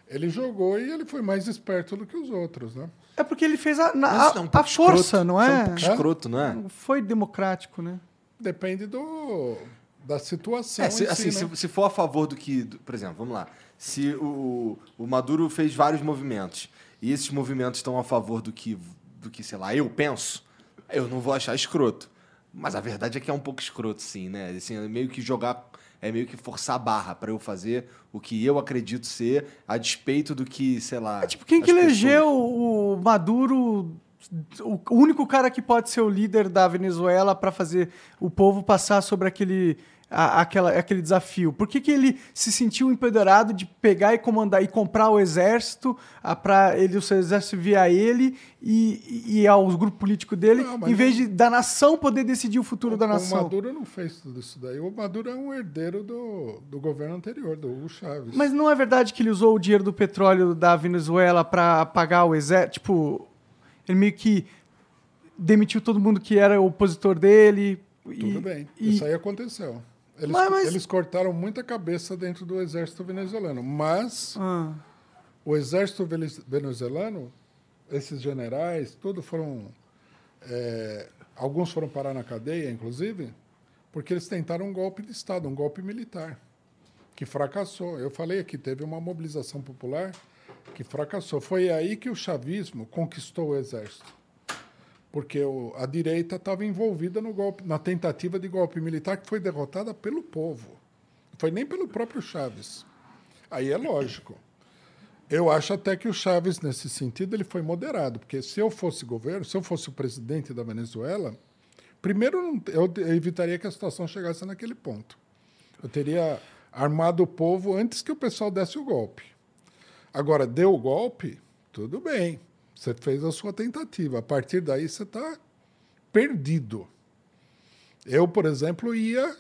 ele jogou e ele foi mais esperto do que os outros, né? É porque ele fez a, na- a, é um a força, escroto. não Isso é? um pouco escroto, não é? Não Foi democrático, né? Depende do, da situação É, se, em assim, si, né? se, se for a favor do que. do- por exemplo, vamos lá. Se o, o Maduro fez vários movimentos e esses movimentos estão a favor do que, do que, sei lá, eu penso, eu não vou achar escroto. Mas a verdade é que é um pouco escroto, sim, né? Assim, é meio que jogar. É meio que forçar a barra pra eu fazer o que eu acredito ser, a despeito do que, sei lá. É tipo, quem que elegeu pessoas- o Maduro, o único cara que pode ser o líder da Venezuela para fazer o povo passar sobre aquele, a- aquela, aquele desafio? Por que, que ele se sentiu empoderado de pegar e comandar e comprar o exército para ele o seu exército via ele e, e aos grupos políticos dele, Não, em vez não- de da nação poder decidir o futuro da O nação? Maduro não fez tudo isso daí. O Maduro é um herdeiro do, do governo anterior, do Hugo Chávez. Mas não é verdade que ele usou o dinheiro do petróleo da Venezuela para pagar o exército? Tipo, ele meio que demitiu todo mundo que era opositor dele. Tudo e- bem. e- Isso aí aconteceu. Eles, Mas- mas- eles cortaram muita cabeça dentro do exército venezuelano. Mas Ah, o exército venezuelano, esses generais, tudo foram. é, alguns foram parar na cadeia, inclusive, porque eles tentaram um golpe de Estado, um golpe militar, que fracassou. Eu falei aqui, teve uma mobilização popular que fracassou. Foi aí que o chavismo conquistou o exército. Porque o- a direita estava envolvida no golpe, na tentativa de golpe militar que foi derrotada pelo povo. Não foi nem pelo próprio Chaves. Aí é lógico. Eu acho até que o Chaves, nesse sentido, ele foi moderado, porque se eu fosse governo, se eu fosse o presidente da Venezuela, primeiro eu evitaria que a situação chegasse naquele ponto. Eu teria armado o povo antes que o pessoal desse o golpe. Agora, deu o golpe, tudo bem. Você fez a sua tentativa. A partir daí, você está perdido. Eu, por exemplo, ia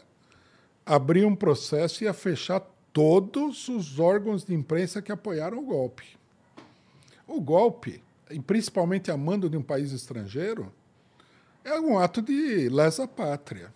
abrir um processo e ia fechar todos os órgãos de imprensa que apoiaram o golpe. O golpe, e principalmente a mando de um país estrangeiro, é um ato de lesa pátria.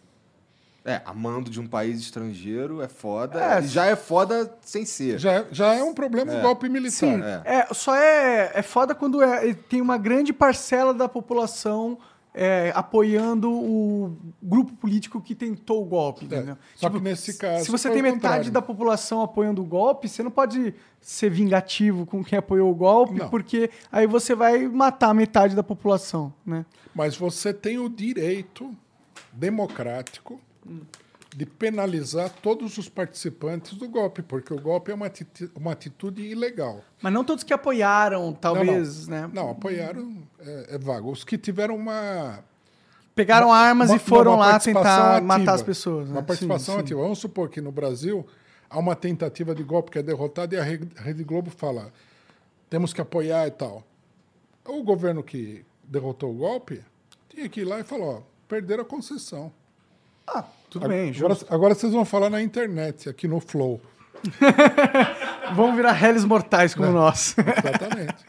É, amando de um país estrangeiro é foda. É, e já é foda sem ser. Já, já é um problema o golpe militar. sim, é. só é, é foda quando é- tem uma grande parcela da população é, apoiando o grupo político que tentou o golpe, entendeu? É, só que nesse caso Se você tem metade contrário. da população apoiando o golpe, você não pode ser vingativo com quem apoiou o golpe, Não. porque aí você vai matar metade da população, né? Mas você tem o direito democrático de penalizar todos os participantes do golpe, porque o golpe é uma atitude, uma atitude ilegal. Mas não todos que apoiaram, talvez, não, né? Não, apoiaram é, é vago. Os que tiveram uma Pegaram armas uma- e foram uma lá tentar ativa. matar as pessoas. né? Uma participação Sim, sim. ativa. Vamos supor que no Brasil há uma tentativa de golpe que é derrotada e a Re- Rede Globo fala temos que apoiar e tal. O governo que derrotou o golpe tinha que ir lá e falar, ó, perderam a concessão. Ah, tudo bem, Agora, agora vocês vão falar na internet, aqui no Flow. Vamos virar réis mortais como nós. Exatamente.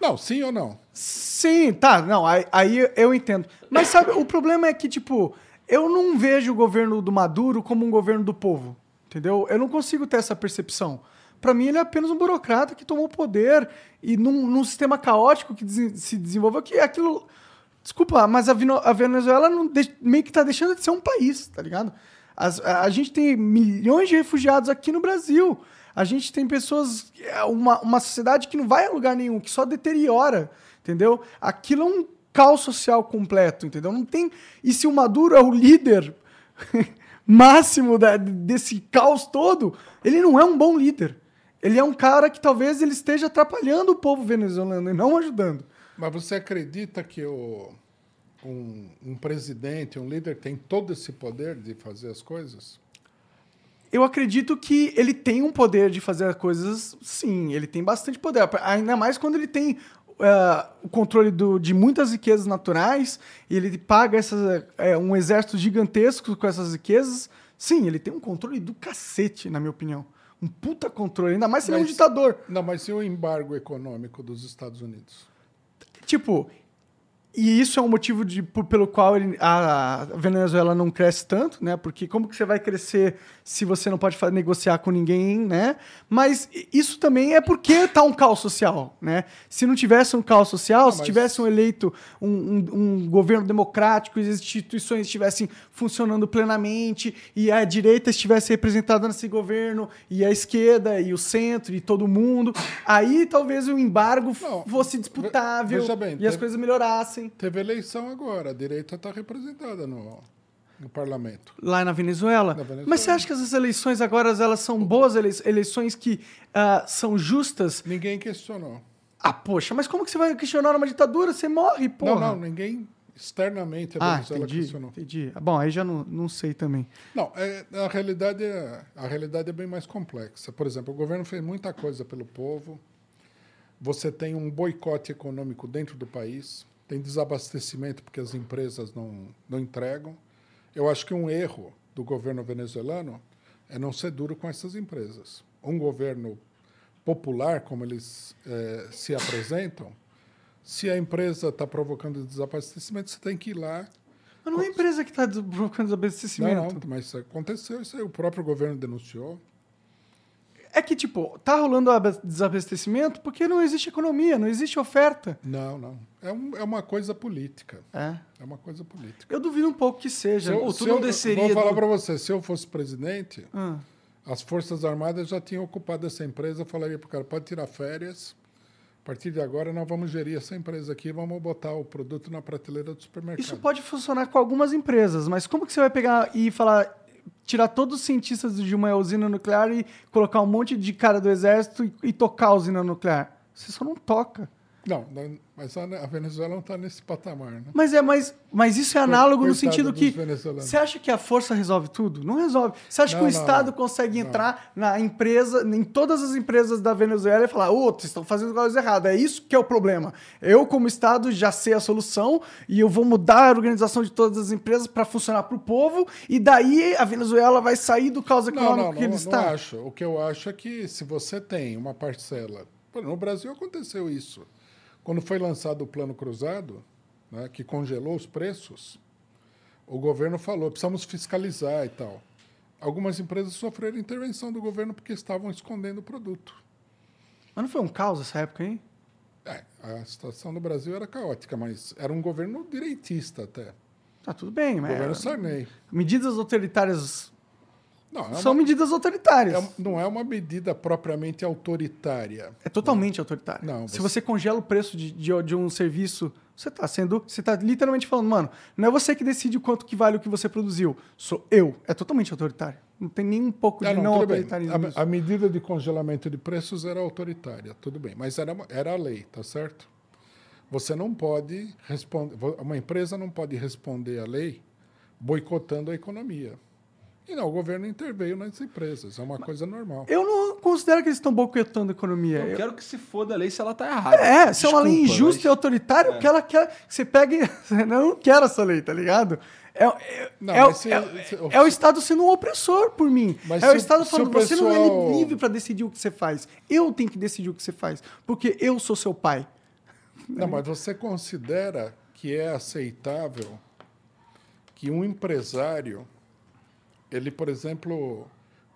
Não, sim ou não? Sim, tá, não, aí, aí eu entendo. Mas sabe, o problema é que, tipo, eu não vejo o governo do Maduro como um governo do povo, entendeu? Eu não consigo ter essa percepção. Pra mim, ele é apenas um burocrata que tomou poder e num, num sistema caótico que se desenvolveu, que aquilo. Desculpa, mas a, Vino- a Venezuela não de- meio que tá deixando de ser um país, tá ligado? As- a, a gente tem milhões de refugiados aqui no Brasil. A gente tem pessoas. é Uma, uma sociedade que não vai a lugar nenhum, que só deteriora, entendeu? Aquilo é um caos social completo, entendeu? Não tem. E se o Maduro é o líder máximo da- desse caos todo, ele não é um bom líder. Ele é um cara que talvez ele esteja atrapalhando o povo venezuelano e não ajudando. Mas você acredita que o, um, um presidente, um líder, tem todo esse poder de fazer as coisas? Eu acredito que ele tem um poder de fazer as coisas, sim, ele tem bastante poder. Ainda mais quando ele tem eh, o controle do- de muitas riquezas naturais e ele paga essas, eh, um exército gigantesco com essas riquezas. Sim, ele tem um controle do cacete, na minha opinião. Um puta controle, ainda mais se ele é um ditador. Não, mas e o embargo econômico dos Estados Unidos? Tipo, e isso é um motivo de, por- pelo qual ele- a Venezuela não cresce tanto, né? Porque como que você vai crescer se você não pode negociar com ninguém, né? Mas isso também é porque tá um caos social, né? Se não tivesse um caos social, se mas- tivesse um eleito um, um- um governo democrático, e as instituições estivessem funcionando plenamente e a direita estivesse representada nesse governo e a esquerda e o centro e todo mundo, aí talvez o embargo Não, fosse disputável bem, e as teve- coisas melhorassem. Teve eleição agora, a direita está representada no, no parlamento. Lá na Venezuela. Na Venezuela. Mas você acha que essas eleições agora elas são boas elei- eleições que ah, são justas? Ninguém questionou. Ah, poxa, mas como que você vai questionar uma ditadura? Você morre, porra. Não, não, ninguém externamente a Ah, Venezuela entendi, questionou. entendi. Ah, Bom, aí já não, não sei também. Não, é, a, realidade é, a realidade é bem mais complexa. Por exemplo, o governo fez muita coisa pelo povo. Você tem um boicote econômico dentro do país, tem desabastecimento porque as empresas não, não entregam. Eu acho que um erro do governo venezuelano é não ser duro com essas empresas. Um governo popular, como eles eh, se apresentam, se a empresa está provocando desabastecimento, você tem que ir lá Mas não é a empresa que está provocando desabastecimento. não, não, mas aconteceu isso aí. O próprio governo denunciou. É que, tipo, tá rolando aba- desabastecimento porque não existe economia, não existe oferta. Não, não. É, um- é uma coisa política. É. É uma coisa política. Eu duvido um pouco que seja. Se eu, se não eu- desceria Vou falar do- para você, se eu fosse presidente, Ah. as Forças Armadas já tinham ocupado essa empresa, eu falaria para o cara, pode tirar férias, a partir de agora nós vamos gerir essa empresa aqui, vamos botar o produto na prateleira do supermercado. Isso pode funcionar com algumas empresas, mas como que você vai pegar e falar, tirar todos os cientistas de uma usina nuclear e colocar um monte de cara do exército e, e tocar a usina nuclear? Você só não toca. Não, não, mas a Venezuela não está nesse patamar, né? Mas é, mas, mas isso é análogo no Coitado sentido dos que você acha que a força resolve tudo? Não resolve. Você acha Não, que o não, Estado não. consegue Não. entrar na empresa, em todas as empresas da Venezuela e falar, ô, vocês estão fazendo coisa errada. É isso que é o problema. Eu, como Estado, já sei a solução e eu vou mudar a organização de todas as empresas para funcionar para o povo e daí a Venezuela vai sair do caos Não, econômico não, que não, ele não está. acho. O que eu acho é que se você tem uma parcela. No Brasil aconteceu isso. Quando foi lançado o Plano Cruzado, né, que congelou os preços, o governo falou: precisamos fiscalizar e tal. Algumas empresas sofreram intervenção do governo porque estavam escondendo o produto. Mas não foi um caos essa época, hein? É, a situação no Brasil era caótica, mas era um governo direitista até. Tá tudo bem, mas Governo Sarney. medidas autoritárias Não, é são uma- medidas autoritárias. é- não é uma medida propriamente autoritária. É totalmente autoritário. Não, Se você- você congela o preço de, de, de um serviço, você está sendo. Você está literalmente falando, mano, não é você que decide o quanto que vale o que você produziu. Sou eu. É totalmente autoritário. Não tem nem um pouco de Ah, não, bem. autoritarismo. A, a medida de congelamento de preços era autoritária, tudo bem, mas era, era a lei, tá certo? Você não pode responder, uma empresa não pode responder à lei boicotando a economia. E não, o governo interveio nas empresas, é uma coisa normal. Eu não considero que eles estão boicotando a economia. Eu Eu- quero que se foda a lei se ela tá errada. É, se é uma lei Desculpa, injusta e mas- autoritária, o que ela quer. que Você pega e. Eu não quero essa lei, tá ligado? É, é, Não, é, o- mas se- é- se- é o Estado sendo um opressor por mim. Mas é o se o- Estado se falando, o você não é pessoal- livre pra decidir o que você faz. Eu tenho que decidir o que você faz. Porque eu sou seu pai. Não, mas você considera que é aceitável que um empresário, ele, por exemplo,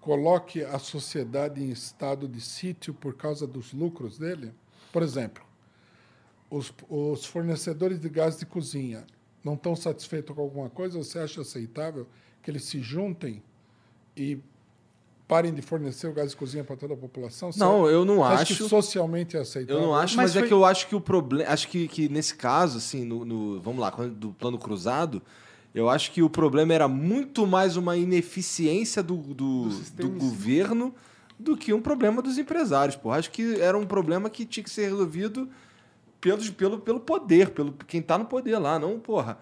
coloque a sociedade em estado de sítio por causa dos lucros dele? Por exemplo, os, os fornecedores de gás de cozinha não estão satisfeitos com alguma coisa? Você acha aceitável que eles se juntem e parem de fornecer o gás de cozinha para toda a população? Você Não, eu não acho. que socialmente é aceitável? Eu não acho, Mas mas, é foi- que eu acho que o problema. Acho que, que nesse caso, assim, no, no- vamos lá, do plano cruzado, eu acho que o problema era muito mais uma ineficiência do, do, do si. governo do que um problema dos empresários. Pô. Acho que era um problema que tinha que ser resolvido pelos, pelo, pelo poder, pelo quem tá no poder lá, não, porra.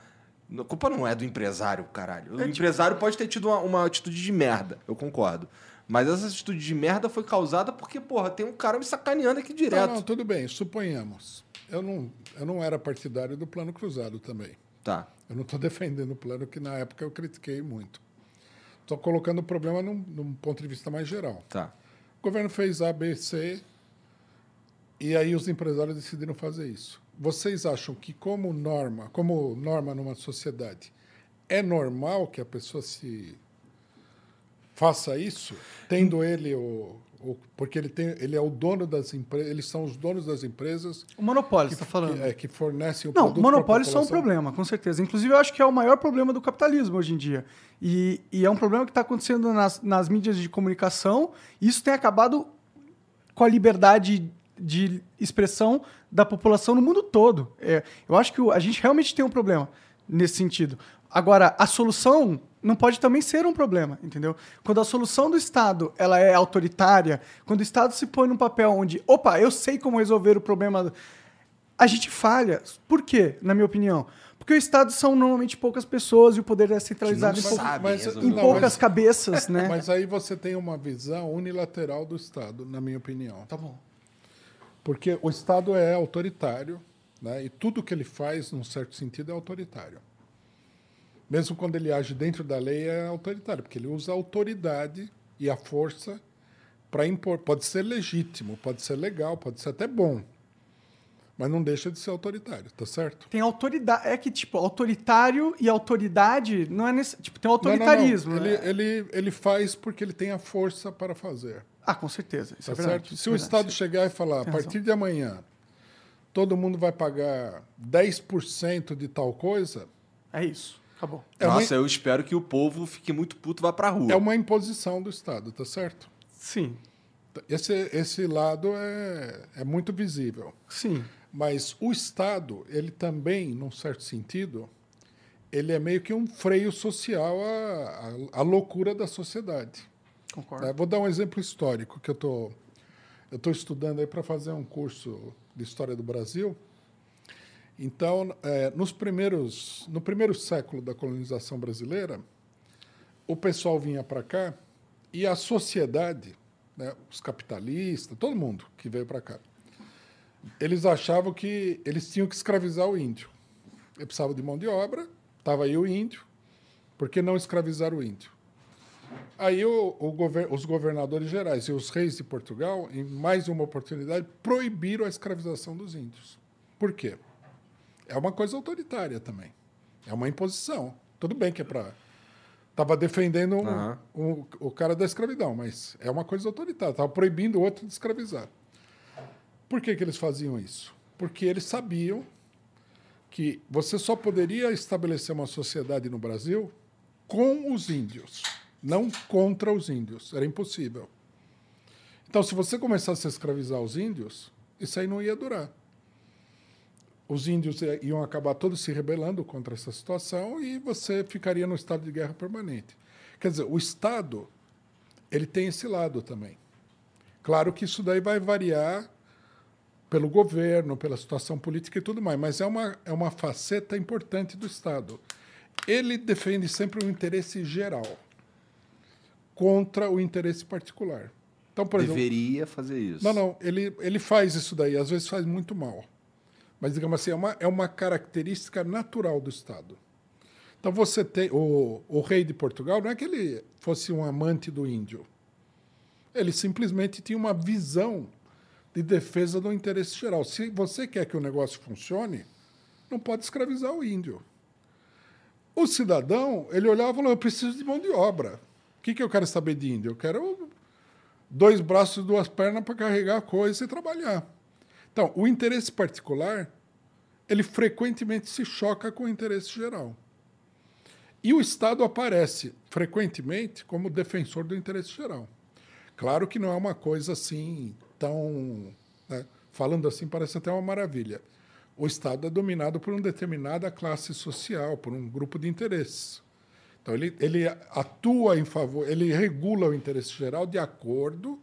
A culpa não é do empresário, caralho. O empresário pode ter tido uma, uma atitude de merda, eu concordo. Mas essa atitude de merda foi causada porque, porra, tem um cara me sacaneando aqui direto. Não, não, tudo bem, suponhamos. Eu não, eu não era partidário do plano cruzado também. Tá. Eu não estou defendendo o plano que na época eu critiquei muito. Estou colocando o problema num, num ponto de vista mais geral. Tá. O governo fez A, B, C e aí os empresários decidiram fazer isso. Vocês acham que como norma, como norma numa sociedade, é normal que a pessoa se faça isso, tendo ele o, o porque ele tem, ele é o dono das empresas, eles são os donos das empresas O monopólio, está falando. que, é, que fornecem o Não, monopólios são um problema, com certeza. Inclusive, eu acho que é o maior problema do capitalismo hoje em dia. E, e é um problema que está acontecendo nas, nas mídias de comunicação. E isso tem acabado com a liberdade de expressão da população no mundo todo. É, eu acho que a gente realmente tem um problema nesse sentido. Agora, a solução não pode também ser um problema, entendeu? Quando a solução do Estado ela é autoritária, quando o Estado se põe num papel onde, opa, eu sei como resolver o problema, a gente falha. Por quê, na minha opinião? Porque o Estado são normalmente poucas pessoas e o poder é centralizado em, pou- mas- em Não, poucas mas- cabeças, né? Mas aí você tem uma visão unilateral do Estado, na minha opinião. Tá bom. Porque o Estado é autoritário, né? e tudo que ele faz, num certo sentido, é autoritário. Mesmo quando ele age dentro da lei, é autoritário, porque ele usa a autoridade e a força para impor. Pode ser legítimo, pode ser legal, pode ser até bom, mas não deixa de ser autoritário, tá certo? Tem autoridade. É que, tipo, autoritário e autoridade não é nesse. Tipo, tem Não, não, não. autoritarismo. Ele, né? ele, ele faz porque ele tem a força para fazer. Ah, com certeza. Isso Tá é verdade. certo? isso Se é o. Estado chegar e falar, a Tem partir de amanhã, todo mundo vai pagar 10% de tal coisa, É isso. Acabou. é uma, Nossa, eu espero que o povo fique muito puto e vá pra rua. é uma imposição do Estado, tá certo? Sim. Esse, esse lado é, é muito visível. Sim. Mas o Estado, ele também, num certo sentido, ele é meio que um freio social à, à, à loucura da sociedade. Concordo. É, vou dar um exemplo histórico que eu tô eu estou estudando aí para fazer um curso de história do Brasil. Então, é, nos primeiros no primeiro século da colonização brasileira, o pessoal vinha para cá e a sociedade, né, os capitalistas, todo mundo que veio para cá, eles achavam que eles tinham que escravizar o índio. Eles precisavam de mão de obra, estava aí o índio, por que não escravizar o índio? Aí o, o os governadores gerais e os reis de Portugal, em mais uma oportunidade, proibiram a escravização dos índios. Por quê? É uma coisa autoritária também. É uma imposição. Tudo bem que é para. Estava defendendo um- Aham. um- o cara da escravidão, mas é uma coisa autoritária. Estava proibindo o outro de escravizar. Por que, que eles faziam isso? Porque eles sabiam que você só poderia estabelecer uma sociedade no Brasil com os índios, não contra os índios. Era impossível. Então, se você começasse a escravizar os índios, isso aí não ia durar. Os índios i- iam acabar todos se rebelando contra essa situação e você ficaria no estado de guerra permanente. Quer dizer, o Estado ele tem esse lado também. Claro que isso daí vai variar pelo governo, pela situação política e tudo mais, mas é uma, é uma faceta importante do Estado. Ele defende sempre o interesse geral contra o interesse particular. Então, por exemplo, Deveria fazer isso. não, não, ele, ele faz isso daí, às vezes faz muito mal. Mas, digamos assim, é uma, é uma característica natural do Estado. Então, você tem. O, o rei de Portugal não é que ele fosse um amante do índio. Ele simplesmente tinha uma visão de defesa do interesse geral. Se você quer que o negócio funcione, não pode escravizar o índio. O cidadão, ele olhava e falou: Eu preciso de mão de obra. O que, que eu quero saber de índio? Eu quero dois braços e duas pernas para carregar a coisa e trabalhar. Então, o interesse particular, ele frequentemente se choca com o interesse geral. E o Estado aparece frequentemente como defensor do interesse geral. Claro que não é uma coisa assim tão. Né? Falando assim, parece até uma maravilha. O Estado é dominado por uma determinada classe social, por um grupo de interesses. Então, ele, ele atua em favor, ele regula o interesse geral de acordo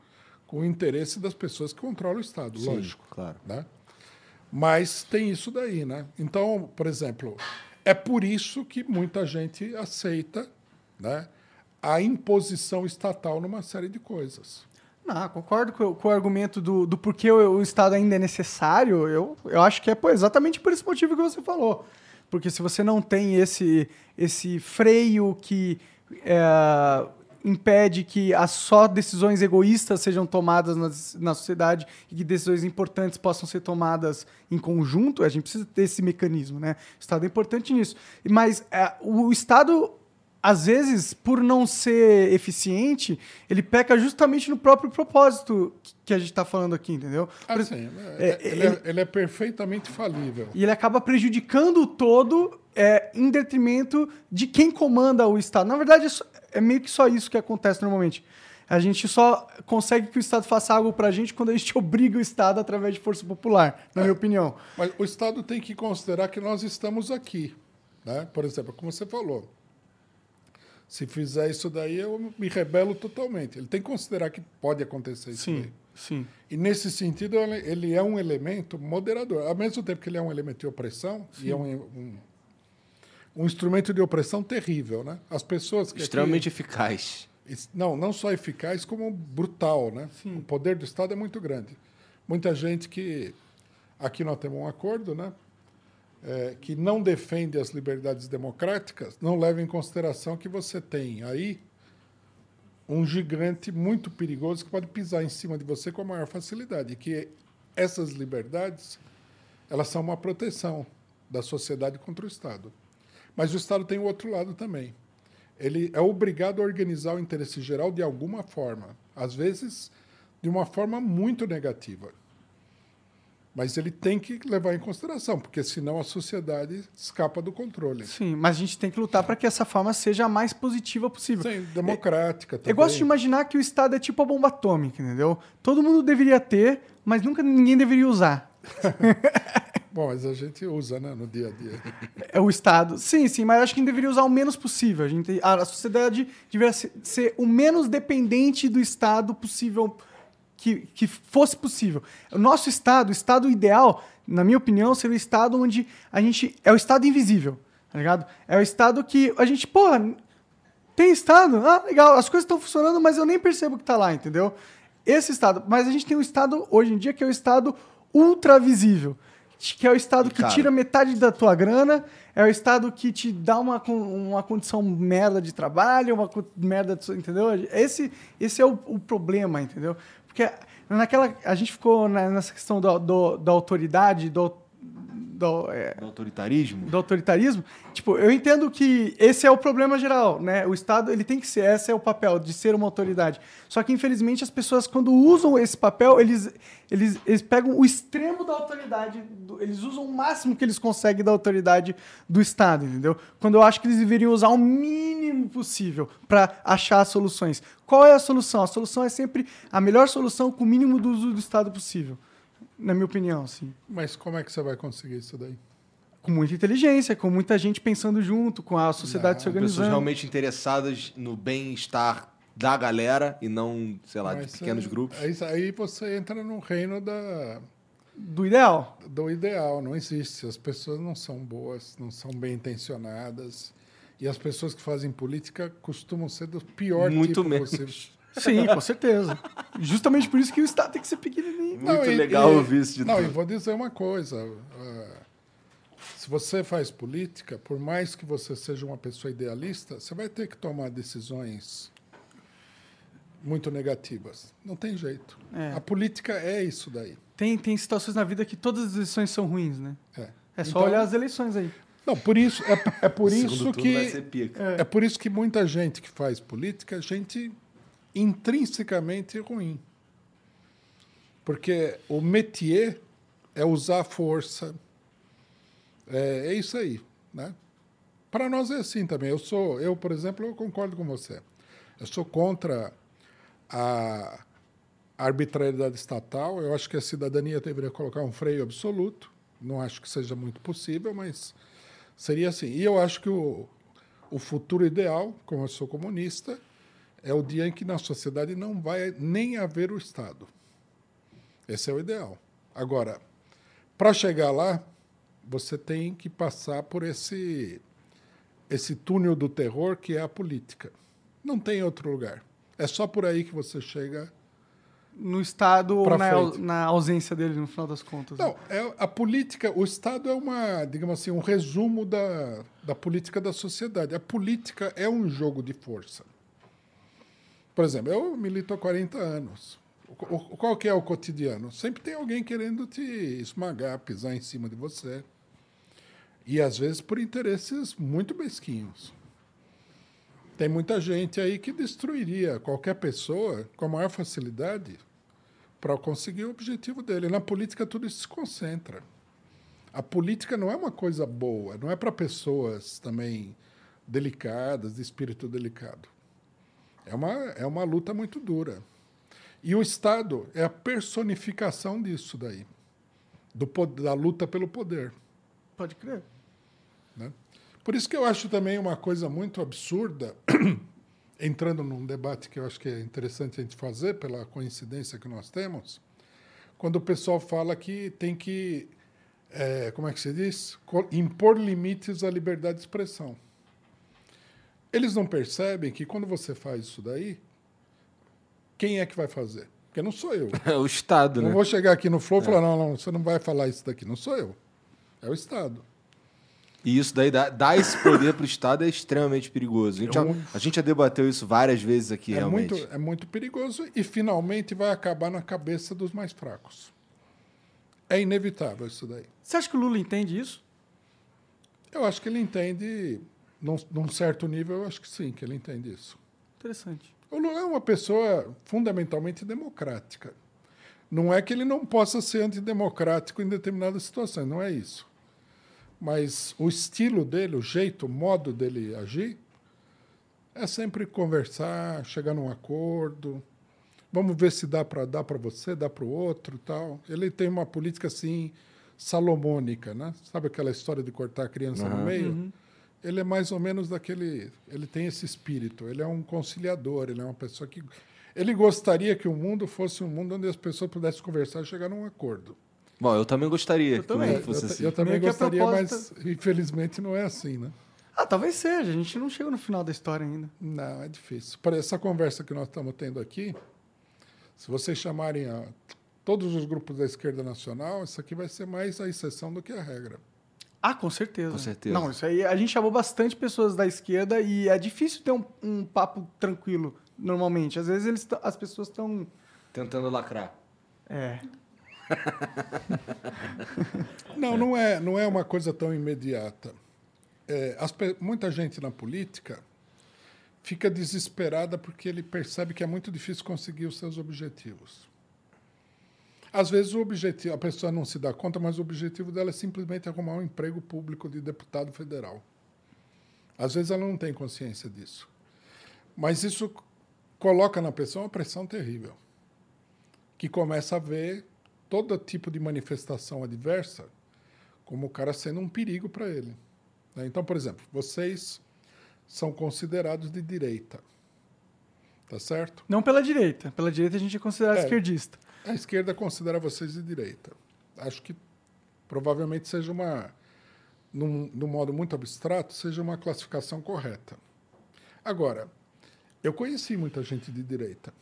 o interesse das pessoas que controlam o Estado, Sim, lógico. claro. Né? Mas tem isso daí, né? Então, por exemplo, é por isso que muita gente aceita né, a imposição estatal numa série de coisas. Não, concordo com, com o argumento do, do porquê o, o Estado ainda é necessário. Eu, eu acho que é pô, exatamente por esse motivo que você falou. Porque se você não tem esse, esse freio que é, impede que as só decisões egoístas sejam tomadas na, na sociedade e que decisões importantes possam ser tomadas em conjunto, a gente precisa ter esse mecanismo, né? O Estado é importante nisso. Mas é, o Estado às vezes, por não ser eficiente, ele peca justamente no próprio propósito que a gente está falando aqui, entendeu? Assim, é, ele, ele, é, ele, é, perfeitamente falível. E ele acaba prejudicando o todo é, em detrimento de quem comanda o Estado. Na verdade, é meio que só isso que acontece normalmente. A gente só consegue que o Estado faça algo para a gente quando a gente obriga o Estado através de força popular, na minha opinião. Mas o Estado tem que considerar que nós estamos aqui. Né? Por exemplo, como você falou, se fizer isso daí, eu me rebelo totalmente. Ele tem que considerar que pode acontecer isso sim, daí. Sim. E nesse sentido, ele é um elemento moderador. Ao mesmo tempo que ele é um elemento de opressão, sim. e é um, um, um, instrumento de opressão terrível. Né? As pessoas que. Extremamente aqui, eficaz. Não, não só eficaz, como brutal. Né? Sim. O poder do Estado é muito grande. Muita gente que. Aqui nós temos um acordo, né? é, que não defende as liberdades democráticas não leva em consideração que você tem aí um gigante muito perigoso que pode pisar em cima de você com a maior facilidade. E que essas liberdades elas são uma proteção da sociedade contra o Estado. Mas o Estado tem o outro lado também. Ele é obrigado a organizar o interesse geral de alguma forma, às vezes de uma forma muito negativa. Mas ele tem que levar em consideração, porque senão a sociedade escapa do controle. Sim, mas a gente tem que lutar para que essa forma seja a mais positiva possível. Sim, democrática é, também. Eu gosto de imaginar que o Estado é tipo a bomba atômica, entendeu? Todo mundo deveria ter, mas nunca ninguém deveria usar. Bom, mas a gente usa, né, no dia a dia. É o Estado. Sim, sim, mas acho que a gente deveria usar o menos possível. A, gente, a sociedade deveria ser, o menos dependente do Estado possível que, que fosse possível. O nosso estado, o estado ideal, na minha opinião, seria o estado onde a gente. É o estado invisível, tá ligado? É o estado que a gente, porra, tem estado, ah, legal, as coisas estão funcionando, mas eu nem percebo que tá lá, entendeu? Esse estado. Mas a gente tem um estado, hoje em dia, que é o estado ultravisível que é o estado que Cara. tira metade da tua grana, é o estado que te dá uma, uma condição merda de trabalho, uma merda, de, entendeu? Esse, esse é o, o problema, entendeu? Porque naquela. A gente ficou nessa questão do, do, da autoridade, do, do, é, do, autoritarismo? Do autoritarismo. Tipo, eu entendo que esse é o problema geral, né? O Estado, ele tem que ser, esse é o papel, de ser uma autoridade. Só que, infelizmente, as pessoas, quando usam esse papel, eles, eles, eles pegam o extremo da autoridade, eles usam o máximo que eles conseguem da autoridade do Estado, entendeu? Quando eu acho que eles deveriam usar o mínimo possível para achar soluções. Qual é a solução? A solução é sempre a melhor solução com o mínimo do uso do Estado possível na minha opinião, sim. Mas como é que você vai conseguir isso daí? Com muita inteligência, com muita gente pensando junto, com a sociedade não, se organizando. Pessoas realmente interessadas no bem-estar da galera e não, sei lá, Mas de pequenos é, grupos. Aí, aí você entra no reino da do ideal. Do ideal, não existe. As pessoas não são boas, não são bem intencionadas. E as pessoas que fazem política costumam ser do pior Muito tipo menos. possível. Sim, com certeza. Justamente por isso que o Estado tem que ser pequenininho. Muito não, e, legal e, ouvir isso de Não, tudo. e vou dizer uma coisa. Uh, se você faz política, por mais que você seja uma pessoa idealista, você vai ter que tomar decisões muito negativas. Não tem jeito. É. A política é isso daí. Tem, tem situações na vida que todas as eleições são ruins, né? É, É só Então- olhar as eleições aí. Não, por isso é, é por isso turno vai ser que pica. é por isso que muita gente que faz política, é gente intrinsecamente ruim. Porque o métier é usar força. É, é isso aí, né? Para nós é assim também. Eu sou, eu por exemplo, eu concordo com você. Eu sou contra a arbitrariedade estatal. Eu acho que a cidadania deveria colocar um freio absoluto. Não acho que seja muito possível, mas seria assim. E eu acho que o, o futuro ideal, como eu sou comunista, é o dia em que na sociedade não vai nem haver o Estado. Esse é o ideal. Agora, para chegar lá, você tem que passar por esse esse túnel do terror que é a política. Não tem outro lugar. É só por aí que você chega. No Estado ou na, na ausência dele, no final das contas. né? Não, é a política, o Estado é uma, digamos assim, um resumo da, da política da sociedade. A política é um jogo de força. Por exemplo, eu milito há 40 anos. Qual que é o cotidiano? Sempre tem alguém querendo te esmagar, pisar em cima de você. E às vezes por interesses muito mesquinhos. Tem muita gente aí que destruiria qualquer pessoa com a maior facilidade para conseguir o objetivo dele. Na política tudo isso se concentra. A política não é uma coisa boa, não é para pessoas também delicadas, de espírito delicado. É uma, é uma luta muito dura. E o Estado é a personificação disso daí, do, da luta pelo poder. Pode crer. Né? Por isso que eu acho também uma coisa muito absurda, entrando num debate que eu acho que é interessante a gente fazer, pela coincidência que nós temos, quando o pessoal fala que tem que, eh, como é que se diz? Impor limites à liberdade de expressão. Eles não percebem que quando você faz isso daí, quem é que vai fazer? Porque não sou eu. É o Estado, Não né? vou chegar aqui no Flow e falar, não, não, você não vai falar isso daqui. Não sou eu. É o Estado. E isso daí dá, dá esse poder pro Estado é extremamente perigoso. A gente, já, a gente já debateu isso várias vezes aqui, É realmente. muito, é muito perigoso e finalmente vai acabar na cabeça dos mais fracos. É inevitável isso daí. Você acha que o Lula entende isso? Eu acho que ele entende, num, num certo nível, eu acho que sim, que ele entende isso. Interessante. O Lula é uma pessoa fundamentalmente democrática. Não é que ele não possa ser antidemocrático em determinadas situações, não é isso. Mas o estilo dele, o jeito, o modo dele agir, é sempre conversar, chegar num acordo. Vamos ver se dá para dar para você, dá para o outro, tal. Ele tem uma política assim salomônica, né? Sabe aquela história de cortar a criança no meio? Ele é mais ou menos daquele, ele tem esse espírito. Ele é um conciliador. Ele é uma pessoa que ele gostaria que o mundo fosse um mundo onde as pessoas pudessem conversar e chegar num acordo. Bom, eu também gostaria que também. o mundo fosse eu, assim. eu também Meio gostaria, mas proposta- infelizmente não é assim, né? Ah, talvez seja. A gente não chegou no final da história ainda. Não, é difícil. Para essa conversa que nós estamos tendo aqui, se vocês chamarem a todos os grupos da esquerda nacional, isso aqui vai ser mais a exceção do que a regra. Ah, com certeza. Com certeza. Não, isso aí a gente chamou bastante pessoas da esquerda e é difícil ter um, um papo tranquilo normalmente. Às vezes eles as pessoas estão. Tentando lacrar. É. Não, não é, não é uma coisa tão imediata. É, as muita gente na política fica desesperada porque ele percebe que é muito difícil conseguir os seus objetivos. Às vezes o objetivo, a pessoa não se dá conta, mas o objetivo dela é simplesmente arrumar um emprego público de deputado federal. Às vezes ela não tem consciência disso. Mas isso coloca na pessoa uma pressão terrível, que começa a ver todo tipo de manifestação adversa como o cara sendo um perigo para ele. né? Então, por exemplo, vocês são considerados de direita, tá certo? Não pela direita. Pela direita a gente é considerado É. esquerdista. A esquerda considera vocês de direita. Acho que provavelmente seja uma, num, num modo muito abstrato, seja uma classificação correta. Agora, eu conheci muita gente de direita.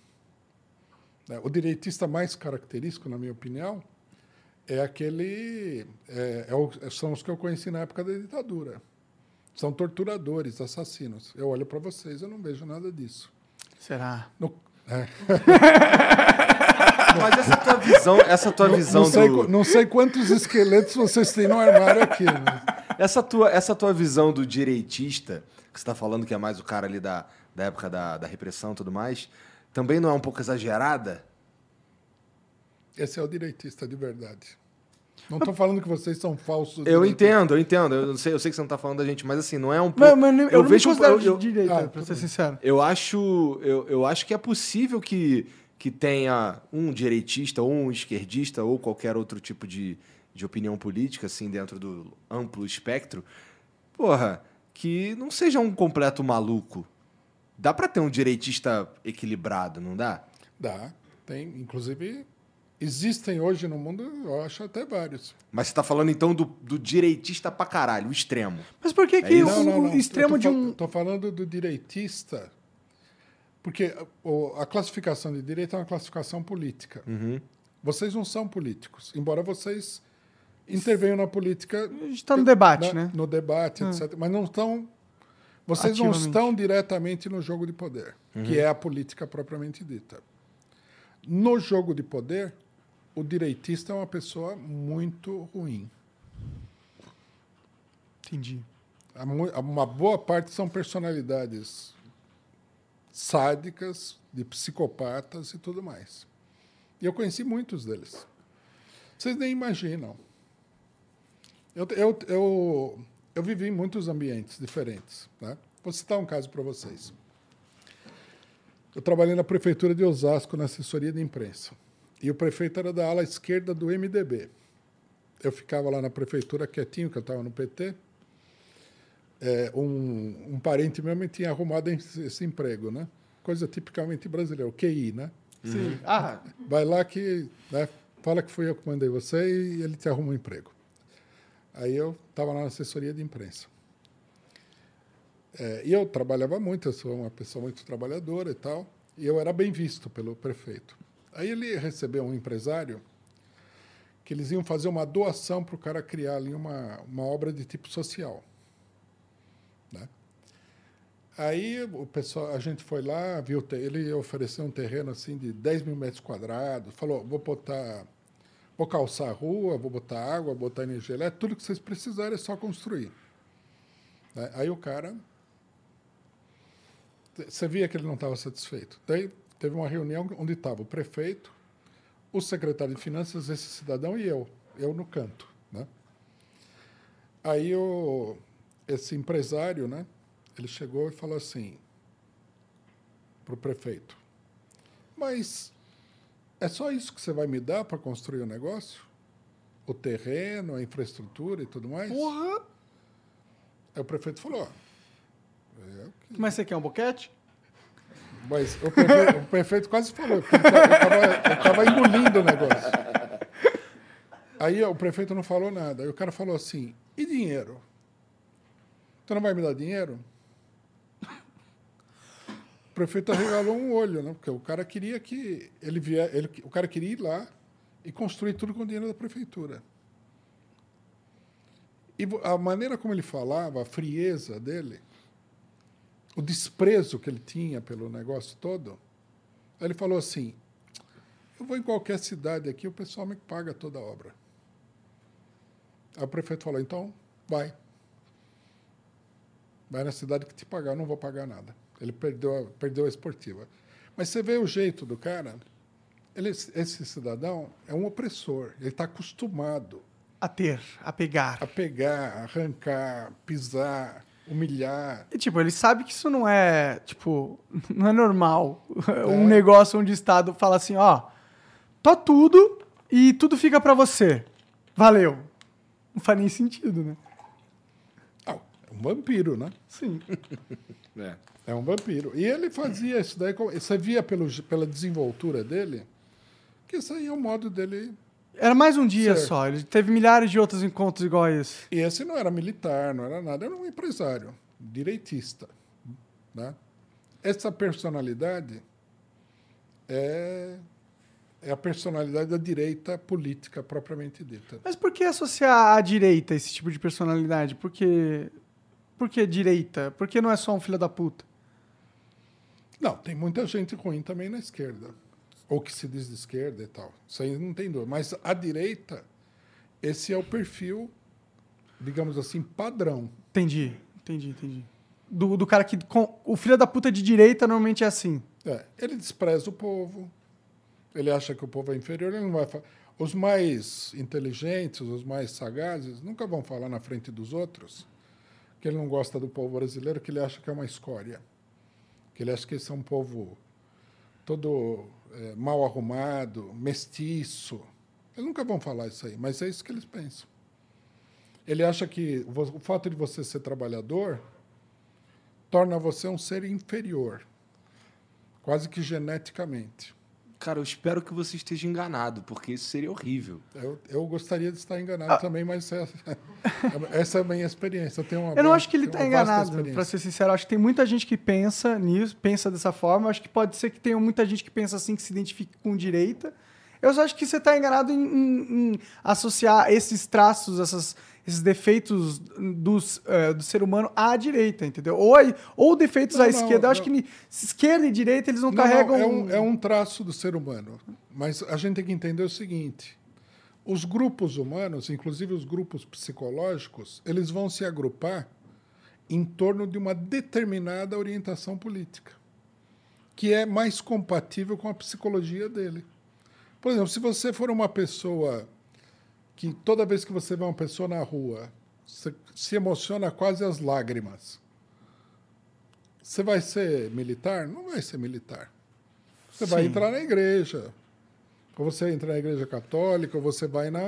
né? O direitista mais característico, na minha opinião, é aquele. é- é são os que eu conheci na época da ditadura. São torturadores, assassinos. Eu olho para vocês, eu não vejo nada disso. Será? No- Mas essa tua visão, essa tua visão Não sei, do... não sei quantos esqueletos vocês têm no armário aqui. Né? Essa tua, essa tua visão do direitista, que você tá falando que é mais o cara ali da, da época da, da repressão e tudo mais, também não é um pouco exagerada? Esse é o direitista de verdade. Não estou falando que vocês são falsos. Eu direitistas. entendo, eu entendo. Eu, não sei, eu sei que você não tá falando da gente, mas assim, não é um Mas, pouco... mas eu, eu não vejo me um- eu- direita, Ah, tudo ser bem. sincero. Eu acho, eu, eu acho que é possível que, que tenha um direitista ou um esquerdista ou qualquer outro tipo de, de opinião política, assim, dentro do amplo espectro, porra, que não seja um completo maluco. Dá pra ter um direitista equilibrado, não dá? Dá. Tem, inclusive, existem hoje no mundo, eu acho até vários. Mas você tá falando então do, do direitista pra caralho, o extremo. Mas por que, É que isso? o, Não, não, não. extremo Eu de um. Tô falando do direitista, porque a classificação de direita é uma classificação política. Uhum. Vocês não são políticos, embora vocês intervenham na política. A gente tá no debate, na- né? No debate, etc. Mas não estão. Vocês não estão diretamente no jogo de poder, Uhum. que é a política propriamente dita. No jogo de poder, o direitista é uma pessoa muito ruim. Entendi. A mu- a- Uma boa parte são personalidades sádicas, de psicopatas e tudo mais. E eu conheci muitos deles. Vocês nem imaginam. Eu, eu, eu, eu vivi em muitos ambientes diferentes. Né? Vou citar um caso para vocês. Eu trabalhei na prefeitura de Osasco, na assessoria de imprensa. E o prefeito era da ala esquerda do MDB. Eu ficava lá na prefeitura quietinho, que eu estava no PT. É, um, um parente meu me tinha arrumado esse, esse emprego, né? Coisa tipicamente brasileira, o QI, né? Sim. Ah, Vai lá que né, fala que fui eu que mandei você e ele te arruma um emprego. Aí eu estava na assessoria de imprensa. É, e eu trabalhava muito, eu sou uma pessoa muito trabalhadora e tal, e eu era bem visto pelo prefeito. Aí ele recebeu um empresário que eles iam fazer uma doação para o cara criar ali uma, uma obra de tipo social. Né? Aí o pessoal, a gente foi lá, viu, ele ofereceu um terreno assim de 10 mil metros quadrados, falou, vou botar, vou calçar a rua, vou botar água, vou botar energia elétrica, tudo que vocês precisarem é só construir. Né? Aí o cara, você via que ele não estava satisfeito. Daí teve uma reunião onde estava o prefeito, o secretário de finanças, esse cidadão e eu, eu no canto, né? Aí o, esse empresário, né? Ele chegou e falou assim para o prefeito: Mas é só isso que você vai me dar para construir o negócio? O terreno, a infraestrutura e tudo mais? porra! Aí o prefeito falou: "Ó, é que Mas você quer um boquete? Mas o prefeito, o prefeito quase falou, eu estava engolindo o negócio. Aí o prefeito não falou nada. Aí o cara falou assim: e dinheiro? Tu não vai me dar dinheiro? O prefeito arregalou um olho, né? Porque o cara queria que ele vier, ele, o cara queria ir lá e construir tudo com o dinheiro da prefeitura. E a maneira como ele falava, a frieza dele, o desprezo que ele tinha pelo negócio todo, ele falou assim: eu vou em qualquer cidade aqui, o pessoal me paga toda a obra. Aí o prefeito falou: então, vai. Vai na cidade que te pagar, eu não vou pagar nada. Ele perdeu a, perdeu a esportiva. Mas você vê o jeito do cara, ele, esse cidadão é um opressor, ele está acostumado A ter, a pegar. a pegar, arrancar, pisar, humilhar. E, tipo, ele sabe que isso não é, tipo, não é normal. Um É. negócio onde o Estado fala assim, ó, tô tudo e tudo fica pra você. Valeu. Não faz nem sentido, né? Um vampiro, né? Sim. É. É um vampiro. E ele fazia isso daí, você via pelo, pela desenvoltura dele, que isso aí é o modo dele. Era mais um dia Certo. só. Ele teve milhares de outros encontros igual a esse. E esse não era militar, não era nada, era um empresário, direitista. Né? Essa personalidade é, é a personalidade da direita política propriamente dita. Mas por que associar à direita esse tipo de personalidade? Por que, por que direita? Por que não é só um filho da puta? Não, tem muita gente ruim também na esquerda. Ou que se diz de esquerda e tal. Isso aí não tem dúvida. Mas a direita, esse é o perfil, digamos assim, padrão. Entendi, entendi, entendi. Do, do cara que. com- o filho da puta de direita normalmente é assim. É, ele despreza o povo, ele acha que o povo é inferior, ele não vai falar. Os mais inteligentes, os mais sagazes, nunca vão falar na frente dos outros que ele não gosta do povo brasileiro, que ele acha que é uma escória. Que ele acha que esse é um povo todo é, mal arrumado, mestiço. Eles nunca vão falar isso aí, mas é isso que eles pensam. Ele acha que o fato de você ser trabalhador torna você um ser inferior quase que geneticamente. Cara, eu espero que você esteja enganado, porque isso seria horrível. Eu, eu gostaria de estar Ah. enganado também, mas essa, essa é a minha experiência. Eu, tenho uma Eu não boa- acho que ele tá vasta enganado, pra ser sincero. Acho que tem muita gente que pensa nisso, pensa dessa forma. Acho que pode ser que tenha muita gente que pensa assim, que se identifique com direita. Eu só acho que você tá enganado em, em- em associar esses traços, essas- esses defeitos dos, eh, do ser humano à direita, entendeu? Ou, ou defeitos Não, à não, esquerda. Eu acho que esquerda e direita eles não, Não, carregam. é, um, é um traço do ser humano. Mas a gente tem que entender o seguinte: os grupos humanos, inclusive os grupos psicológicos, eles vão se agrupar em torno de uma determinada orientação política, que é mais compatível com a psicologia dele. Por exemplo, se você for uma pessoa que toda vez que você vê uma pessoa na rua, você se emociona quase às lágrimas. Você vai ser militar? Não vai ser militar. Você vai Sim. entrar na igreja. Ou você entra na igreja católica, ou você vai na,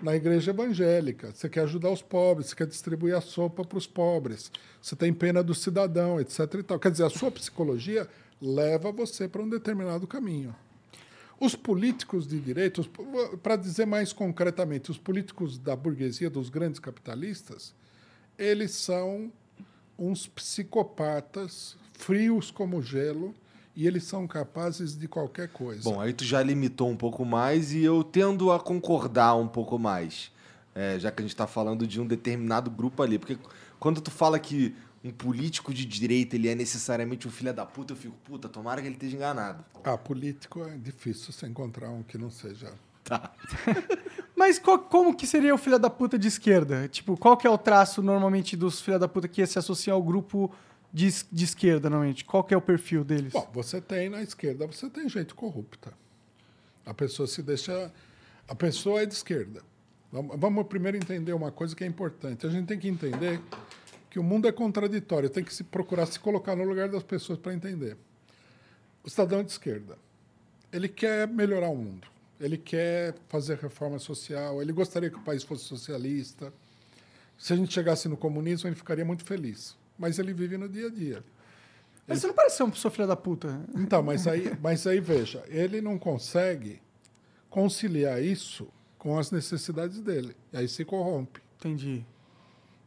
na igreja evangélica. Você quer ajudar os pobres, você quer distribuir a sopa para os pobres. Você tem pena do cidadão, etc. E tal. Quer dizer, a sua psicologia leva você para um determinado caminho. Os políticos de direita, para dizer mais concretamente, os políticos da burguesia, dos grandes capitalistas, eles são uns psicopatas frios como gelo e eles são capazes de qualquer coisa. Bom, aí tu já limitou um pouco mais e eu tendo a concordar um pouco mais. É, já que a gente tá falando de um determinado grupo ali. Porque quando tu fala que um político de direita ele é necessariamente um filho da puta, eu fico, puta, tomara que ele esteja enganado. Ah, político é difícil você encontrar um que não seja. Tá. Mas qual- como que seria o filho da puta de esquerda? Tipo, qual que é o traço normalmente dos filha da puta que se associam ao grupo de, es- de esquerda, normalmente? Qual que é o perfil deles? Bom, você tem na esquerda, você tem gente corrupta. A pessoa se deixa. A pessoa é de esquerda. Vamos primeiro entender uma coisa que é importante. A gente tem que entender que o mundo é contraditório, tem que se procurar se colocar no lugar das pessoas para entender. O cidadão de esquerda, ele quer melhorar o mundo, ele quer fazer reforma social, ele gostaria que o país fosse socialista. Se a gente chegasse no comunismo, ele ficaria muito feliz. Mas ele vive no dia a dia. Mas você não parece ser uma pessoa filha da puta. Então, mas aí, mas aí veja, ele não consegue conciliar isso com as necessidades dele. E aí se corrompe. Entendi.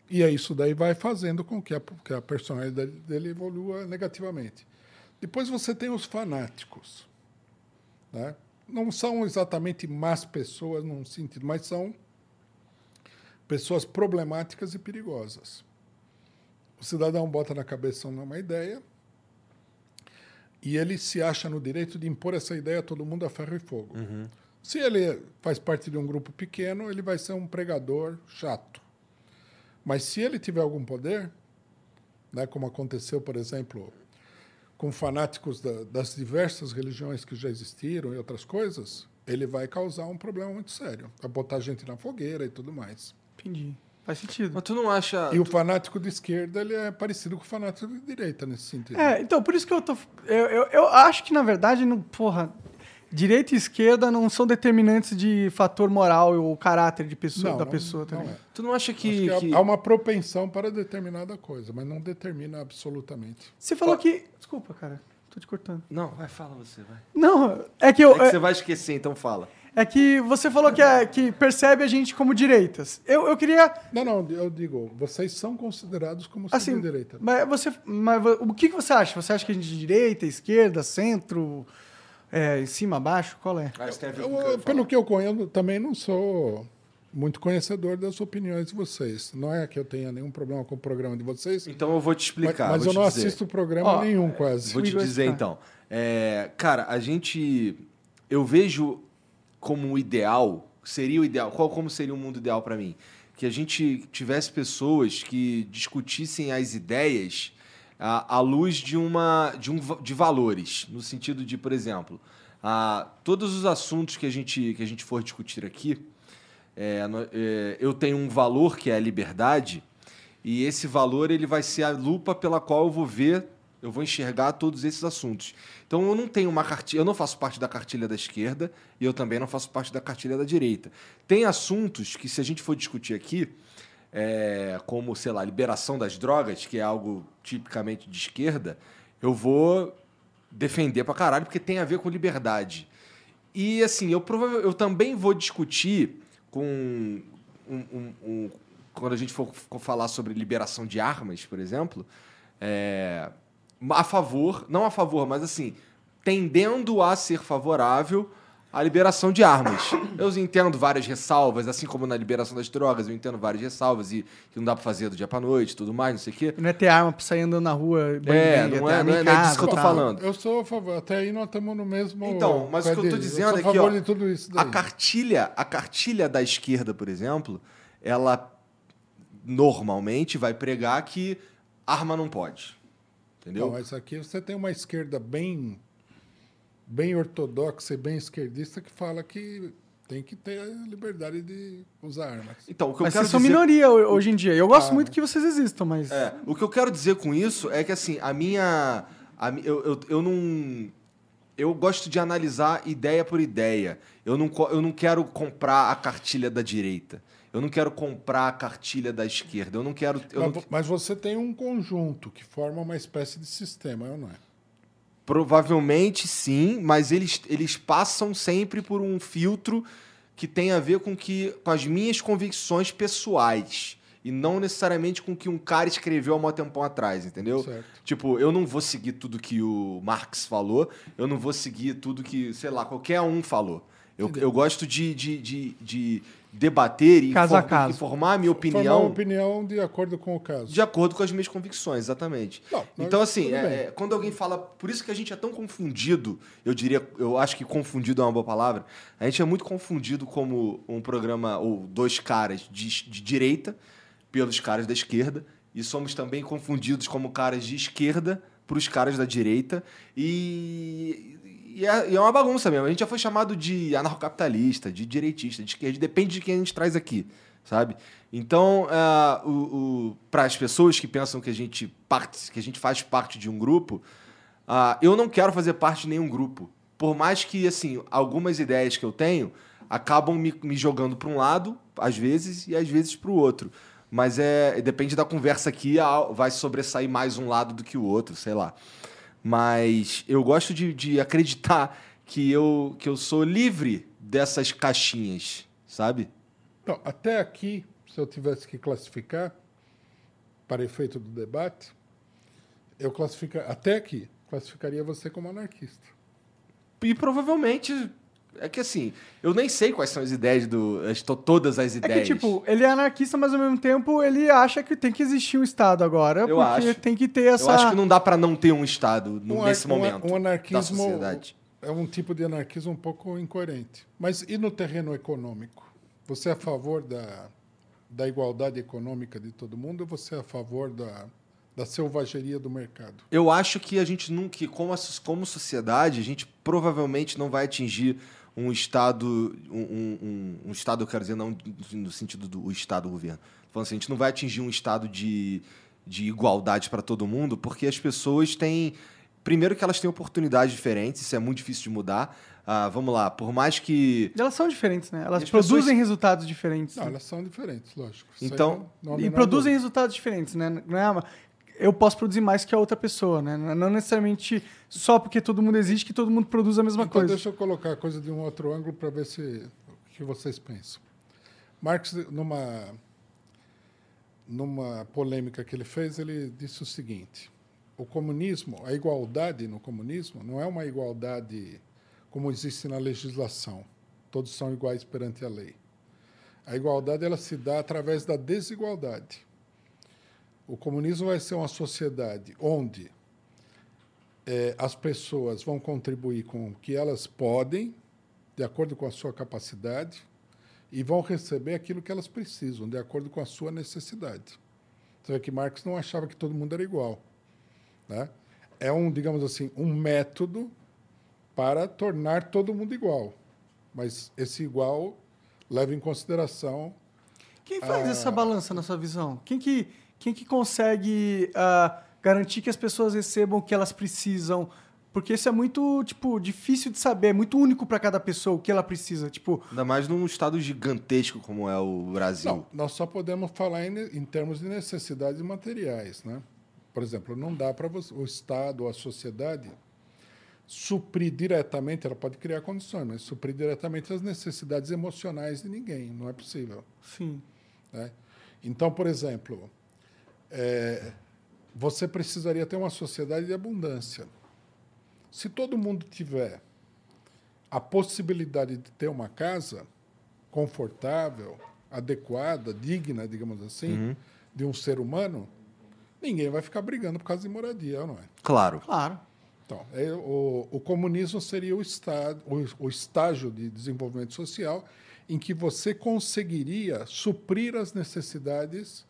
E aí isso daí vai fazendo com que a, que a personalidade dele evolua negativamente. Depois você tem os fanáticos. Né? Não são exatamente más pessoas num sentido, mas são pessoas problemáticas e perigosas. O cidadão bota na cabeça uma ideia e ele se acha no direito de impor essa ideia a todo mundo a ferro e fogo. Se ele faz parte de um grupo pequeno, ele vai ser um pregador chato. Mas se ele tiver algum poder, né, como aconteceu, por exemplo, com fanáticos da- das diversas religiões que já existiram e outras coisas, ele vai causar um problema muito sério. Vai botar gente na fogueira e tudo mais. Entendi. Faz sentido. Mas tu não acha. E o fanático de esquerda ele é parecido com o fanático de direita nesse sentido. É, então, por isso que eu tô. Eu, eu, eu acho que, na verdade, não, porra, direita e esquerda não são determinantes de fator moral ou caráter de pessoa, Não, da não- pessoa tá não também. é. Tu não acha que. que há- que- há uma propensão para determinada coisa, mas não determina absolutamente. Você falou que. Desculpa, cara. Tô te cortando. Não, vai, fala você, vai. Não, é que eu. É que você vai esquecer, então fala. É que você falou que, é, que percebe a gente como direitas. Eu, eu queria. Não, não, eu digo, vocês são considerados como Assim, direita. mas você. Mas o que, que você acha? Você acha que a gente é de direita, esquerda, centro, é, em cima, abaixo? Qual é? Ah, Eu, pelo que eu conheço, também não sou muito conhecedor das opiniões de vocês. Não é que eu tenha nenhum problema com o programa de vocês, Então eu vou te mas, explicar. mas vou eu não dizer. assisto programa Ó, nenhum quase. Vou te dizer então. É, cara, a gente. Eu vejo como o ideal. Seria o ideal. Qual como seria o mundo ideal para mim? Que a gente tivesse pessoas que discutissem as ideias à, à luz de uma de, um, de valores. No sentido de, por exemplo, ah, todos os assuntos que a gente, que a gente for discutir aqui, é, é, eu tenho um valor que é a liberdade, e esse valor ele vai ser a lupa pela qual eu vou ver, eu vou enxergar todos esses assuntos. Então eu não tenho uma cartilha, eu não faço parte da cartilha da esquerda e eu também não faço parte da cartilha da direita. Tem assuntos que se a gente for discutir aqui, é, como sei lá liberação das drogas, que é algo tipicamente de esquerda, eu vou defender pra caralho porque tem a ver com liberdade. E assim, eu eu também vou discutir com um- um- um- quando a gente for falar sobre liberação de armas, por exemplo, é, a favor, não a favor, mas assim, tendendo a ser favorável à liberação de armas. Eu entendo várias ressalvas, assim como na liberação das drogas, eu entendo várias ressalvas e que não dá pra fazer do dia pra noite, tudo mais, não sei o quê. Não é ter arma pra sair andando na rua. É, bandido, não é- arma não é- não é disso que eu tô falando. Eu sou a favor. Até aí nós estamos no mesmo. Então, mas o que eu tô dizendo sou é a que, ó, de tudo isso A cartilha, a cartilha da esquerda, por exemplo, ela normalmente vai pregar que arma não pode. Entendeu? Não, mas aqui você tem uma esquerda bem, bem ortodoxa e bem esquerdista que fala que tem que ter a liberdade de usar armas. Então, o que eu Mas quero vocês são dizer... minoria ho- hoje em dia. Eu gosto Ah, muito que vocês existam, mas. É, o que eu quero dizer com isso é que, assim, a minha... a eu, eu, eu não... Eu gosto de analisar ideia por ideia. Eu não, eu não quero comprar a cartilha da direita. Eu não quero comprar a cartilha da esquerda. Eu não quero... Eu mas, não- mas você tem um conjunto que forma uma espécie de sistema, ou não é? Provavelmente sim, mas eles, eles passam sempre por um filtro que tem a ver com, que, com as minhas convicções pessoais. E não necessariamente com o que um cara escreveu há um tempão atrás, entendeu? Certo. Tipo, eu não vou seguir tudo que o Marx falou, eu não vou seguir tudo que, sei lá, qualquer um falou. Eu, eu gosto de, de, de, de debater e, Caso a for- caso. e formar a minha Formar opinião uma opinião de acordo com o caso. de acordo com as minhas convicções, exatamente. Não, então, assim, é- é, quando alguém fala. Por isso que a gente é tão confundido, eu diria, eu acho que confundido é uma boa palavra. A gente é muito confundido como um programa, ou dois caras de, de direita pelos caras da esquerda, e somos também confundidos como caras de esquerda para os caras da direita. E. E é, e é uma bagunça mesmo. A gente já foi chamado de anarcocapitalista, de direitista, de esquerda, depende de quem a gente traz aqui, sabe? Então, ah, o, para as pessoas que pensam que a gente parte, que a gente faz parte de um grupo, ah, eu não quero fazer parte de nenhum grupo. Por mais que, assim, algumas ideias que eu tenho acabam me, me jogando para um lado, às vezes, e às vezes para o outro. Mas é depende da conversa aqui, vai sobressair mais um lado do que o outro, sei lá. Mas eu gosto de, de acreditar que eu, que eu sou livre dessas caixinhas, sabe? Então, até aqui, se eu tivesse que classificar, para efeito do debate, eu classificar até aqui, classificaria você como anarquista. E provavelmente. É que assim, eu nem sei quais são as ideias do. as to- todas as É ideias. que, tipo, ele é anarquista, mas ao mesmo tempo ele acha que tem que existir um Estado agora, Eu porque acho. tem que ter essa. Eu acho que não dá pra não ter um Estado no- Um nesse um momento um anarquismo da sociedade. é um tipo de anarquismo um pouco incoerente. Mas e no terreno econômico? Você é a favor da, da igualdade econômica de todo mundo ou você é a favor da, da selvageria do mercado? Eu acho que a gente não. que como, a como sociedade, a gente provavelmente não vai atingir um Estado. Um, um- um- Estado, eu quero dizer, não no sentido do o Estado governo. Tô Falando assim, a gente não vai atingir um estado de, de igualdade para todo mundo, porque as pessoas têm. Primeiro que elas têm oportunidades diferentes, isso é muito difícil de mudar. Ah, vamos lá, por mais que. Elas são diferentes, né? Elas as produzem pessoas- resultados diferentes. Não, elas são diferentes, lógico. Então- não- não há a E produzem dúvida. resultados diferentes, né? Não é uma- Eu posso produzir mais que a outra pessoa, né? Não necessariamente só porque todo mundo existe que todo mundo produz a mesma Então, coisa. deixa eu colocar a coisa de um outro ângulo para ver se o que vocês pensam. Marx, numa, numa polêmica que ele fez, ele disse o seguinte: o comunismo, a igualdade no comunismo, não é uma igualdade como existe na legislação. Todos são iguais perante a lei. A igualdade ela se dá através da desigualdade. O comunismo vai ser uma sociedade onde é, as pessoas vão contribuir com o que elas podem, de acordo com a sua capacidade, e vão receber aquilo que elas precisam, de acordo com a sua necessidade. Você vê que Marx não achava que todo mundo era igual. Né? É um, digamos assim, um método para tornar todo mundo igual. Mas esse igual leva em consideração. Quem faz essa balança na sua visão? Quem que, quem que consegue uh, garantir que as pessoas recebam o que elas precisam? Porque isso é muito, tipo, difícil de saber, é muito único para cada pessoa o que ela precisa, tipo... Ainda mais num estado gigantesco como é o Brasil. Não, nós só podemos falar em, em termos de necessidades materiais, né? Por exemplo, não dá para o Estado ou a sociedade suprir diretamente, ela pode criar condições, mas suprir diretamente as necessidades emocionais de ninguém, não é possível. Sim. Né? Então, por exemplo, é, você precisaria ter uma sociedade de abundância. Se todo mundo tiver a possibilidade de ter uma casa confortável, adequada, digna, digamos assim, uhum. de um ser humano, ninguém vai ficar brigando por causa de moradia, não é? Claro. Claro. Então, é, o, o, comunismo seria o, estado, o, o estágio de desenvolvimento social em que você conseguiria suprir as necessidades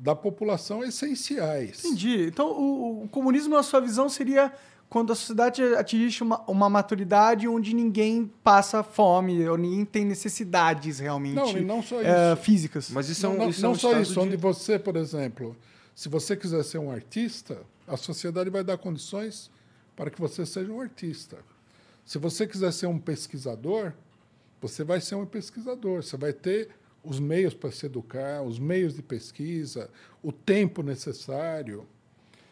da população essenciais. Entendi. Então, o, o, comunismo, na sua visão, seria quando a sociedade atinge uma, uma maturidade onde ninguém passa fome, ou ninguém tem necessidades realmente não, e não só é, isso. físicas. Mas isso não, é um, não, isso não é um só isso, de... onde você, por exemplo, se você quiser ser um artista, a sociedade vai dar condições para que você seja um artista. Se você quiser ser um pesquisador, você vai ser um pesquisador. Você vai ter os meios para se educar, os meios de pesquisa, o tempo necessário.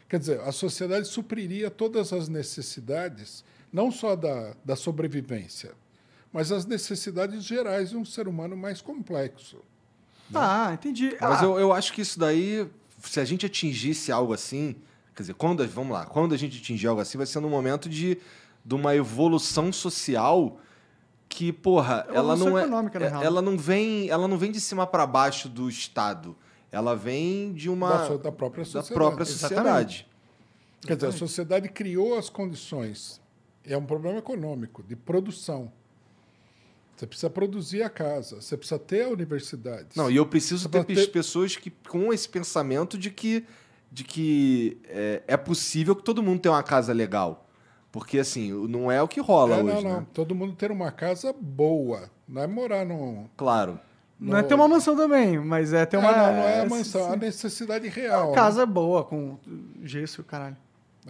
Quer dizer, a sociedade supriria todas as necessidades, não só da, da sobrevivência, mas as necessidades gerais de um ser humano mais complexo. Né? Ah, entendi. Mas ah. eu, eu acho que isso daí, se a gente atingisse algo assim, Quer dizer, quando, vamos lá, quando a gente atingir algo assim, vai ser no momento de, de uma evolução social que, porra, é ela não é, é ela não vem, ela não vem de cima para baixo do Estado. Ela vem de uma da, própria sociedade. Da própria sociedade. Quer dizer, a sociedade criou as condições. É um problema econômico, de produção. Você precisa produzir a casa, você precisa ter a universidade. Não, e eu preciso ter, ter pessoas que com esse pensamento de que de que é, é, possível que todo mundo tenha uma casa legal. Porque, assim, não é o que rola é, hoje, não, não. Né? Todo mundo ter uma casa boa. Não é morar num... Claro. No... Não é ter uma mansão também, mas é ter uma... não, não é a mansão, é a necessidade real. Uma né? casa né? boa, com gesso, caralho.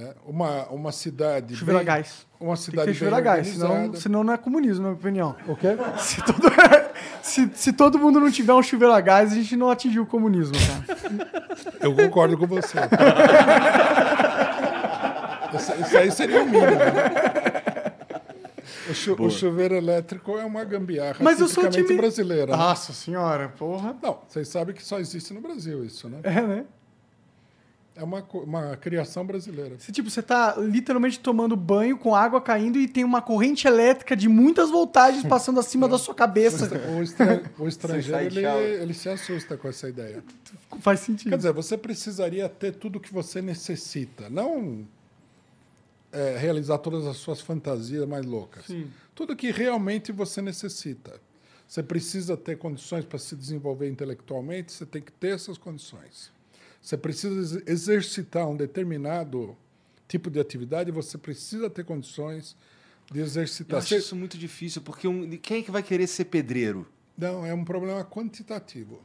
É, uma, uma cidade. Chuveiro a gás. Uma cidade Tem que gás, senão, senão não é comunismo, na minha opinião. O quê? Se todo, se, se todo mundo não tiver um chuveiro a gás, a gente não atingiu o comunismo, cara. Eu concordo com você. isso, isso, aí seria o mínimo. Né? O, chu, o, chuveiro elétrico é uma gambiarra Mas eu sou time... brasileira. Né? Nossa senhora, porra. Não, vocês sabem que só existe no Brasil isso, né? É, né? É uma, uma criação brasileira. Você, tipo, você tá literalmente tomando banho com água caindo e tem uma corrente elétrica de muitas voltagens passando acima da sua cabeça. O, estra, o estrangeiro, ele, ele se assusta com essa ideia. Faz sentido. Quer dizer, você precisaria ter tudo o que você necessita. Não é, realizar todas as suas fantasias mais loucas. Sim. Tudo que realmente você necessita. Você precisa ter condições para se desenvolver intelectualmente, você tem que ter essas condições. Você precisa exercitar um determinado tipo de atividade, você precisa ter condições de exercitar. Eu acho isso muito difícil, porque um, quem é que vai querer ser pedreiro? Não, é um problema quantitativo.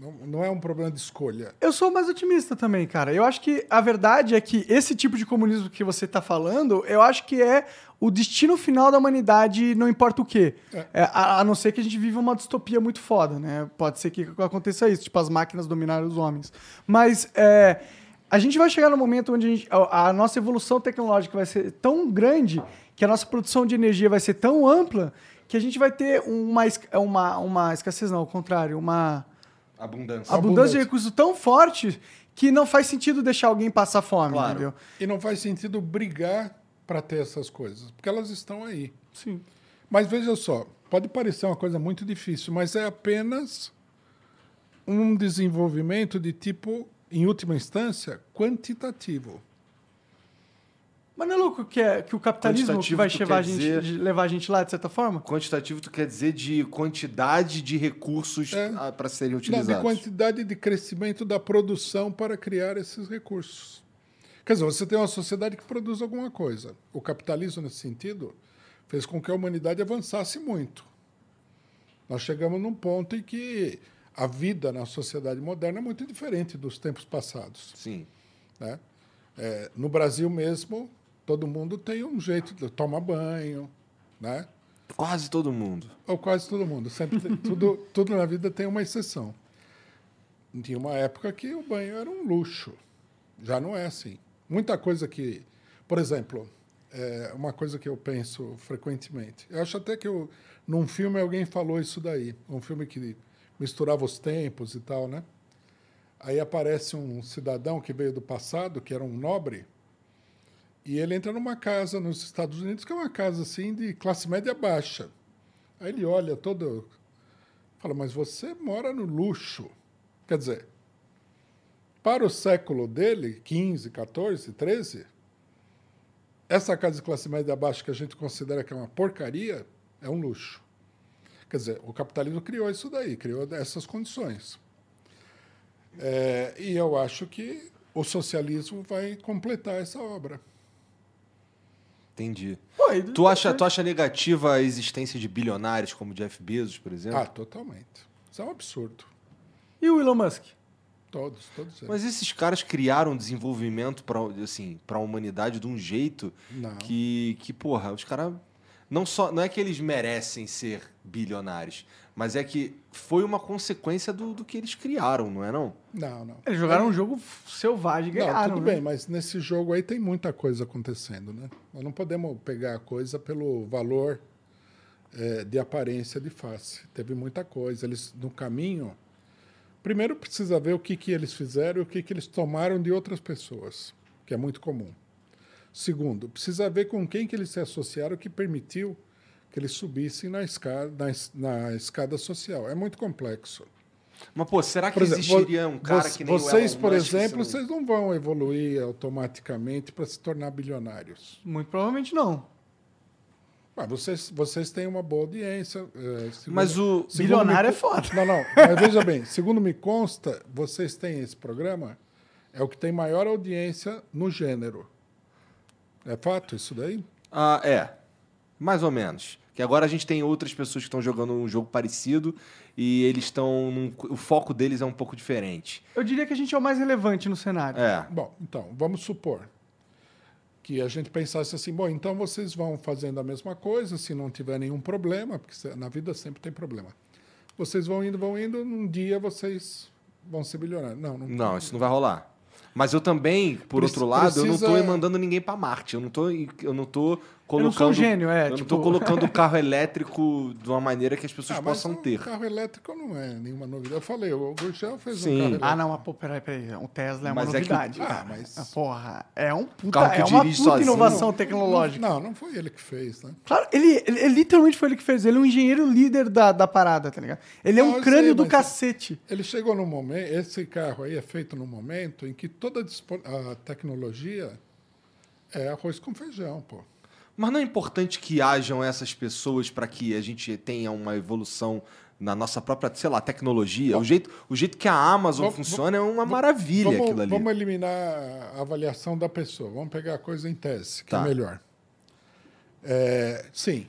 Não, não, é um problema de escolha. Eu sou mais otimista também, cara. Eu acho que a verdade é que esse tipo de comunismo que você está falando, eu acho que é o destino final da humanidade, não importa o quê. É. É, a, a, não ser que a gente viva uma distopia muito foda, né? Pode ser que aconteça isso, tipo as máquinas dominarem os homens. Mas é, a gente vai chegar no momento onde a, gente, a, a nossa evolução tecnológica vai ser tão grande que a nossa produção de energia vai ser tão ampla que a gente vai ter uma, uma, uma escassez, não, ao contrário, uma Abundância. Abundância de recursos tão forte que não faz sentido deixar alguém passar fome, claro. entendeu? E não faz sentido brigar para ter essas coisas, porque elas estão aí. Sim. Mas veja só, pode parecer uma coisa muito difícil, mas é apenas um desenvolvimento de tipo, em última instância, quantitativo. Mas não é louco que, é, que o capitalismo que vai levar a, gente, dizer- levar a gente lá, de certa forma? Quantitativo tu quer dizer de quantidade de recursos É. para serem Não, utilizados. de quantidade de crescimento da produção para criar esses recursos. Quer dizer, você tem uma sociedade que produz alguma coisa. O capitalismo, nesse sentido, fez com que a humanidade avançasse muito. Nós chegamos num ponto em que a vida na sociedade moderna é muito diferente dos tempos passados. Sim. né? É, no Brasil mesmo, todo mundo tem um jeito de tomar banho, né? Quase todo mundo. Ou quase todo mundo. Sempre tem- tudo, tudo na vida tem uma exceção. Tinha uma época que o banho era um luxo. Já não é assim. Muita coisa que. Por exemplo, é uma coisa que eu penso frequentemente. Eu acho até que eu, num filme alguém falou isso daí. Um filme que misturava os tempos e tal, né? Aí aparece um cidadão que veio do passado, que era um nobre, e ele entra numa casa nos Estados Unidos, que é uma casa assim de classe média baixa. Aí ele olha todo. Fala, mas você mora no luxo. Quer dizer, para o século dele, 15, 14, 13, essa casa de classe média baixa que a gente considera que é uma porcaria é um luxo. Quer dizer, o capitalismo criou isso daí, criou essas condições. É, e eu acho que o socialismo vai completar essa obra. Entendi. Pô, e- Tu acha, tu acha negativa a existência de bilionários como Jeff Bezos, por exemplo? Ah, totalmente. Isso é um absurdo. E o Elon Musk? Todos, todos eles. Mas esses caras criaram desenvolvimento para assim, para a humanidade de um jeito Não. que, que porra, os caras não só não é que eles merecem ser bilionários, mas é que foi uma consequência do, do que eles criaram, não é não? Não, não. Eles jogaram um jogo selvagem e Não, ganharam. tudo né? bem, mas nesse jogo aí tem muita coisa acontecendo, né? Nós não podemos pegar a coisa pelo valor eh, de aparência de face. Teve muita coisa. Eles, no caminho, primeiro precisa ver o que, que eles fizeram e o que, que eles tomaram de outras pessoas, que é muito comum. Segundo, precisa ver com quem que eles se associaram que permitiu que eles subissem na escada, na, na escada social. É muito complexo. Mas pô, será que Por exemplo, existiria um cara vo- que nem vocês, por exemplo, vocês não vão evoluir automaticamente para se tornar bilionários. Muito provavelmente não. Mas vocês, vocês têm uma boa audiência. eh, segundo- Mas o Bilionário me é foda. Não, não. Mas veja bem, segundo me consta, vocês têm esse programa, é o que tem maior audiência no gênero. É fato isso daí? Ah, é. Mais ou menos. Que agora a gente tem outras pessoas que estão jogando um jogo parecido e eles estão. num- O foco deles é um pouco diferente. Eu diria que a gente é o mais relevante no cenário. É. Bom, então, vamos supor que a gente pensasse assim, bom, então vocês vão fazendo a mesma coisa, se não tiver nenhum problema, porque se- na vida sempre tem problema. Vocês vão indo, vão indo, num dia vocês vão ser bilionários. Não, não, Não, isso não vai rolar. Mas eu também, por Preci- outro lado, eu não tô precisa- mandando ninguém pra Marte. Eu não tô, eu não tô colocando. não sou um gênio, é, Eu não tipo- tô colocando o carro elétrico de uma maneira que as pessoas Ah, mas possam o ter. carro elétrico não é nenhuma novidade. Eu falei, o Gurgel fez Sim. um carro elétrico. Ah, não, mas pô, peraí, peraí. O Tesla é uma Mas é que novidade. Ah, mas- Ah, Porra, é um puta, Carro que é uma puta sozinho. inovação tecnológica. Não, não foi ele que fez, né? Claro, ele, ele, ele literalmente foi ele que fez. Ele é um engenheiro líder da, da parada, tá ligado? Ele é Não, um eu crânio sei, do cacete. Ele chegou num momento, esse carro aí é feito num momento em que toda a tecnologia é arroz com feijão, pô. Mas não é importante que hajam essas pessoas para que a gente tenha uma evolução na nossa própria, sei lá, tecnologia. O jeito, o jeito que a Amazon Vamos- funciona é uma maravilha vamos, aquilo ali. Vamos eliminar a avaliação da pessoa. Vamos pegar a coisa em tese, que Tá. é melhor. É, sim,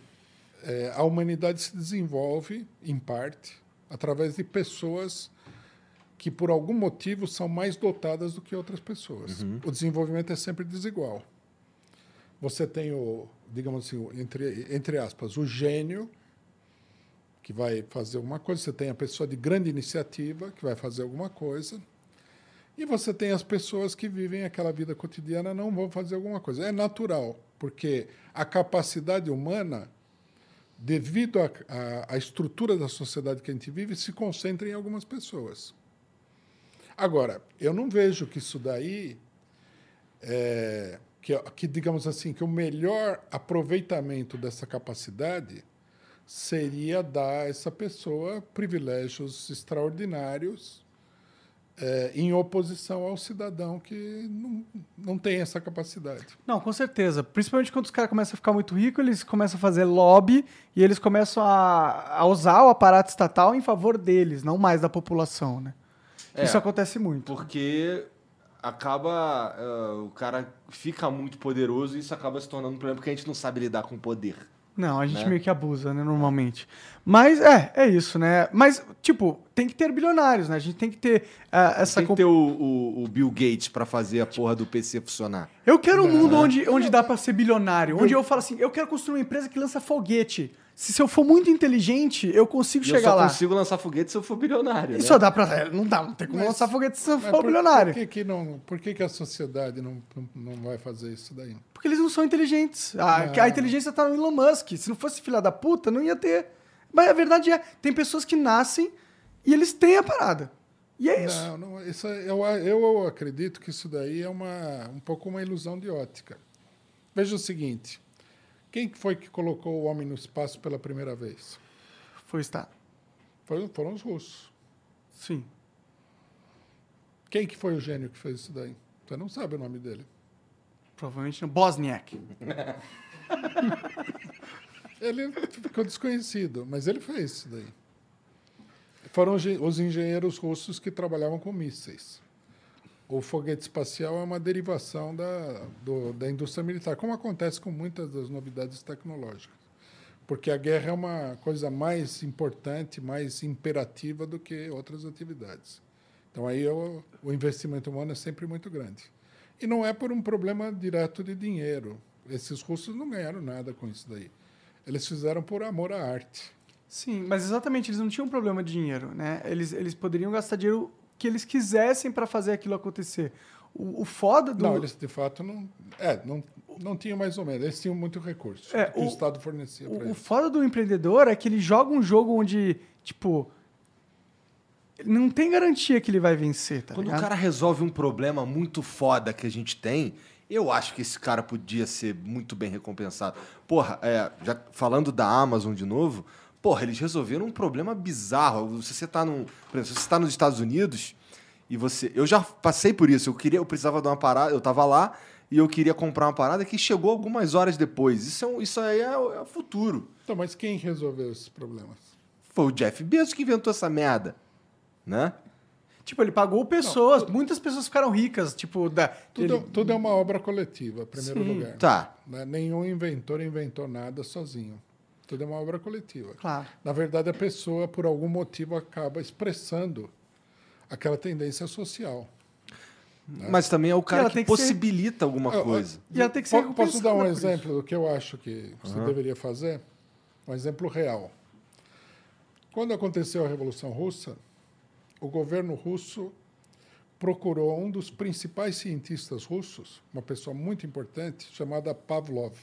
é, a humanidade se desenvolve, em parte, através de pessoas que, por algum motivo, são mais dotadas do que outras pessoas. Uhum. O desenvolvimento é sempre desigual. Você tem o, digamos assim, entre, entre aspas, o gênio, que vai fazer alguma coisa, você tem a pessoa de grande iniciativa, que vai fazer alguma coisa, e você tem as pessoas que vivem aquela vida cotidiana não vão fazer alguma coisa. É natural, porque a capacidade humana, devido à estrutura da sociedade que a gente vive, se concentra em algumas pessoas. Agora, eu não vejo que isso daí, é, que, que digamos assim, que o melhor aproveitamento dessa capacidade seria dar a essa pessoa privilégios extraordinários é, em oposição ao cidadão que não, não tem essa capacidade. Não, com certeza. Principalmente quando os caras começam a ficar muito ricos, eles começam a fazer lobby e eles começam a, a usar o aparato estatal em favor deles, não mais da população, né? É. Isso acontece muito. Porque acaba. eh, o cara fica muito poderoso e isso acaba se tornando um problema porque a gente não sabe lidar com poder. Não, a gente né? meio que abusa, né, normalmente. Mas é, é isso, né? Mas, tipo, tem que ter bilionários, né? A gente tem que ter ah, essa... Tem que ter o, o- o Bill Gates pra fazer a porra do PC funcionar. Eu quero um mundo onde, onde dá pra ser bilionário. Onde eu falo assim, eu quero construir uma empresa que lança foguete. Se, se eu for muito inteligente, eu consigo E eu chegar só lá. consigo lançar foguete se eu for bilionário. E né? só dá pra... é, Não dá, não tem como Mas- lançar foguete se eu for por, bilionário. por que, que não, por que, que a sociedade não, não, vai fazer isso daí? Porque eles não são inteligentes. A, Não. a inteligência tá no Elon Musk. Se não fosse filha da puta, não ia ter. Mas a verdade é, tem pessoas que nascem e eles têm a parada. E é isso. Não, não, isso é- eu, eu acredito que isso daí é uma, um pouco uma ilusão de ótica. Veja o seguinte: quem que foi que colocou o homem no espaço pela primeira vez? Foi o Estado. Foi- foram os russos. Sim. Quem que foi o gênio que fez isso daí? Você não sabe o nome dele. Provavelmente Bosniak. Ele ficou desconhecido, mas ele fez isso daí. Foram os engenheiros russos que trabalhavam com mísseis. O foguete espacial é uma derivação da, do- da indústria militar, como acontece com muitas das novidades tecnológicas. Porque a guerra é uma coisa mais importante, mais imperativa do que outras atividades. Então, aí o, o investimento humano é sempre muito grande. E não é por um problema direto de dinheiro. Esses russos não ganharam nada com isso daí. Eles fizeram por amor à arte. Sim, mas exatamente, eles não tinham problema de dinheiro, né? Eles, eles poderiam gastar dinheiro que eles quisessem para fazer aquilo acontecer. O, o foda do. Não, eles de fato não. É, não, não tinham mais ou menos. Eles tinham muito recurso É, que o, o- Estado fornecia para O, o eles. foda do empreendedor é que ele joga um jogo onde, tipo. Não tem garantia que ele vai vencer, tá Quando ligado? o cara resolve um problema muito foda que a gente tem, eu acho que esse cara podia ser muito bem recompensado. Porra, é, já falando da Amazon de novo, porra, eles resolveram um problema bizarro. Se você tá num, por exemplo, se você tá nos Estados Unidos e você, eu já passei por isso. Eu queria, eu precisava de uma parada, eu tava lá e eu queria comprar uma parada que chegou algumas horas depois. Isso, é um- isso aí é, o- é futuro. Então, mas quem resolveu esses problemas? Foi o Jeff Bezos que inventou essa merda, né? Tipo, ele pagou pessoas, muitas pessoas ficaram ricas, tipo, da. Tudo, ele- tudo é uma obra coletiva, em primeiro Sim. lugar. Tá. Né? Nenhum inventor inventou nada sozinho. Tudo é uma obra coletiva. Claro. Na verdade, a pessoa, por algum motivo, acaba expressando aquela tendência social. Mas também é o cara que que ser- ser... alguma Ah, coisa. E ela tem que ser Po- Posso dar um isso. exemplo do que eu acho que você deveria fazer? Um exemplo real. Quando aconteceu a Revolução Russa, o governo russo procurou um dos principais cientistas russos, uma pessoa muito importante, chamada Pavlov,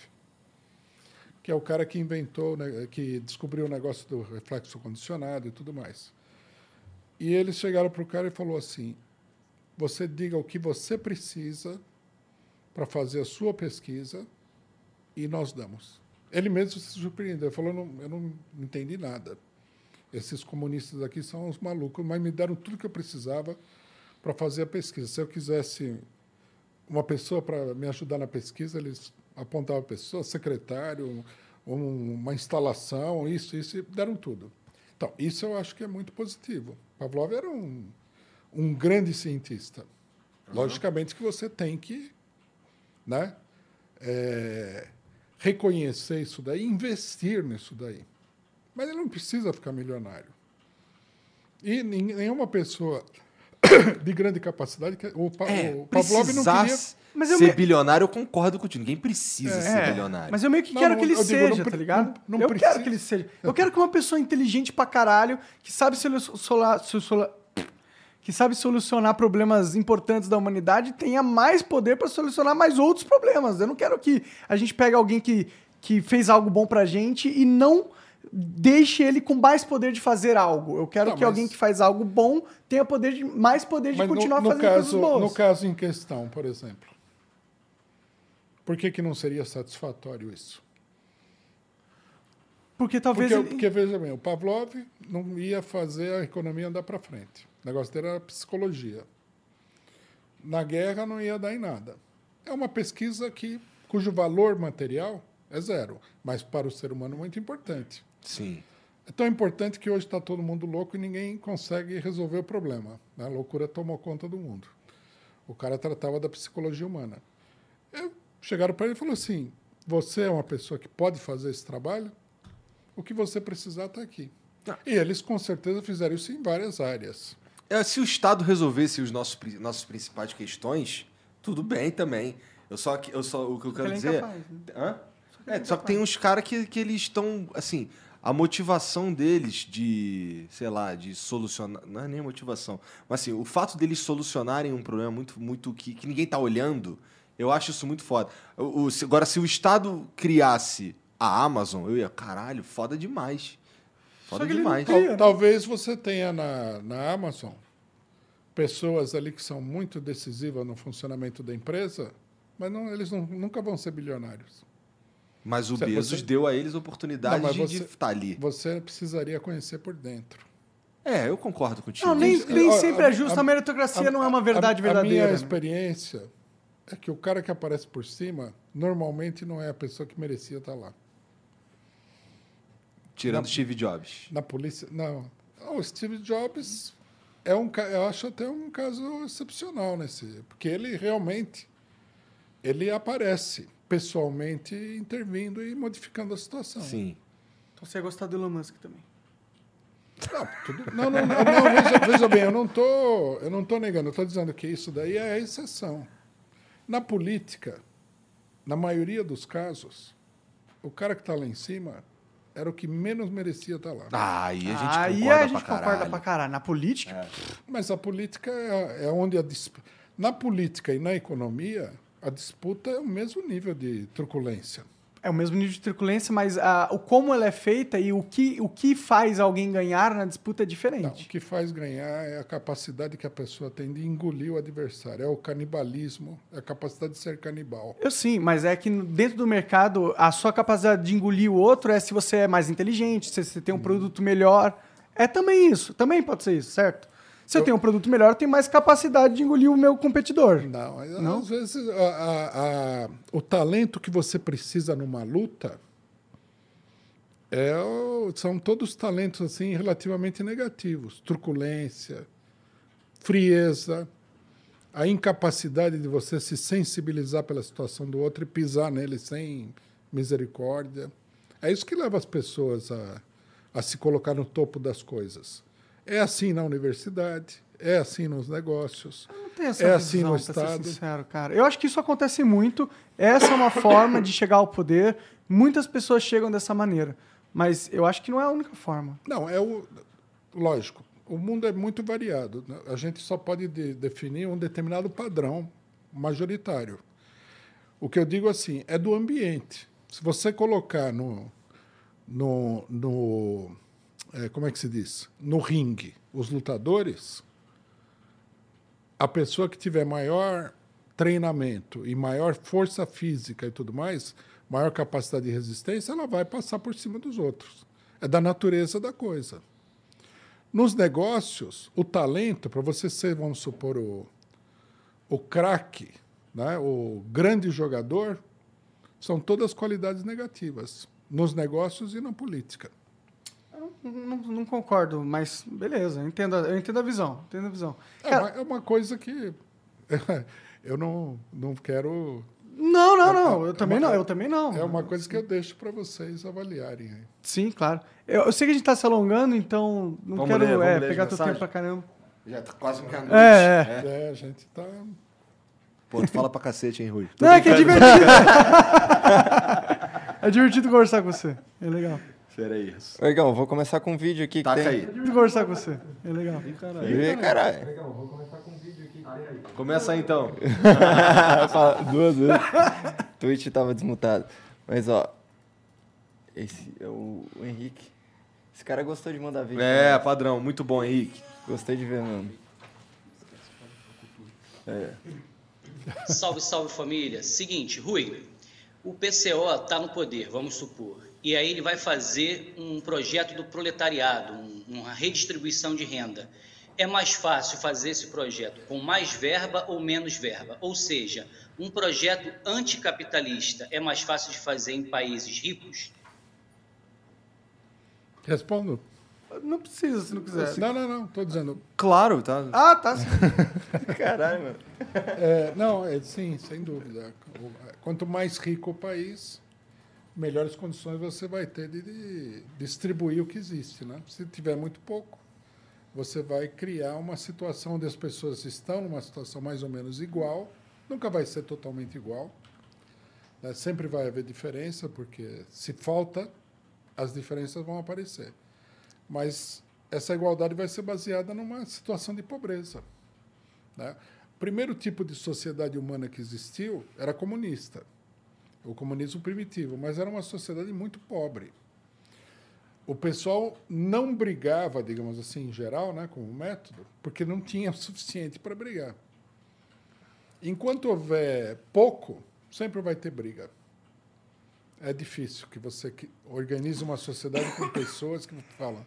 que é o cara que inventou, né, que descobriu o negócio do reflexo condicionado e tudo mais. E eles chegaram para o cara e falou assim: você diga o que você precisa para fazer a sua pesquisa e nós damos. Ele mesmo se surpreendeu, falou: não, eu não entendi nada. Esses comunistas aqui são uns malucos, mas me deram tudo que eu precisava para fazer a pesquisa. Se eu quisesse uma pessoa para me ajudar na pesquisa, eles apontavam a pessoa, secretário, um- uma instalação, isso, isso, e deram tudo. Então, isso eu acho que é muito positivo. Pavlov era um, um grande cientista. Logicamente que você tem que né, é, reconhecer isso daí, investir nisso daí. Mas ele não precisa ficar milionário. E nenhuma pessoa de grande capacidade. que- O, Pa- É, o Pavlov não precisar queria. Mas eu ser me- bilionário, eu concordo contigo. Ninguém precisa É, ser bilionário. Mas eu meio que Não, quero não, que ele digo, seja, não tá ligado? não- não eu precisa- quero que ele seja. Eu quero que uma pessoa inteligente pra caralho, que sabe solucionar, que sabe solucionar problemas importantes da humanidade, tenha mais poder pra solucionar mais outros problemas. Eu não quero que a gente pegue alguém que, que fez algo bom pra gente e não deixe ele com mais poder de fazer algo. Eu quero Tá, que mas- alguém que faz algo bom tenha poder de, mais poder de Mas no, continuar no fazendo caso, coisas boas. no caso em questão, por exemplo, por que, que não seria satisfatório isso? Porque talvez. Porque, ele- porque, veja bem, o Pavlov não ia fazer a economia andar para frente. O negócio dele era psicologia. Na guerra não ia dar em nada. É uma pesquisa que, cujo valor material é zero, mas para o ser humano é muito importante. Sim. É tão importante que hoje está todo mundo louco e ninguém consegue resolver o problema. né? A loucura tomou conta do mundo. O cara tratava da psicologia humana. Eu, chegaram para ele e falaram assim: você é uma pessoa que pode fazer esse trabalho? O que você precisar está aqui. E eles com certeza fizeram isso em várias áreas. É, se o Estado resolvesse os nossos, nossas principais questões, tudo bem também. Eu só, que- eu só o que eu quero é dizer. incapaz, né? Hã? É, só que tem uns caras que, que eles estão, assim, a motivação deles de, sei lá, de solucionar. Não é nem motivação. Mas assim, o fato deles solucionarem um problema muito, muito que, que ninguém tá olhando, eu acho isso muito foda. O, o- se- agora, se o Estado criasse a Amazon, eu ia, caralho, foda demais. Foda Só que ele não demais. cria. Tal- talvez você tenha na, na Amazon pessoas ali que são muito decisivas no funcionamento da empresa, mas não, eles não- nunca vão ser bilionários. Mas o Você- Bezos você- deu a eles a oportunidade Não, mas de você- estar ali. Você precisaria conhecer por dentro. É, eu concordo contigo. Não, nem, nem sempre a- é justo. A, a- meritocracia não é uma verdade a, verdadeira. A minha né? experiência é que o cara que aparece por cima normalmente não é a pessoa que merecia estar lá. Tirando Steve Jobs. Na polícia, não. O Steve Jobs é um, eu acho até um caso excepcional nesse, porque ele realmente ele aparece pessoalmente intervindo e modificando a situação. Sim. Então você ia gostar do Elon Musk também. Não, tudo- não, não, não, não, veja, veja bem, eu não tô, eu não tô negando, eu estou dizendo que isso daí é a exceção. Na política, na maioria dos casos, o cara que está lá em cima era o que menos merecia estar lá. Ah, aí a gente Aí concorda a gente pra caralho. concorda pra caralho. Na política, Mas a política é, é onde a disp... na política e na economia a disputa é o mesmo nível de truculência. é o mesmo nível de truculência, mas ah, o como ela é feita e o que, o que faz alguém ganhar na disputa é Não, o diferente. que faz ganhar é a capacidade que a pessoa tem de engolir o adversário, é o canibalismo, é a capacidade de ser canibal. Eu sim, mas é que dentro do mercado, a sua capacidade de engolir o outro é se você é mais inteligente, se você tem um produto melhor. É também isso, também pode ser isso, certo? Se eu, tenho um produto melhor, eu tenho mais capacidade de engolir o meu competidor. Não, Não? às vezes a- a- a- o talento que você precisa numa luta é o- são todos talentos assim relativamente negativos, truculência, frieza, a incapacidade de você se sensibilizar pela situação do outro e pisar nele sem misericórdia. É isso que leva as pessoas a, a se colocar no topo das coisas. É assim na universidade, é assim nos negócios. Não tem essa É assim no Estado. sincero, cara. Eu acho que isso acontece muito. Essa é uma forma de chegar ao poder. Muitas pessoas chegam dessa maneira. Mas eu acho que não é a única forma. Não, é o. Lógico, o mundo é muito variado. né? A gente só pode de- definir um determinado padrão majoritário. O que eu digo assim, é do ambiente. Se você colocar no. no, no é, como é que se diz? No ringue, os lutadores, a pessoa que tiver maior treinamento e maior força física e tudo mais, maior capacidade de resistência, ela vai passar por cima dos outros. É da natureza da coisa. Nos negócios, o talento, para você ser, vamos supor, o, o craque, né, o grande jogador, são todas qualidades negativas, nos negócios e na política. Não, não- não concordo, mas beleza. Eu entendo, a- eu entendo a visão. Entendo a visão. É, Cara, uma, é uma coisa que eu não, não quero. não, não, não. Eu É também uma- não. Eu também não. É uma coisa que eu deixo para vocês avaliarem. aí. Sim, claro. Eu, eu sei que a gente tá se alongando, então não Vamos quero ler, é, pegar teu tempo pra caramba. Já tá quase meia-noite. É, é. É, a gente está. Pô, tu fala pra cacete, hein, Rui? Tô Não, é que é divertido. é divertido conversar com você. É legal. Pera aí. Legal, vou começar com um vídeo aqui que Taca tem... aí. É divertido conversar com você. É legal. Ih, caralho. Começa aí, então. Duas vezes. Twitch tava desmutado. Mas, ó. Esse é o, o Henrique. Esse cara gostou de mandar vídeo. É, né? padrão. Muito bom, Henrique. Gostei de ver, mano. Salve, salve família. Seguinte, Rui, o PCO está no poder, vamos supor. E aí ele vai fazer um projeto do proletariado, um, uma redistribuição de renda. É mais fácil fazer esse projeto com mais verba ou menos verba? Ou seja, um projeto anticapitalista é mais fácil de fazer em países ricos? Respondo. Não precisa, se não quiser. Não, não, não. Estou dizendo. Claro, tá. Ah, tá. Caralho, mano. É, não, é, sim, sem dúvida. Quanto mais rico o país, melhores condições você vai ter de, de distribuir o que existe. Né? Se tiver muito pouco, você vai criar uma situação onde as pessoas estão numa situação mais ou menos igual, nunca vai ser totalmente igual. né? Sempre vai haver diferença, porque se falta, as diferenças vão aparecer. Mas essa igualdade vai ser baseada numa situação de pobreza. Né? O primeiro tipo de sociedade humana que existiu era comunista, o comunismo primitivo, mas era uma sociedade muito pobre. O pessoal não brigava, digamos assim, em geral, né, como método, porque não tinha o suficiente para brigar. Enquanto houver pouco, sempre vai ter briga. É difícil que você organize uma sociedade com pessoas que falam,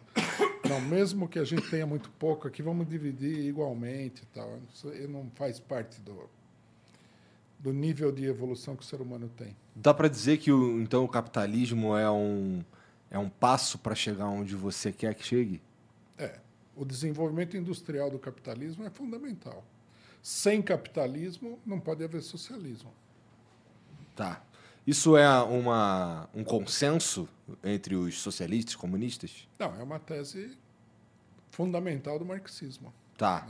não, mesmo que a gente tenha muito pouco aqui, vamos dividir igualmente e tal. Isso não faz parte do, do nível de evolução que o ser humano tem. Dá pra dizer que o, então o capitalismo é um, é um passo para chegar onde você quer que chegue? É, o desenvolvimento industrial do capitalismo é fundamental. Sem capitalismo, não pode haver socialismo. Tá. Isso é uma, um consenso entre os socialistas, comunistas? Não, é uma tese fundamental do marxismo. Tá.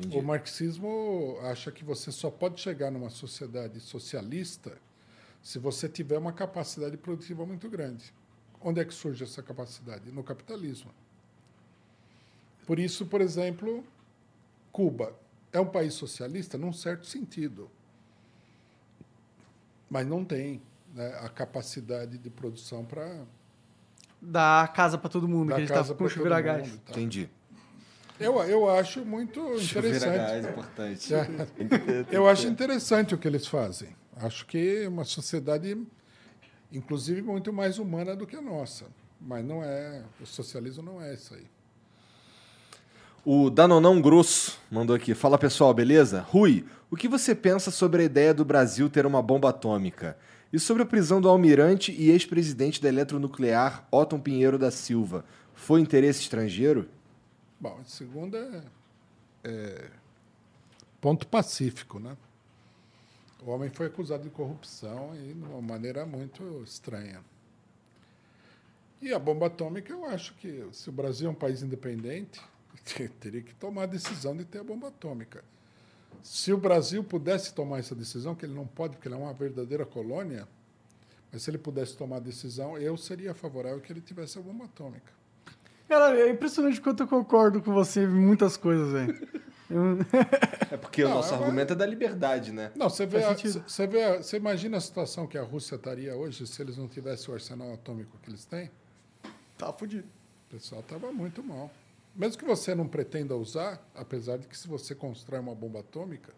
Entendi. O marxismo acha que você só pode chegar numa sociedade socialista se você tiver uma capacidade produtiva muito grande. Onde é que surge essa capacidade? No capitalismo. Por isso, por exemplo, Cuba é um país socialista num certo sentido, mas não tem né, a capacidade de produção para Dá casa pra todo mundo, que a dar gente tá casa com para chuveiro a gás. Entendi. Eu, eu acho muito interessante. importante. É. Eu acho interessante o que eles fazem. Acho que é uma sociedade, inclusive, muito mais humana do que a nossa. Mas não é. O socialismo não é isso aí. O Danonão Grosso mandou aqui. Fala pessoal, beleza? Rui, o que você pensa sobre a ideia do Brasil ter uma bomba atômica? E sobre a prisão do almirante e ex-presidente da eletronuclear Otton Pinheiro da Silva? Foi interesse estrangeiro? Bom, a segunda é, é ponto pacífico, né? O homem foi acusado de corrupção e de uma maneira muito estranha. E a bomba atômica, eu acho que se o Brasil é um país independente, teria que tomar a decisão de ter a bomba atômica. Se o Brasil pudesse tomar essa decisão, que ele não pode, porque ele é uma verdadeira colônia, mas se ele pudesse tomar a decisão, eu seria favorável que ele tivesse a bomba atômica. Cara, é impressionante quanto eu concordo com você em muitas coisas, velho. É porque o Não, nosso é uma- argumento é da liberdade, né? Não, você vê, a- você vê, a- você imagina a situação que a Rússia estaria hoje se eles não tivessem o arsenal atômico que eles têm? Tá fudido. O pessoal estava muito mal. Mesmo que você não pretenda usar, apesar de que se você constrói uma bomba atômica,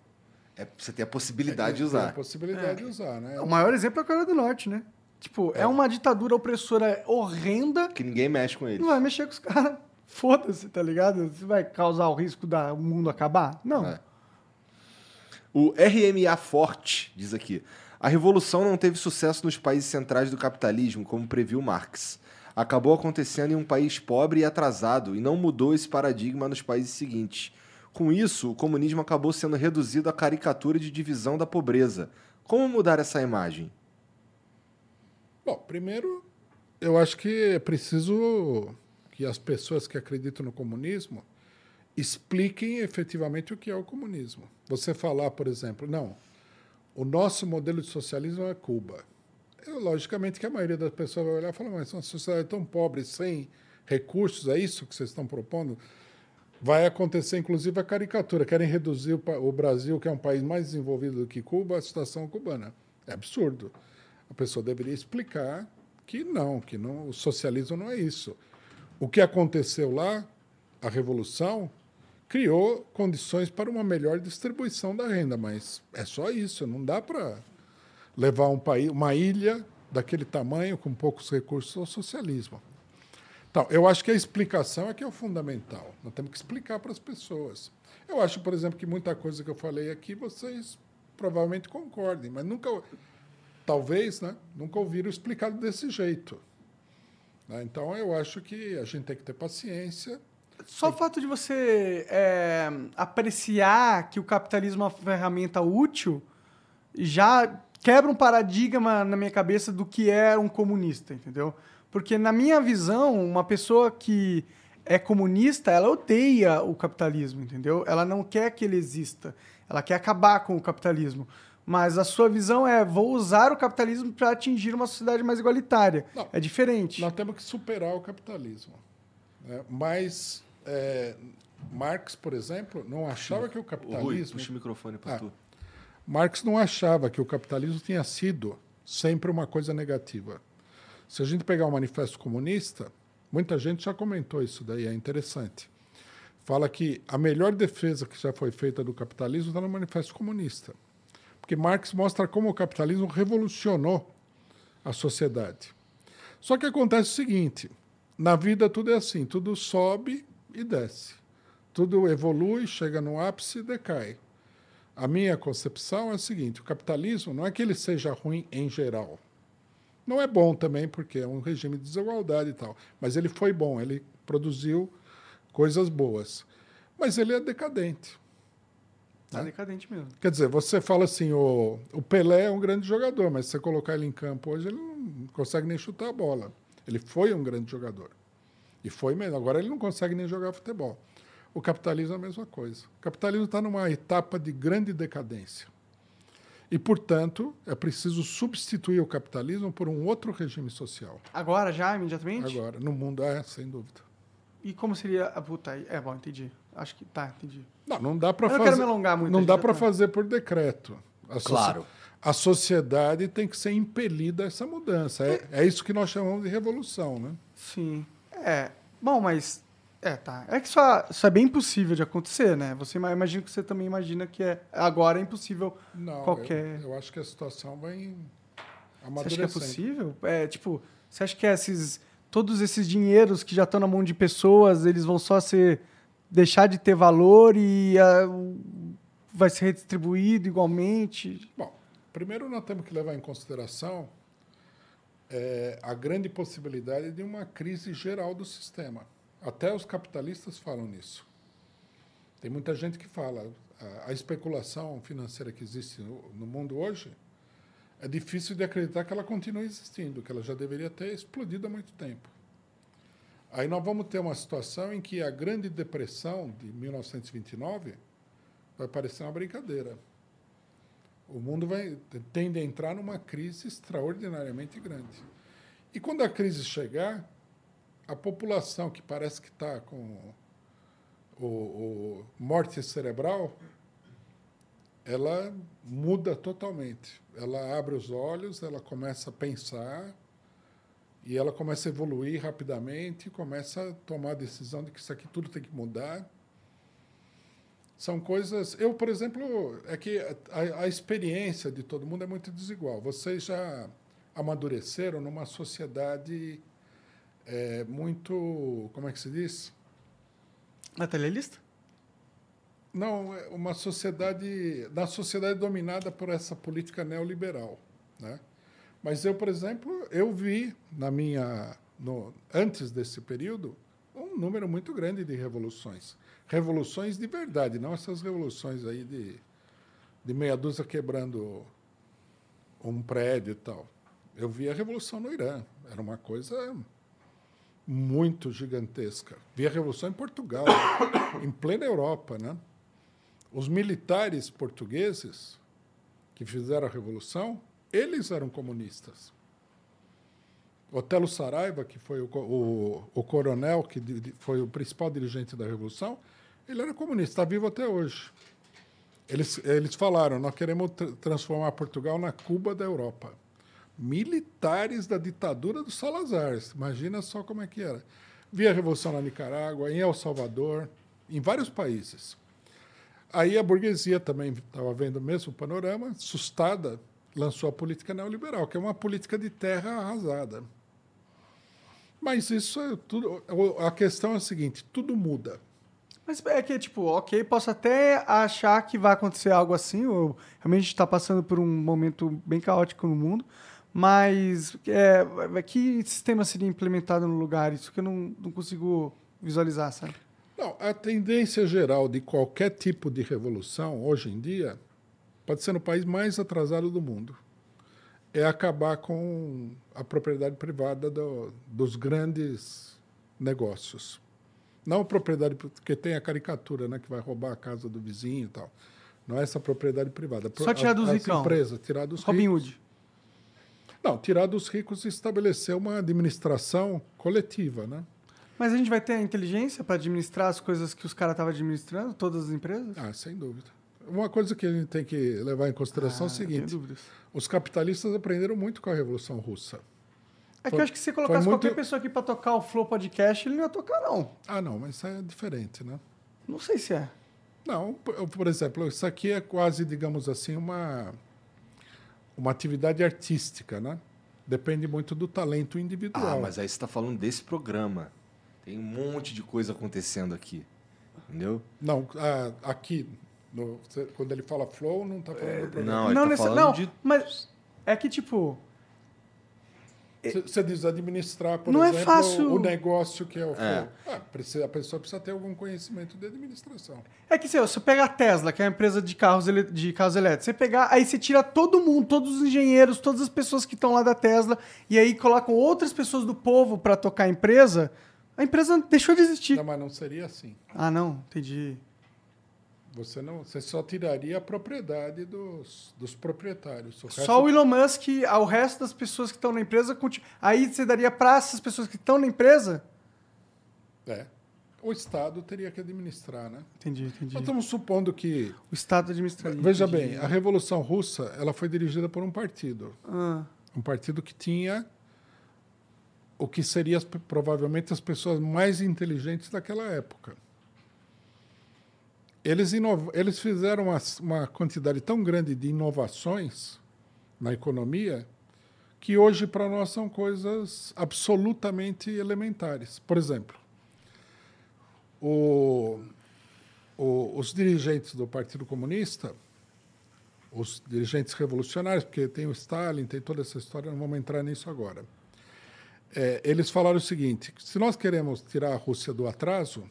É, você tem a possibilidade de tem a usar. possibilidade de usar, né? O maior exemplo é a Coreia do Norte, né? Tipo, é, uma ditadura opressora horrenda Que ninguém mexe com eles. não vai mexer com os caras. Foda-se, tá ligado? Você vai causar o risco do mundo acabar? Não. É. O RMA Forte diz aqui: a revolução não teve sucesso nos países centrais do capitalismo, como previu Marx. Acabou acontecendo em um país pobre e atrasado e não mudou esse paradigma nos países seguintes. Com isso, o comunismo acabou sendo reduzido à caricatura de divisão da pobreza. Como mudar essa imagem? Bom, primeiro, eu acho que é preciso que as pessoas que acreditam no comunismo expliquem efetivamente o que é o comunismo. Você falar, por exemplo, não, o nosso modelo de socialismo é Cuba. Eu, logicamente que a maioria das pessoas vai olhar e falar, mas uma sociedade tão pobre, sem recursos, é isso que vocês estão propondo? Vai acontecer, inclusive, a caricatura. Querem reduzir o, o Brasil, que é um país mais desenvolvido do que Cuba, à situação cubana. É absurdo. A pessoa deveria explicar que não, que não, o socialismo não é isso. O que aconteceu lá, a revolução, criou condições para uma melhor distribuição da renda, mas é só isso. Não dá para levar um país, uma ilha daquele tamanho, com poucos recursos, ao socialismo. Então, eu acho que a explicação é que é o fundamental. Nós temos que explicar para as pessoas. Eu acho, por exemplo, que muita coisa que eu falei aqui vocês provavelmente concordem, mas nunca, talvez, né, nunca ouviram explicado desse jeito. Né? Então, eu acho que a gente tem que ter paciência. Só o fato de você é, apreciar que o capitalismo é uma ferramenta útil já quebra um paradigma na minha cabeça do que é um comunista, entendeu? Porque, na minha visão, uma pessoa que é comunista, ela odeia o capitalismo, entendeu? Ela não quer que ele exista. Ela quer acabar com o capitalismo. Mas a sua visão é: vou usar o capitalismo para atingir uma sociedade mais igualitária. Não. é diferente. Nós temos que superar o capitalismo. né? Mas é, Marx, por exemplo, não achava que o Ô, Rui, capitalismo. puxa o microfone para Ah. tu. Marx não achava que o capitalismo tinha sido sempre uma coisa negativa. Se a gente pegar o Manifesto Comunista, muita gente já comentou isso daí, é interessante. Fala que a melhor defesa que já foi feita do capitalismo está no Manifesto Comunista. Porque Marx mostra como o capitalismo revolucionou a sociedade. Só que acontece o seguinte: na vida tudo é assim, tudo sobe e desce. Tudo evolui, chega no ápice e decai. A minha concepção é a seguinte: o capitalismo não é que ele seja ruim em geral. Não é bom também, porque é um regime de desigualdade e tal. Mas ele foi bom, ele produziu coisas boas. Mas ele é decadente. Tá decadente mesmo. Quer dizer, você fala assim, o, o Pelé é um grande jogador, mas se você colocar ele em campo hoje, ele não consegue nem chutar a bola. Ele foi um grande jogador. E foi mesmo. Agora ele não consegue nem jogar futebol. O capitalismo é a mesma coisa. O capitalismo está numa etapa de grande decadência. E, portanto, é preciso substituir o capitalismo por um outro regime social. Agora, já, imediatamente? Agora, no mundo, é, sem dúvida. E como seria a puta aí? É bom, entendi. Acho que tá, entendi. Não, não dá para Eu não fazer. quero me alongar muito, Não dá para tá- fazer por decreto. A Claro. A sociedade tem que ser impelida a essa mudança. É, é isso que nós chamamos de revolução, né? Sim. É. Bom, mas. É, tá. É que isso, isso é bem impossível de acontecer, né? Você ima- imagina que você também imagina que é, agora é impossível Não, qualquer. eu, eu acho que a situação vai Você acha que é possível? É, tipo, você acha que esses. Todos esses dinheiros que já estão na mão de pessoas, eles vão só ser. Deixar de ter valor e o- vai ser redistribuído igualmente? Bom, primeiro nós temos que levar em consideração é, a grande possibilidade de uma crise geral do sistema. Até os capitalistas falam nisso. Tem muita gente que fala a, a especulação financeira que existe no, no mundo hoje é difícil de acreditar que ela continue existindo, que ela já deveria ter explodido há muito tempo. Aí nós vamos ter uma situação em que a Grande Depressão de 1929 vai parecer uma brincadeira. O mundo vai tende a entrar numa crise extraordinariamente grande. E quando a crise chegar, a população que parece que está com o, o morte cerebral, ela muda totalmente. Ela abre os olhos, ela começa a pensar e ela começa a evoluir rapidamente, começa a tomar a decisão de que isso aqui tudo tem que mudar. São coisas. Eu, por exemplo, é que a, a experiência de todo mundo é muito desigual. Vocês já amadureceram numa sociedade é, muito. Como é que se diz? Materialista? Não, é uma sociedade. Na sociedade dominada por essa política neoliberal. Né? Mas eu, por exemplo, eu vi na minha. No, antes desse período, um número muito grande de revoluções. Revoluções de verdade, não essas revoluções aí de, de meia dúzia quebrando um prédio e tal. Eu vi a revolução no Irã. Era uma coisa muito gigantesca. Vi a revolução em Portugal, em plena Europa, né? Os militares portugueses que fizeram a revolução, eles eram comunistas. Otelo Saraiva, que foi o, o, o coronel, que foi o principal dirigente da Revolução, ele era comunista, está vivo até hoje. Eles, eles falaram: nós queremos tra- transformar Portugal na Cuba da Europa. Militares da ditadura do Salazar, imagina só como é que era. Vi a Revolução na Nicarágua, em El Salvador, em vários países. Aí a burguesia também estava vendo o mesmo panorama, assustada, lançou a política neoliberal, que é uma política de terra arrasada. Mas isso é tudo. A questão é a seguinte: tudo muda. Mas é que, tipo, ok, posso até achar que vai acontecer algo assim, ou realmente está passando por um momento bem caótico no mundo, mas é, que sistema seria implementado no lugar? Isso que eu não, não consigo visualizar, sabe? Não, a tendência geral de qualquer tipo de revolução, hoje em dia, pode ser no país mais atrasado do mundo, é acabar com a propriedade privada do, dos grandes negócios. Não a propriedade, porque tem a caricatura, né, que vai roubar a casa do vizinho e tal. Não é essa propriedade privada. Só tirar dos ricos. empresas, tirar dos Robin ricos. Hood. Não, tirar dos ricos e estabelecer uma administração coletiva, né? Mas a gente vai ter a inteligência para administrar as coisas que os caras estavam administrando, todas as empresas? Ah, sem dúvida. Uma coisa que a gente tem que levar em consideração é o Ah, seguinte: os capitalistas aprenderam muito com a Revolução Russa. É que Foi- eu acho que se você colocasse muito- qualquer pessoa aqui para tocar o Flow Podcast, ele não ia tocar, não. Ah, não, mas isso é diferente, né? Não sei se é. Não, por exemplo, isso aqui é quase, digamos assim, uma, uma atividade artística, né? Depende muito do talento individual. Ah, mas aí você tá falando desse programa. Tem um monte de coisa acontecendo aqui. Entendeu? Não, ah, aqui, no- quando ele fala flow, não está falando do programa. Não, ele tá nesse- falando não, de. mas é que, tipo, Você- Você diz administrar, por Não é exemplo, fácil- o negócio que é o flow. É. Ah, precisa, a pessoa precisa ter algum conhecimento de administração. É que se você pega a Tesla, que é uma empresa de carros, de carros elétricos, você pegar, aí você tira todo mundo, todos os engenheiros, todas as pessoas que estão lá da Tesla, e aí colocam outras pessoas do povo para tocar a empresa, a empresa deixou de existir. Não, mas não seria assim. Ah, não, entendi. Você não, você só tiraria a propriedade dos, dos proprietários. O Só o Elon Musk, ao resto das pessoas que estão na empresa, aí você daria para essas pessoas que estão na empresa? É. O Estado teria que administrar, né? Entendi, entendi. Nós estamos supondo que O Estado administrativo. Veja entendi. bem, a Revolução Russa ela foi dirigida por um partido. Ah, Um partido que tinha o que seriam as- provavelmente as pessoas mais inteligentes daquela época. Eles. Eles fizeram uma, uma quantidade tão grande de inovações na economia que hoje para nós são coisas absolutamente elementares. Por exemplo, o- o- os dirigentes do Partido Comunista os dirigentes revolucionários, porque tem o Stalin, tem toda essa história, não vamos entrar nisso agora. É, eles falaram o seguinte: se nós queremos tirar a Rússia do atraso,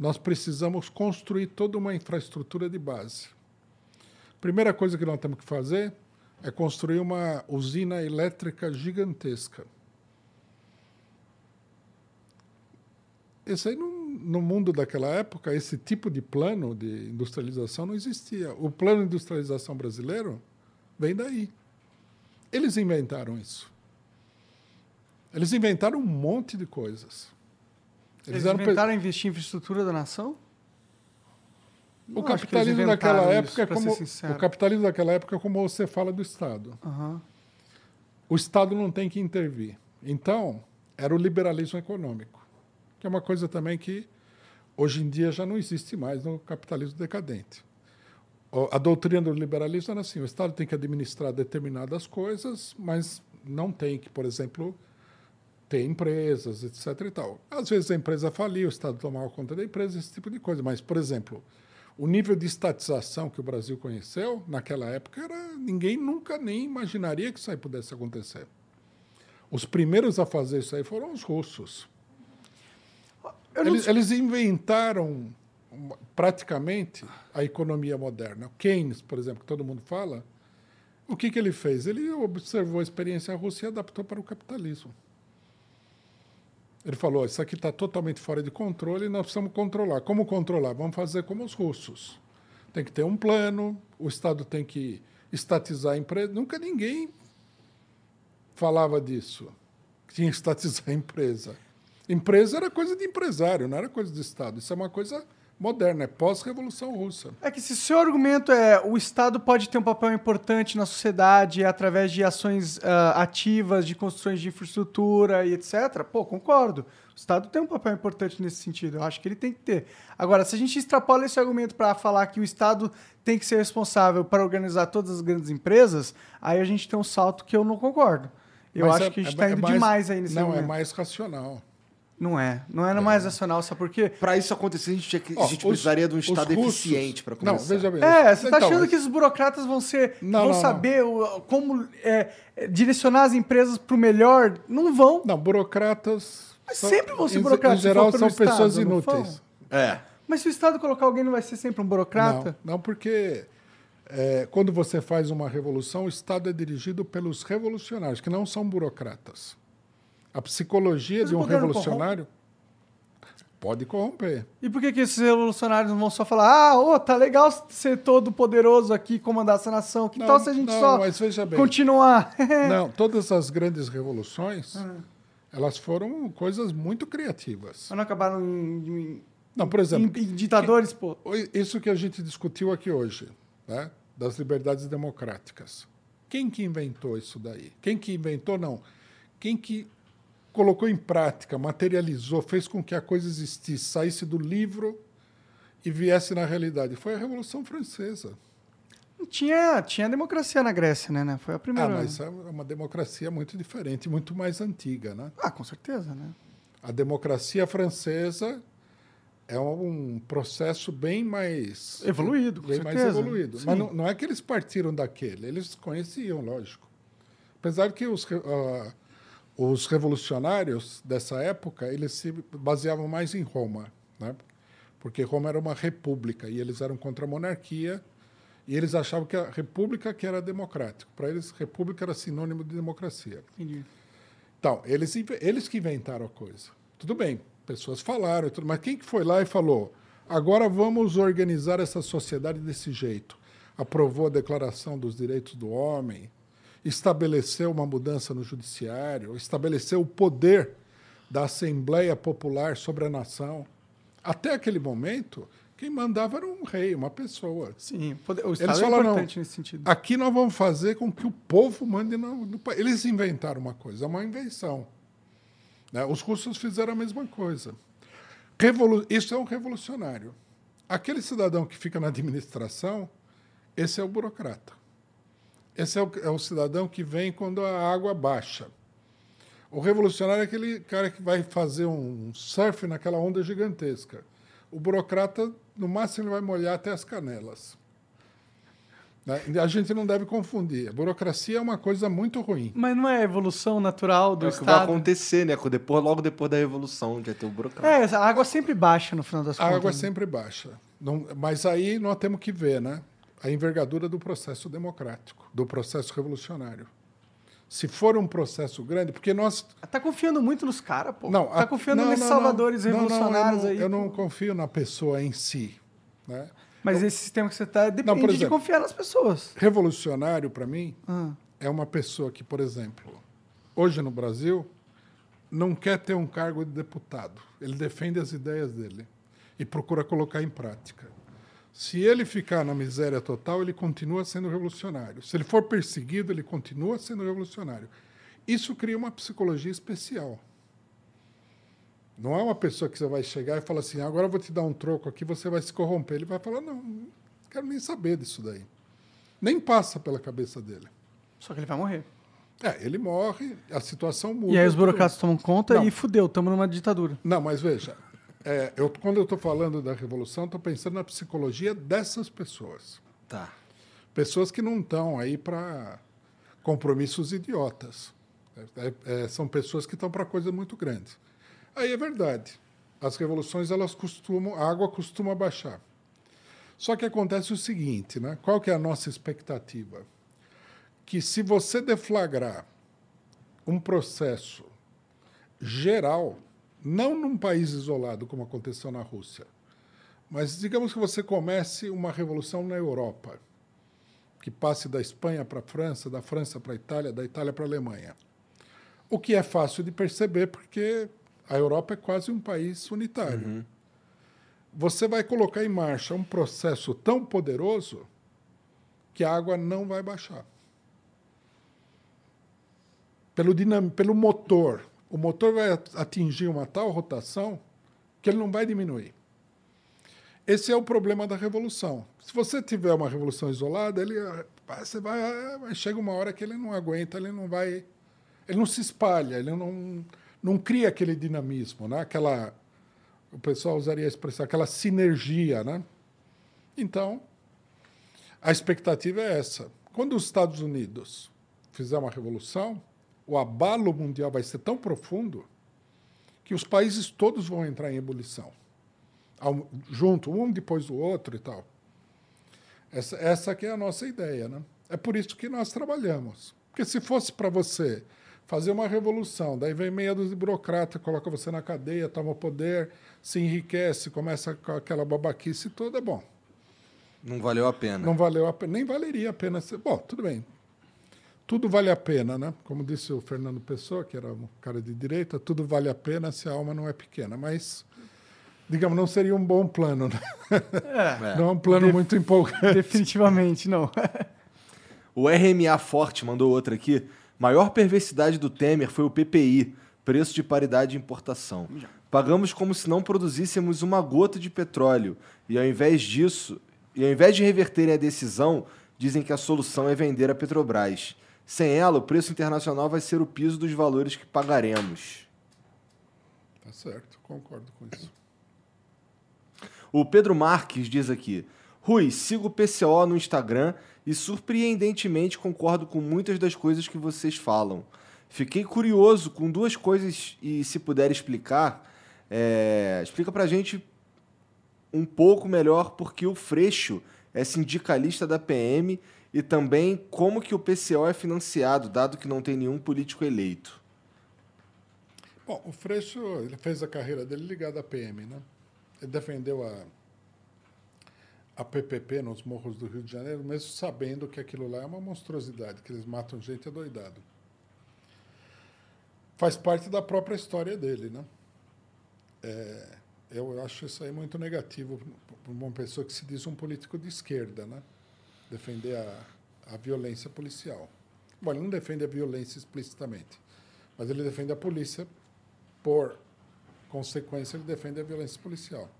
nós precisamos construir toda uma infraestrutura de base. Primeira coisa que nós temos que fazer é construir uma usina elétrica gigantesca. Esse aí, não, no mundo daquela época, esse tipo de plano de industrialização não existia. O plano de industrialização brasileiro vem daí. Eles inventaram isso. Eles inventaram um monte de coisas. Eles pe- inventaram investir em infraestrutura da nação? O Não eles capitalismo daquela época é como o capitalismo daquela época é como você fala do Estado. Aham. O Estado não tem que intervir. Então, era o liberalismo econômico, que é uma coisa também que hoje em dia já não existe mais no capitalismo decadente. O- A doutrina do liberalismo era assim: o Estado tem que administrar determinadas coisas, mas não tem que, por exemplo, ter empresas, etc. E tal. Às vezes a empresa falia, o Estado tomava conta da empresa, esse tipo de coisa. Mas, por exemplo, o nível de estatização que o Brasil conheceu naquela época era ninguém nunca nem imaginaria que isso aí pudesse acontecer. Os primeiros a fazer isso aí foram os russos. Não Eles, eles inventaram praticamente a economia moderna. Keynes, por exemplo, que todo mundo fala, o que, que ele fez? Ele observou a experiência russa e adaptou para o capitalismo. Ele falou: Isso aqui está totalmente fora de controle e nós precisamos controlar. Como controlar? Vamos fazer como os russos. Tem que ter um plano, o Estado tem que estatizar a empresa. Nunca ninguém falava disso, que tinha que estatizar a empresa. Empresa era coisa de empresário, não era coisa do Estado. Isso é uma coisa moderna, é pós-revolução russa. É que se seu argumento é o Estado pode ter um papel importante na sociedade através de ações ah, ativas, de construções de infraestrutura e etc., pô, concordo. O Estado tem um papel importante nesse sentido. Eu acho que ele tem que ter. Agora, se a gente extrapola esse argumento para falar que o Estado tem que ser responsável para organizar todas as grandes empresas, aí a gente tem um salto que eu não concordo. Eu Mas acho é- que a gente é- está é indo mais- demais aí nesse Não, argumento. é mais racional. Não é. Não é mais racional, sabe por quê? Pra isso acontecer, a gente, tinha que- a gente os- precisaria de um Estado russos- eficiente para começar. Não, veja bem. É, você tá Então, achando mas- que os burocratas vão ser. Não, vão não, não. saber o- como é, é, direcionar as empresas para o melhor? Não vão. Não, burocratas. Mas são- sempre vão ser burocratas, Em geral, são pessoas Estado, não inúteis. É. Mas se o Estado colocar alguém, não vai ser sempre um burocrata? Não, não porque é, quando você faz uma revolução, o Estado é dirigido pelos revolucionários, que não são burocratas. A psicologia Mas de um revolucionário pode corromper. E por que, que esses revolucionários não vão só falar, ah, ô, tá legal ser todo poderoso aqui, comandar essa nação? Que Não, tal se a gente não, só mas veja bem. continuar? Não, todas as grandes revoluções, Ah. elas foram coisas muito criativas. Mas não acabaram em, em- Não, por exemplo, em- em ditadores, pô. Isso que a gente discutiu aqui hoje, né? das liberdades democráticas. Quem que inventou isso daí? Quem que inventou, não. Quem que colocou em prática, materializou, fez com que a coisa existisse, saísse do livro e viesse na realidade? Foi a Revolução Francesa. Tinha, tinha democracia na Grécia, né? né? Foi a Ah, primeira. mas é uma democracia muito diferente, muito mais antiga. Né? Ah, com certeza, né? A democracia francesa é um processo bem mais Evoluído, com bem mais certeza. evoluído. Sim. Mas não, não é que eles partiram daquele, eles conheciam, lógico. Apesar que os, ah, os revolucionários dessa época eles se baseavam mais em Roma, né? porque Roma era uma república e eles eram contra a monarquia e eles achavam que a república que era democrático. Para eles, república era sinônimo de democracia. Entendi. Então, eles, eles que inventaram a coisa. Tudo bem, pessoas falaram, e tudo, mas quem que foi lá e falou, agora vamos organizar essa sociedade desse jeito? Aprovou a Declaração dos Direitos do Homem, estabeleceu uma mudança no judiciário, estabeleceu o poder da Assembleia Popular sobre a nação. Até aquele momento, quem mandava era um rei, uma pessoa. Sim, o Estado Eles é falaram, importante nesse sentido. Aqui nós vamos fazer com que o povo mande no, no país. Eles inventaram uma coisa, uma invenção. né? Os russos fizeram a mesma coisa. Revolu Isso é um revolucionário. Aquele cidadão que fica na administração, esse é o burocrata. Esse é o, é o cidadão que vem quando a água baixa. O revolucionário é aquele cara que vai fazer um surf naquela onda gigantesca. O burocrata, no máximo, ele vai molhar até as canelas. Né? A gente não deve confundir. A burocracia é uma coisa muito ruim. Mas não é a evolução natural do É o que vai Estado? acontecer, né? Depois, logo depois da Revolução, ia ter o burocrata. É, a água sempre baixa no final das A contas. água é né? sempre baixa. Não- mas aí nós temos que ver né? A envergadura do processo democrático, do processo revolucionário. Se for um processo grande, porque nós. Tá confiando muito nos caras, pô. Não, tá a- confiando não, nesses não, não. salvadores Não, não, eu revolucionários não- aí. Eu não pô. confio na pessoa em si. Né? Mas esse sistema que você tá depende de exemplo, confiar nas pessoas. Revolucionário, para mim, Ah. é uma pessoa que, por exemplo, hoje no Brasil, não quer ter um cargo de deputado. Ele defende as ideias dele e procura colocar em prática. Se ele ficar na miséria total, ele continua sendo revolucionário. Se ele for perseguido, ele continua sendo revolucionário. Isso cria uma psicologia especial. Não é uma pessoa que você vai chegar e falar assim, agora eu vou te dar um troco aqui, você vai se corromper. Ele vai falar, não, não quero nem saber disso daí. Nem passa pela cabeça dele. Só que ele vai morrer. É, ele morre, a situação muda. E aí os burocratas tomam conta Não. e fudeu, estamos numa ditadura. Não, mas veja, é, eu, quando eu estou falando da revolução, estou pensando na psicologia dessas pessoas. Tá. Pessoas que não estão aí para compromissos idiotas. É, é, são pessoas que estão para coisas muito grandes. Aí é verdade. As revoluções, elas costumam, a água costuma baixar. Só que acontece o seguinte, né? Qual que é a nossa expectativa? Que se você deflagrar um processo geral, não num país isolado como aconteceu na Rússia, mas digamos que você comece uma revolução na Europa, que passe da Espanha para a França, da França para a Itália, da Itália para a Alemanha. O que é fácil de perceber porque a Europa é quase um país unitário. você vai colocar em marcha um processo tão poderoso que a água não vai baixar. Pelo, dinam, pelo motor. O motor vai atingir uma tal rotação que ele não vai diminuir. Esse é o problema da revolução. Se você tiver uma revolução isolada, ele você vai, chega uma hora que ele não aguenta, ele não vai, ele não se espalha, ele não, não cria aquele dinamismo, né? Aquela, o pessoal usaria a expressão, aquela sinergia, né? Então, a expectativa é essa. Quando os Estados Unidos fizer uma revolução, o abalo mundial vai ser tão profundo que os países todos vão entrar em ebulição, junto, um depois do outro e tal. Essa, essa aqui é a nossa ideia. Né? É por isso que nós trabalhamos. Porque se fosse para você fazer uma revolução, daí vem meia dúzia de burocrata, coloca você na cadeia, toma o poder, se enriquece, começa com aquela babaquice toda, é bom. Não valeu a pena. Não valeu a pena, nem valeria a pena ser. Bom, tudo bem. Tudo vale a pena, né? Como disse o Fernando Pessoa, que era um cara de direita, tudo vale a pena se a alma não é pequena. Mas digamos, não seria um bom plano. Né? É. Não é um plano Def muito empolgante. Definitivamente não. o RMA Forte mandou outra aqui. Maior perversidade do Temer foi o PPI, preço de paridade de importação. Pagamos como se não produzíssemos uma gota de petróleo. E ao invés disso, e ao invés de reverterem a decisão, dizem que a solução é vender a Petrobras. Sem ela, o preço internacional vai ser o piso dos valores que pagaremos. Tá certo, concordo com isso. O Pedro Marques diz aqui: Rui, sigo o PCO no Instagram e surpreendentemente concordo com muitas das coisas que vocês falam. Fiquei curioso com duas coisas e se puder explicar, é... explica pra gente um pouco melhor porque o Freixo é sindicalista da PM e também como que o PCO é financiado, dado que não tem nenhum político eleito. Bom, o Freixo ele fez a carreira dele ligada à PM, né? Ele defendeu a, a PPP nos morros do Rio de Janeiro, mesmo sabendo que aquilo lá é uma monstruosidade, que eles matam gente adoidado. Faz parte da própria história dele, né? É, eu acho isso aí muito negativo para uma pessoa que se diz um político de esquerda, né? Defender a, a violência policial. Bom, ele não defende a violência explicitamente, mas ele defende a polícia por consequência, ele defende a violência policial.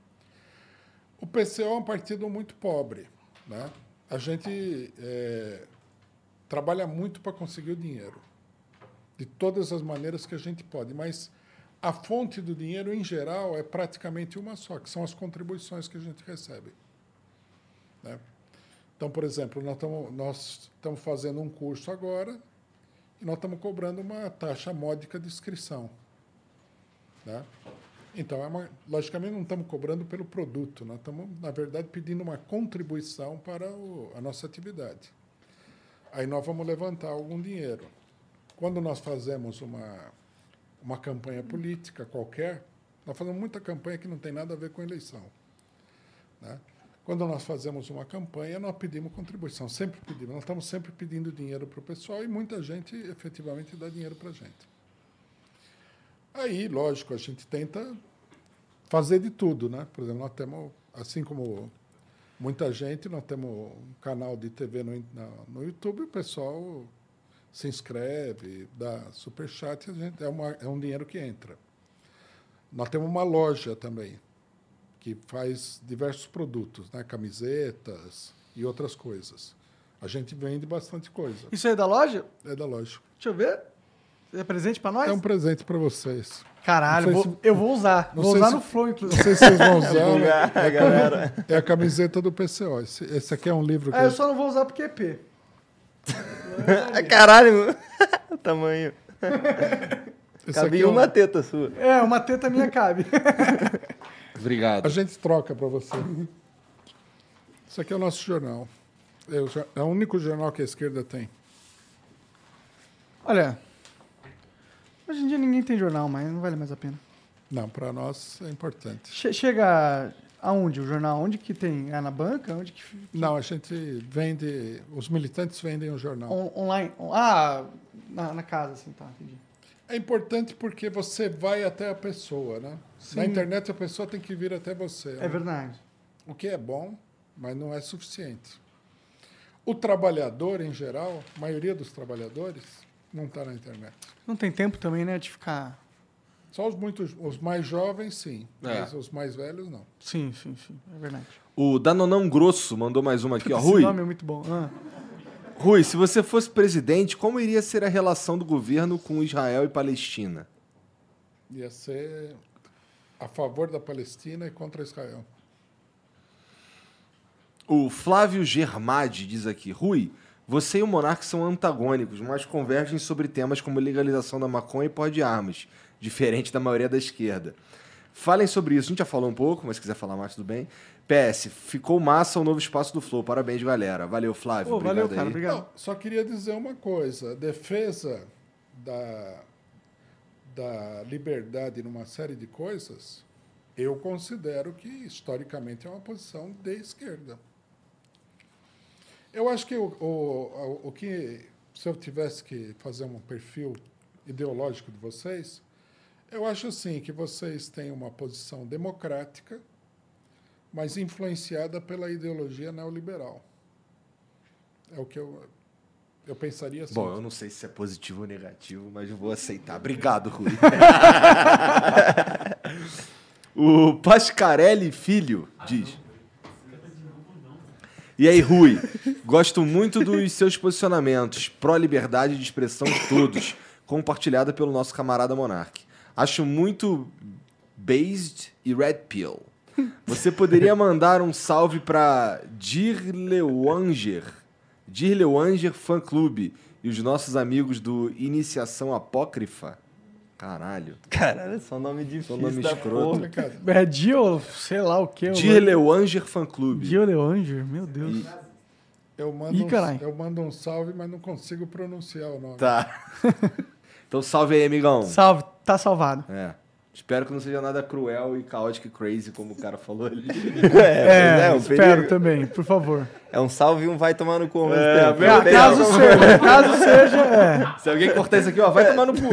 O PCO é um partido muito pobre. Né? A gente é, trabalha muito para conseguir o dinheiro, de todas as maneiras que a gente pode, mas a fonte do dinheiro, em geral, é praticamente uma só, que são as contribuições que a gente recebe. Né? Então, por exemplo, nós estamos, nós fazendo um curso agora e nós estamos cobrando uma taxa módica de inscrição. Né? Então, é uma, logicamente, não estamos cobrando pelo produto, nós estamos, na verdade, pedindo uma contribuição para o, a nossa atividade. Aí nós vamos levantar algum dinheiro. Quando nós fazemos uma, uma campanha política qualquer, nós fazemos muita campanha que não tem nada a ver com eleição. Né? Quando nós fazemos uma campanha, nós pedimos contribuição, sempre pedimos. Nós estamos sempre pedindo dinheiro para o pessoal e muita gente efetivamente dá dinheiro para a gente. Aí, lógico, a gente tenta fazer de tudo, né? Por exemplo, nós temos, assim como muita gente, nós temos um canal de TV no, no YouTube, o pessoal se inscreve, dá superchat, a gente, é, uma, é um dinheiro que entra. Nós temos uma loja também, que faz diversos produtos, né? camisetas e outras coisas. A gente vende bastante coisa. Isso é da loja? É da loja. Deixa eu ver. É presente pra nós? É um presente pra vocês. Caralho, vou, se... eu vou usar. Não vou usar se... no Flow, inclusive. Não sei se vocês vão usar. né? é, a galera. é a camiseta do PCO. Esse, esse aqui é um livro que. É, eu só não vou usar porque é P. Caralho, o tamanho. Esse cabe é uma um... teta sua. É, uma teta minha cabe. Obrigado. A gente troca pra você. Isso aqui é o nosso jornal. É o único jornal que a esquerda tem. Olha, Hoje em dia ninguém tem jornal, mas não vale mais a pena. Não, para nós é importante. Che chega aonde o jornal? Onde que tem? É na banca? Onde que... Não, a gente vende. Os militantes vendem o jornal. On online? Ah, na, na, casa, assim, tá, entendi. É importante porque você vai até a pessoa, né? Na internet a pessoa tem que vir até você. né? É verdade. O que é bom, mas não é suficiente. O trabalhador, em geral, a maioria dos trabalhadores, não está na internet. Não tem tempo também, né, de ficar... Só os, muitos, os mais jovens, sim. É. Mas os mais velhos, não. Sim, sim, sim. É verdade. O Danonão Grosso mandou mais uma aqui, ó. Esse Rui, nome é muito bom. Ah. Rui, se você fosse presidente, como iria ser a relação do governo com Israel e Palestina? Ia ser a favor da Palestina e contra Israel. O Flávio Germadi diz aqui: Rui, você e o Monark são antagônicos, mas convergem sobre temas como legalização da maconha e porte de armas, diferente da maioria da esquerda. Falem sobre isso. A gente já falou um pouco, mas se quiser falar mais, tudo bem. PS, ficou massa o novo espaço do Flow. Parabéns, galera. Valeu, Flávio. Pô, Obrigado valeu, cara. aí. Obrigado. Não, só queria dizer uma coisa. A defesa da, da liberdade numa série de coisas, eu considero que, historicamente, é uma posição de esquerda. Eu acho que o, o, o, o que, se eu tivesse que fazer um perfil ideológico de vocês, eu acho assim que vocês têm uma posição democrática, mas influenciada pela ideologia neoliberal. É o que eu, eu pensaria assim. Bom, eu não sei se é positivo ou negativo, mas eu vou aceitar. Obrigado, Rui. o Pascarelli Filho diz. E aí, Rui, gosto muito dos seus posicionamentos pró-liberdade de expressão de todos, compartilhada pelo nosso camarada Monark. Acho muito based e red pill. Você poderia mandar um salve para Dirlewanger, Dirlewanger Fã Clube e os nossos amigos do Iniciação Apócrifa? Caralho. Caralho, é só nome difícil nome da escroto. porra. Complicado. É Dio, sei lá o que. Dirlewanger Fã Clube. Dio Leanger, meu Deus. E- Eu mando, Ih, um, eu mando um salve, mas não consigo pronunciar o nome. Tá. Então salve aí, amigão. Salve, tá salvado. É. Espero que não seja nada cruel e caótico e crazy, como o cara falou ali. É, é, um espero perigo. também, por favor. É um salve e um vai tomar no cu. É, tempo. Deus. caso seja, caso seja, é. Se alguém cortar isso aqui, ó, vai tomar no cu.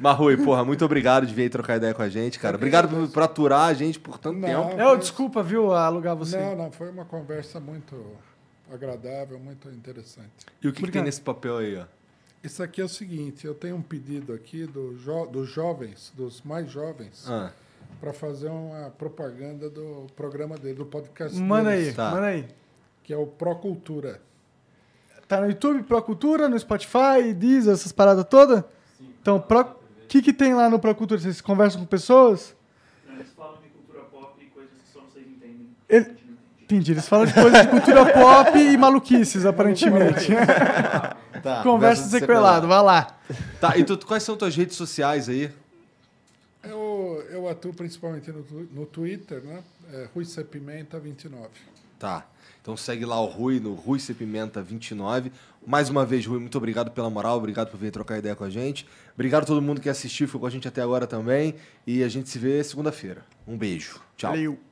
Mas, Rui, porra, muito obrigado de vir aí trocar ideia com a gente, cara. Obrigado por, por aturar a gente por tanto Não. tempo. É, ô, desculpa, viu, alugar você. Não, não, foi uma conversa muito agradável, muito interessante. E o que, que tem nesse papel aí, ó? Isso aqui é o seguinte, eu tenho um pedido aqui do jo- dos jovens, dos mais jovens, Ah, para fazer uma propaganda do programa dele, do podcast Manda aí, Tá. manda aí. que é o Procultura. Tá no YouTube, Procultura, no Spotify, Deezer, essas paradas todas? Então, Pro... o que, que tem lá no Procultura? Vocês conversam com pessoas? Eles falam de cultura pop e coisas que só vocês entendem. Ele- não. Entendi, eles falam de coisas de cultura pop e maluquices, aparentemente. tá. Conversa sequelado, vai lá. Tá, e tu, quais são tuas redes sociais aí? Eu, eu atuo principalmente no, no Twitter, né? É Rui C. Pimenta 29. Tá. Então segue lá o Rui no Rui C Pimenta 29. Mais uma vez, Rui, muito obrigado pela moral, obrigado por vir trocar ideia com a gente. Obrigado a todo mundo que assistiu, ficou com a gente até agora também. E a gente se vê segunda-feira. Um beijo. Tchau. Valeu.